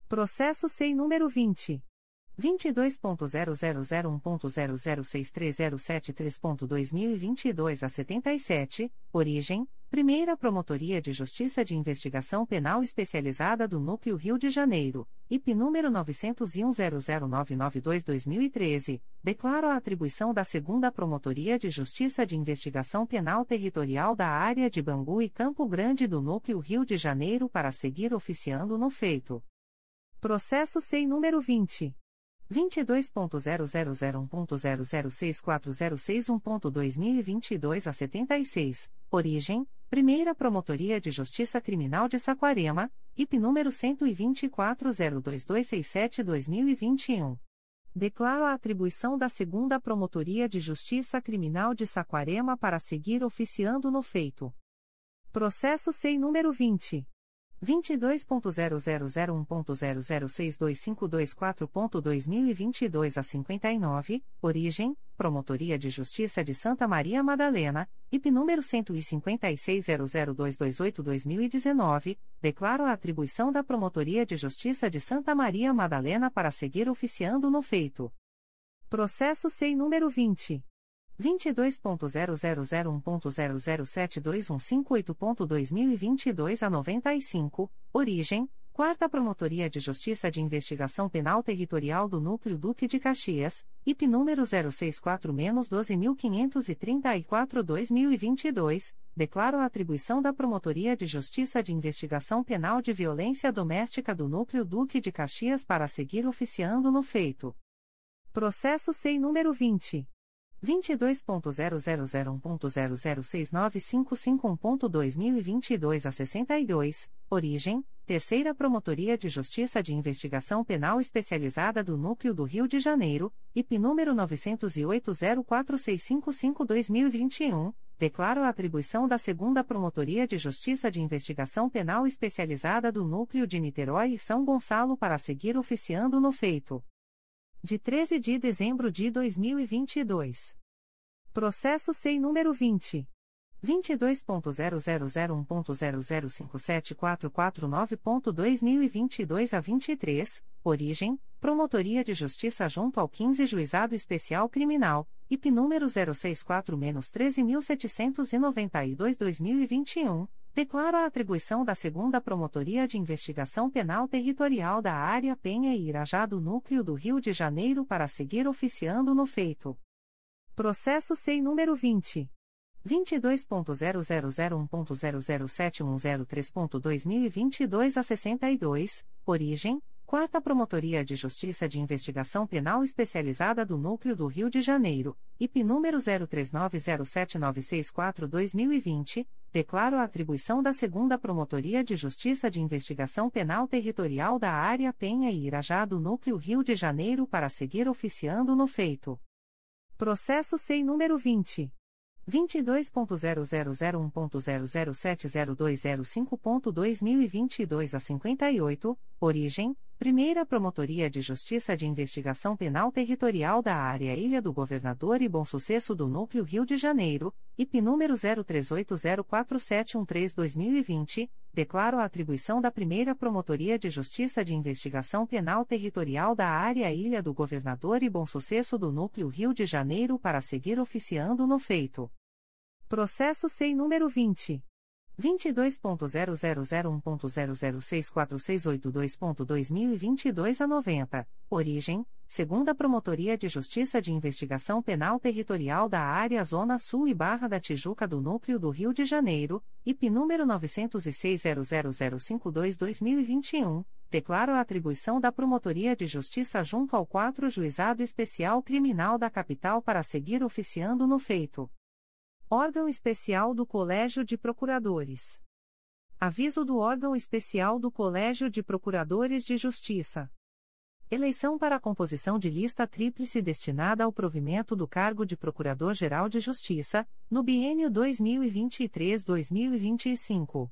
Processo SEI número 20. 22.0001.0063073.2022 a 77, origem, Primeira Promotoria de Justiça de Investigação Penal Especializada do Núcleo Rio de Janeiro, IP número 901-00992-2013, declaro a atribuição da Segunda Promotoria de Justiça de Investigação Penal Territorial da Área de Bangu e Campo Grande do Núcleo Rio de Janeiro para seguir oficiando no feito. Processo SEI número 20. 22.0001.0064061.2022 a 76, origem, Primeira Promotoria de Justiça Criminal de Saquarema, IP número 124.02267-2021. Declaro a atribuição da Segunda Promotoria de Justiça Criminal de Saquarema para seguir oficiando no feito. Processo SEI número 20. 22.0001.0062524.2022 a 59, origem, Promotoria de Justiça de Santa Maria Madalena, IP número 15600228-2019, declaro a atribuição da Promotoria de Justiça de Santa Maria Madalena para seguir oficiando no feito. Processo SEI número 20. 22.0001.0072158.2022 a 95, origem, Quarta Promotoria de Justiça de Investigação Penal Territorial do Núcleo Duque de Caxias, IP número 064-12534-2022, declaro a atribuição da Promotoria de Justiça de Investigação Penal de Violência Doméstica do Núcleo Duque de Caxias para seguir oficiando no feito. Processo SEI número 20. 22.0001.0069551.2022 a 62, origem, Terceira Promotoria de Justiça de Investigação Penal Especializada do Núcleo do Rio de Janeiro, IP número 908-04655-2021, declaro a atribuição da Segunda Promotoria de Justiça de Investigação Penal Especializada do Núcleo de Niterói e São Gonçalo para seguir oficiando no feito de 13 de dezembro de 2022. Processo SEI número 20. 22.0001.0057449.2022 a 23, origem, Promotoria de Justiça junto ao 15 Juizado Especial Criminal, IP número 064-13792-2021, declaro a atribuição da Segunda Promotoria de Investigação Penal Territorial da Área Penha e Irajá do Núcleo do Rio de Janeiro para seguir oficiando no feito. Processo SEI número 20. 22.0001.0071003.2022 a 62, origem, Quarta Promotoria de Justiça de Investigação Penal Especializada do Núcleo do Rio de Janeiro, IP número 03907964-2020, declaro a atribuição da Segunda Promotoria de Justiça de Investigação Penal Territorial da Área Penha e Irajá do Núcleo Rio de Janeiro para seguir oficiando no feito. Processo SEI número 20. 22.0001.0070205.2022 a 58, origem, Primeira Promotoria de Justiça de Investigação Penal Territorial da Área Ilha do Governador e Bom Sucesso do Núcleo Rio de Janeiro, IP número 03804713-2020, declaro a atribuição da Primeira Promotoria de Justiça de Investigação Penal Territorial da Área Ilha do Governador e Bom Sucesso do Núcleo Rio de Janeiro para seguir oficiando no feito. Processo SEI número 20. 22.0001.0064682.2022 a 90, origem, segunda Promotoria de Justiça de Investigação Penal Territorial da Área Zona Sul e Barra da Tijuca do Núcleo do Rio de Janeiro, IP número 906.00052-2021, declaro a atribuição da Promotoria de Justiça junto ao 4 Juizado Especial Criminal da Capital para seguir oficiando no feito. Órgão Especial do Colégio de Procuradores. Aviso do Órgão Especial do Colégio de Procuradores de Justiça. Eleição para a composição de lista tríplice destinada ao provimento do cargo de Procurador-Geral de Justiça, no biênio 2023-2025.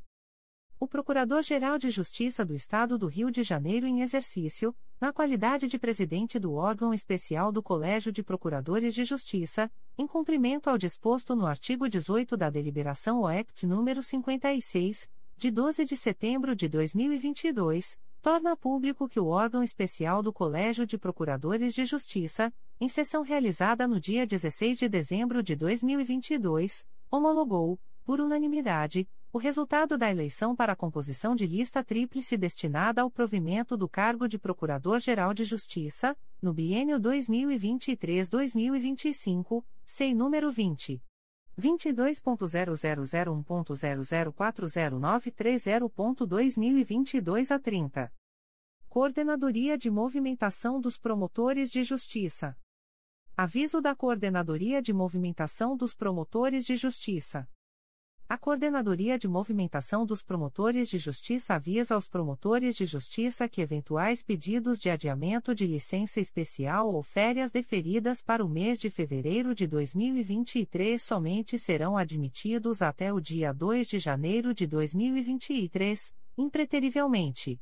O Procurador-Geral de Justiça do Estado do Rio de Janeiro em exercício, na qualidade de presidente do órgão especial do Colégio de Procuradores de Justiça, em cumprimento ao disposto no artigo 18 da Deliberação OECT número 56, de 12 de setembro de 2022, torna público que o órgão especial do Colégio de Procuradores de Justiça, em sessão realizada no dia 16 de dezembro de 2022, homologou, por unanimidade, o resultado da eleição para a composição de lista tríplice destinada ao provimento do cargo de Procurador-Geral de Justiça, no biênio 2023-2025, SEI número 20. 22.0001.0040930.2022 a 30. Coordenadoria de Movimentação dos Promotores de Justiça. Aviso da Coordenadoria de Movimentação dos Promotores de Justiça. A Coordenadoria de Movimentação dos Promotores de Justiça avisa aos promotores de justiça que eventuais pedidos de adiamento de licença especial ou férias deferidas para o mês de fevereiro de 2023 somente serão admitidos até o dia 2 de janeiro de 2023, impreterivelmente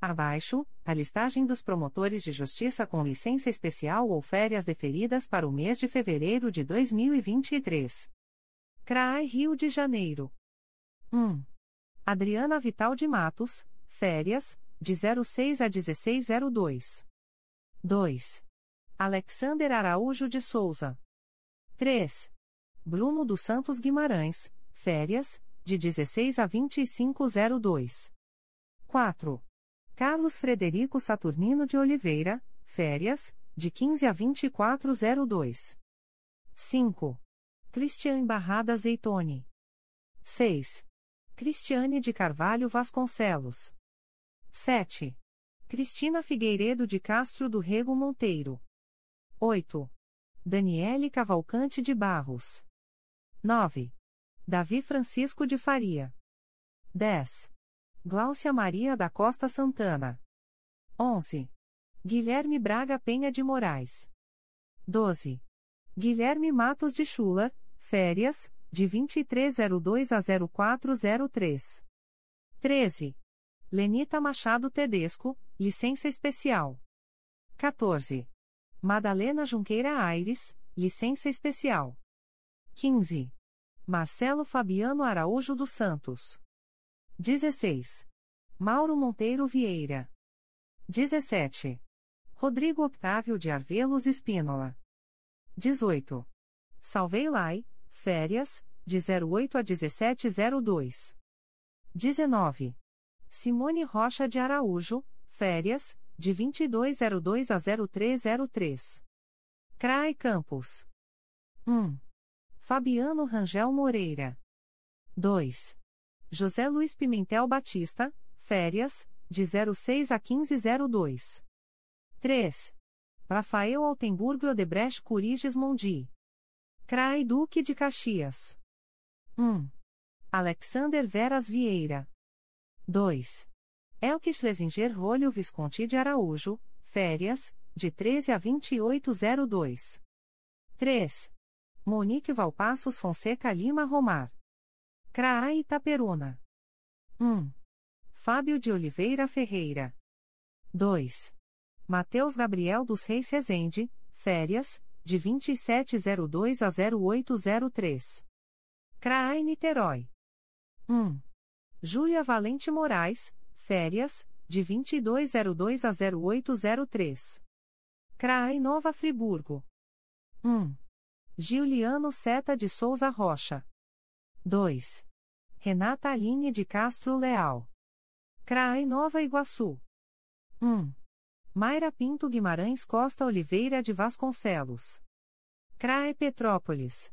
abaixo, a listagem dos promotores de justiça com licença especial ou férias deferidas para o mês de fevereiro de 2023. CRAI Rio de Janeiro. 1. Adriana Vital de Matos, férias, de 06 a 1602. 2. Alexander Araújo de Souza. 3. Bruno dos Santos Guimarães, férias, de 16 a 2502. 4. Carlos Frederico Saturnino de Oliveira, férias, de 15 a 2402. 5. Cristiane Barrada Zeitone. 6. Cristiane de Carvalho Vasconcelos. 7. Cristina Figueiredo de Castro do Rego Monteiro. 8. Daniele Cavalcante de Barros. 9. Davi Francisco de Faria. 10. Gláucia Maria da Costa Santana. 11. Guilherme Braga Penha de Moraes. 12. Guilherme Matos de Chula, férias, de 2302 a 0403. 13. Lenita Machado Tedesco, licença especial. 14. Madalena Junqueira Aires, licença especial. 15. Marcelo Fabiano Araújo dos Santos. 16. Mauro Monteiro Vieira. 17. Rodrigo Octávio de Arvelos Espínola. 18. Salvei Lai, férias, de 08 a 1702. 19. Simone Rocha de Araújo, férias, de 2202 a 0303. CRAE Campos. 1. Fabiano Rangel Moreira. 2. José Luiz Pimentel Batista, férias, de 06 a 1502. 3. Rafael Altenburgo Odebrecht Curiges Mondi. CRAE Duque de Caxias. 1. Alexander Veras Vieira. 2. Elke Schlesinger Rolho Visconti de Araújo, férias, de 13 a 2802. 3. Monique Valpassos Fonseca Lima Romar. CRAI Itaperuna. 1. Fábio de Oliveira Ferreira. 2. Mateus Gabriel dos Reis Rezende, férias, de 2702 a 0803. CRAI Niterói. 1. Júlia Valente Moraes, Férias, de 2202 a 0803. CRAI Nova Friburgo. 1. Giuliano Seta de Souza Rocha. 2. Renata Aline de Castro Leal. CRAI Nova Iguaçu. 1. Mayra Pinto Guimarães Costa Oliveira de Vasconcelos. CRAE Petrópolis.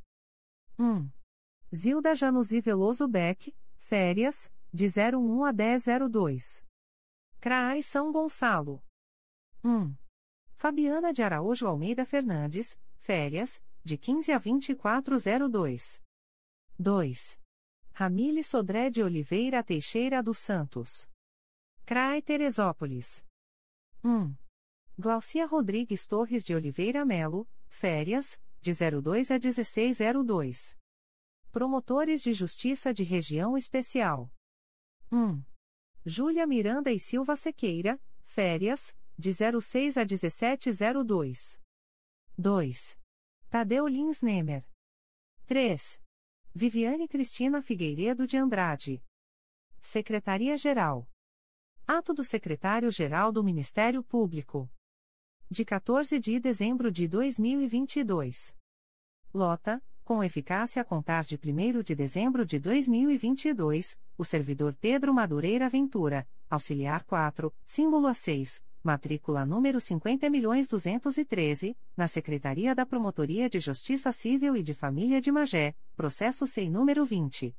1. Zilda Januzi Veloso Beck, Férias, de 01 a 1002. CRAI São Gonçalo. 1. Fabiana de Araújo Almeida Fernandes, férias, de 15 a 2402. 2. Ramile Sodré de Oliveira Teixeira dos Santos. CRAI Teresópolis. 1. Glaucia Rodrigues Torres de Oliveira Melo, férias, de 02 a 1602. Promotores de Justiça de Região Especial. 1. Júlia Miranda e Silva Sequeira, férias, de 06 a 1702. 2. Tadeu Lins Nemer. 3. Viviane Cristina Figueiredo de Andrade. Secretaria-Geral. Ato do Secretário-Geral do Ministério Público. De 14 de dezembro de 2022. Lota, com eficácia a contar de 1 de dezembro de 2022, o servidor Pedro Madureira Ventura, auxiliar 4, símbolo A6, matrícula número 50.213, na Secretaria da Promotoria de Justiça Civil e de Família de Magé, processo SEI número 20.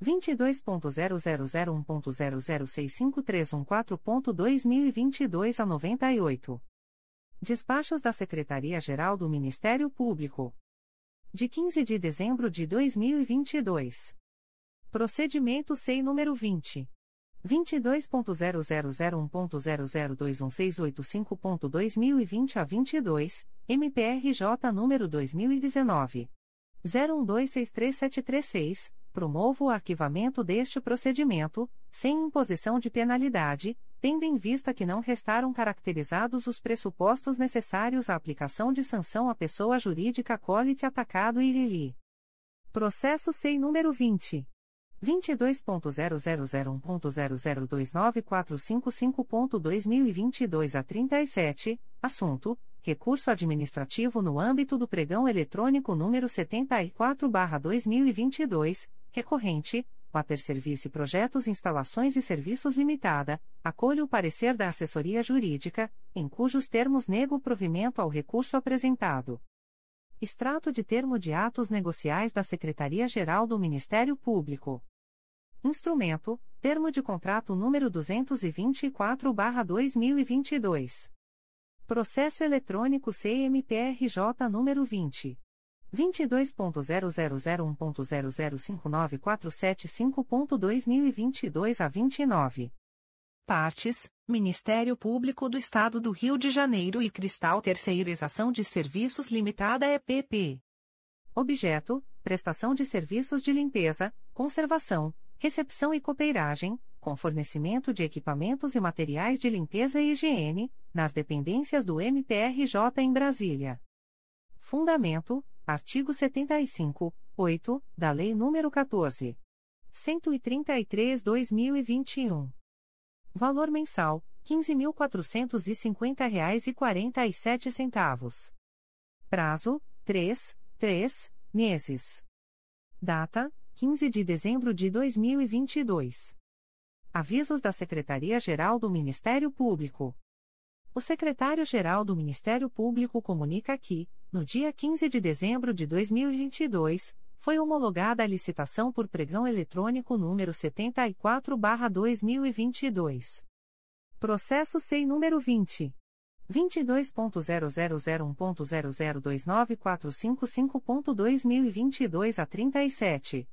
22.0001.0065314.2022 a 98. Despachos da Secretaria-Geral do Ministério Público de 15 de dezembro de 2022. Procedimento SEI número 20. 22.0001.0021685.2020 a 22, MPRJ número 2019 01263736, promovo o arquivamento deste procedimento, sem imposição de penalidade, tendo em vista que não restaram caracterizados os pressupostos necessários à aplicação de sanção à pessoa jurídica colite atacado e Lili. Processo SEI número 20. 22.0001.0029455.2022 a 37, assunto: Recurso administrativo no âmbito do pregão eletrônico número 74/2022, recorrente: Water Service Projetos Instalações e Serviços Limitada, acolho o parecer da assessoria jurídica, em cujos termos nego provimento ao recurso apresentado. Extrato de termo de atos negociais da Secretaria-Geral do Ministério Público. Instrumento: Termo de contrato número 224/2022. Processo eletrônico CMPRJ número 20 22.0001.0059475.2022 a 29. Partes: Ministério Público do Estado do Rio de Janeiro e Cristal Terceirização de Serviços Limitada EPP. Objeto: Prestação de serviços de limpeza, conservação, recepção e copeiragem, com fornecimento de equipamentos e materiais de limpeza e higiene, nas dependências do MPRJ em Brasília. Fundamento: artigo 75, 8, da Lei nº 14. 133/2021. Valor mensal: R$ 15.450,47. Prazo: 3, 3 meses. Data: 15 de dezembro de 2022. Avisos da Secretaria-Geral do Ministério Público. O secretário-geral do Ministério Público comunica que, no dia 15 de dezembro de 2022, foi homologada a licitação por pregão eletrônico número 74/2022. Processo SEI número 20 22.0001.0029455.2022 a 37.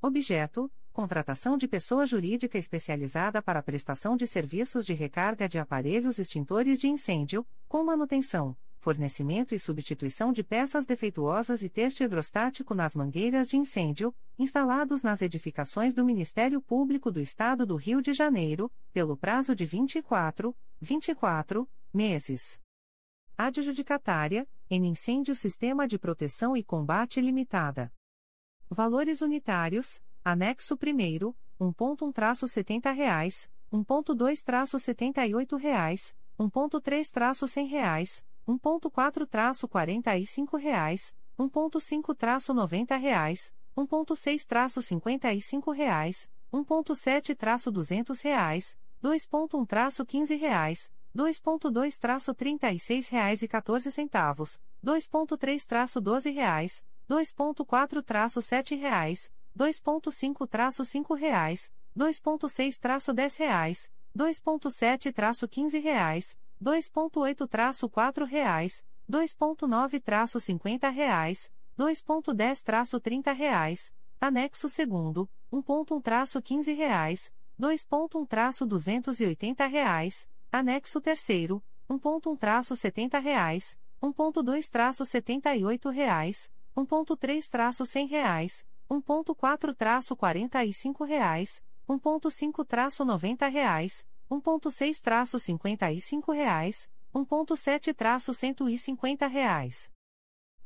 Objeto: contratação de pessoa jurídica especializada para prestação de serviços de recarga de aparelhos extintores de incêndio, com manutenção, fornecimento e substituição de peças defeituosas e teste hidrostático nas mangueiras de incêndio, instalados nas edificações do Ministério Público do Estado do Rio de Janeiro, pelo prazo de 24, 24 meses. Adjudicatária, em incêndio Sistema de Proteção e Combate Limitada. Valores unitários, anexo 1 1.1-70 reais, 1.2-78 reais, 1.3-100 reais, 1.4-45 reais, 1.5-90 reais, 1.6-55 reais, 1.7-200 reais, 2.1-15 reais, 2.2-36 reais e 14 centavos, 2.3-12 reais, 2.4-7 reais, 2.5-5 reais, 2.6-10 reais, 2.7-15 reais, 2.8-4 reais, 2.9-50 reais, 2.10-30 reais, anexo segundo, 1.1-15 reais, 2.1-280 reais, anexo terceiro, 1.1-70 reais, 1.2-78 reais, 1.3-100 reais, 1.4-45 reais, 1.5-90 reais, 1.6-55 reais, 1.7-150 reais.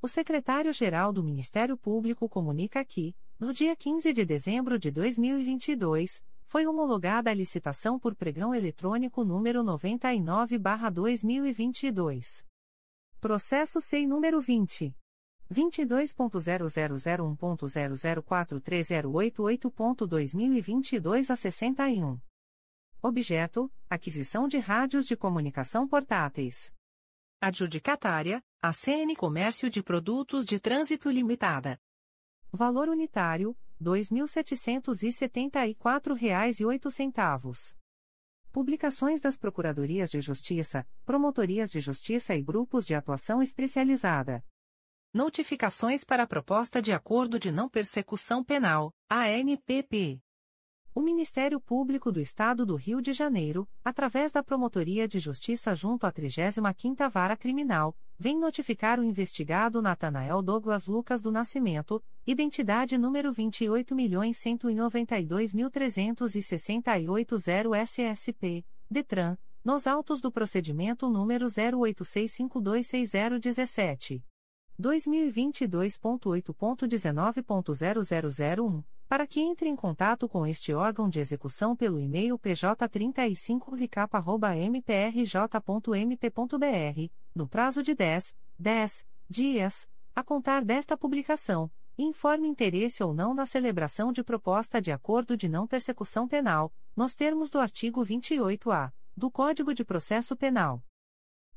O secretário-geral do Ministério Público comunica que, no dia 15 de dezembro de 2022, foi homologada a licitação por pregão eletrônico número 99/2022. Processo SEI número 20 22.0001.0043088.2022 a 61. Objeto: aquisição de rádios de comunicação portáteis. Adjudicatária: a CN Comércio de Produtos de Trânsito Limitada. Valor unitário: R$ 2.774,08. Publicações das Procuradorias de Justiça, Promotorias de Justiça e Grupos de Atuação Especializada. Notificações para a Proposta de Acordo de Não Persecução Penal, ANPP. O Ministério Público do Estado do Rio de Janeiro, através da Promotoria de Justiça junto à 35ª Vara Criminal, vem notificar o investigado Natanael Douglas Lucas do Nascimento, identidade número 28.192.368 SSP, DETRAN, nos autos do procedimento número 0865260017. 2022.8.19.0001 para que entre em contato com este órgão de execução pelo e-mail pj35ricapa.mprj.mp.br, no prazo de 10, 10 dias, a contar desta publicação, informe interesse ou não na celebração de proposta de acordo de não persecução penal, nos termos do artigo 28-A do Código de Processo Penal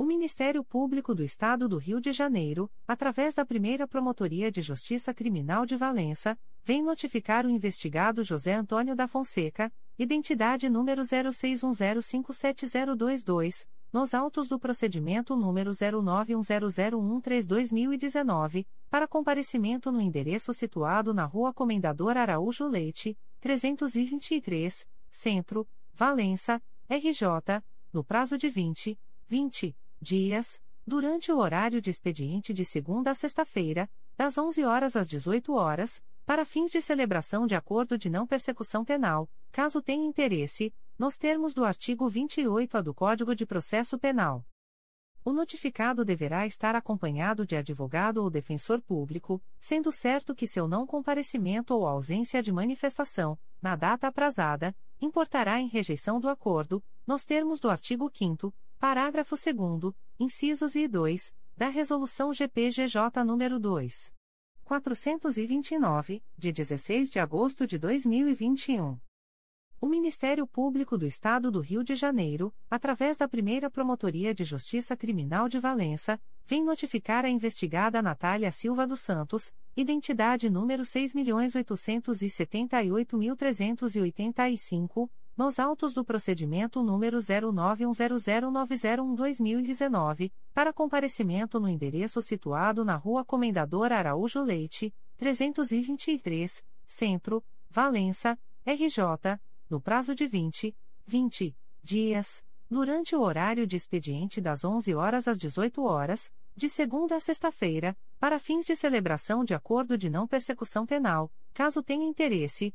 O Ministério Público do Estado do Rio de Janeiro, através da primeira Promotoria de Justiça Criminal de Valença, vem notificar o investigado José Antônio da Fonseca, identidade número 0610570222, nos autos do procedimento número 09100113-2019, para comparecimento no endereço situado na Rua Comendador Araújo Leite, 323, Centro, Valença, RJ, no prazo de 20, 20 dias, durante o horário de expediente de segunda a sexta-feira, das 11 horas às 18 horas, para fins de celebração de acordo de não persecução penal, caso tenha interesse, nos termos do artigo 28-A do Código de Processo Penal. O notificado deverá estar acompanhado de advogado ou defensor público, sendo certo que seu não comparecimento ou ausência de manifestação, na data aprazada, importará em rejeição do acordo, nos termos do artigo 5 Parágrafo 2 incisos e 2, da Resolução GPGJ nº 2. 429, de 16 de agosto de 2021. O Ministério Público do Estado do Rio de Janeiro, através da primeira Promotoria de Justiça Criminal de Valença, vem notificar a investigada Natália Silva dos Santos, identidade número 6.878.385, nos autos do procedimento número 09100901-2019, para comparecimento no endereço situado na Rua Comendador Araújo Leite, 323, Centro, Valença, RJ, no prazo de 20, 20 dias, durante o horário de expediente das 11 horas às 18 horas, de segunda a sexta-feira, para fins de celebração de acordo de não persecução penal, caso tenha interesse,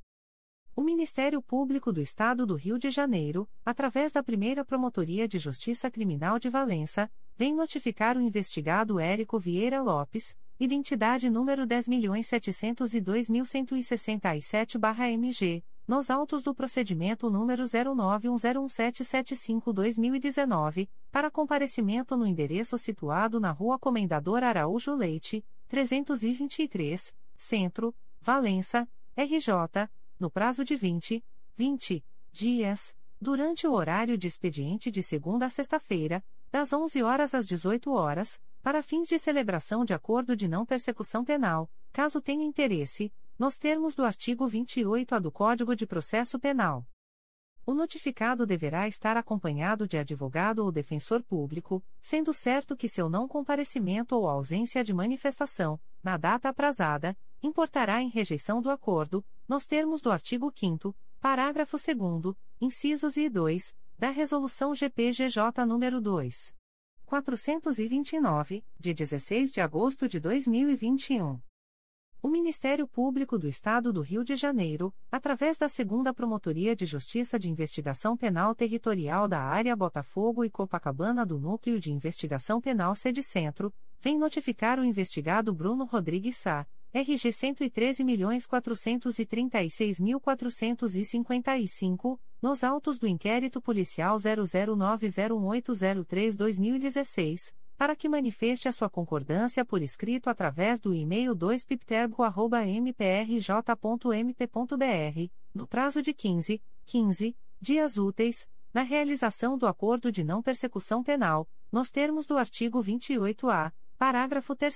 O Ministério Público do Estado do Rio de Janeiro, através da primeira Promotoria de Justiça Criminal de Valença, vem notificar o investigado Érico Vieira Lopes, identidade número 10.702.167-MG, nos autos do procedimento número 09101775-2019, para comparecimento no endereço situado na Rua Comendador Araújo Leite, 323, Centro, Valença, RJ no prazo de 20, 20 dias, durante o horário de expediente de segunda a sexta-feira, das 11 horas às 18 horas, para fins de celebração de acordo de não persecução penal, caso tenha interesse, nos termos do artigo 28-A do Código de Processo Penal. O notificado deverá estar acompanhado de advogado ou defensor público, sendo certo que seu não comparecimento ou ausência de manifestação, na data aprazada, importará em rejeição do acordo, nos termos do artigo 5 parágrafo 2 incisos e 2, da Resolução GPGJ nº 2. 429, de 16 de agosto de 2021. O Ministério Público do Estado do Rio de Janeiro, através da Segunda Promotoria de Justiça de Investigação Penal Territorial da Área Botafogo e Copacabana do Núcleo de Investigação Penal Sede Centro, vem notificar o investigado Bruno Rodrigues Sá, RG 113.436.455, nos autos do inquérito policial 00901803-2016, para que manifeste a sua concordância por escrito através do e-mail 2pipterbo.mprj.mp.br, no prazo de 15, 15 dias úteis, na realização do acordo de não persecução penal, nos termos do artigo 28-A, parágrafo 3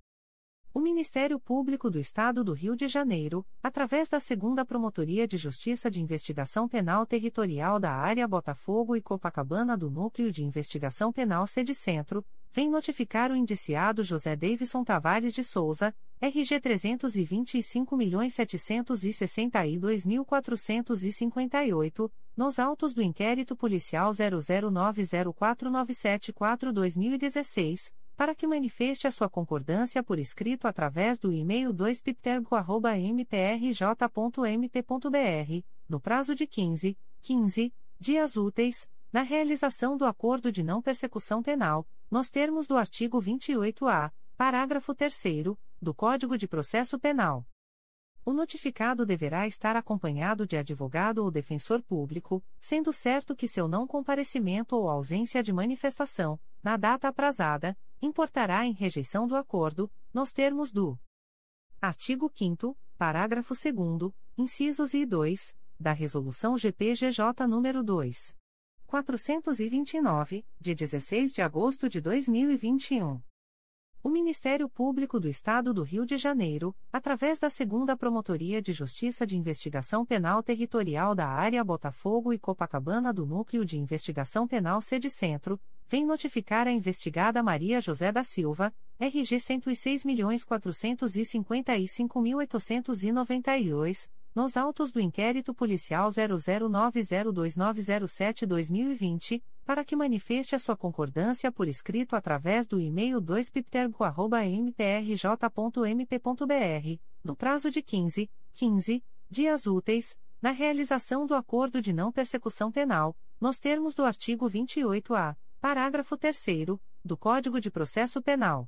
O Ministério Público do Estado do Rio de Janeiro, através da Segunda Promotoria de Justiça de Investigação Penal Territorial da Área Botafogo e Copacabana do Núcleo de Investigação Penal Sede Centro, vem notificar o indiciado José Davidson Tavares de Souza, RG 325.762.458, nos autos do inquérito policial 00904974-2016, para que manifeste a sua concordância por escrito através do e-mail 2piptergo.mprj.mp.br, no prazo de 15, 15 dias úteis, na realização do acordo de não persecução penal, nos termos do artigo 28-A, parágrafo 3 do Código de Processo Penal. O notificado deverá estar acompanhado de advogado ou defensor público, sendo certo que seu não comparecimento ou ausência de manifestação, na data aprazada, importará em rejeição do acordo, nos termos do artigo 5 parágrafo 2 incisos e 2, da Resolução GPGJ nº 2. 429, de 16 de agosto de 2021. O Ministério Público do Estado do Rio de Janeiro, através da Segunda Promotoria de Justiça de Investigação Penal Territorial da Área Botafogo e Copacabana do Núcleo de Investigação Penal Sede Centro, vem notificar a investigada Maria José da Silva, RG 106.455.892, nos autos do inquérito policial 00902907-2020, para que manifeste a sua concordância por escrito através do e-mail 2piptergo.mprj.mp.br, no prazo de 15, 15 dias úteis, na realização do acordo de não persecução penal, nos termos do artigo 28-A, parágrafo 3 do Código de Processo Penal.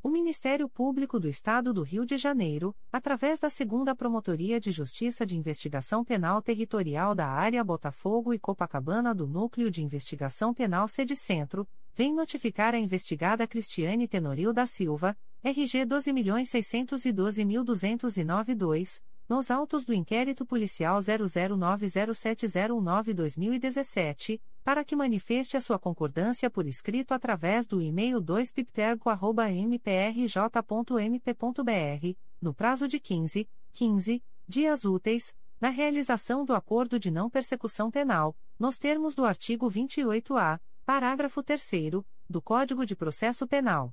O Ministério Público do Estado do Rio de Janeiro, através da Segunda Promotoria de Justiça de Investigação Penal Territorial da Área Botafogo e Copacabana do Núcleo de Investigação Penal Sede Centro, vem notificar a investigada Cristiane Tenoril da Silva, RG 12.612.209.2, nos autos do inquérito policial 00907019-2017, para que manifeste a sua concordância por escrito através do e-mail 2piptergo.mprj.mp.br, no prazo de 15, 15 dias úteis, na realização do acordo de não persecução penal, nos termos do artigo 28-A, parágrafo 3 do Código de Processo Penal.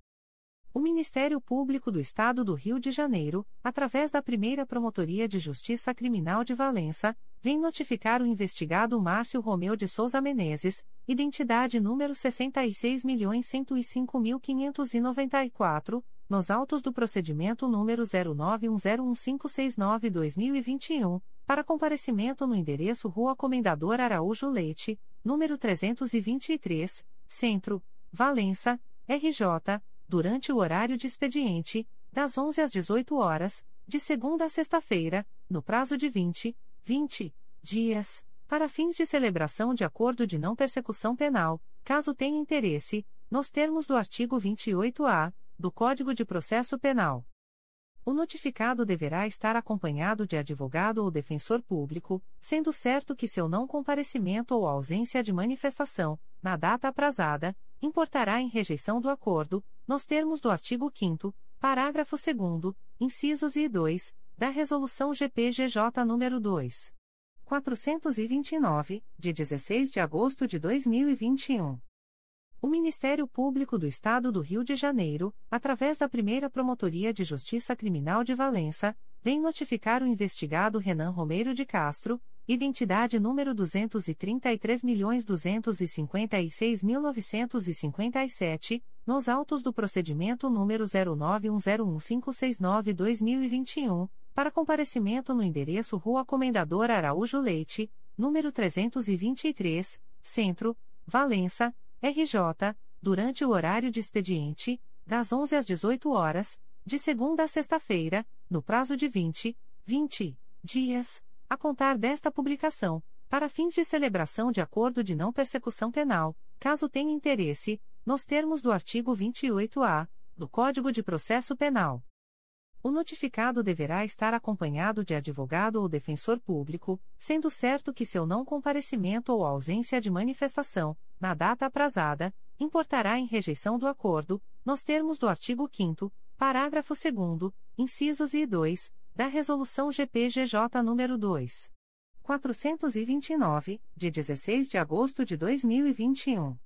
O Ministério Público do Estado do Rio de Janeiro, através da primeira Promotoria de Justiça Criminal de Valença, vem notificar o investigado Márcio Romeu de Souza Menezes, identidade número 66.105.594, nos autos do procedimento número 09101569-2021, para comparecimento no endereço Rua Comendador Araújo Leite, número 323, Centro, Valença, RJ durante o horário de expediente, das 11 às 18 horas, de segunda a sexta-feira, no prazo de 20, 20 dias, para fins de celebração de acordo de não persecução penal, caso tenha interesse, nos termos do artigo 28-A do Código de Processo Penal. O notificado deverá estar acompanhado de advogado ou defensor público, sendo certo que seu não comparecimento ou ausência de manifestação, na data aprazada, importará em rejeição do acordo, nos termos do artigo 5 parágrafo 2 incisos e 2, da Resolução GPGJ nº 2. 429, de 16 de agosto de 2021. O Ministério Público do Estado do Rio de Janeiro, através da primeira Promotoria de Justiça Criminal de Valença, vem notificar o investigado Renan Romeiro de Castro, identidade número 230.256.957, nos autos do procedimento número 09101569-2021, para comparecimento no endereço Rua Comendador Araújo Leite, número 323, Centro, Valença, RJ, durante o horário de expediente, das 11 às 18 horas, de segunda a sexta-feira, no prazo de 20, 20 dias, a contar desta publicação, para fins de celebração de acordo de não persecução penal, caso tenha interesse, nos termos do artigo 28-A do Código de Processo Penal. O notificado deverá estar acompanhado de advogado ou defensor público, sendo certo que seu não comparecimento ou ausência de manifestação, na data aprazada, importará em rejeição do acordo, nos termos do artigo 5 parágrafo 2 incisos e 2, da Resolução GPGJ nº 2. 429, de 16 de agosto de 2021.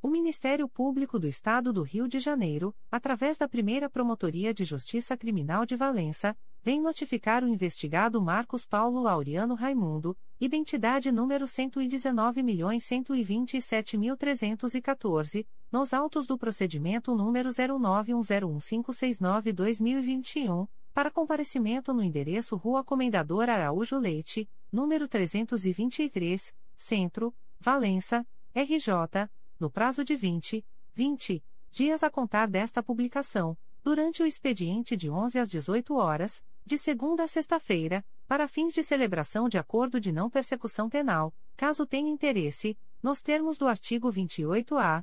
O Ministério Público do Estado do Rio de Janeiro, através da primeira Promotoria de Justiça Criminal de Valença, vem notificar o investigado Marcos Paulo Laureano Raimundo, identidade número 119.127.314, nos autos do procedimento número 09101569-2021, para comparecimento no endereço Rua Comendador Araújo Leite, número 323, Centro, Valença, RJ no prazo de 20, 20 dias a contar desta publicação, durante o expediente de 11 às 18 horas, de segunda a sexta-feira, para fins de celebração de acordo de não persecução penal, caso tenha interesse, nos termos do artigo 28-A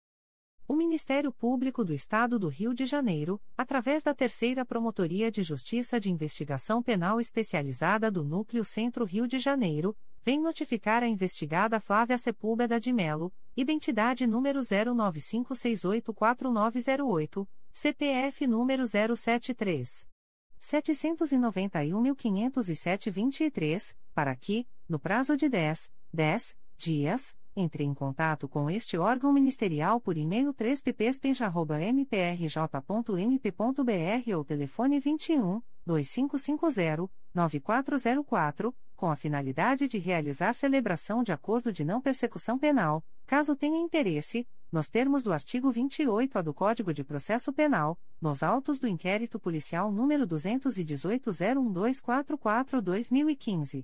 O Ministério Público do Estado do Rio de Janeiro, através da Terceira Promotoria de Justiça de Investigação Penal Especializada do Núcleo Centro Rio de Janeiro, vem notificar a investigada Flávia Sepúlveda de Melo, identidade número 0956849908, CPF número 073. 791.507.23, para que, no prazo de 10, 10 dias, entre em contato com este órgão ministerial por e-mail 3ppespenja.mprj.mp.br ou telefone 21 2550 9404 com a finalidade de realizar celebração de acordo de não persecução penal, caso tenha interesse, nos termos do artigo 28-A do Código de Processo Penal, nos autos do inquérito policial número 218.01244-2015.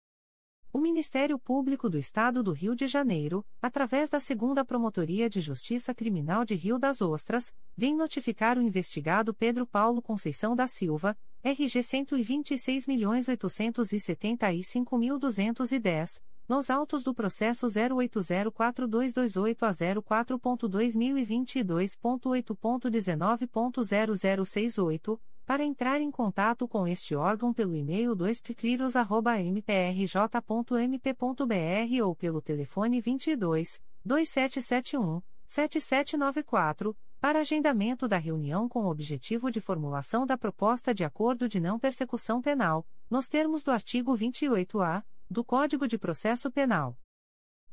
O Ministério Público do Estado do Rio de Janeiro, através da Segunda Promotoria de Justiça Criminal de Rio das Ostras, vem notificar o investigado Pedro Paulo Conceição da Silva, RG 126.875.210, nos autos do processo 08042228 a 04.2022.8.19.0068 Para entrar em contato com este órgão pelo e-mail 2picliros.mprj.mp.br ou pelo telefone 22 2771 7794, para agendamento da reunião com o objetivo de formulação da proposta de acordo de não persecução penal, nos termos do artigo 28-A do Código de Processo Penal.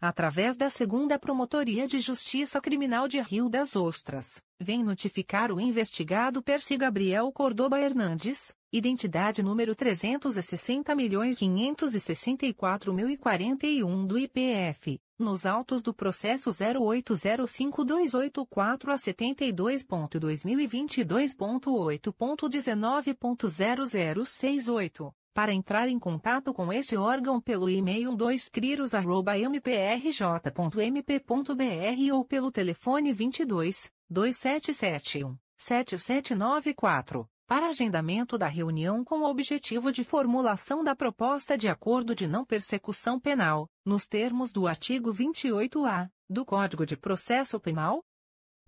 através da Segunda Promotoria de Justiça Criminal de Rio das Ostras, vem notificar o investigado Percy Gabriel Cordoba Hernandes, identidade número 360.564.041 do IPF, nos autos do processo 08052884 a 72.2022.8.19.0068 para entrar em contato com este órgão pelo e-mail 2criros@mprj.mp.br ou pelo telefone 22 2771 7794, para agendamento da reunião com o objetivo de formulação da proposta de acordo de não persecução penal, nos termos do artigo 28-A do Código de Processo Penal,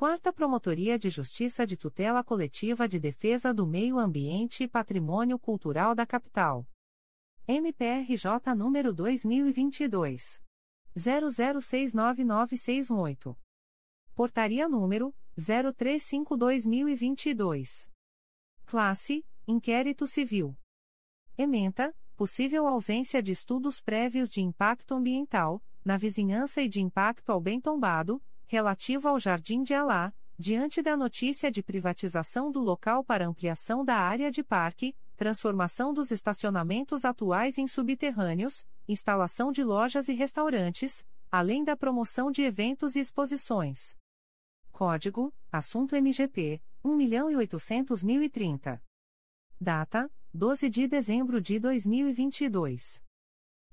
Quarta Promotoria de Justiça de Tutela Coletiva de Defesa do Meio Ambiente e Patrimônio Cultural da Capital. MPRJ número 2022 00699618. Portaria número 035/2022. Classe: Inquérito Civil. Ementa: Possível ausência de estudos prévios de impacto ambiental na vizinhança e de impacto ao bem tombado relativo ao Jardim de Alá, diante da notícia de privatização do local para ampliação da área de parque, transformação dos estacionamentos atuais em subterrâneos, instalação de lojas e restaurantes, além da promoção de eventos e exposições. Código: Assunto MGP 1.800.030. Data: 12 de dezembro de 2022.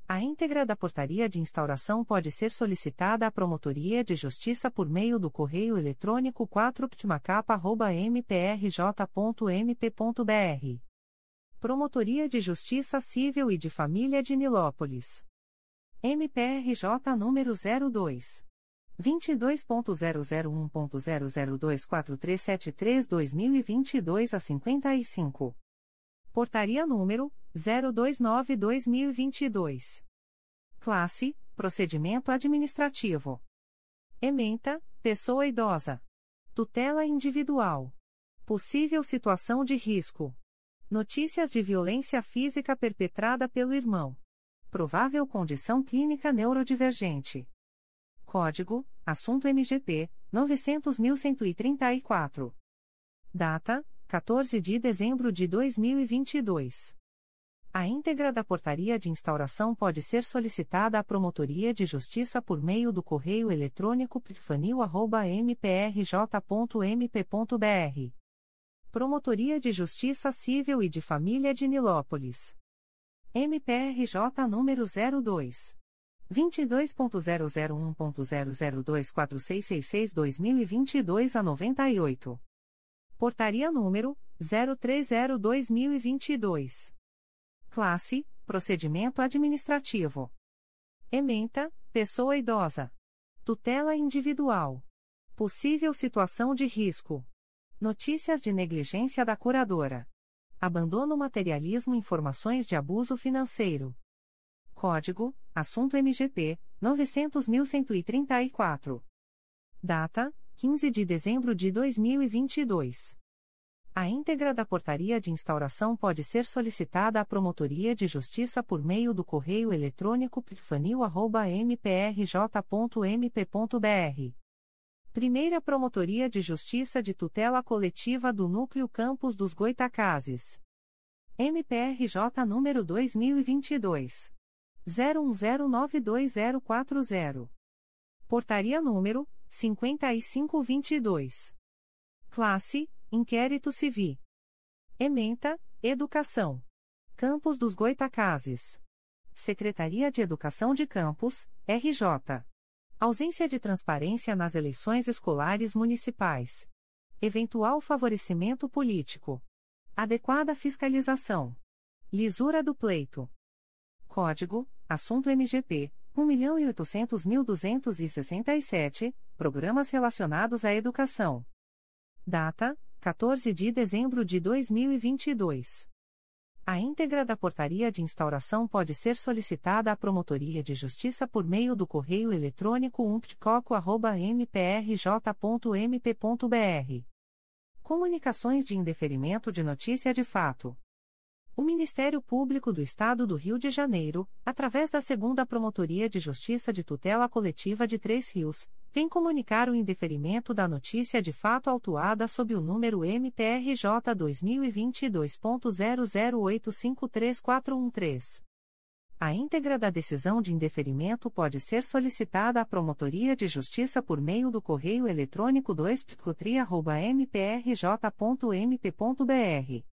A íntegra da portaria de instauração pode ser solicitada à Promotoria de Justiça por meio do correio eletrônico 4ptmacapa.mprj.mp.br. Promotoria de Justiça Civil e de Família de Nilópolis. MPRJ número 02. 22.0001.0024373-2022 a 55. Portaria número 029-2022. Classe: Procedimento Administrativo. Ementa: Pessoa idosa. Tutela individual. Possível situação de risco. Notícias de violência física perpetrada pelo irmão. Provável condição clínica neurodivergente. Código: Assunto MGP 900.134. Data: 14 de dezembro de 2022. A íntegra da portaria de instauração pode ser solicitada à Promotoria de Justiça por meio do correio eletrônico pifanil.mprj.mp.br. Promotoria de Justiça Civil e de Família de Nilópolis. MPRJ número 02. 22.0001.0024666-2022 a 98. Portaria número 030/2022. Classe: Procedimento administrativo. Ementa: Pessoa idosa. Tutela individual. Possível situação de risco. Notícias de negligência da curadora. Abandono materialismo informações de abuso financeiro. Código: Assunto MGP 900.134. Data: 15 de dezembro de 2022. A íntegra da portaria de instauração pode ser solicitada à Promotoria de Justiça por meio do correio eletrônico pifanil.mprj.mp.br. Primeira Promotoria de Justiça de Tutela Coletiva do Núcleo Campos dos Goitacazes. MPRJ número 2022. 01092040. Portaria número 5522. Classe Inquérito Civil. Ementa, Educação. Campos dos Goitacazes. Secretaria de Educação de Campos, RJ. Ausência de transparência nas eleições escolares municipais. Eventual favorecimento político. Adequada fiscalização. Lisura do pleito. Código: Assunto MGP 1.800.267, Programas relacionados à educação. Data: 14 de dezembro de 2022. A íntegra da portaria de instauração pode ser solicitada à Promotoria de Justiça por meio do correio eletrônico umptcoco.mprj.mp.br. Comunicações de indeferimento de notícia de fato. O Ministério Público do Estado do Rio de Janeiro, através da Segunda Promotoria de Justiça de Tutela Coletiva de Três Rios, vem comunicar o indeferimento da notícia de fato autuada sob o número MPRJ 2022.00853413. A íntegra da decisão de indeferimento pode ser solicitada à Promotoria de Justiça por meio do correio eletrônico 2 mprj.mp.br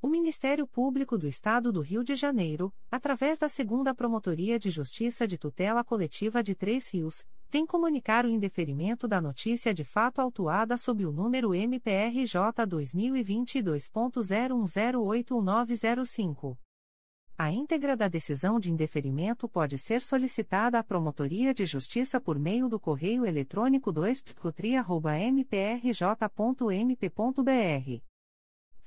O Ministério Público do Estado do Rio de Janeiro, através da Segunda Promotoria de Justiça de Tutela Coletiva de Três Rios, vem comunicar o indeferimento da notícia de fato autuada sob o número MPRJ 2022.01081905. A íntegra da decisão de indeferimento pode ser solicitada à Promotoria de Justiça por meio do correio eletrônico 2 mprj.mp.br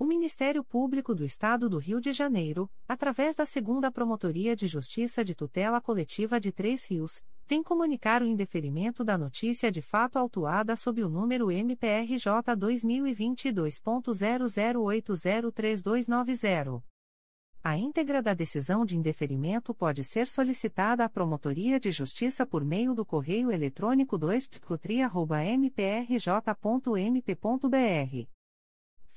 O Ministério Público do Estado do Rio de Janeiro, através da Segunda Promotoria de Justiça de Tutela Coletiva de Três Rios, vem comunicar o indeferimento da notícia de fato autuada sob o número MPRJ 2022.00803290. A íntegra da decisão de indeferimento pode ser solicitada à Promotoria de Justiça por meio do correio eletrônico 2 mprj.mp.br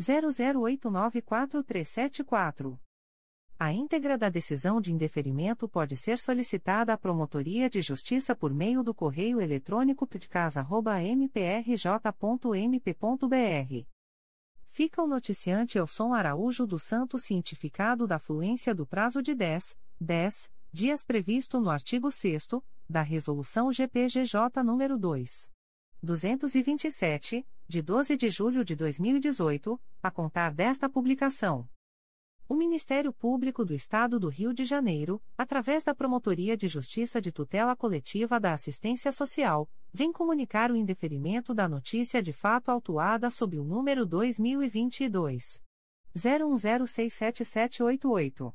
00894374. A íntegra da decisão de indeferimento pode ser solicitada à Promotoria de Justiça por meio do correio eletrônico ptcasa.mprj.mp.br. Fica o noticiante Elson Araújo do Santo cientificado da fluência do prazo de 10, 10 dias previsto no artigo 6 da Resolução GPGJ nº 2. 227, de 12 de julho de 2018, a contar desta publicação. O Ministério Público do Estado do Rio de Janeiro, através da Promotoria de Justiça de Tutela Coletiva da Assistência Social, vem comunicar o indeferimento da notícia de fato autuada sob o número 2022 01067788.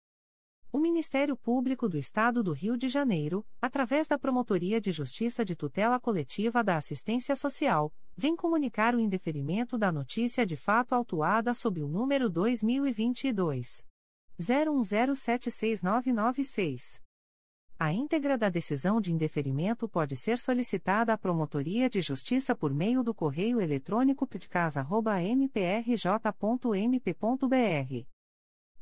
O Ministério Público do Estado do Rio de Janeiro, através da Promotoria de Justiça de Tutela Coletiva da Assistência Social, vem comunicar o indeferimento da notícia de fato autuada sob o número 2022 01076996. A íntegra da decisão de indeferimento pode ser solicitada à Promotoria de Justiça por meio do correio eletrônico ptcasa.mprj.mp.br.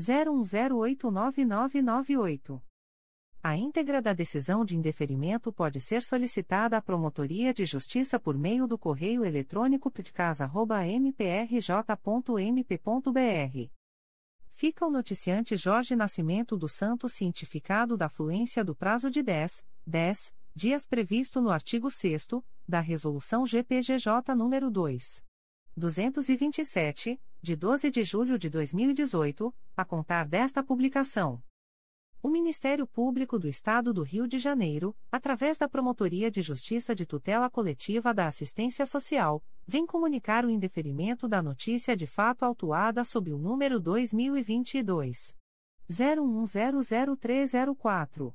01089998. A íntegra da decisão de indeferimento pode ser solicitada à Promotoria de Justiça por meio do correio eletrônico ptcasa.mprj.mp.br fica o noticiante Jorge Nascimento do Santos cientificado da fluência do prazo de 10, 10 dias previsto no artigo 6 da Resolução GPGJ nº 2. 227, de 12 de julho de 2018, a contar desta publicação. O Ministério Público do Estado do Rio de Janeiro, através da Promotoria de Justiça de Tutela Coletiva da Assistência Social, vem comunicar o indeferimento da notícia de fato autuada sob o número 2022 01100304.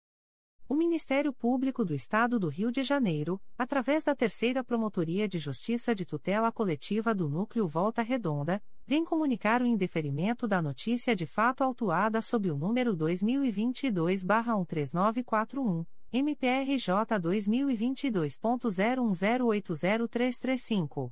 O Ministério Público do Estado do Rio de Janeiro, através da Terceira Promotoria de Justiça de Tutela Coletiva do Núcleo Volta Redonda, vem comunicar o indeferimento da notícia de fato autuada sob o número 2022-13941, MPRJ 2022.01080335.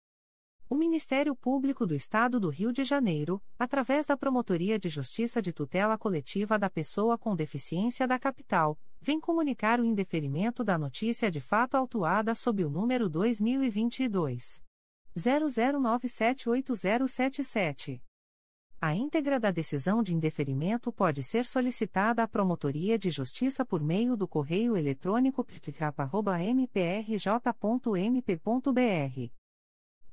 O Ministério Público do Estado do Rio de Janeiro, através da Promotoria de Justiça de Tutela Coletiva da Pessoa com Deficiência da Capital, vem comunicar o indeferimento da notícia de fato autuada sob o número 2022 00978077. A íntegra da decisão de indeferimento pode ser solicitada à Promotoria de Justiça por meio do correio eletrônico ptcap.mprj.mp.br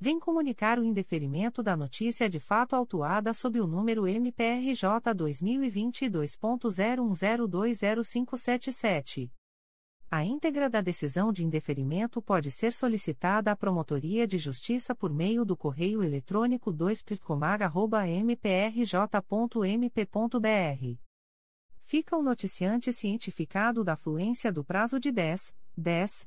vem comunicar o indeferimento da notícia de fato autuada sob o número MPRJ 2022.01020577. A íntegra da decisão de indeferimento pode ser solicitada à Promotoria de Justiça por meio do correio eletrônico 2 mprj.mp.br. Fica o noticiante cientificado da fluência do prazo de 10, 10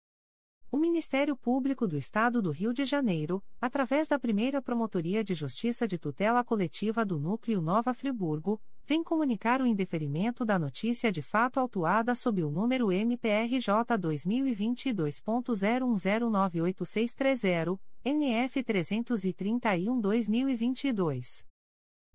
O Ministério Público do Estado do Rio de Janeiro, através da primeira Promotoria de Justiça de Tutela Coletiva do Núcleo Nova Friburgo, vem comunicar o indeferimento da notícia de fato autuada sob o número MPRJ 2022.01098630, NF 331-2022.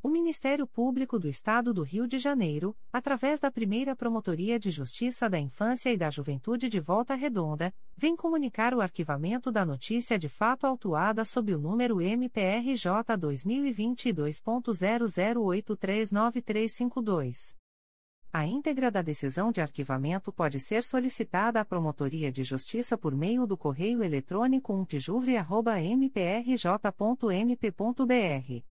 O Ministério Público do Estado do Rio de Janeiro, através da primeira Promotoria de Justiça da Infância e da Juventude de Volta Redonda, vem comunicar o arquivamento da notícia de fato autuada sob o número MPRJ 2022.00839352. A íntegra da decisão de arquivamento pode ser solicitada à Promotoria de Justiça por meio do correio eletrônico umptijuvre.mprj.mp.br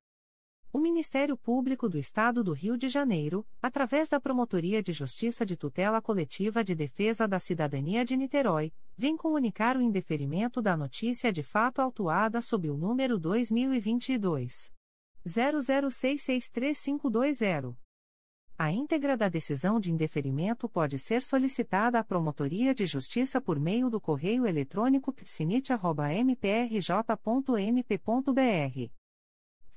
O Ministério Público do Estado do Rio de Janeiro, através da Promotoria de Justiça de Tutela Coletiva de Defesa da Cidadania de Niterói, vem comunicar o indeferimento da notícia de fato autuada sob o número 2022 00663520. A íntegra da decisão de indeferimento pode ser solicitada à Promotoria de Justiça por meio do correio eletrônico psinit.mprj.mp.br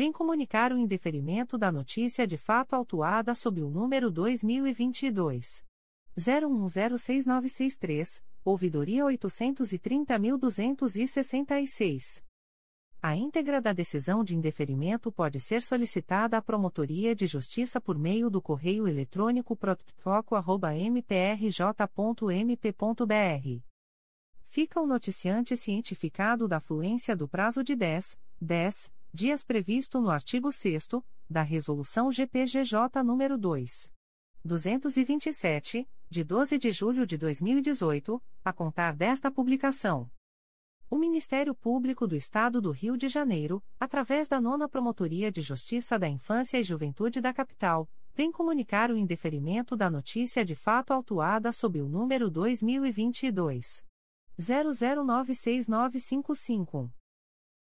vem comunicar o indeferimento da notícia de fato autuada sob o número 2022 01069663, ouvidoria 830.266. A íntegra da decisão de indeferimento pode ser solicitada à Promotoria de Justiça por meio do correio eletrônico protfoco.mprj.mp.br. Fica o noticiante cientificado da fluência do prazo de 10, 10 dias previsto no artigo 6 da Resolução GPGJ nº 2. 227, de 12 de julho de 2018, a contar desta publicação. O Ministério Público do Estado do Rio de Janeiro, através da Nona Promotoria de Justiça da Infância e Juventude da Capital, vem comunicar o indeferimento da notícia de fato autuada sob o número 2022 00969555.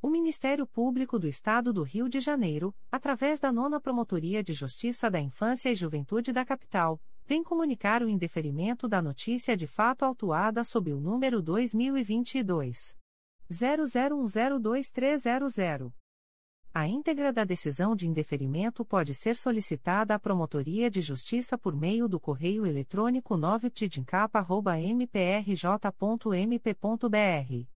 O Ministério Público do Estado do Rio de Janeiro, através da Nona Promotoria de Justiça da Infância e Juventude da Capital, vem comunicar o indeferimento da notícia de fato autuada sob o número 2022 00102300. A íntegra da decisão de indeferimento pode ser solicitada à Promotoria de Justiça por meio do correio eletrônico 9pdincapa.mprj.mp.br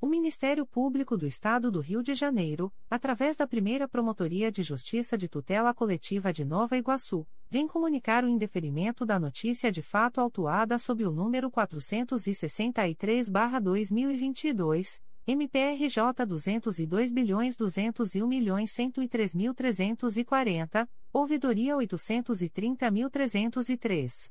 O Ministério Público do Estado do Rio de Janeiro, através da primeira Promotoria de Justiça de Tutela Coletiva de Nova Iguaçu, vem comunicar o indeferimento da notícia de fato autuada sob o número 463-2022, MPRJ 202.201.103.340, ouvidoria 830.303.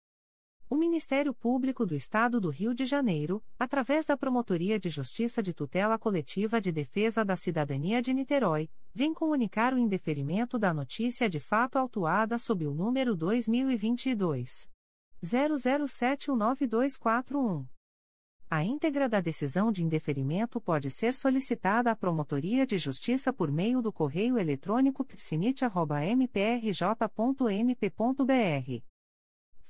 O Ministério Público do Estado do Rio de Janeiro, através da Promotoria de Justiça de Tutela Coletiva de Defesa da Cidadania de Niterói, vem comunicar o indeferimento da notícia de fato autuada sob o número 2022 00719241. A íntegra da decisão de indeferimento pode ser solicitada à Promotoria de Justiça por meio do correio eletrônico psinit.mprj.mp.br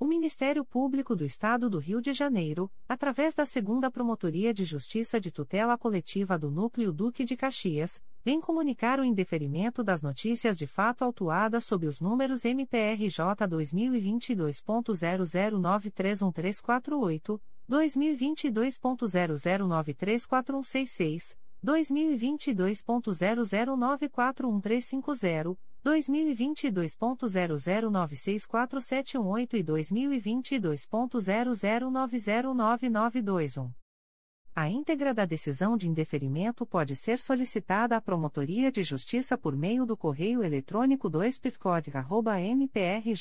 O Ministério Público do Estado do Rio de Janeiro, através da Segunda Promotoria de Justiça de Tutela Coletiva do Núcleo Duque de Caxias, vem comunicar o indeferimento das notícias de fato autuadas sob os números MPRJ 2022.00931348, 2022.00934166, 2022.00941350, 2022.00964718 e 2022.00909921. A íntegra da decisão de indeferimento pode ser solicitada à Promotoria de Justiça por meio do correio eletrônico 2 mprj.mp.br.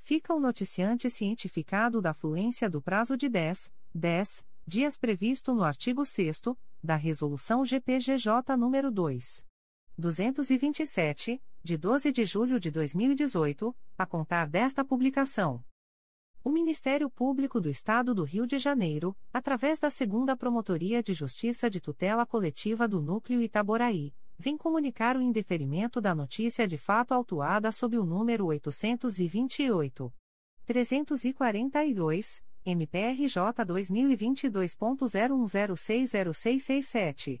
Fica o noticiante cientificado da fluência do prazo de 10, 10 dias previsto no artigo 6 da Resolução GPGJ nº 2. 227, de 12 de julho de 2018, a contar desta publicação. O Ministério Público do Estado do Rio de Janeiro, através da Segunda Promotoria de Justiça de Tutela Coletiva do Núcleo Itaboraí, vem comunicar o indeferimento da notícia de fato autuada sob o número 828. 342, MPRJ 2022.01060667.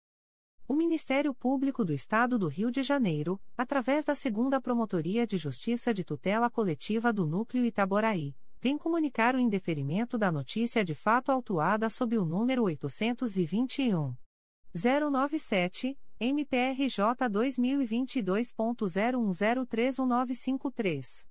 O Ministério Público do Estado do Rio de Janeiro, através da Segunda Promotoria de Justiça de Tutela Coletiva do Núcleo Itaboraí, vem comunicar o indeferimento da notícia de fato autuada sob o número 821 097, MPRJ 2022.01031953.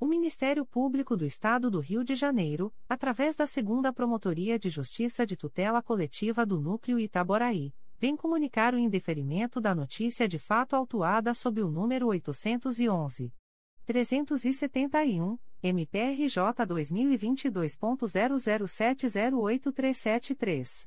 O Ministério Público do Estado do Rio de Janeiro, através da Segunda Promotoria de Justiça de Tutela Coletiva do Núcleo Itaboraí, vem comunicar o indeferimento da notícia de fato autuada sob o número 811. 371, MPRJ 2022.00708373.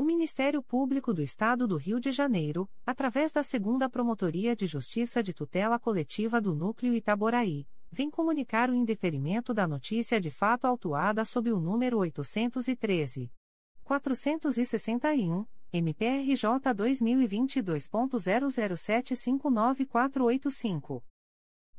O Ministério Público do Estado do Rio de Janeiro, através da Segunda Promotoria de Justiça de Tutela Coletiva do Núcleo Itaboraí, vem comunicar o indeferimento da notícia de fato autuada sob o número 813. 461, MPRJ 2022.00759485.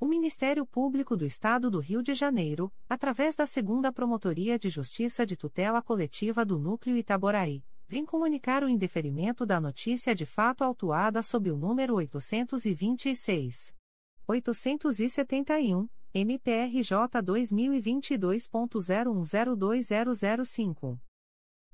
O Ministério Público do Estado do Rio de Janeiro, através da Segunda Promotoria de Justiça de Tutela Coletiva do Núcleo Itaboraí, vem comunicar o indeferimento da notícia de fato autuada sob o número 826. 871, MPRJ 2022.01020005.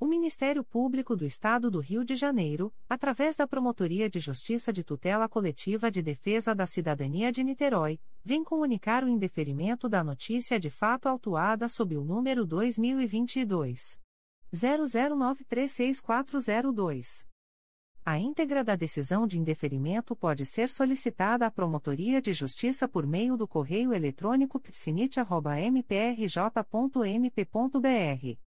O Ministério Público do Estado do Rio de Janeiro, através da Promotoria de Justiça de Tutela Coletiva de Defesa da Cidadania de Niterói, vem comunicar o indeferimento da notícia de fato autuada sob o número 2022 00936402. A íntegra da decisão de indeferimento pode ser solicitada à Promotoria de Justiça por meio do correio eletrônico psinit.mprj.mp.br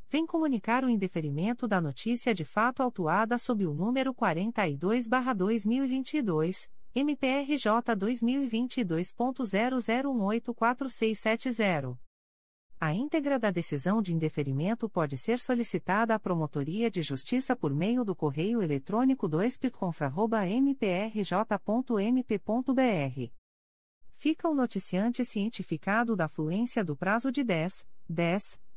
vem comunicar o indeferimento da notícia de fato autuada sob o número 42-2022, MPRJ 2022.00184670. A íntegra da decisão de indeferimento pode ser solicitada à Promotoria de Justiça por meio do correio eletrônico 2pconfra.mprj.mp.br. Fica o noticiante cientificado da fluência do prazo de 10, 10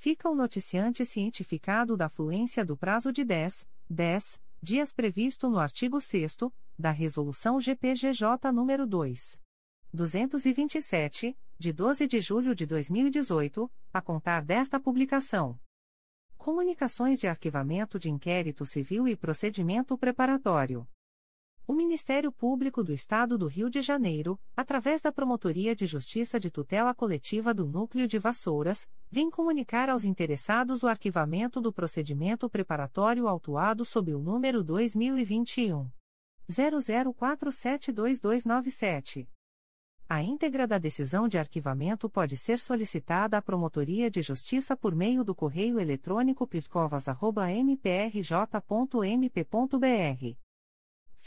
Fica o noticiante cientificado da fluência do prazo de 10, 10 dias previsto no artigo 6 da Resolução GPGJ nº 2. 227, de 12 de julho de 2018, a contar desta publicação. Comunicações de arquivamento de inquérito civil e procedimento preparatório. O Ministério Público do Estado do Rio de Janeiro, através da Promotoria de Justiça de Tutela Coletiva do Núcleo de Vassouras, vem comunicar aos interessados o arquivamento do procedimento preparatório autuado sob o número 2021 00472297. A íntegra da decisão de arquivamento pode ser solicitada à Promotoria de Justiça por meio do correio eletrônico pircovas.mprj.mp.br.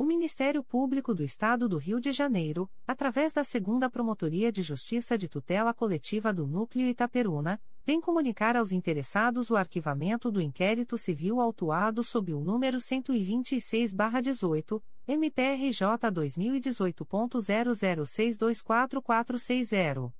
O Ministério Público do Estado do Rio de Janeiro, através da Segunda Promotoria de Justiça de Tutela Coletiva do Núcleo Itaperuna, vem comunicar aos interessados o arquivamento do inquérito civil autuado sob o número 126-18, MPRJ 2018.00624460.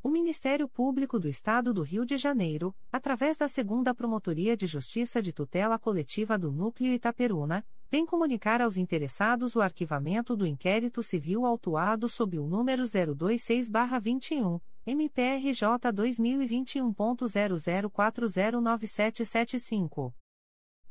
O Ministério Público do Estado do Rio de Janeiro, através da Segunda Promotoria de Justiça de Tutela Coletiva do Núcleo Itaperuna, vem comunicar aos interessados o arquivamento do inquérito civil autuado sob o número 026-21, MPRJ 2021.00409775.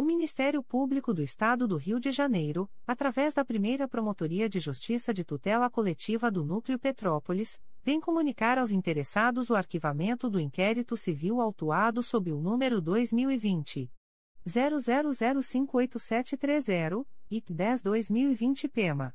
O Ministério Público do Estado do Rio de Janeiro, através da primeira Promotoria de Justiça de Tutela Coletiva do Núcleo Petrópolis, vem comunicar aos interessados o arquivamento do inquérito civil autuado sob o número 2020. 00058730, IC 10-2020 PEMA.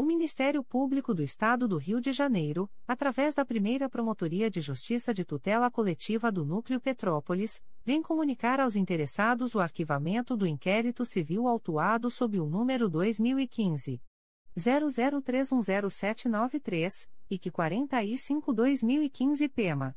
O Ministério Público do Estado do Rio de Janeiro, através da primeira Promotoria de Justiça de Tutela Coletiva do Núcleo Petrópolis, vem comunicar aos interessados o arquivamento do inquérito civil autuado sob o número 2015. 00310793, e que 45-2015 PEMA.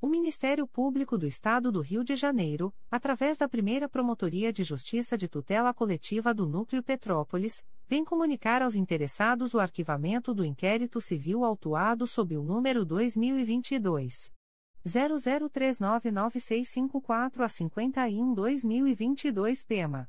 O Ministério Público do Estado do Rio de Janeiro, através da primeira Promotoria de Justiça de Tutela Coletiva do Núcleo Petrópolis, vem comunicar aos interessados o arquivamento do inquérito civil autuado sob o número 2022 00399654 a 51-2022 PEMA.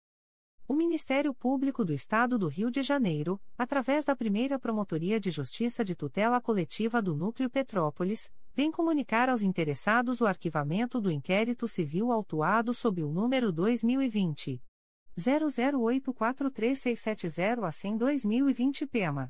O Ministério Público do Estado do Rio de Janeiro, através da primeira Promotoria de Justiça de Tutela Coletiva do Núcleo Petrópolis, vem comunicar aos interessados o arquivamento do inquérito civil autuado sob o número 2020. 00843670 a 100 2020 PEMA.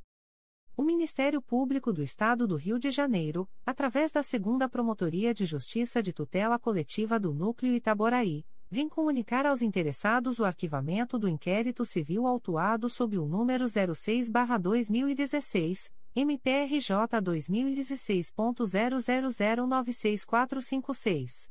O Ministério Público do Estado do Rio de Janeiro, através da Segunda Promotoria de Justiça de Tutela Coletiva do Núcleo Itaboraí, vem comunicar aos interessados o arquivamento do inquérito civil autuado sob o número 06-2016, MPRJ 2016.00096456.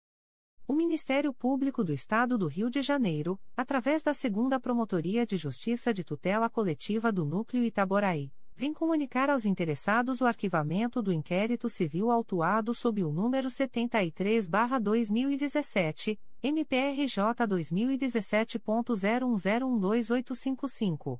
O Ministério Público do Estado do Rio de Janeiro, através da Segunda Promotoria de Justiça de Tutela Coletiva do Núcleo Itaboraí, vem comunicar aos interessados o arquivamento do inquérito civil autuado sob o número 73-2017, MPRJ 2017.01012855.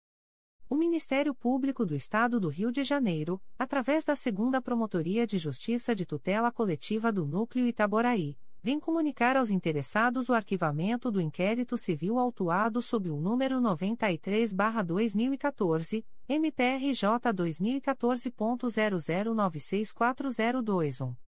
O Ministério Público do Estado do Rio de Janeiro, através da Segunda Promotoria de Justiça de Tutela Coletiva do Núcleo Itaboraí, vem comunicar aos interessados o arquivamento do inquérito civil autuado sob o número 93-2014, MPRJ 2014.00964021.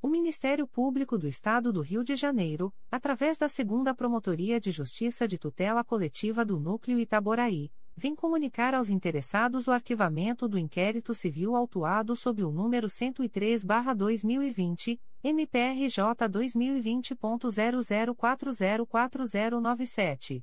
O Ministério Público do Estado do Rio de Janeiro, através da Segunda Promotoria de Justiça de Tutela Coletiva do Núcleo Itaboraí, vem comunicar aos interessados o arquivamento do inquérito civil autuado sob o número 103-2020, MPRJ 2020.00404097.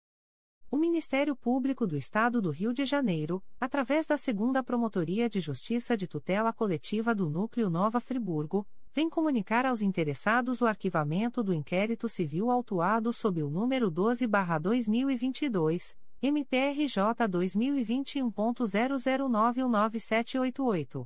O Ministério Público do Estado do Rio de Janeiro, através da Segunda Promotoria de Justiça de Tutela Coletiva do Núcleo Nova Friburgo, vem comunicar aos interessados o arquivamento do inquérito civil autuado sob o número 12-2022, MPRJ 2021.00919788.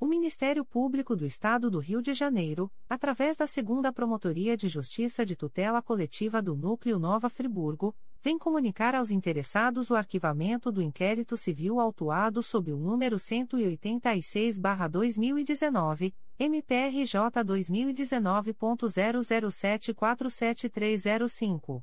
O Ministério Público do Estado do Rio de Janeiro, através da Segunda Promotoria de Justiça de Tutela Coletiva do Núcleo Nova Friburgo, vem comunicar aos interessados o arquivamento do inquérito civil autuado sob o número 186-2019, MPRJ 2019.00747305.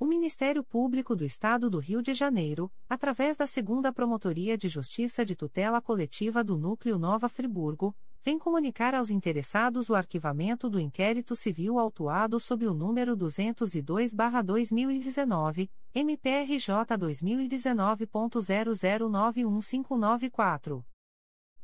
O Ministério Público do Estado do Rio de Janeiro, através da Segunda Promotoria de Justiça de Tutela Coletiva do Núcleo Nova Friburgo, vem comunicar aos interessados o arquivamento do inquérito civil autuado sob o número 202-2019, MPRJ 2019.00915994.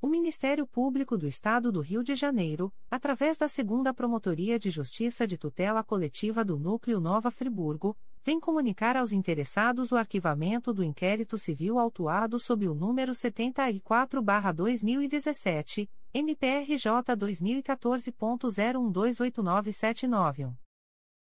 O Ministério Público do Estado do Rio de Janeiro, através da Segunda Promotoria de Justiça de Tutela Coletiva do Núcleo Nova Friburgo, vem comunicar aos interessados o arquivamento do inquérito civil autuado sob o número 74-2017, MPRJ 2014.01289791.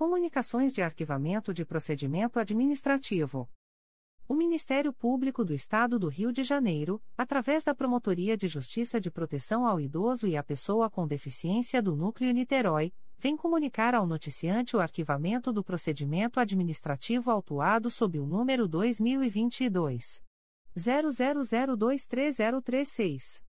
Comunicações de Arquivamento de Procedimento Administrativo. O Ministério Público do Estado do Rio de Janeiro, através da Promotoria de Justiça de Proteção ao Idoso e à Pessoa com Deficiência do Núcleo Niterói, vem comunicar ao noticiante o arquivamento do procedimento administrativo autuado sob o número 2022 00023036.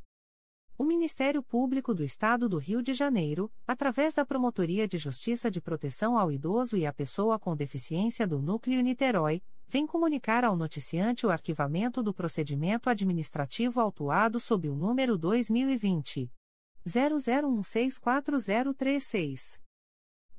O Ministério Público do Estado do Rio de Janeiro, através da Promotoria de Justiça de Proteção ao Idoso e à Pessoa com Deficiência do Núcleo Niterói, vem comunicar ao noticiante o arquivamento do procedimento administrativo autuado sob o número 2020 00164036.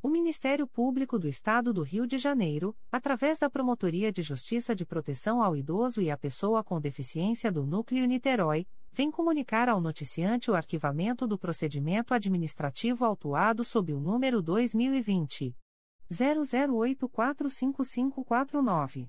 O Ministério Público do Estado do Rio de Janeiro, através da Promotoria de Justiça de Proteção ao Idoso e à Pessoa com Deficiência do Núcleo Niterói, vem comunicar ao noticiante o arquivamento do procedimento administrativo autuado sob o número 2020 00845549.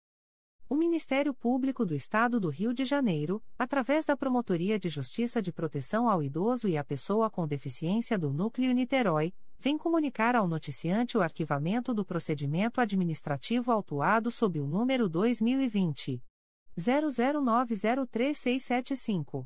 O Ministério Público do Estado do Rio de Janeiro, através da Promotoria de Justiça de Proteção ao Idoso e à Pessoa com Deficiência do Núcleo Niterói, vem comunicar ao noticiante o arquivamento do procedimento administrativo autuado sob o número 2020 00903675.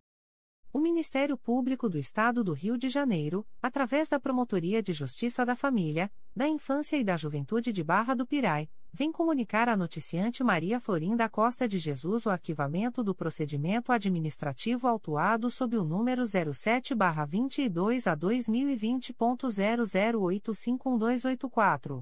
O Ministério Público do Estado do Rio de Janeiro, através da Promotoria de Justiça da Família, da Infância e da Juventude de Barra do Pirai, vem comunicar à noticiante Maria Florinda Costa de Jesus o arquivamento do procedimento administrativo autuado sob o número 07-22 a 2020.00851284.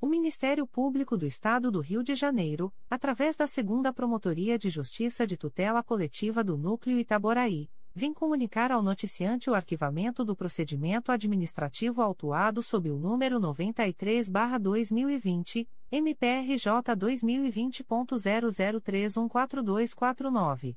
O Ministério Público do Estado do Rio de Janeiro, através da Segunda Promotoria de Justiça de Tutela Coletiva do Núcleo Itaboraí, vem comunicar ao noticiante o arquivamento do procedimento administrativo autuado sob o número 93-2020, MPRJ 2020.00314249.